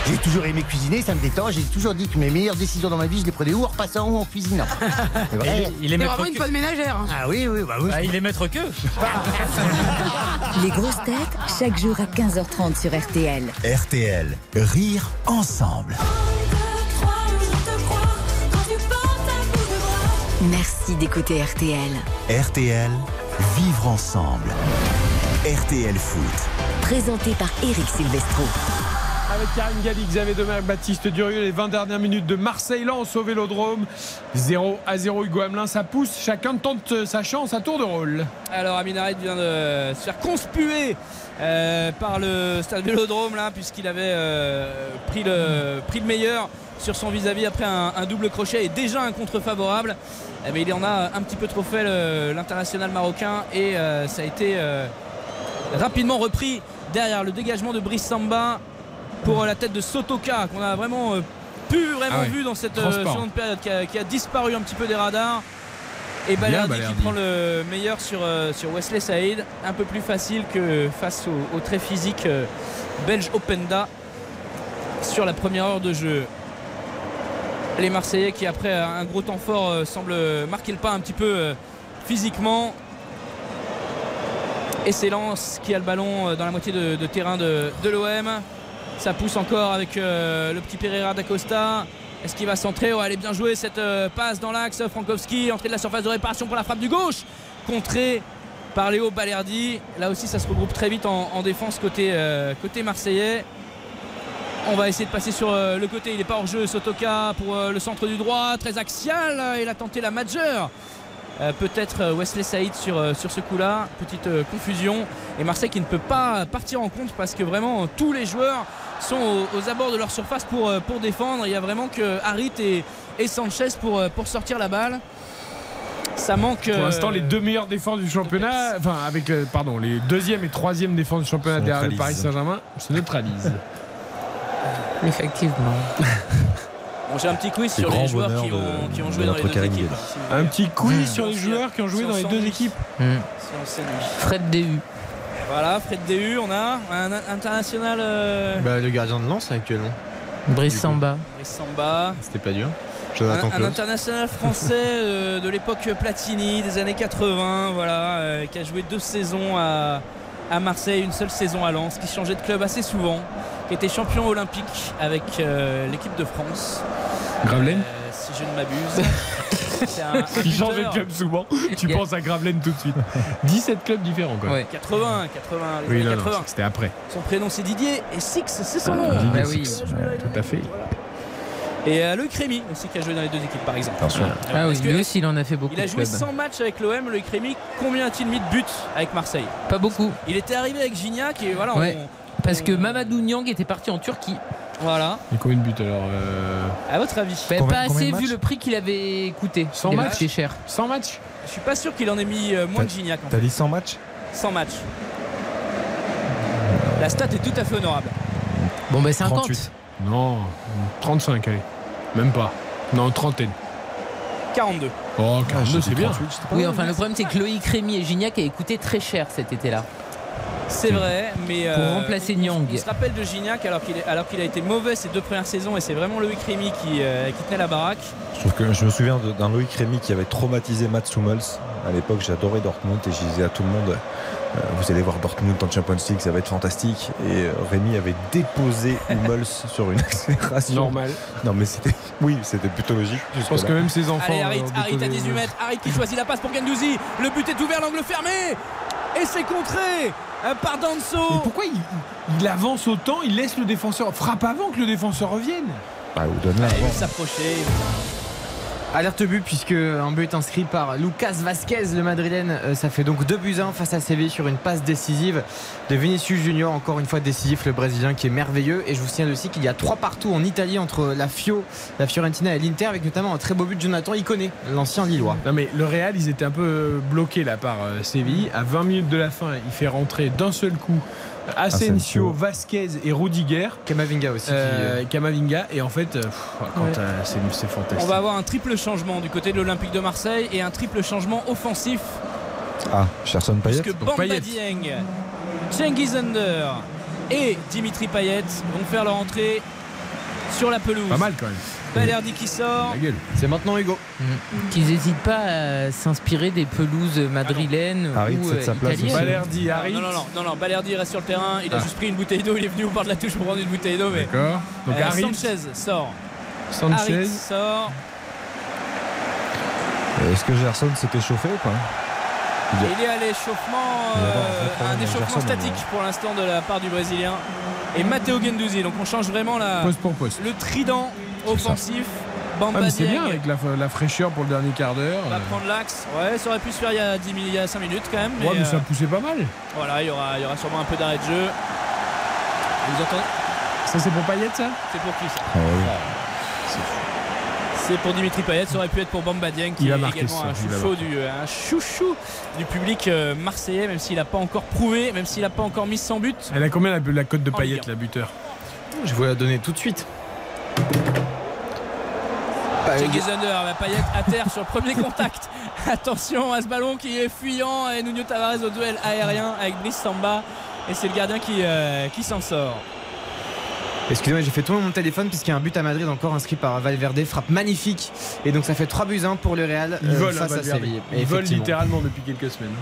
J'ai toujours aimé cuisiner, ça me détend. J'ai toujours dit que mes meilleures décisions dans ma vie, je les prenais ou en repassant ou en cuisinant. C'est vrai. Il est maître que- ménagère. Ah oui, oui, bah oui. Ah, il est maître que. Les grosses têtes, chaque jour à 15h30 sur RTL. RTL, rire ensemble. Merci d'écouter RTL. RTL, vivre ensemble. RTL Foot. Présenté par Eric Silvestro. avec Karine Galli, Xavier Domergue, Baptiste Durieux, les 20 dernières minutes de Marseille-Lens au Vélodrome. 0 à 0 Hugo Hamelin, ça pousse, chacun tente sa chance à tour de rôle. Alors Aminarit vient de se faire conspuer euh, par le stade Vélodrome là puisqu'il avait euh, pris, le, pris le meilleur sur son vis-à-vis après un, un double crochet et déjà un contre favorable. Eh bien, il en a un petit peu trop fait l'international marocain et euh, ça a été euh, rapidement repris derrière le dégagement de Brice Samba pour la tête de Sotoka qu'on a vraiment euh, pu vraiment Ah ouais. vu dans cette seconde période qui a, qui a disparu un petit peu des radars. Et Balerdi qui prend le meilleur sur, sur Wesley Saïd. Un peu plus facile que face au, au très physique belge Openda sur la première heure de jeu. Les Marseillais qui après un gros temps fort euh, semblent marquer le pas un petit peu euh, physiquement. Et c'est Lens qui a le ballon euh, dans la moitié de, terrain de, l'OM. Ça pousse encore avec le petit Pereira d'Acosta. Est-ce qu'il va centrer? Oh, Elle est bien jouée cette passe dans l'axe. Frankowski, entrée de la surface de réparation pour la frappe du gauche. Contrée par Léo Balerdi. Là aussi, ça se regroupe très vite en, en défense côté marseillais. On va essayer de passer sur euh, le côté. Il n'est pas hors jeu. Sotoka pour euh, le centre du droit. Très axial. Il a tenté la majeure. Euh, Peut-être Wesley Saïd sur, euh, sur ce coup-là. Petite euh, confusion. Et Marseille qui ne peut pas partir en compte parce que vraiment tous les joueurs sont aux, aux abords de leur surface pour, pour défendre. Il y a vraiment que Harit et, et Sanchez pour, pour sortir la balle. Ça manque. Pour euh, l'instant, les deux meilleures défenses du championnat, enfin, avec, pardon, les deuxième et troisième défenses du championnat derrière le. Paris Saint-Germain se neutralisent. Effectivement. Bon, J'ai un petit quiz sur les joueurs qui de- ont, qui ont de joué dans les deux Karim équipes. Un petit quiz Mmh. sur les joueurs qui ont joué dans les deux équipes. Fred DU. Voilà, Fred DU, on a un international euh, Bah, le gardien de lance actuellement. Brice Samba. Brice Samba. C'était pas dur. Un, Jonathan un Klaus. international français euh, de l'époque Platini des années 80, voilà, euh, qui a joué deux saisons à, à Marseille, une seule saison à Lens, qui changeait de club assez souvent, qui était champion olympique avec euh, l'équipe de France. Gravelaine Euh, si je ne m'abuse. C'est un, un Qui change de club souvent. Tu Yeah. penses à Gravelaine tout de suite. 17 clubs différents, quoi. Ouais. 80, 80, les Oui, années non, non, 80. c'était après. Son prénom c'est Didier et Six, c'est son nom. Didier bah oui. Six. Ouais, tout à fait. Et euh, Loïc Rémy aussi qui a joué dans les deux équipes par exemple. Attention. Euh, Ah oui, lui aussi, il en a fait beaucoup. Il a joué clubs. 100 matchs avec l'OM, Loïc Rémy. Combien a-t-il mis de buts avec Marseille? Pas beaucoup. Il était arrivé avec Gignac et voilà. Ouais. on- Parce que Mamadou Niang était parti en Turquie. voilà. Et combien de buts alors euh, À votre avis Bah, Combien- pas assez de vu le prix qu'il avait coûté. 100 Il avait matchs coûté cher. 100 matchs Je suis pas sûr qu'il en ait mis euh, moins que Gignac T'as dit 100 matchs 100 matchs. La stat est tout à fait honorable. Bon, bah 50. 38. Non, 35, allez. Même pas. Non, trentaine. 42. Oh, Ah, 42, j'ai c'est bien. 38, c'était pas Oui, enfin, le problème, c'est que Loïc Rémy et Gignac avaient coûté très cher cet été-là. C'est vrai, mais Pour euh, remplacer Nyang. On se rappelle de Gignac alors qu'il est- alors qu'il a été mauvais ces deux premières saisons et c'est vraiment Loïc Rémy qui, euh, qui tenait la baraque. Je trouve que je me souviens d'un Loïc Rémy qui avait traumatisé Mats Hummels. À l'époque, j'adorais Dortmund et je disais à tout le monde euh, Vous allez voir Dortmund en Champions League, ça va être fantastique. Et euh, Rémy avait déposé Hummels sur une accélération. Normal. Non, mais c'était. Oui, c'était plutôt logique. Je pense que même ses enfants. Allez, Harit, Harit à déposé- 18 mètres. Harit qui choisit la passe pour Gendouzi. Le but est ouvert, l'angle fermé. Et c'est contré par Mais Danso. pourquoi il, il avance autant Il laisse le défenseur. Frappe avant que le défenseur revienne? Bah, donne-la Il s'approcher. Alerte but puisque un but inscrit par Lucas Vasquez, le Madrilène. Euh, Ça fait donc 2 buts 1 face à Séville sur une passe décisive de Vinicius Junior. Encore une fois décisif, le Brésilien qui est merveilleux. Et je vous signale aussi qu'il y a trois partout en Italie entre la Fio, la Fiorentina et l'Inter, avec notamment un très beau but de Jonathan Iconé, l'ancien Lillois. Non mais le Real, ils étaient un peu bloqués là par euh, Séville. À 20 minutes de la fin, il fait rentrer d'un seul coup Asensio, Asensio. Vasquez et Rudiger. Kamavinga aussi. Euh, euh, Kamavinga et en fait euh, pff, quand, Ouais. euh, c'est fantastique. On va avoir un triple changement du côté de l'Olympique de Marseille et un triple changement offensif Ah, Cherson Payet puisque Bamba Payet. Dieng, Cengiz Under et Dimitri Payet vont faire leur entrée sur la pelouse. Pas mal quand même. Balerdi qui sort. C'est maintenant Hugo. Qu'ils n'hésitent pas à s'inspirer des pelouses madrilènes Harit, ou euh, sa place italiennes. Balerdi, Non, Harit. non, non, non, non, non, Balerdi reste sur le terrain. Il a Ah. juste pris une bouteille d'eau. Il est venu au bord de la touche pour prendre une bouteille d'eau. Mais D'accord. Donc Euh, Harit, Sanchez sort. Sanchez. Harit sort. Est-ce que Gerson s'était chauffé ou pas? Il y a l'échauffement, un euh, un échauffement Gerson, statique pour l'instant de la part du Brésilien. et Matteo Gendouzi. Donc on change vraiment la, Poste pour poste. le trident offensif. Bamba Ah, mais c'est bien avec la, la fraîcheur pour le dernier quart d'heure. va prendre l'axe. Ouais, ça aurait pu se faire il y a, 10 minutes, il y a 5 minutes quand même. Ouais, mais ça euh, poussait pas mal. voilà, il y, aura, il y aura sûrement un peu d'arrêt de jeu. Vous entendez Ça, c'est pour Payet, ça? C'est pour qui ça? Ah C'est pour Dimitri Payet, ça aurait pu être pour Bamba Dieng qui Il est également ça, un chouchou, du, un chouchou du public euh, marseillais, même s'il n'a pas encore prouvé, même s'il n'a pas encore mis 100 buts. Elle a combien la, la cote de Payet, la buteur? Je vais la donner tout de suite. Cengiz Under, Payet à terre sur le premier contact. Attention à ce ballon qui est fuyant et Nuno Tavares au duel aérien avec Brice Samba. Et c'est le gardien qui, euh, qui s'en sort. Excusez-moi, j'ai fait tomber mon téléphone puisqu'il y a un but à Madrid encore inscrit par Valverde, frappe magnifique. Et donc ça fait 3 buts 1 pour le Real Il euh, face hein, à Valverde. Séville. Il vole Effectivement. littéralement depuis quelques semaines.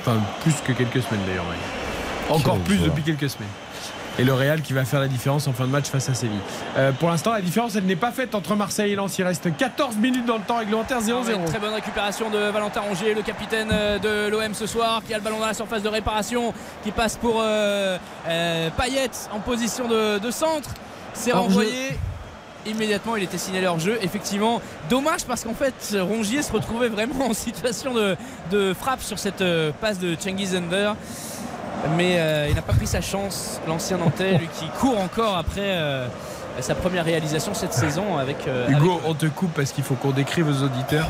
Enfin, plus que quelques semaines d'ailleurs. ouais. Encore Quel plus joueur. depuis quelques semaines. Et le Real qui va faire la différence en fin de match face à Séville. Euh, pour l'instant, la différence, elle n'est pas faite entre Marseille et Lens. Il reste 14 minutes dans le temps réglementaire 0-0. Ah Très bonne récupération de Valentin Rongier, le capitaine euh, de l'OM ce soir, qui a le ballon dans la surface de réparation, qui passe pour euh, euh, Payet en position de, de centre. C'est renvoyé. Immédiatement, il était signalé hors jeu. Effectivement, dommage parce qu'en fait, Rongier se retrouvait vraiment en situation de, de frappe sur cette euh, passe de Cengiz Under. Mais euh, il n'a pas pris sa chance, l'ancien Nantais, lui qui court encore après euh, sa première réalisation cette saison avec. euh, avec- Hugo, on te coupe parce qu'il faut qu'on décrive aux auditeurs.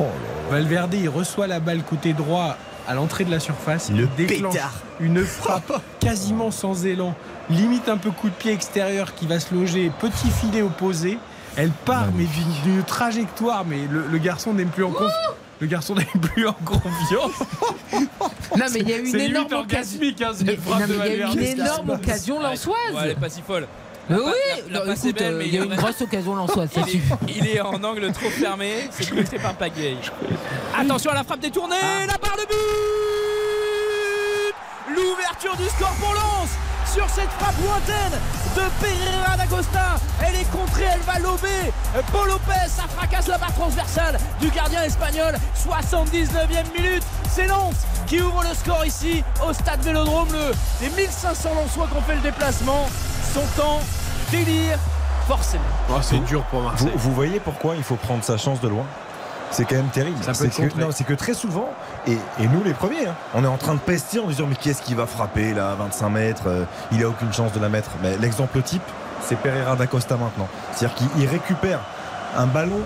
Valverde, il reçoit la balle côté droit à l'entrée de la surface. Le il déclenche pétard. une frappe quasiment sans élan, limite un peu coup de pied extérieur qui va se loger, petit filet opposé. Elle part, mais d'une d'une trajectoire, mais le, le garçon n'est plus en confiance. Le garçon n'est plus en confiance. Non, mais il y a eu une énorme occasion. hein, cette Mais- frappe non, mais de il y a eu Valverde. une énorme occasion lançoise. ouais, elle est pas si folle. Mais oui, pa- la- la non, passe est écoute, belle, euh, mais il y a eu une grosse occasion lançoise, il, est, il est en angle trop fermé, c'est filtré par Pagay. Attention à la frappe détournée, la barre de but L'ouverture du score pour Lens sur cette frappe lointaine de Pereira d'Agosta. Elle est contrée, elle va lober. Paul Lopez, ça fracasse la barre transversale du gardien espagnol. 79e minute, c'est Lens qui ouvre le score ici au stade Vélodrome. Le, les 1500 Lensois qui ont fait le déplacement sont en délire, forcément. Oh, c'est dur pour Marseille. Vous, vous voyez pourquoi il faut prendre sa chance de loin? C'est quand même terrible. C'est que, très souvent, et, et nous les premiers, hein, on est en train de pester en disant mais qui est-ce qui va frapper là à 25 mètres? Euh, Il a aucune chance de la mettre. Mais l'exemple type, c'est Pereira d'Acosta maintenant. C'est-à-dire qu'il récupère un ballon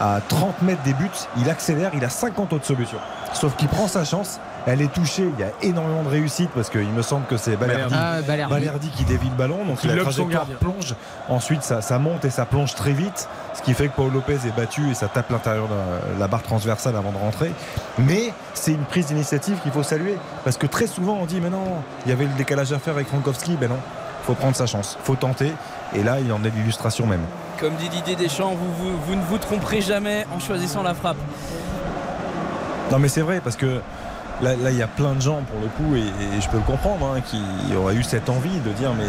à 30 mètres des buts, il accélère, il a 50 autres solutions. Sauf qu'il prend sa chance, elle est touchée, il y a énormément de réussite parce qu'il me semble que c'est Balerdi, Ah, Balerdi. Balerdi qui dévie le ballon, donc la trajectoire plonge. Ensuite, ça, ça monte et ça plonge très vite, ce qui fait que Paul Lopez est battu et ça tape l'intérieur de la, la barre transversale avant de rentrer. Mais c'est une prise d'initiative qu'il faut saluer parce que très souvent on dit mais non, il y avait le décalage à faire avec Frankowski, ben non, faut prendre sa chance, faut tenter. Et là, il en est l'illustration même. Comme dit Didier Deschamps, vous, vous, vous ne vous tromperez jamais en choisissant la frappe. Non mais c'est vrai parce que là là, il y a plein de gens pour le coup et, et je peux le comprendre hein, qui auraient eu cette envie de dire mais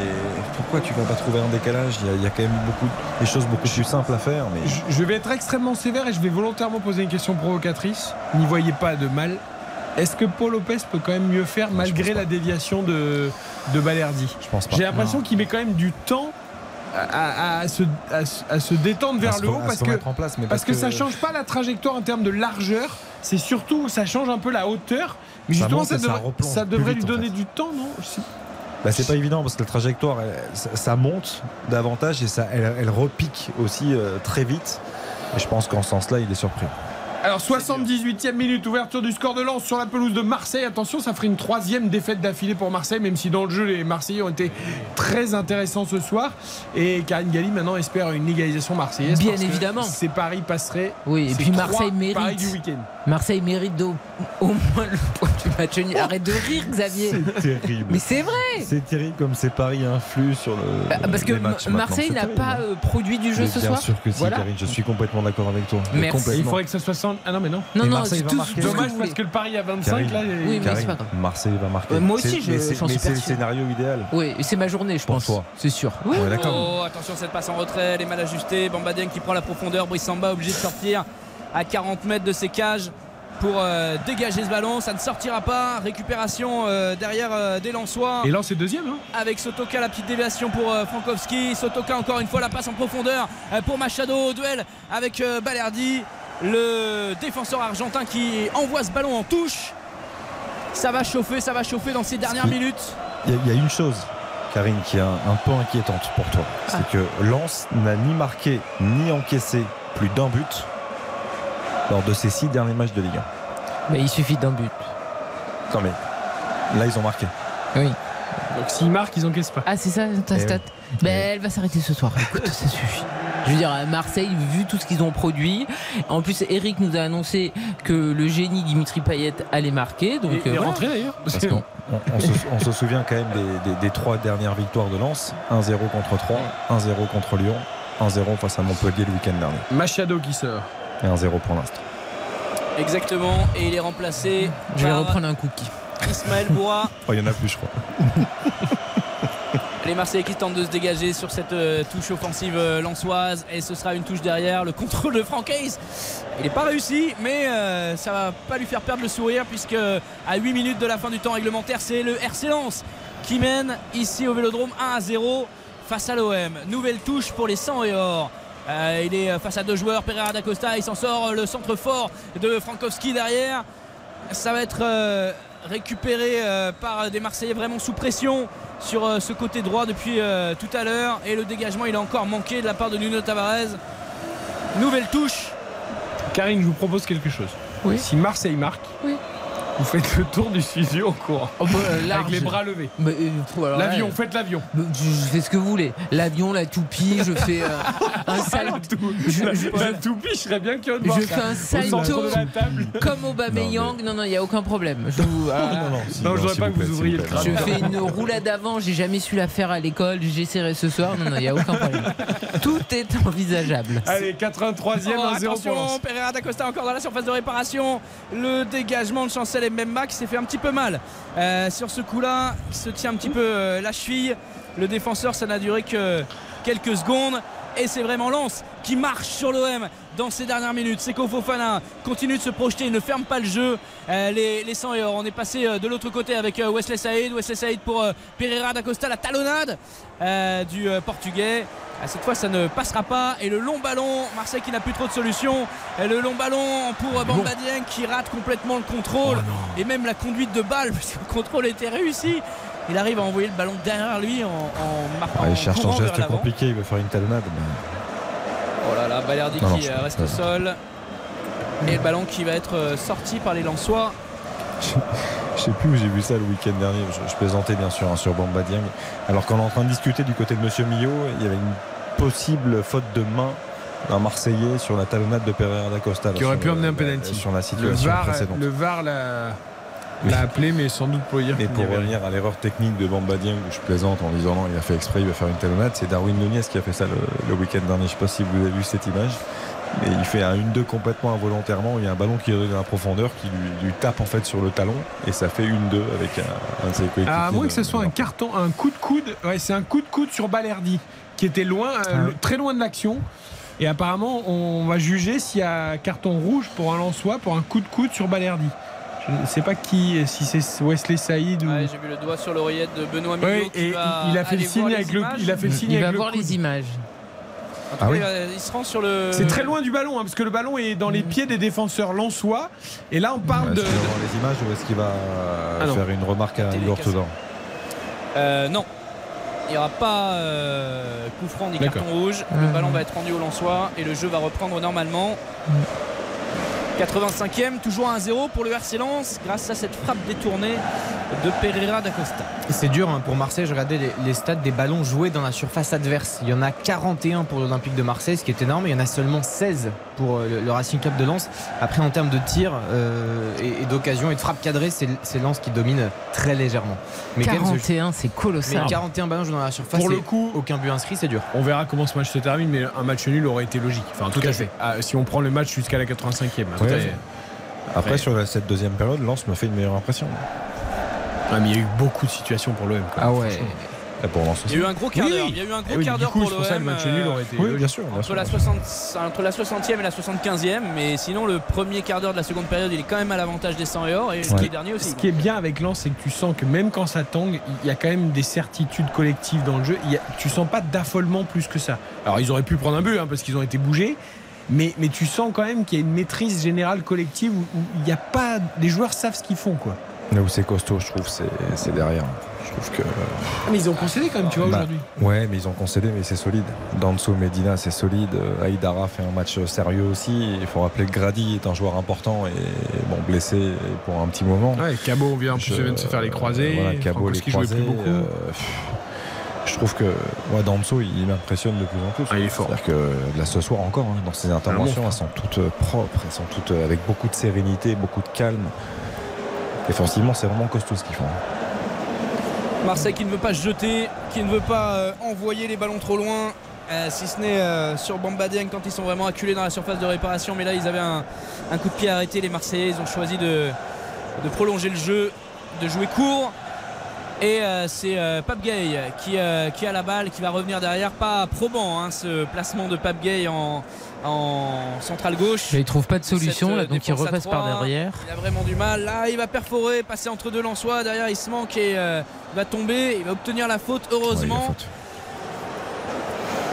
pourquoi tu vas pas trouver un décalage? Il y, a, il y a quand même beaucoup des choses beaucoup plus simples à faire mais Je- Je vais être extrêmement sévère et je vais volontairement poser une question provocatrice. N'y voyez pas de mal. Est-ce que Paul Lopez peut quand même mieux faire malgré la déviation de, de Balerdi? Je pense pas. J'ai l'impression qu'il met quand même du temps à, se, à détendre vers le haut parce que, en place, mais parce parce que, que- ça change pas la trajectoire en termes de largeur. C'est surtout ça change un peu la hauteur. Mais Ça justement, ça devrait, vite, lui en donner fait. du temps, non? Bah, c'est pas évident parce que la trajectoire, elle- ça, ça monte davantage et ça, elle, elle repique aussi euh, très vite. Et je pense qu'en ce sens-là, il est surpris. Alors 78e minute, ouverture du score de Lens sur la pelouse de Marseille. Attention, ça ferait une troisième défaite d'affilée pour Marseille, même si dans le jeu les Marseillais ont été très intéressants ce soir. Et Karine Galli maintenant espère une égalisation marseillaise. Bien parce que évidemment. Ces paris passeraient. Oui, et puis Marseille paris mérite. du week-end. Marseille mérite d'au- au moins le point du match nul. Arrête de rire, Xavier. C'est terrible. Mais c'est vrai. C'est terrible comme ces paris influent sur le. Bah, Parce que matchs. Marseille n'a pas euh, produit du jeu Mais ce bien soir. sûr que si, Voilà. Karine, je suis complètement d'accord avec toi. Merci. Il faudrait que ça soit 60. Ah non, mais non. Non, non, Marseille va tout, marquer. tout ce que Dommage parce que le pari à 25 Karine. là. est- Oui, mais pas grave. Marseille va marquer. Ouais, moi aussi, C'est- je- c'est- le scénario idéal. Oui, c'est ma journée, je pense. toi. C'est sûr. Ouais, d'accord. Oh, attention cette passe en retrait, elle est mal ajustée. Bamba Dieng qui prend la profondeur. Brice Samba obligé de sortir à 40 mètres de ses cages. pour euh, dégager ce ballon. Ça ne sortira pas. Récupération euh, derrière euh, des Lensois. Et là, c'est deuxième. Hein avec Sotoka, la petite déviation pour euh, Frankowski. Sotoka, encore une fois, la passe en profondeur euh, pour Machado. Duel avec euh, Balerdi, le défenseur argentin qui envoie ce ballon en touche. Ça va chauffer, ça va chauffer dans ces dernières minutes. Il y, a- il y a une chose, Karine, qui est un, un peu inquiétante pour toi. C'est Ah. que Lens n'a ni marqué ni encaissé plus d'un but lors de ces six derniers matchs de Ligue 1. Mais il suffit d'un but. Non mais là ils ont marqué. Oui. Donc s'ils marquent, ils encaissent pas. Ah, c'est ça ta Eh stat oui. Ben, Elle va s'arrêter ce soir. Écoute, ça suffit. Je veux dire, à Marseille, vu tout ce qu'ils ont produit, en plus, Eric nous a annoncé que le génie Dimitri Payet allait marquer. Donc, Il est euh, voilà. rentré d'ailleurs. Parce qu'on on, on se, on se souvient quand même des, des- des trois dernières victoires de Lens 1-0 contre 3, 1-0 contre Lyon, 1-0 face à Montpellier le week-end dernier. Machado qui sort. Et 1-0 pour l'instant. Exactement. Et il est remplacé Je vais par reprendre un cookie. Ismaël Boura. Oh, il y en a plus, je crois. Les Marseillais qui tentent de se dégager sur cette euh, touche offensive euh, lançoise et ce sera une touche derrière. Le contrôle de Franck Hayes, il n'est pas réussi, mais euh, ça va pas lui faire perdre le sourire puisque à 8 minutes de la fin du temps réglementaire, c'est le RC Lens qui mène ici au Vélodrome 1 à 0 face à l'OM. Nouvelle touche pour les 100 et or. Euh, il est face à deux joueurs, Pereira d'Acosta, il s'en sort euh, le centre fort de Frankowski derrière. Ça va être récupéré euh, par des Marseillais vraiment sous pression sur euh, ce côté droit depuis euh, tout à l'heure. Et le dégagement, il a encore manqué de la part de Nuno Tavares. Nouvelle touche. Karine, je vous propose quelque chose. Oui. Si Marseille marque, Oui. Vous faites le tour du studio en courant. Oh, bah. Avec les bras levés. Mais, euh, L'avion, faites l'avion. Je je fais ce que vous voulez. L'avion, la toupie, je fais euh, un salto. Je, La, je- la toupie, je serais bien curieux de voir je ça. fais un salto comme Aubameyang. Non, non, il n'y a aucun problème. Je vous- ah, Non, non, Si, non, je voudrais pas que vous ouvriez le crâne. Je fais une roulade avant, j'ai jamais su la faire à l'école, j'essaierai ce soir. Non, non, il n'y a aucun problème. Tout est envisageable. Allez, 83e, Oh, 1-0 pour attention, Lens. Pereira d'Acosta encore dans la surface de réparation. Le dégagement de Chancel et Memba qui s'est fait un petit peu mal euh, sur ce coup-là. qui se tient un petit peu euh, la cheville. Le défenseur, ça n'a duré que quelques secondes. Et c'est vraiment Lens qui marche sur l'OM dans ces dernières minutes. Seko Fofana continue de se projeter, ne ferme pas le jeu. Euh, les, les 100 et or. On est passé euh, de l'autre côté avec euh, Wesley Saïd. Wesley Saïd pour Pereira d'Acosta, la talonnade du Portugais. Ah, Cette fois, ça ne passera pas. Et le long ballon, Marseille qui n'a plus trop de solutions. Et le long ballon pour Bamba Dieng qui rate complètement le contrôle. et même la conduite de balle, parce que le contrôle était réussi. Il arrive à envoyer le ballon derrière lui en, en marquant. Ah, il en cherche vers geste compliqué, il veut faire une talonnade. mais- Oh là là, Balerdi Non, qui je- euh, reste au sol. Et le ballon qui va être euh, sorti par les Lensois. Je sais plus où j'ai vu ça le week-end dernier. Je, je plaisantais bien sûr hein, sur Bamba Dieng. Alors qu'on est en train de discuter du côté de Monsieur Millot, il y avait une possible faute de main d'un Marseillais sur la talonnade de Pereira da Costa. Qui aurait pu le- amener un penalty. Sur la Le situation VAR, précédente. le VAR l'a. L'a appelé, mais sans doute pour dire Et pour revenir à l'erreur technique de Bamba Dieng, où je plaisante en disant non, il a fait exprès, il va faire une talonnade, c'est Darwin Nunez qui a fait ça le, le week-end dernier. Je sais pas si vous avez vu cette image. Mais il fait un 1-2 complètement involontairement. Il y a un ballon qui est dans la profondeur qui lui, lui tape en fait sur le talon et ça fait 1-2 avec un, un de ses coéquipiers. À moins que ce soit un carton, un coup de coude. Ouais, c'est un coup de coude sur Balerdi qui était loin, euh, Ah. très loin de l'action. Et apparemment, on va juger s'il y a carton rouge pour un Lensois pour un coup de coude sur Balerdi. Je ne sais pas qui, si c'est Wesley Saïd ou. Ouais, J'ai vu le doigt sur l'oreillette de Benoît Millot. Ouais, et va il a fait le signe avec le, il a fait le signe Il avec va le voir coude. les images. En tout Ah cas, oui. il se rend sur le. C'est très loin du ballon, hein, parce que le ballon est dans les pieds des défenseurs lensois. Et là, on parle Est-ce de. qu'il va voir les images ou est-ce qu'il va Ah non. faire une remarque à Igor Euh, non. Il n'y aura pas euh, coup franc ni carton rouge. Le ballon va être rendu au Lensois et le jeu va reprendre normalement. 85e, toujours 1-0 pour le RC Lens grâce à cette frappe détournée de Pereira d'Acosta. C'est dur hein, pour Marseille. Je regardais les, les stats des ballons joués dans la surface adverse. Il y en a 41 pour l'Olympique de Marseille, ce qui est énorme. Il y en a seulement 16 pour euh, le, le Racing Club de Lens. Après, en termes de tir euh, et, et d'occasion et de frappe cadrée, c'est Lens qui domine très légèrement. Mais quand même, ce- 41, c'est mais colossal. 41 ballons joués dans la surface. Pour le coup- aucun but inscrit, c'est dur. On verra comment ce match se termine, mais un match nul aurait été logique. Enfin, en tout, Tout à cas, fait. ah, si on prend le match jusqu'à la 85e. Après, sur la- cette deuxième période, Lens me fait une meilleure impression. ah, mais il y a eu beaucoup de situations pour l'OM. Ah ouais. Et pour Lens Il y a eu un gros quart d'heure. Il y a eu un gros Eh oui, quart du d'heure coup, pour c'est pour ça, le l'OM, match nul aurait été Oui, bien sûr. bien Entre sûr. la, 60, entre la 60e et la 75e, mais sinon le premier quart d'heure de la seconde période, il est quand même à l'avantage des 100 et or, et le dernier aussi. Ce qui est bien avec Lens, c'est que tu sens que même quand ça tangue, il y a quand même des certitudes collectives dans le jeu. Il y a- tu sens pas d'affolement plus que ça. Alors ils auraient pu prendre un but hein, parce qu'ils ont été bougés. Mais, mais tu sens quand même qu'il y a une maîtrise générale collective où, il n'y a pas. Les joueurs savent ce qu'ils font, quoi. Là où c'est costaud, je trouve, c'est c'est derrière. Je trouve que. Ah, mais ils ont concédé quand même, tu vois, Bah, aujourd'hui. Ouais, mais ils ont concédé, mais c'est solide. Danso Medina, c'est solide. Euh, Aïdara fait un match sérieux aussi. Il faut rappeler que Grady est un joueur important et bon blessé pour un petit moment. Ouais, Cabot vient, en plus, Je- vient de se faire les croisés. Voilà, Cabot les croisés. plus beaucoup. euh, pff, je trouve que ouais, Danso, il m'impressionne de plus en plus. Ah, il est fort. C'est-à-dire que là ce soir encore, hein, dans ses interventions, elles sont toutes euh, propres, elles sont toutes euh, avec beaucoup de sérénité, beaucoup de calme. Défensivement, c'est vraiment costaud ce qu'ils font. Marseille qui ne veut pas jeter, qui ne veut pas euh, envoyer les ballons trop loin. euh, si ce n'est euh, sur Bamba Dieng quand ils sont vraiment acculés dans la surface de réparation. Mais là, ils avaient un, un coup de pied arrêté, les Marseillais. Ils ont choisi de, de prolonger le jeu, de jouer court. Et euh, c'est euh, Pape Gay qui, euh, qui a la balle, qui va revenir derrière. Pas probant hein, ce placement de Pape Gay en, en centrale gauche. Mais il trouve pas de solution, Cette, là, donc il repasse par derrière. Il a vraiment du mal. Là, il va perforer, passer entre deux Lensois. Derrière, il se manque et euh, il va tomber. Il va obtenir la faute, heureusement.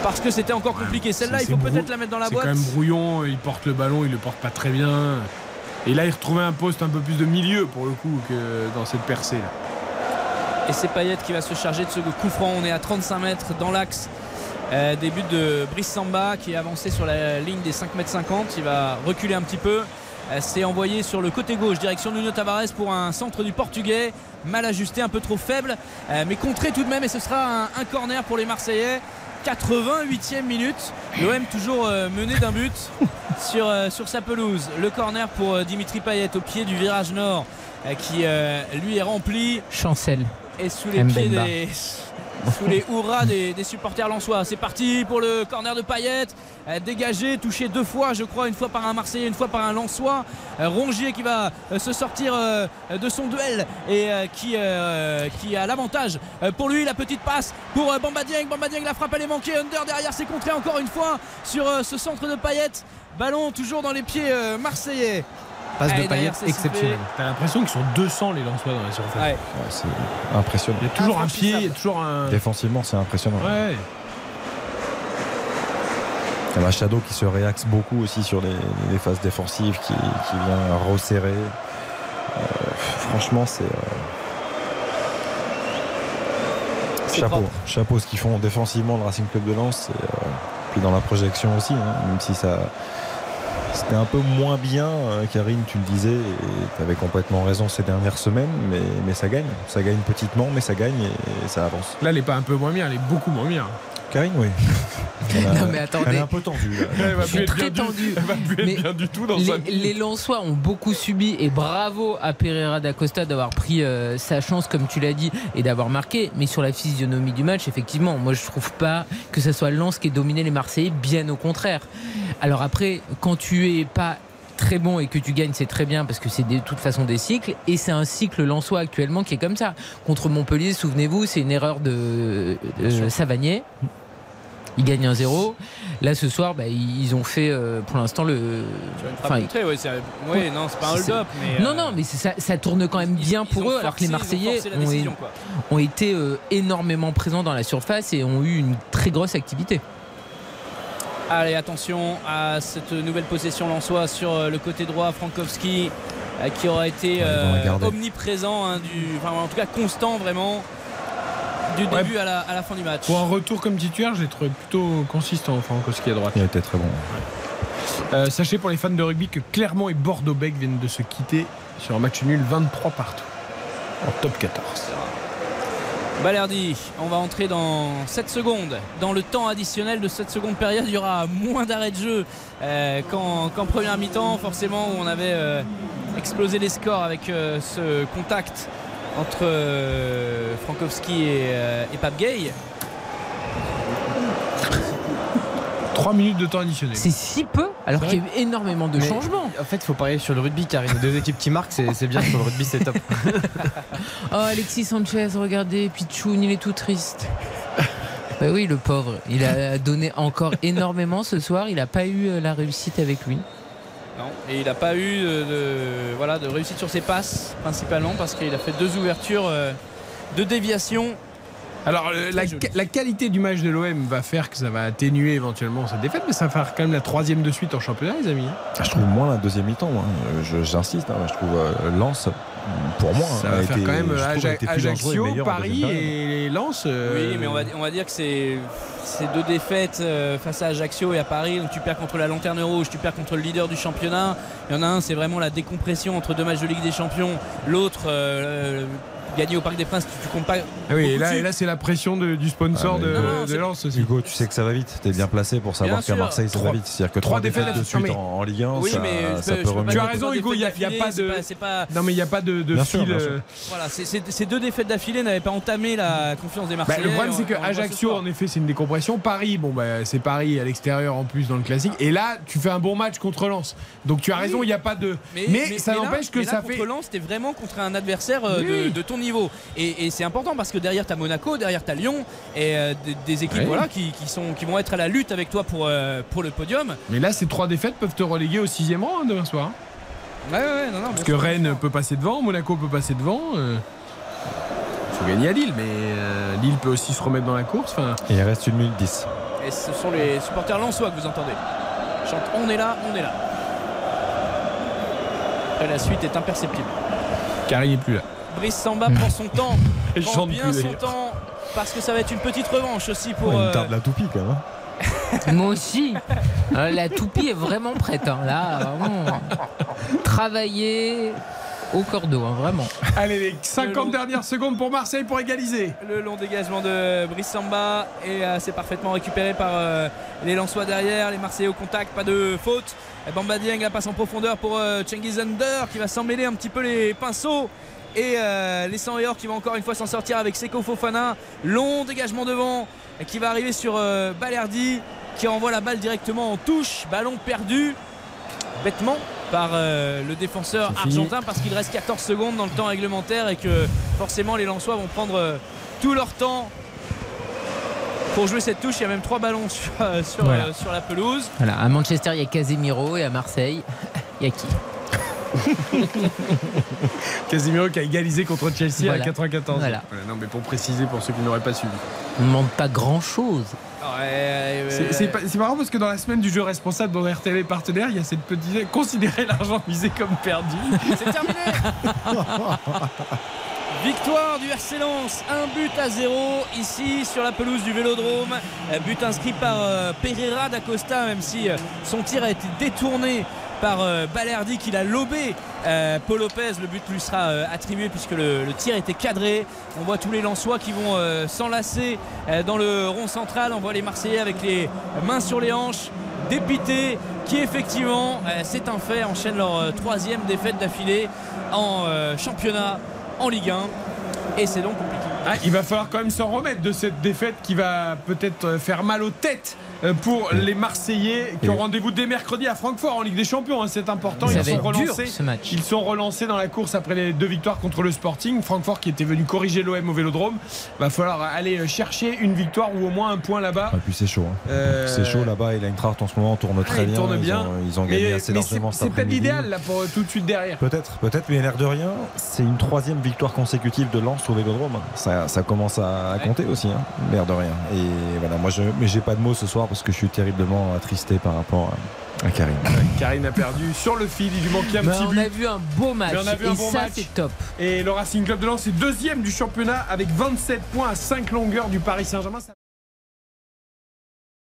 Parce que c'était encore compliqué. Celle-là, il C'est- faut c'est peut-être brou- la mettre dans la C'est boîte. quand même brouillon, il porte le ballon, il le porte pas très bien. Et là, il retrouvait un poste un peu plus de milieu pour le coup que dans cette percée. Là. Et c'est Payet qui va se charger de ce coup franc. On est à 35 mètres dans l'axe. Euh, début de Brice Samba qui est avancé sur la ligne des 5 mètres 50. Il va reculer un petit peu. Euh, C'est envoyé sur le côté gauche, direction Nuno Tavares pour un centre du Portugais. Mal ajusté, un peu trop faible, euh, mais contré tout de même. Et ce sera un, un corner pour les Marseillais. 88e minute. L'OM toujours mené d'un but sur, sur sa pelouse. Le corner pour Dimitri Payet au pied du virage nord qui lui est rempli Chancel. Et sous les pieds des sous les hurrahs des, des supporters lensois. C'est parti pour le corner de Payet, Euh, dégagé, touché deux fois, je crois, une fois par un Marseillais, une fois par un Lensois. Euh, Rongier qui va euh, se sortir de son duel et qui, qui a l'avantage pour lui. La petite passe pour euh, Bamba Dieng. Bamba Dieng, la frappe elle est manquée. Under derrière, c'est contré encore une fois sur ce centre de Payet. Ballon toujours dans les pieds marseillais. Passe de Payet exceptionnelle. T'as l'impression qu'ils sont 200 les Lensois dans la surface. Ouais. c'est impressionnant. Il y a toujours un pied, il y a toujours un. Défensivement, c'est impressionnant. Ouais. Il y a Machado qui se réaxe beaucoup aussi sur les, les phases défensives, qui, qui vient resserrer. Euh, franchement, c'est. euh, Chapeau, propre. chapeau ce qu'ils font défensivement le Racing Club de Lens, et, euh, puis dans la projection aussi, hein, même si ça c'était un peu moins bien, euh, Karine, tu le disais, et complètement raison ces dernières semaines, mais, mais ça gagne, ça gagne petitement, mais ça gagne et, ça avance. Là, elle est pas un peu moins bien, elle est beaucoup moins bien. Karine, oui. Non, mais attendez. Elle est un peu tendue. là. Elle va plus être très bien du- tendu. Elle va plus être Mais bien du tout dans sa Les, les Lensois ont beaucoup subi et bravo à Pereira da Costa d'avoir pris euh, sa chance, comme tu l'as dit, et d'avoir marqué. Mais sur la physionomie du match, effectivement, moi je trouve pas que ce soit Lens qui ait dominé les Marseillais, bien au contraire. Alors après, quand tu es pas très bon et que tu gagnes, c'est très bien parce que c'est de toute façon des cycles et c'est un cycle lensois actuellement qui est comme ça. Contre Montpellier, souvenez-vous, c'est une erreur de, de Savanier. Il gagne 1-0. Là, ce soir, bah, ils ont fait euh, pour l'instant le. Enfin, contrée, ouais, c'est- ouais, non, c'est pas un hold-up. Mais, Non, euh, non, mais c'est ça, ça tourne quand même bien ils pour eux, alors que les ils Marseillais ont, décision, quoi. ont été euh, énormément présents dans la surface et ont eu une très grosse activité. Allez, attention à cette nouvelle possession Lensois sur le côté droit. Frankowski qui aura été ils euh, omniprésent, hein, du, enfin, en tout cas constant vraiment du Ouais. début à la, à la fin du match. Pour un retour comme titulaire, je l'ai trouvé plutôt consistant, Frankowski à droite. Il a été très bon. Euh, sachez pour les fans de rugby que Clermont et Bordeaux-Bègles viennent de se quitter sur un match nul 23 partout en top 14. Balerdi, on va entrer dans 7 secondes. Dans le temps additionnel de cette seconde période, il y aura moins d'arrêts de jeu euh, qu'en première mi-temps, forcément, où on avait euh, explosé les scores avec euh, ce contact entre euh, Frankowski et, euh, et Pape Gay. 3 minutes de temps additionnel. C'est si peu, alors qu'il y a eu énormément de Mais changements. En fait, il faut parier sur le rugby car les deux équipes qui marquent, c'est bien sur le rugby, c'est top. Oh, Alexis Sanchez, regardez, Pichoun, il est tout triste. Bah oui, le pauvre. Il a donné encore énormément ce soir. Il n'a pas eu euh, la réussite avec lui. Non, et il n'a pas eu de, de- voilà, de réussite sur ses passes, principalement parce qu'il a fait deux ouvertures euh, de déviation. Alors, euh, la, la qualité du match de l'OM va faire que ça va atténuer éventuellement cette défaite, mais ça va faire quand même la troisième de suite en championnat, les amis. Ah, Je trouve moins la deuxième mi-temps. moi. Je- J'insiste, hein, je trouve euh, Lens, pour moi, Ça a va faire été- quand même Ajaccio, Paris et Lens. euh, Oui, mais on va, on va dire que c'est ces deux défaites euh, face à Ajaccio et à Paris. Donc tu perds contre la Lanterne Rouge, tu perds contre le leader du championnat. Il y en a un, c'est vraiment la décompression entre deux matchs de Ligue des Champions. L'autre, euh, gagner au Parc des Princes, tu, tu comptes pas. Ah oui, et là, et là c'est la pression de- du sponsor Ah, mais de, non, non, de c'est- Lens aussi. Hugo, tu sais que ça va vite. T'es bien placé pour savoir qu'à. Marseille ça va vite. C'est-à-dire que trois défaites de suite en, en Ligue 1, Oui, ça, mais ça peux- peut remuer. Tu as raison, Hugo, il y a- y pas de- pas- Non, mais il n'y a pas de, de Bien sûr, fil. euh, Voilà, ces deux défaites d'affilée n'avaient pas entamé la confiance des Bah, Marseillais. le problème, c'est que Ajaccio, en effet, c'est une décompression. Paris, bon, bah, c'est Paris à l'extérieur en plus dans le classique. Et là, tu fais un bon match contre Lens. Donc tu as raison, il n'y a pas de. Mais, ça n'empêche que ça contre fait. Lens, t'es vraiment contre un adversaire euh, de ton niveau. Et, et c'est important parce que derrière t'as Monaco, derrière t'as Lyon et euh, des, des équipes Ouais. voilà, qui, qui sont, qui vont être à la lutte avec toi pour, euh, pour le podium. Mais là, ces trois défaites peuvent te reléguer au sixième rang hein, demain soir. Ouais, ouais, ouais, non, non, Parce que sûr. Rennes peut passer devant, Monaco peut passer devant. euh, faut gagner à Lille, mais euh, Lille peut aussi se remettre dans la course. Et il reste une minute 10. Et ce sont les supporters lensois que vous entendez. Ils chantent On est là, on est là. Et la suite est imperceptible. Karine n'est plus là. Brice Samba prend son temps. Prend bien plus, son temps parce que ça va être une petite revanche aussi pour. Ouais, euh, tarde la toupie quand même. hein. Moi aussi. Euh, la toupie est vraiment prête. hein. Là, vraiment. Travailler au cordeau, hein, vraiment. Allez, les 50 dernières secondes pour Marseille pour égaliser. Le long dégagement de Brice Samba et euh, c'est parfaitement récupéré par euh, les Lensois derrière, les Marseillais au contact, pas de faute. Bamba Dieng la passe en profondeur pour euh, Cengiz Under qui va s'en mêler un petit peu les pinceaux. Et euh, les 100 qui vont encore une fois s'en sortir avec Seko Fofana. Long dégagement devant qui va arriver sur euh, Balerdi qui envoie la balle directement en touche. Ballon perdu bêtement par euh, le défenseur argentin parce qu'il reste 14 secondes dans le temps réglementaire et que forcément les Lensois vont prendre euh, tout leur temps pour jouer cette touche. Il y a même trois ballons sur, sur, Voilà. sur la pelouse. Voilà, à Manchester, il y a Casemiro et à Marseille, il y a qui? Casemiro qui a égalisé contre Chelsea Voilà. à 94. Voilà. non, mais pour préciser pour ceux qui n'auraient pas suivi. On ne demande pas grand-chose. C'est- marrant parce que dans la semaine du jeu responsable dont RTL partenaire, il y a cette petite. Considérer l'argent misé comme perdu. C'est terminé Victoire du RC Lens, un but à zéro ici sur la pelouse du Vélodrome. But inscrit par euh, Pereira d'Acosta, même si euh, son tir a été détourné par euh, Balerdi qui l'a lobé. Euh, Paul Lopez, le but lui sera euh, attribué puisque le, tir était cadré. On voit tous les Lensois qui vont s'enlacer dans le rond central. On voit les Marseillais avec les mains sur les hanches, dépités, qui effectivement, c'est un fait, enchaînent leur troisième défaite d'affilée en championnat, en Ligue 1. Et c'est donc compliqué. Ah, il va falloir quand même s'en remettre de cette défaite qui va peut-être faire mal aux têtes pour les Marseillais qui ont rendez-vous dès mercredi à Francfort en Ligue des Champions. hein, c'est important. Ils sont dur, relancés. ce match. Ils sont relancés dans la course après les deux victoires contre le Sporting. Francfort qui était venu corriger l'OM au Vélodrome. Va falloir aller euh, chercher une victoire ou au moins un point là-bas. Et puis c'est chaud. hein. Euh, C'est chaud là-bas et l'Eintracht en ce moment tourne très Ah, bien. tournent bien. Ils ont, ils ont Mais- gagné assez mais largement c'est- peut-être l'idéal là pour euh, tout de suite derrière. Peut-être, peut-être, mais l'air de rien, c'est une troisième victoire consécutive de Lens au Vélodrome. Ça, ça commence à, à compter aussi, hein, l'air de rien. Et voilà, moi, je, mais j'ai pas de mots ce soir parce que je suis terriblement attristé par rapport à, à Karim. Karine a perdu sur le fil. Il lui manquait un petit on but. a vu un beau match. Mais on a vu et un bon ça, c'est top. Et le Racing Club de Lens est deuxième du championnat avec 27 points à 5 longueurs du Paris Saint-Germain.